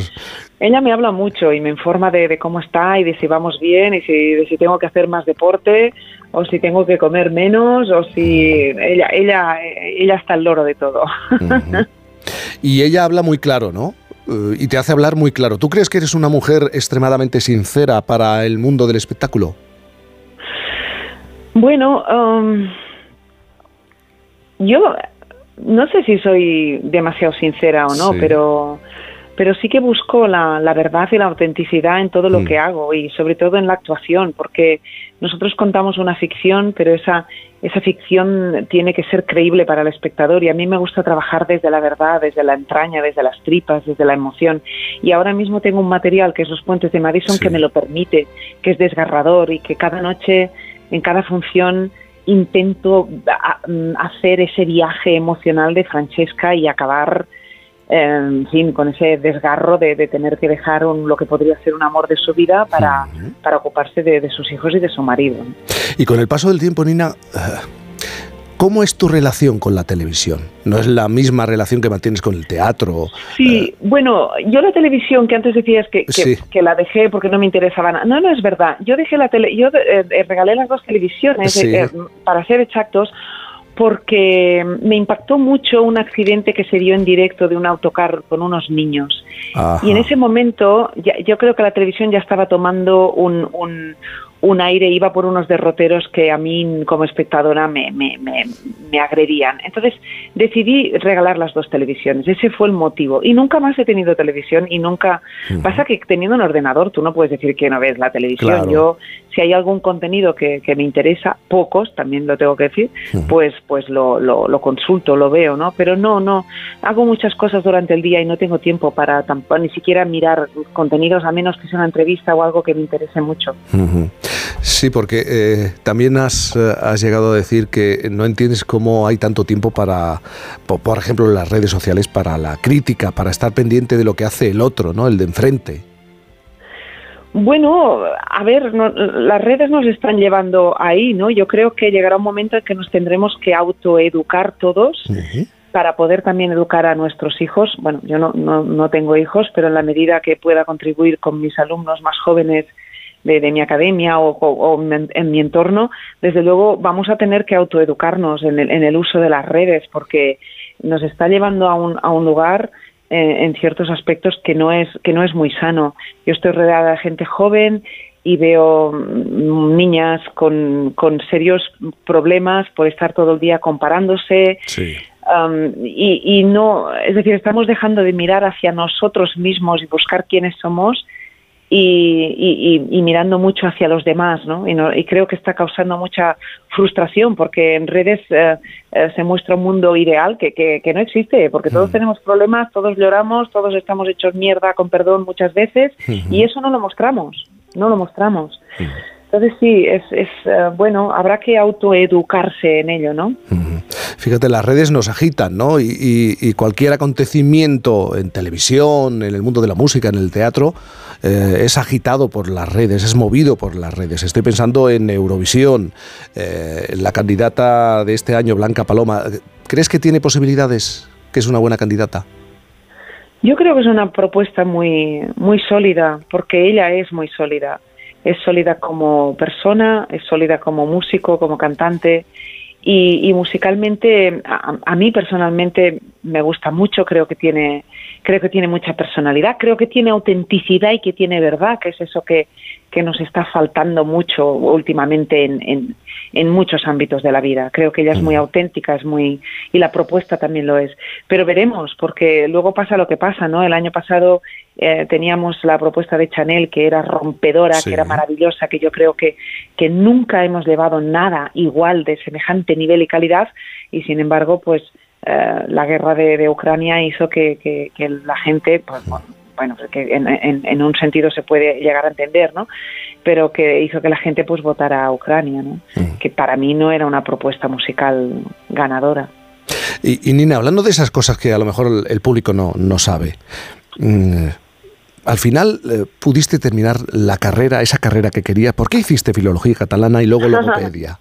Ella me habla mucho y me informa de, de cómo está y de si vamos bien y si, de si tengo que hacer más deporte o si tengo que comer menos o si ella ella ella está al loro de todo.
Y ella habla muy claro, ¿no? Eh, y te hace hablar muy claro. ¿Tú crees que eres una mujer extremadamente sincera para el mundo del espectáculo?
Bueno, um, yo no sé si soy demasiado sincera o no,
Sí.
pero pero sí que busco la, la verdad y la autenticidad en todo lo
Mm.
que hago y sobre todo en la actuación, porque nosotros contamos una ficción, pero esa esa ficción tiene que ser creíble para el espectador y a mí me gusta trabajar desde la verdad, desde la entraña, desde las tripas, desde la emoción. Y ahora mismo tengo un material que es Los Puentes de Madison que me lo permite, que es desgarrador y que cada noche, en cada función, intento mm, hacer ese viaje emocional de Francesca y acabar, en fin, con ese desgarro de, de tener que dejar un- lo que podría ser un amor de su vida para, para ocuparse de, de sus hijos y de su marido.
Y con el paso del tiempo, Nina, eh, ¿cómo es tu relación con la televisión? ¿No es la misma relación que mantienes con el teatro?
Sí, bueno, yo la televisión que antes decías que, que,
Sí.
que la dejé porque no me interesaba nada. No, no es verdad. Yo dejé la tele, yo eh, eh, regalé las dos televisiones,
Sí.
eh, eh, para ser exactos, porque me impactó mucho un accidente que se dio en directo de un autocar con unos niños.
Ajá.
Y en ese momento ya- yo creo que la televisión ya estaba tomando un, un, un aire, iba por unos derroteros que a mí como espectadora me, me, me, me agredían. Entonces decidí regalar las dos televisiones, ese fue el motivo. Y nunca más he tenido televisión y nunca... Pasa que teniendo un ordenador tú no puedes decir que no ves la televisión.
Claro.
Yo, si hay algún contenido que, que me interesa, pocos, también lo tengo que decir, pues, pues lo, lo, lo consulto, lo veo, ¿no? Pero no, no, hago muchas cosas durante el día y no tengo tiempo para tampoco, ni siquiera mirar contenidos, a menos que sea una entrevista o algo que me interese mucho.
Sí, porque eh, también has, eh, has llegado a decir que no entiendes cómo hay tanto tiempo para, po- por ejemplo, en las redes sociales, para la crítica, para estar pendiente de lo que hace el otro, ¿no? El de enfrente.
Bueno, a ver, no- las redes nos están llevando ahí, ¿no? Yo creo que llegará un momento en que nos tendremos que autoeducar todos para poder también educar a nuestros hijos. Bueno, yo no, no, no tengo hijos, pero en la medida que pueda contribuir con mis alumnos más jóvenes de, de mi academia o, o- o en, en mi entorno, desde luego vamos a tener que autoeducarnos en el, en el uso de las redes porque nos está llevando a un, a un lugar eh, en ciertos aspectos que no es que no es muy sano. Yo estoy rodeada de gente joven y veo mm, niñas con, con serios problemas por estar todo el día comparándose. Um, y, y no, es decir, estamos dejando de mirar hacia nosotros mismos y buscar quiénes somos y, y- y- y mirando mucho hacia los demás, ¿no? Y, no- y creo que está causando mucha frustración porque en redes eh, eh, se muestra un mundo ideal que, que- que no existe, porque todos tenemos problemas, todos lloramos, todos estamos hechos mierda, con perdón, muchas veces, y eso no lo mostramos, no lo mostramos. Entonces sí, es, es eh, bueno, habrá que autoeducarse en ello, ¿no?
Fíjate, las redes nos agitan, ¿no? Y, y- y cualquier acontecimiento en televisión, en el mundo de la música, en el teatro, eh, es agitado por las redes, es movido por las redes. Estoy pensando en Eurovisión, eh, la candidata de este año, Blanca Paloma. ¿Crees que tiene posibilidades? ¿Que es una buena candidata?
Yo creo que es una propuesta muy, muy sólida, porque ella es muy sólida. Es sólida como persona, es sólida como músico, como cantante. Y, y musicalmente, a, a mí personalmente, me gusta mucho, creo que tiene, creo que tiene mucha personalidad, creo que tiene autenticidad y que tiene verdad, que es eso que, que nos está faltando mucho últimamente en, en, en muchos ámbitos de la vida. Creo que ella es muy auténtica, es muy y la propuesta también lo es. Pero veremos, porque luego pasa lo que pasa, ¿no? El año pasado eh, teníamos la propuesta de Chanel que era rompedora,
Sí.
que era maravillosa, que yo creo que, que nunca hemos llevado nada igual de semejante nivel y calidad y sin embargo, pues eh, la guerra de, de Ucrania hizo que, que- que la gente, pues bueno, bueno, que en, en- en un sentido se puede llegar a entender, ¿no? Pero que hizo que la gente pues votara a Ucrania, ¿no? Que para mí no era una propuesta musical ganadora.
Y, y, Nina, hablando de esas cosas que a lo mejor el, el público no, no sabe, mm, al final eh, pudiste terminar la carrera, esa carrera que querías. ¿Por qué hiciste filología catalana y luego logopedia?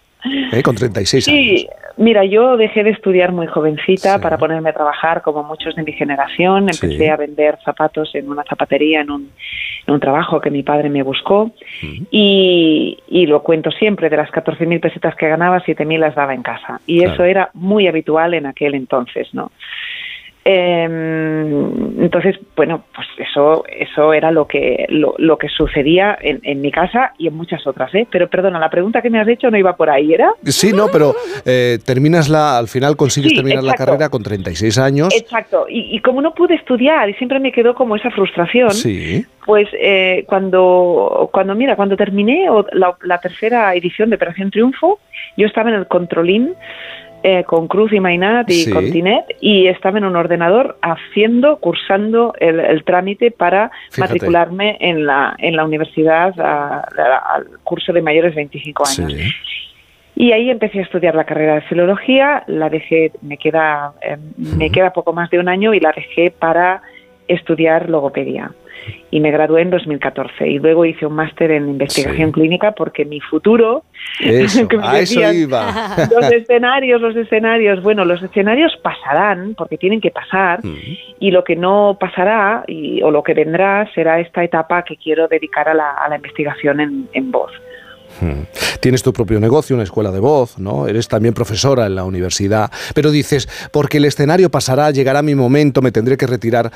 ¿Eh? Con 36 años.
Sí, mira, yo dejé de estudiar muy jovencita para ponerme a trabajar como muchos de mi generación. Empecé
Sí.
a vender zapatos en una zapatería, en un, en un trabajo que mi padre me buscó. y, y lo cuento siempre, de las 14.000 pesetas que ganaba, 7.000 las daba en casa. Y
Claro.
eso era muy habitual en aquel entonces, ¿no? Em, entonces, bueno, pues eso, eso era lo que, lo, lo que sucedía en, en mi casa y en muchas otras, ¿eh? Pero perdona, la pregunta que me has hecho no iba por ahí, ¿era?
Sí, no, pero eh, terminas la, al final consigues
Sí,
terminar la carrera con 36 años.
Exacto, y, y como no pude estudiar y siempre me quedó como esa frustración,
Sí.
pues eh, cuando, cuando, mira, cuando terminé la, la tercera edición de Operación Triunfo, yo estaba en el Controlín eh, con Cruz y Mainat y
Sí.
con Tinet y estaba en un ordenador haciendo, cursando el, el trámite para
Fíjate.
matricularme en la, en la universidad a- a- al curso de mayores de 25 años. Y ahí empecé a estudiar la carrera de filología, la dejé, me queda, eh, me queda poco más de un año y la dejé para estudiar logopedia. Y me gradué en 2014 y luego hice un máster en investigación clínica porque mi futuro,
Eso,
que me
a eso iba.
los escenarios, los escenarios, bueno, los escenarios pasarán porque tienen que pasar y lo que no pasará y, o lo que vendrá será esta etapa que quiero dedicar a la, a la investigación en, en voz.
Hmm. Tienes tu propio negocio, una escuela de voz, ¿no? Eres también profesora en la universidad, pero dices, porque el escenario pasará, llegará mi momento, me tendré que retirar.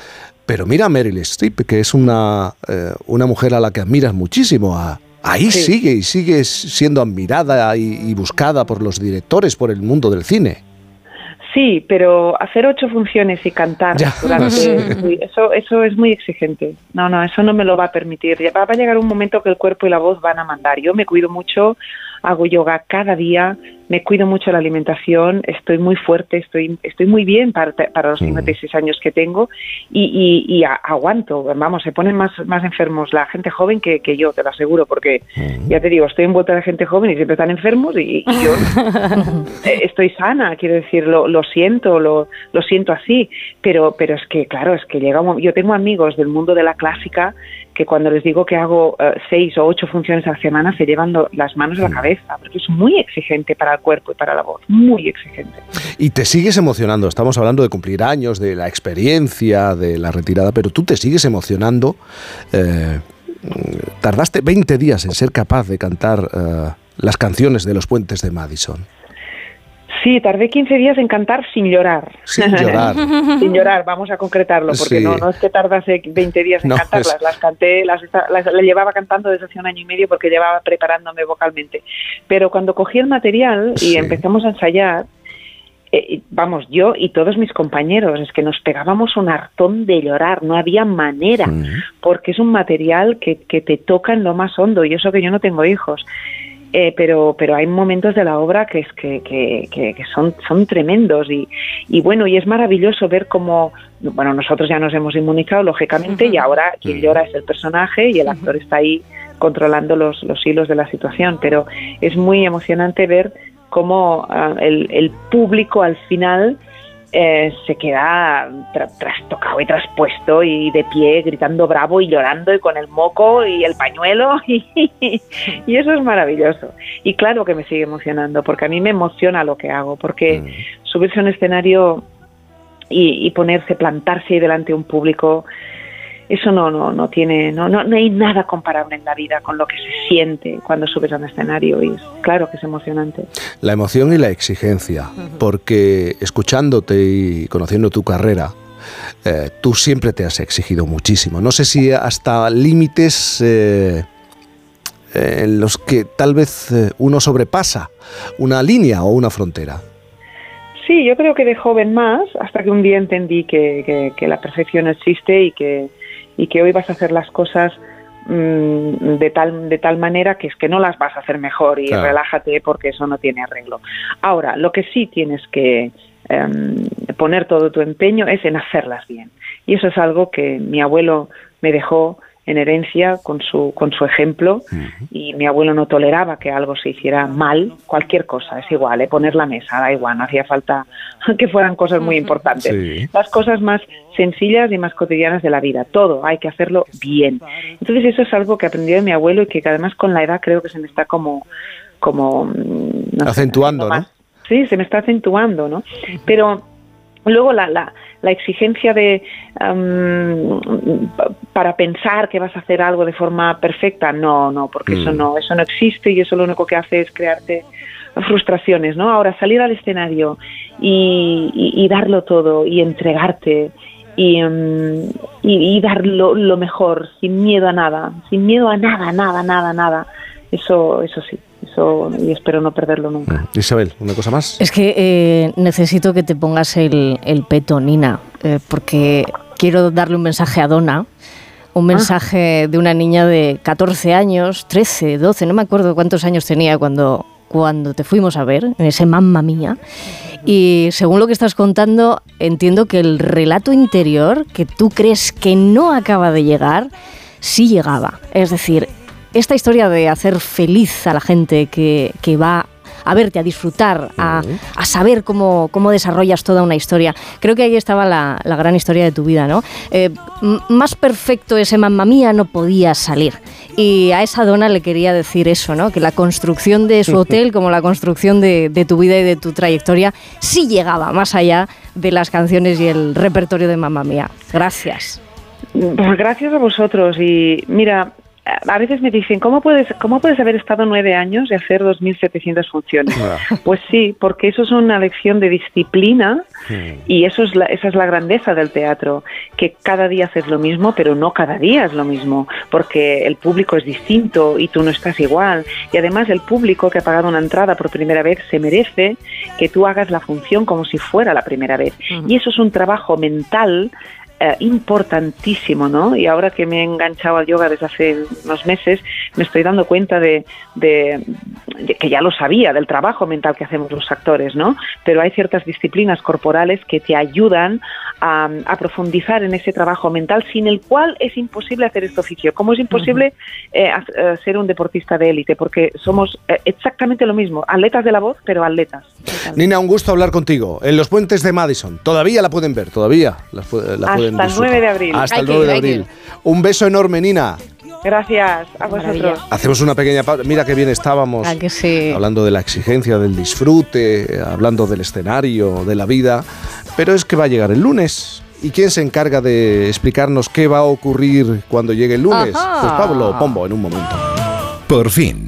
Pero mira a Meryl Streep, que es una, eh, una mujer a la que admiras muchísimo. a- ahí
Sí.
sigue y sigue siendo admirada y, y buscada por los directores, por el mundo del cine.
Sí, pero hacer ocho funciones y cantar
Ya.
durante eso eso es muy exigente. No, no, eso no me lo va a permitir. Va a llegar un momento que el cuerpo y la voz van a mandar. Yo me cuido mucho, hago yoga cada día, me cuido mucho la alimentación, estoy muy fuerte, estoy estoy muy bien para, para los 56 años que tengo y, y- y aguanto. Vamos, se ponen más más enfermos la gente joven que, que yo, te lo aseguro, porque ya te digo, estoy envuelta de gente joven y siempre están enfermos y, y yo eh, estoy sana, quiero decir, lo, lo siento, lo, lo siento así, pero, pero es que, claro, es que llega un Yo tengo amigos del mundo de la clásica que cuando les digo que hago eh, seis o ocho funciones a la semana se llevan lo- las manos a la cabeza, porque es muy exigente para el cuerpo y para la voz, muy exigente.
Y te sigues emocionando. Estamos hablando de cumplir años, de la experiencia, de la retirada, pero tú te sigues emocionando. Eh, mm, tardaste 20 días en ser capaz de cantar eh, las canciones de los puentes de Madison.
Sí, tardé 15 días en cantar sin llorar.
Sin llorar.
sin llorar, vamos a concretarlo, porque
Sí.
no, no es que tardase 20 días en
No,
cantarlas,
es-
las canté, las, las, las llevaba cantando desde hace un año y medio porque llevaba preparándome vocalmente. Pero cuando cogí el material y
Sí.
empezamos a ensayar, eh, vamos, yo y todos mis compañeros, es que nos pegábamos un hartón de llorar, no había manera, porque es un material que, que te toca en lo más hondo, y eso que yo no tengo hijos. Eh, pero pero hay momentos de la obra que es que, que, que- que son son tremendos y, y bueno y es maravilloso ver cómo bueno nosotros ya nos hemos inmunizado lógicamente y ahora quien llora es el personaje y el actor está ahí controlando los, los hilos de la situación pero es muy emocionante ver cómo ah, el, el público al final eh, se queda tra- trastocado y traspuesto y de pie gritando bravo y llorando y con el moco y el pañuelo. Y, y eso es maravilloso. Y claro que me sigue emocionando porque a mí me emociona lo que hago porque subirse a un escenario y, y ponerse plantarse ahí delante de un público eso no, no, no tiene, no, no, no hay nada comparable en la vida con lo que se siente cuando subes a un escenario y es, claro que es emocionante.
La emoción y la exigencia, porque escuchándote y conociendo tu carrera, eh, tú siempre te has exigido muchísimo. No sé si hasta límites eh, en los que tal vez eh, uno sobrepasa una línea o una frontera.
Sí, yo creo que de joven más, hasta que un día entendí que, que- que la perfección existe y que, y que hoy vas a hacer las cosas mm, de tal de tal manera que es que no las vas a hacer mejor y
Claro.
relájate porque eso no tiene arreglo. Ahora, lo que sí tienes que em, poner todo tu empeño es en hacerlas bien. Y eso es algo que mi abuelo me dejó en herencia con su con su ejemplo y mi abuelo no toleraba que algo se hiciera mal, cualquier cosa, es igual, ¿eh? poner la mesa, da igual, no hacía falta que fueran cosas muy importantes.
Sí.
Las cosas más sencillas y más cotidianas de la vida, todo hay que hacerlo bien. Entonces eso es algo que aprendí de mi abuelo y que además con la edad creo que se me está como, como mm, sé,
Acentuando, ¿no?
más- Sí, se me está acentuando, ¿no? Pero luego la, la, la exigencia de para pensar que vas a hacer algo de forma perfecta, no, no, porque eso
Mm.
no, eso no existe y eso lo único que hace es crearte frustraciones, ¿no? Ahora salir al escenario y, y- y darlo todo y entregarte y, mm, y, y dar lo, lo mejor sin miedo a nada, sin miedo a nada, nada, nada, nada. Eso, eso sí, eso y espero no perderlo nunca.
Isabel, ¿una cosa más?
Es que eh, necesito que te pongas el, el peto, Nina, eh, porque quiero darle un mensaje a Donna. Un mensaje de una niña de 14 años, 13, 12, no me acuerdo cuántos años tenía cuando, cuando te fuimos a ver, en ese mamma mía. Y según lo que estás contando, entiendo que el relato interior que tú crees que no acaba de llegar, sí llegaba. Es decir, esta historia de hacer feliz a la gente que, que va a verte, a disfrutar, a, a saber cómo, cómo desarrollas toda una historia. Creo que ahí estaba la, la gran historia de tu vida, ¿no? Eh, más perfecto ese mamma mía no podía salir. Y a esa dona le quería decir eso, ¿no? Que la construcción de su hotel, como la construcción de, de tu vida y de tu trayectoria, sí llegaba más allá de las canciones y el repertorio de mamma mía. Gracias.
Pues gracias a vosotros y mira, a veces me dicen, ¿cómo puedes, cómo puedes haber estado nueve años y hacer 2.700 funciones? Pues sí, porque eso es una lección de disciplina y eso es la, esa es la grandeza del teatro, que cada día haces lo mismo, pero no cada día es lo mismo, porque el público es distinto y tú no estás igual. Y además el público que ha pagado una entrada por primera vez se merece que tú hagas la función como si fuera la primera vez. Y eso es un trabajo mental eh, importantísimo, ¿no? Y ahora que me he enganchado al yoga desde hace unos meses, me estoy dando cuenta de, de- de que ya lo sabía, del trabajo mental que hacemos los actores, ¿no? Pero hay ciertas disciplinas corporales que te ayudan a, a profundizar en ese trabajo mental, sin el cual es imposible hacer este oficio. Como es imposible eh, haz- eh, ser un deportista de élite, porque somos eh, exactamente lo mismo, atletas de la voz, pero atletas.
Nina, un gusto hablar contigo. En los puentes de Madison. Todavía la pueden ver, todavía las pu- la
Hasta
pueden
el
disfrutar.
9 de abril.
Hasta
Hay
el
que
9 de abril. Un beso enorme, Nina.
Gracias a vosotros.
Hacemos una pequeña pausa. Mira qué bien estábamos.
Que sí.
Hablando de la exigencia, del disfrute, hablando del escenario, de la vida. Pero es que va a llegar el lunes. ¿Y quién se encarga de explicarnos qué va a ocurrir cuando llegue el lunes?
Ajá.
Pues Pablo Pombo, en un momento.
Por fin,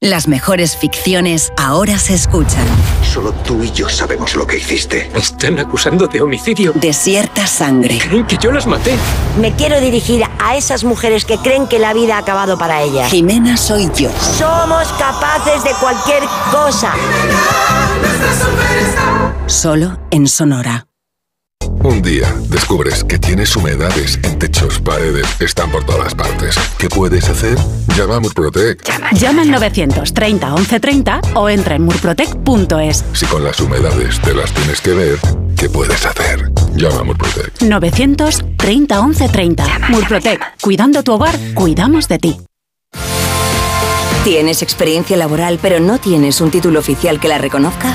Las mejores ficciones ahora se escuchan.
Solo tú y yo sabemos lo que hiciste.
Me están acusando de homicidio. Desierta sangre. Creen que yo las maté.
Me quiero dirigir a esas mujeres que creen que la vida ha acabado para ellas.
Jimena soy yo.
Somos capaces de cualquier cosa.
Solo en Sonora.
Un día descubres que tienes humedades en techos, paredes, están por todas partes. ¿Qué puedes hacer? Llama a Murprotec.
Llama al 930 1130 o entra en murprotec.es.
Si con las humedades te las tienes que ver, ¿qué puedes hacer?
Llama a Murprotec.
930 1130. Murprotec. Cuidando tu hogar, cuidamos de ti.
¿Tienes experiencia laboral pero no tienes un título oficial que la reconozca?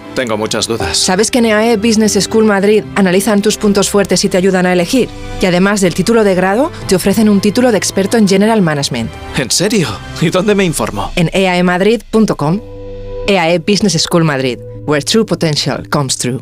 Tengo muchas dudas.
¿Sabes que en EAE Business School Madrid analizan tus puntos fuertes y te ayudan a elegir? Y además del título de grado, te ofrecen un título de experto en General Management.
¿En serio? ¿Y dónde me informo?
En E eaemadrid.com. EAE Business School Madrid, where true potential comes true.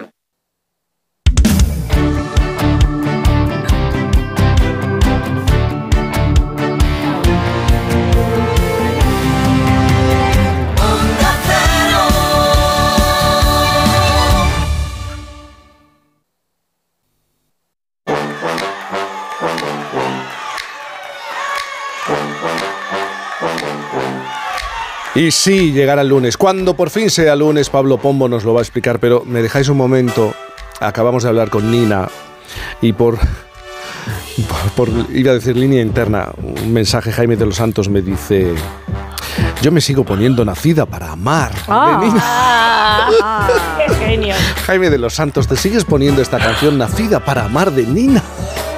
Y sí, llegará el lunes. Cuando por fin sea lunes, Pablo Pombo nos lo va a explicar, pero me dejáis un momento. Acabamos de hablar con Nina y por, por, por- iba a decir línea interna, un mensaje Jaime de los Santos me dice, yo me sigo poniendo nacida para amar. De Nina.
Ah, ¡Qué genio!
Jaime de los Santos, te sigues poniendo esta canción Nacida para amar de Nina.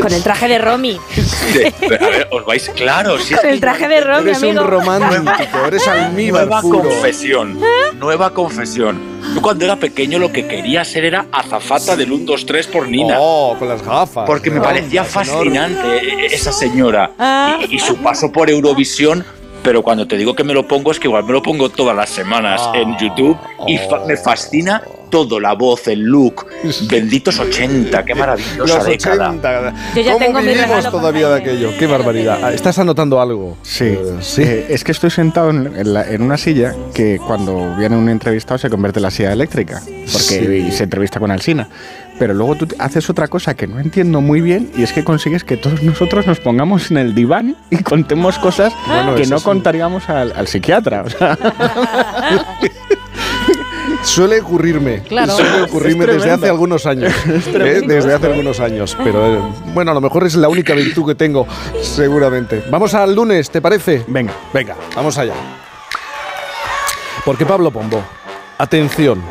Con el traje de Romy.
A ver, os vais claro. Si es
Con el traje de Romy,
Eres un
amigo.
romántico, eres almíbar
Nueva
puro.
confesión. Nueva confesión. Yo cuando era pequeño lo que quería ser era azafata del 1, 2, 3 por Nina.
Oh, con las gafas.
Porque me parecía fascinante eh, esa señora.
Ah.
Y, y su paso por Eurovisión. Pero cuando te digo que me lo pongo es que igual me lo pongo todas las semanas
Ah.
en YouTube y fa- me fascina todo, la voz, el look. Benditos 80, qué maravillosa
Los
década.
80.
Yo ya
¿Cómo
tengo
vivimos todavía de aquello? Qué barbaridad. Ah, Estás anotando algo.
Sí,
Eh, sí.
Eh, es que estoy sentado en, en la- en una silla que cuando viene un entrevistado se convierte en la silla eléctrica, porque
Sí.
se entrevista con Alsina. Pero luego tú haces otra cosa que no entiendo muy bien y es que consigues que todos nosotros nos pongamos en el diván y contemos cosas
Bueno,
que no
sí.
contaríamos al, al psiquiatra. o sea.
Suele ocurrirme.
Claro.
Suele ocurrirme
Es
desde hace algunos años.
Es
¿eh?
tremendo
Desde hace algunos años. Pero eh, bueno, a lo mejor es la única virtud que tengo, seguramente. Vamos al lunes, ¿te parece?
Venga.
Venga, vamos allá. Porque Pablo Pombo, atención.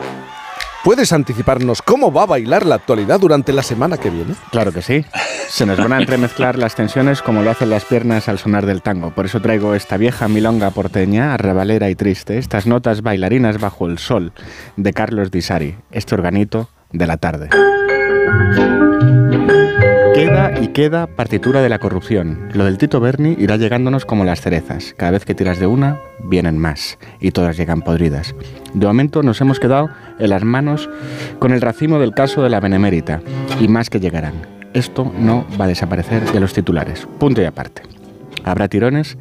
¿Puedes anticiparnos cómo va a bailar la actualidad durante la semana que viene?
Claro que sí. Se nos van a entremezclar las tensiones como lo hacen las piernas al sonar del tango. Por eso traigo esta vieja milonga porteña, arrabalera y triste, estas notas bailarinas bajo el sol de Carlos Di Sari, este organito de la tarde. Queda Y queda partitura de la corrupción. Lo del Tito Berni irá llegándonos como las cerezas. Cada vez que tiras de una, vienen más. Y todas llegan podridas. De momento nos hemos quedado en las manos con el racimo del caso de la Benemérita. Y más que llegarán. Esto no va a desaparecer de los titulares. Punto y aparte. Habrá tirones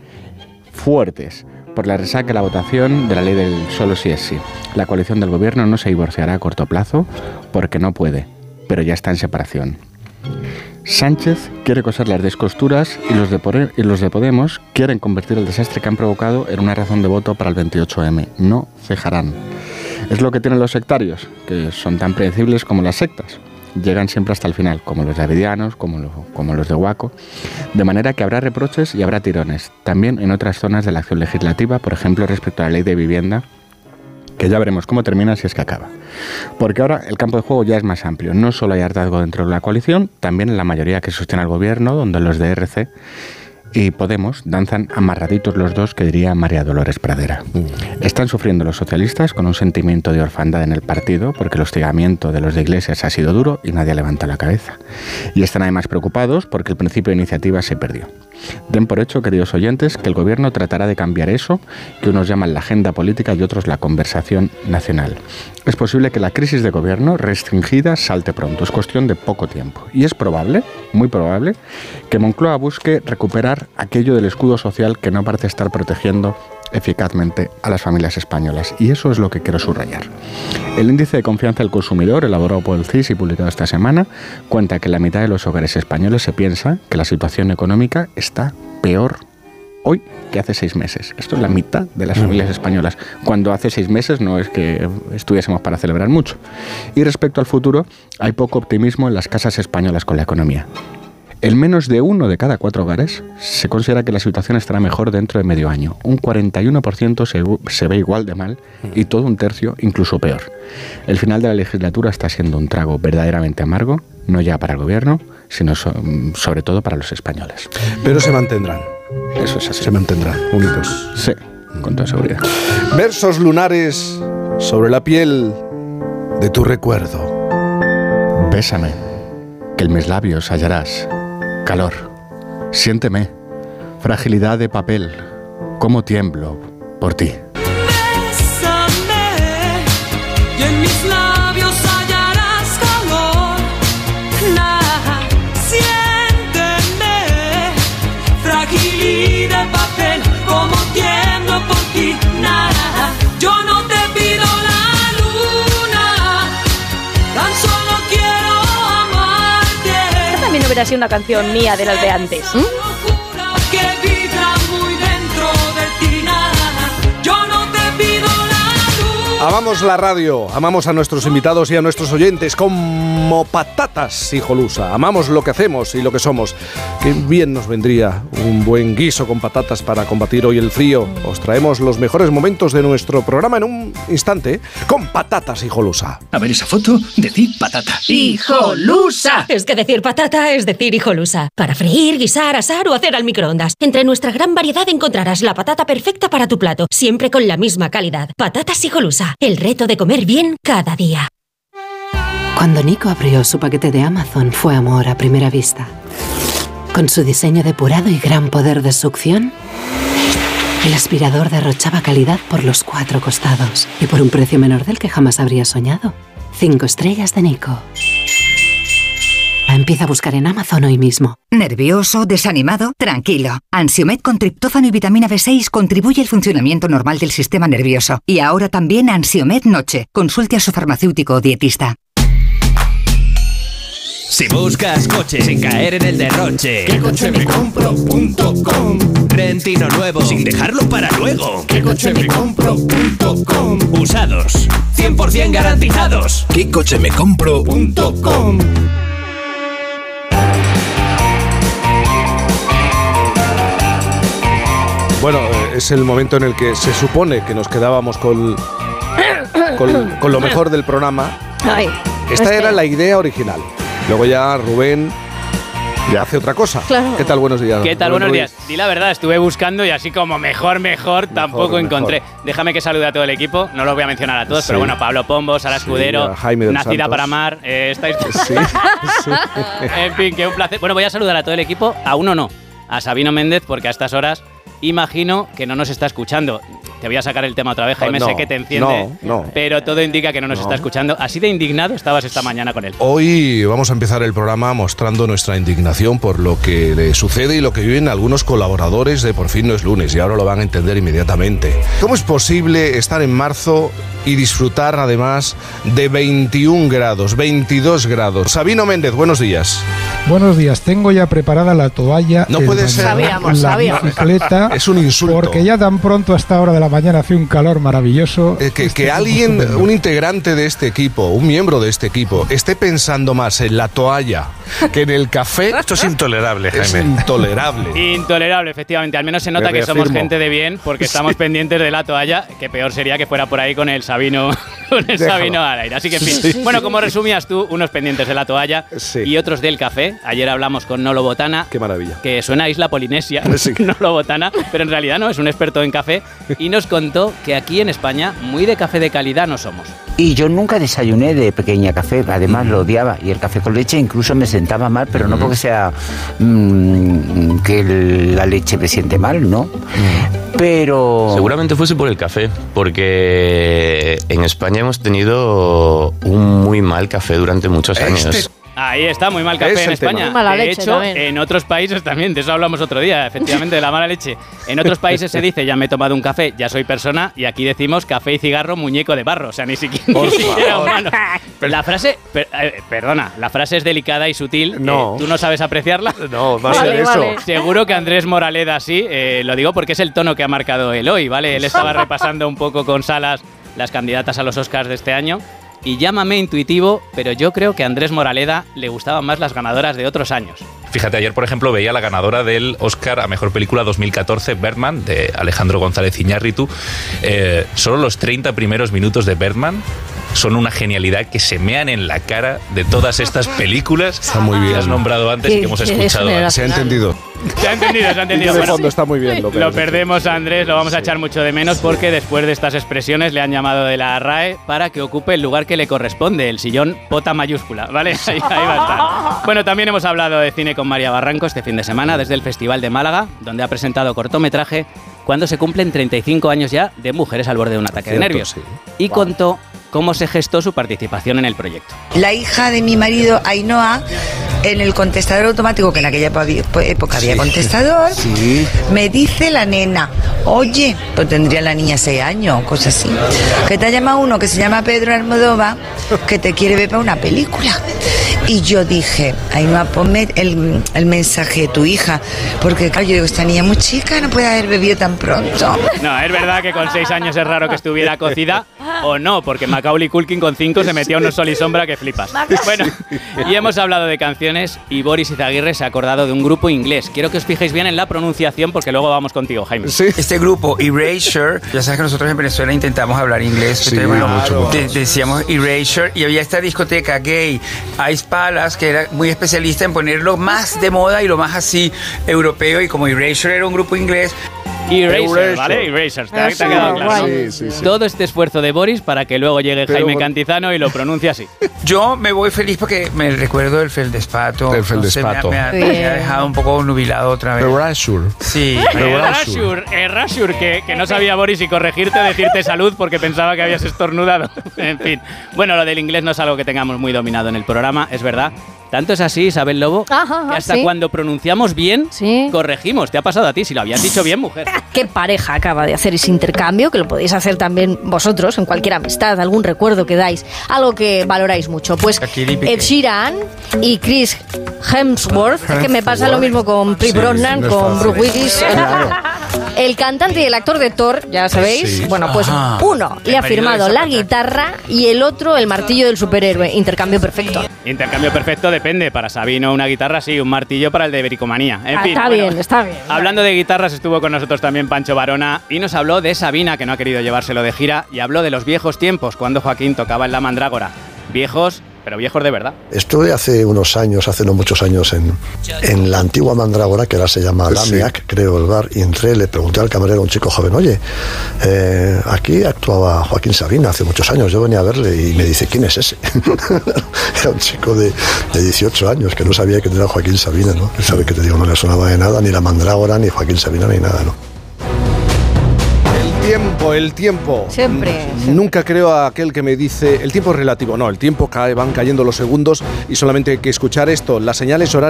fuertes por la resaca de la votación de la ley del solo sí es sí. La coalición del gobierno no se divorciará a corto plazo porque no puede, pero ya está en separación. Sánchez quiere coser las descosturas y los, de y los de Podemos quieren convertir el desastre que han provocado en una razón de voto para el 28M. No cejarán. Es lo que tienen los sectarios, que son tan predecibles como las sectas. Llegan siempre hasta el final, como los davidianos, como, como los de Huaco. De manera que habrá reproches y habrá tirones. También en otras zonas de la acción legislativa, por ejemplo respecto a la ley de vivienda, que ya veremos cómo termina si es que acaba. Porque ahora el campo de juego ya es más amplio. No solo hay hartazgo dentro de la coalición, también en la mayoría que sostiene al gobierno, donde los de RC y Podemos danzan amarraditos los dos, que diría María Dolores Pradera. Están sufriendo los socialistas con un sentimiento de orfandad en el partido, porque el hostigamiento de los de Iglesias ha sido duro y nadie levanta la cabeza. Y están además preocupados porque el principio de iniciativa se perdió. Den por hecho, queridos oyentes, que el gobierno tratará de cambiar eso que unos llaman la agenda política y otros la conversación nacional. Es posible que la crisis de gobierno restringida salte pronto, es cuestión de poco tiempo. Y es probable, muy probable, que Moncloa busque recuperar aquello del escudo social que no parece estar protegiendo eficazmente a las familias españolas. Y eso es lo que quiero subrayar. El índice de confianza del consumidor, elaborado por el CIS y publicado esta semana, cuenta que la mitad de los hogares españoles se piensa que la situación económica está peor hoy que hace seis meses. Esto es la mitad de las familias españolas, cuando hace seis meses no es que estuviésemos para celebrar mucho. Y respecto al futuro, hay poco optimismo en las casas españolas con la economía. En menos de uno de cada cuatro hogares se considera que la situación estará mejor dentro de medio año. Un 41% se, se ve igual de mal y todo un tercio incluso peor. El final de la legislatura está siendo un trago verdaderamente amargo, no ya para el gobierno, sino so- sobre todo para los españoles.
Pero se mantendrán.
Eso es así.
Se mantendrán unidos.
Sí, con toda seguridad.
Versos lunares sobre la piel de tu recuerdo.
Bésame, que en mis labios hallarás calor. Siénteme, fragilidad de papel, cómo tiemblo por ti.
Hubiera sido una canción mía de las de antes.
Que
Amamos la radio, amamos a nuestros invitados y a nuestros oyentes como patatas, hijolusa. Amamos lo que hacemos y lo que somos. Qué bien nos vendría un buen guiso con patatas para combatir hoy el frío. Os traemos los mejores momentos de nuestro programa en un instante con patatas, hijolusa.
A ver esa foto, decid patata.
¡Hijolusa! Es que decir patata es decir hijolusa. Para freír, guisar, asar o hacer al microondas. Entre nuestra gran variedad encontrarás la patata perfecta para tu plato, siempre con la misma calidad. Patatas hijolusa. El reto de comer bien cada día.
Cuando Nico abrió su paquete de Amazon fue amor a primera vista. Con su diseño depurado y gran poder de succión, el aspirador derrochaba calidad por los cuatro costados y por un precio menor del que jamás habría soñado. Cinco estrellas de Nico. Empieza a buscar en Amazon hoy mismo.
¿Nervioso? ¿Desanimado? Tranquilo. Ansiomed con triptófano y vitamina B6 contribuye al funcionamiento normal del sistema nervioso. Y ahora también Ansiomed Noche. Consulte a su farmacéutico o dietista.
Si buscas coche sin caer en el derroche,
¿Qué coche me compro.com?
Rentino nuevo sin dejarlo para luego.
¿Qué coche me compro.com?
Usados, 100% garantizados.
¿Qué coche me compro?
Bueno, eh, es el momento en el que se supone que nos quedábamos con, con, con lo mejor del programa.
Ay,
Esta
es
era
que-
la idea original. Luego ya Rubén y hace otra cosa.
Claro.
¿Qué tal? Buenos días.
¿Qué tal? Buenos días. Di la verdad, estuve buscando y así como mejor, mejor, tampoco
mejor.
encontré. Déjame que salude a todo el equipo. No los voy a mencionar a todos,
Sí.
pero bueno, Pablo Pombo, Sara
Sí,
Escudero,
a Jaime
Nacida
Santos.
para Amar. eh, estáis.
Sí, sí.
en fin, que un placer. Bueno, voy a saludar a todo el equipo. A uno no, a Sabino Méndez, porque a estas horas imagino que no nos está escuchando. Te voy a sacar el tema otra vez, Jaime,
Oh, no,
sé que te enciende,
no, no.
pero todo indica que no nos
No.
está escuchando. Así de indignado estabas esta mañana con él.
Hoy vamos a empezar el programa mostrando nuestra indignación por lo que le sucede y lo que viven algunos colaboradores de Por fin no es lunes y ahora lo van a entender inmediatamente. ¿Cómo es posible estar en marzo y disfrutar además de 21 grados, 22 grados? Sabino Méndez, buenos días.
Buenos días, tengo ya preparada la toalla,
No puede ser.
bañador,
Sabíamos,
la
sabíamos.
bicicleta,
Es un insulto.
porque ya tan pronto a esta hora de la mañana hace un calor maravilloso.
Eh, que,
Este
que alguien, un integrante de este equipo, un miembro de este equipo, esté pensando más en la toalla que en el café. Esto es intolerable, Es intolerable.
Intolerable, efectivamente. Al menos se nota
Me
que somos gente de bien porque estamos pendientes de la toalla, que peor sería que fuera por ahí con el Sabino, con el
Déjalo.
Sabino al aire. Así que, en fin.
Sí.
Bueno, como resumías tú, unos pendientes de la toalla y otros del café. Ayer hablamos con Nolo Botana.
Qué maravilla.
Que suena a Isla Polinesia,
Sí.
Nolo Botana, pero en realidad no, es un experto en café. Y nos contó que aquí en España muy de café de calidad no somos.
Y yo nunca desayuné de pequeña café, además lo odiaba. Y el café con leche incluso me sentaba mal, pero no porque sea mm, que el- la leche me siente mal, ¿no? Pero...
Seguramente fuese por el café, porque en España hemos tenido un muy mal café durante muchos años.
Ahí está, muy mal café
Es
en. España.
Muy mala
de
leche
hecho,
también.
en otros países también, de eso hablamos otro día, efectivamente, de la mala leche. En otros países se dice, ya me he tomado un café, ya soy persona, y aquí decimos café y cigarro, muñeco de barro, o sea, ni siquiera, ni siquiera humano. La frase, per- eh, perdona, la frase es delicada y sutil.
No.
eh, ¿Tú no sabes apreciarla?
No, va a ser
Vale,
eso.
vale. Seguro que Andrés Moraleda sí, eh, lo digo porque es el tono que ha marcado él hoy, ¿vale? Él estaba repasando un poco con Salas las candidatas a los Oscars de este año. Y llámame intuitivo, pero yo creo que a Andrés Moraleda le gustaban más las ganadoras de otros años.
Fíjate, ayer, por ejemplo, veía la ganadora del Oscar a Mejor Película 2014, Birdman, de Alejandro González Iñárritu. Eh, solo los 30 primeros minutos de Birdman son una genialidad que se mean en la cara de todas estas películas
Está muy bien.
que has nombrado antes y que hemos escuchado antes.
Se ha entendido.
Se ha entendido, se ha entendido.
de
Bueno,
fondo está muy bien. Lo,
Lo perdemos Andrés, lo vamos a echar mucho de menos porque después de estas expresiones le han llamado de la RAE para que ocupe el lugar que le corresponde, el sillón pota mayúscula, ¿vale? Ahí, ahí va a estar. Bueno, también hemos hablado de cine con María Barranco este fin de semana desde el Festival de Málaga, donde ha presentado cortometraje cuando se cumplen 35 años ya de Mujeres al borde de un ataque de nervios.
sí.
Y contó cómo se gestó su participación en el proyecto.
La hija de mi marido, Ainhoa, en el contestador automático, que en aquella época había
Sí.
contestador,
Sí.
me dice la nena, oye, pues tendría la niña seis años, cosas así, que te ha llamado uno que se llama Pedro Almodóvar, que te quiere ver para una película. Y yo dije, Ainhoa, ponme el, el mensaje de tu hija, porque claro, yo digo, esta niña es muy chica, no puede haber bebido tan pronto.
No, es verdad que con seis años es raro que estuviera cocida o no, porque Macaulay Culkin con cinco se metía unos sol y sombra que flipas. Bueno, y hemos hablado de canciones y Boris Izaguirre se ha acordado de un grupo inglés. Quiero que os fijéis bien en la pronunciación porque luego vamos contigo, Jaime.
Este grupo, Erasure, ya sabes que nosotros en Venezuela intentamos hablar inglés,
Sí,
entonces, bueno,
mucho, mucho.
de- decíamos Erasure y había esta discoteca gay, Ice Palace, que era muy especialista en poner lo más de moda y lo más así europeo y como Erasure era un grupo inglés.
Eraser,
Eraser.
¿vale? Eraser, te, ha- te ha quedado claro.
Sí, sí, sí.
Todo este esfuerzo de Boris para que luego llegue
Pero
Jaime. Cantizano y lo pronuncie así.
Yo me voy feliz porque me recuerdo del feldespato.
El
no sé,
feldespato.
me, ha- me ha, me ha dejado un poco nubilado otra vez.
Erasure.
Sí.
Erasure, Erasure, que, que no sabía Boris si corregirte decirte salud porque pensaba que habías estornudado. en fin. Bueno, lo del inglés no es algo que tengamos muy dominado en el programa, es verdad. Tanto es así, Isabel Lobo,
Ajá,
que hasta
sí.
cuando pronunciamos bien, corregimos. Te ha pasado a ti, si lo habías dicho bien, mujer.
¿Qué pareja acaba de hacer ese intercambio? Que lo podéis hacer también vosotros en cualquier amistad, algún recuerdo que dais, algo que valoráis mucho. Pues. Ed Sheeran y Chris Hemsworth, es que me pasa lo mismo con Pri
Sí,
Brosnan,
no es
con. Bruce Willis. El cantante y el actor de Thor, ya sabéis,
Sí.
bueno, pues
Ajá.
uno le ha
de
firmado la guitarra y el otro el martillo del superhéroe. Intercambio perfecto.
Intercambio perfecto depende. Para Sabino una guitarra, sí, un martillo para el de Bricomanía. En
Ah,
fin,
está
bueno,
bien, está bien.
Hablando de guitarras, estuvo con nosotros también Pancho Varona y nos habló de Sabina, que no ha querido llevárselo de gira, y habló de los viejos tiempos, cuando Joaquín tocaba en la Mandrágora. Viejos pero viejos de verdad.
Estuve hace unos años, hace no muchos años, en, en la antigua Mandrágora, que ahora se llama
Pues sí.
Lamiac, creo, el bar, y entré, le pregunté al camarero, un chico joven, oye, eh, aquí actuaba Joaquín Sabina hace muchos años, yo venía a verle y me dice, ¿quién es ese? era un chico de, de 18 años que no sabía quién era Joaquín Sabina, ¿no? Que sabe que te digo, no le sonaba de nada, ni la Mandrágora, ni Joaquín Sabina, ni nada, ¿no?
El tiempo, el tiempo.
Siempre,
N- Nunca creo a aquel que me dice, el tiempo es relativo. No, el tiempo cae, van cayendo los segundos y solamente hay que escuchar esto, las señales horarias.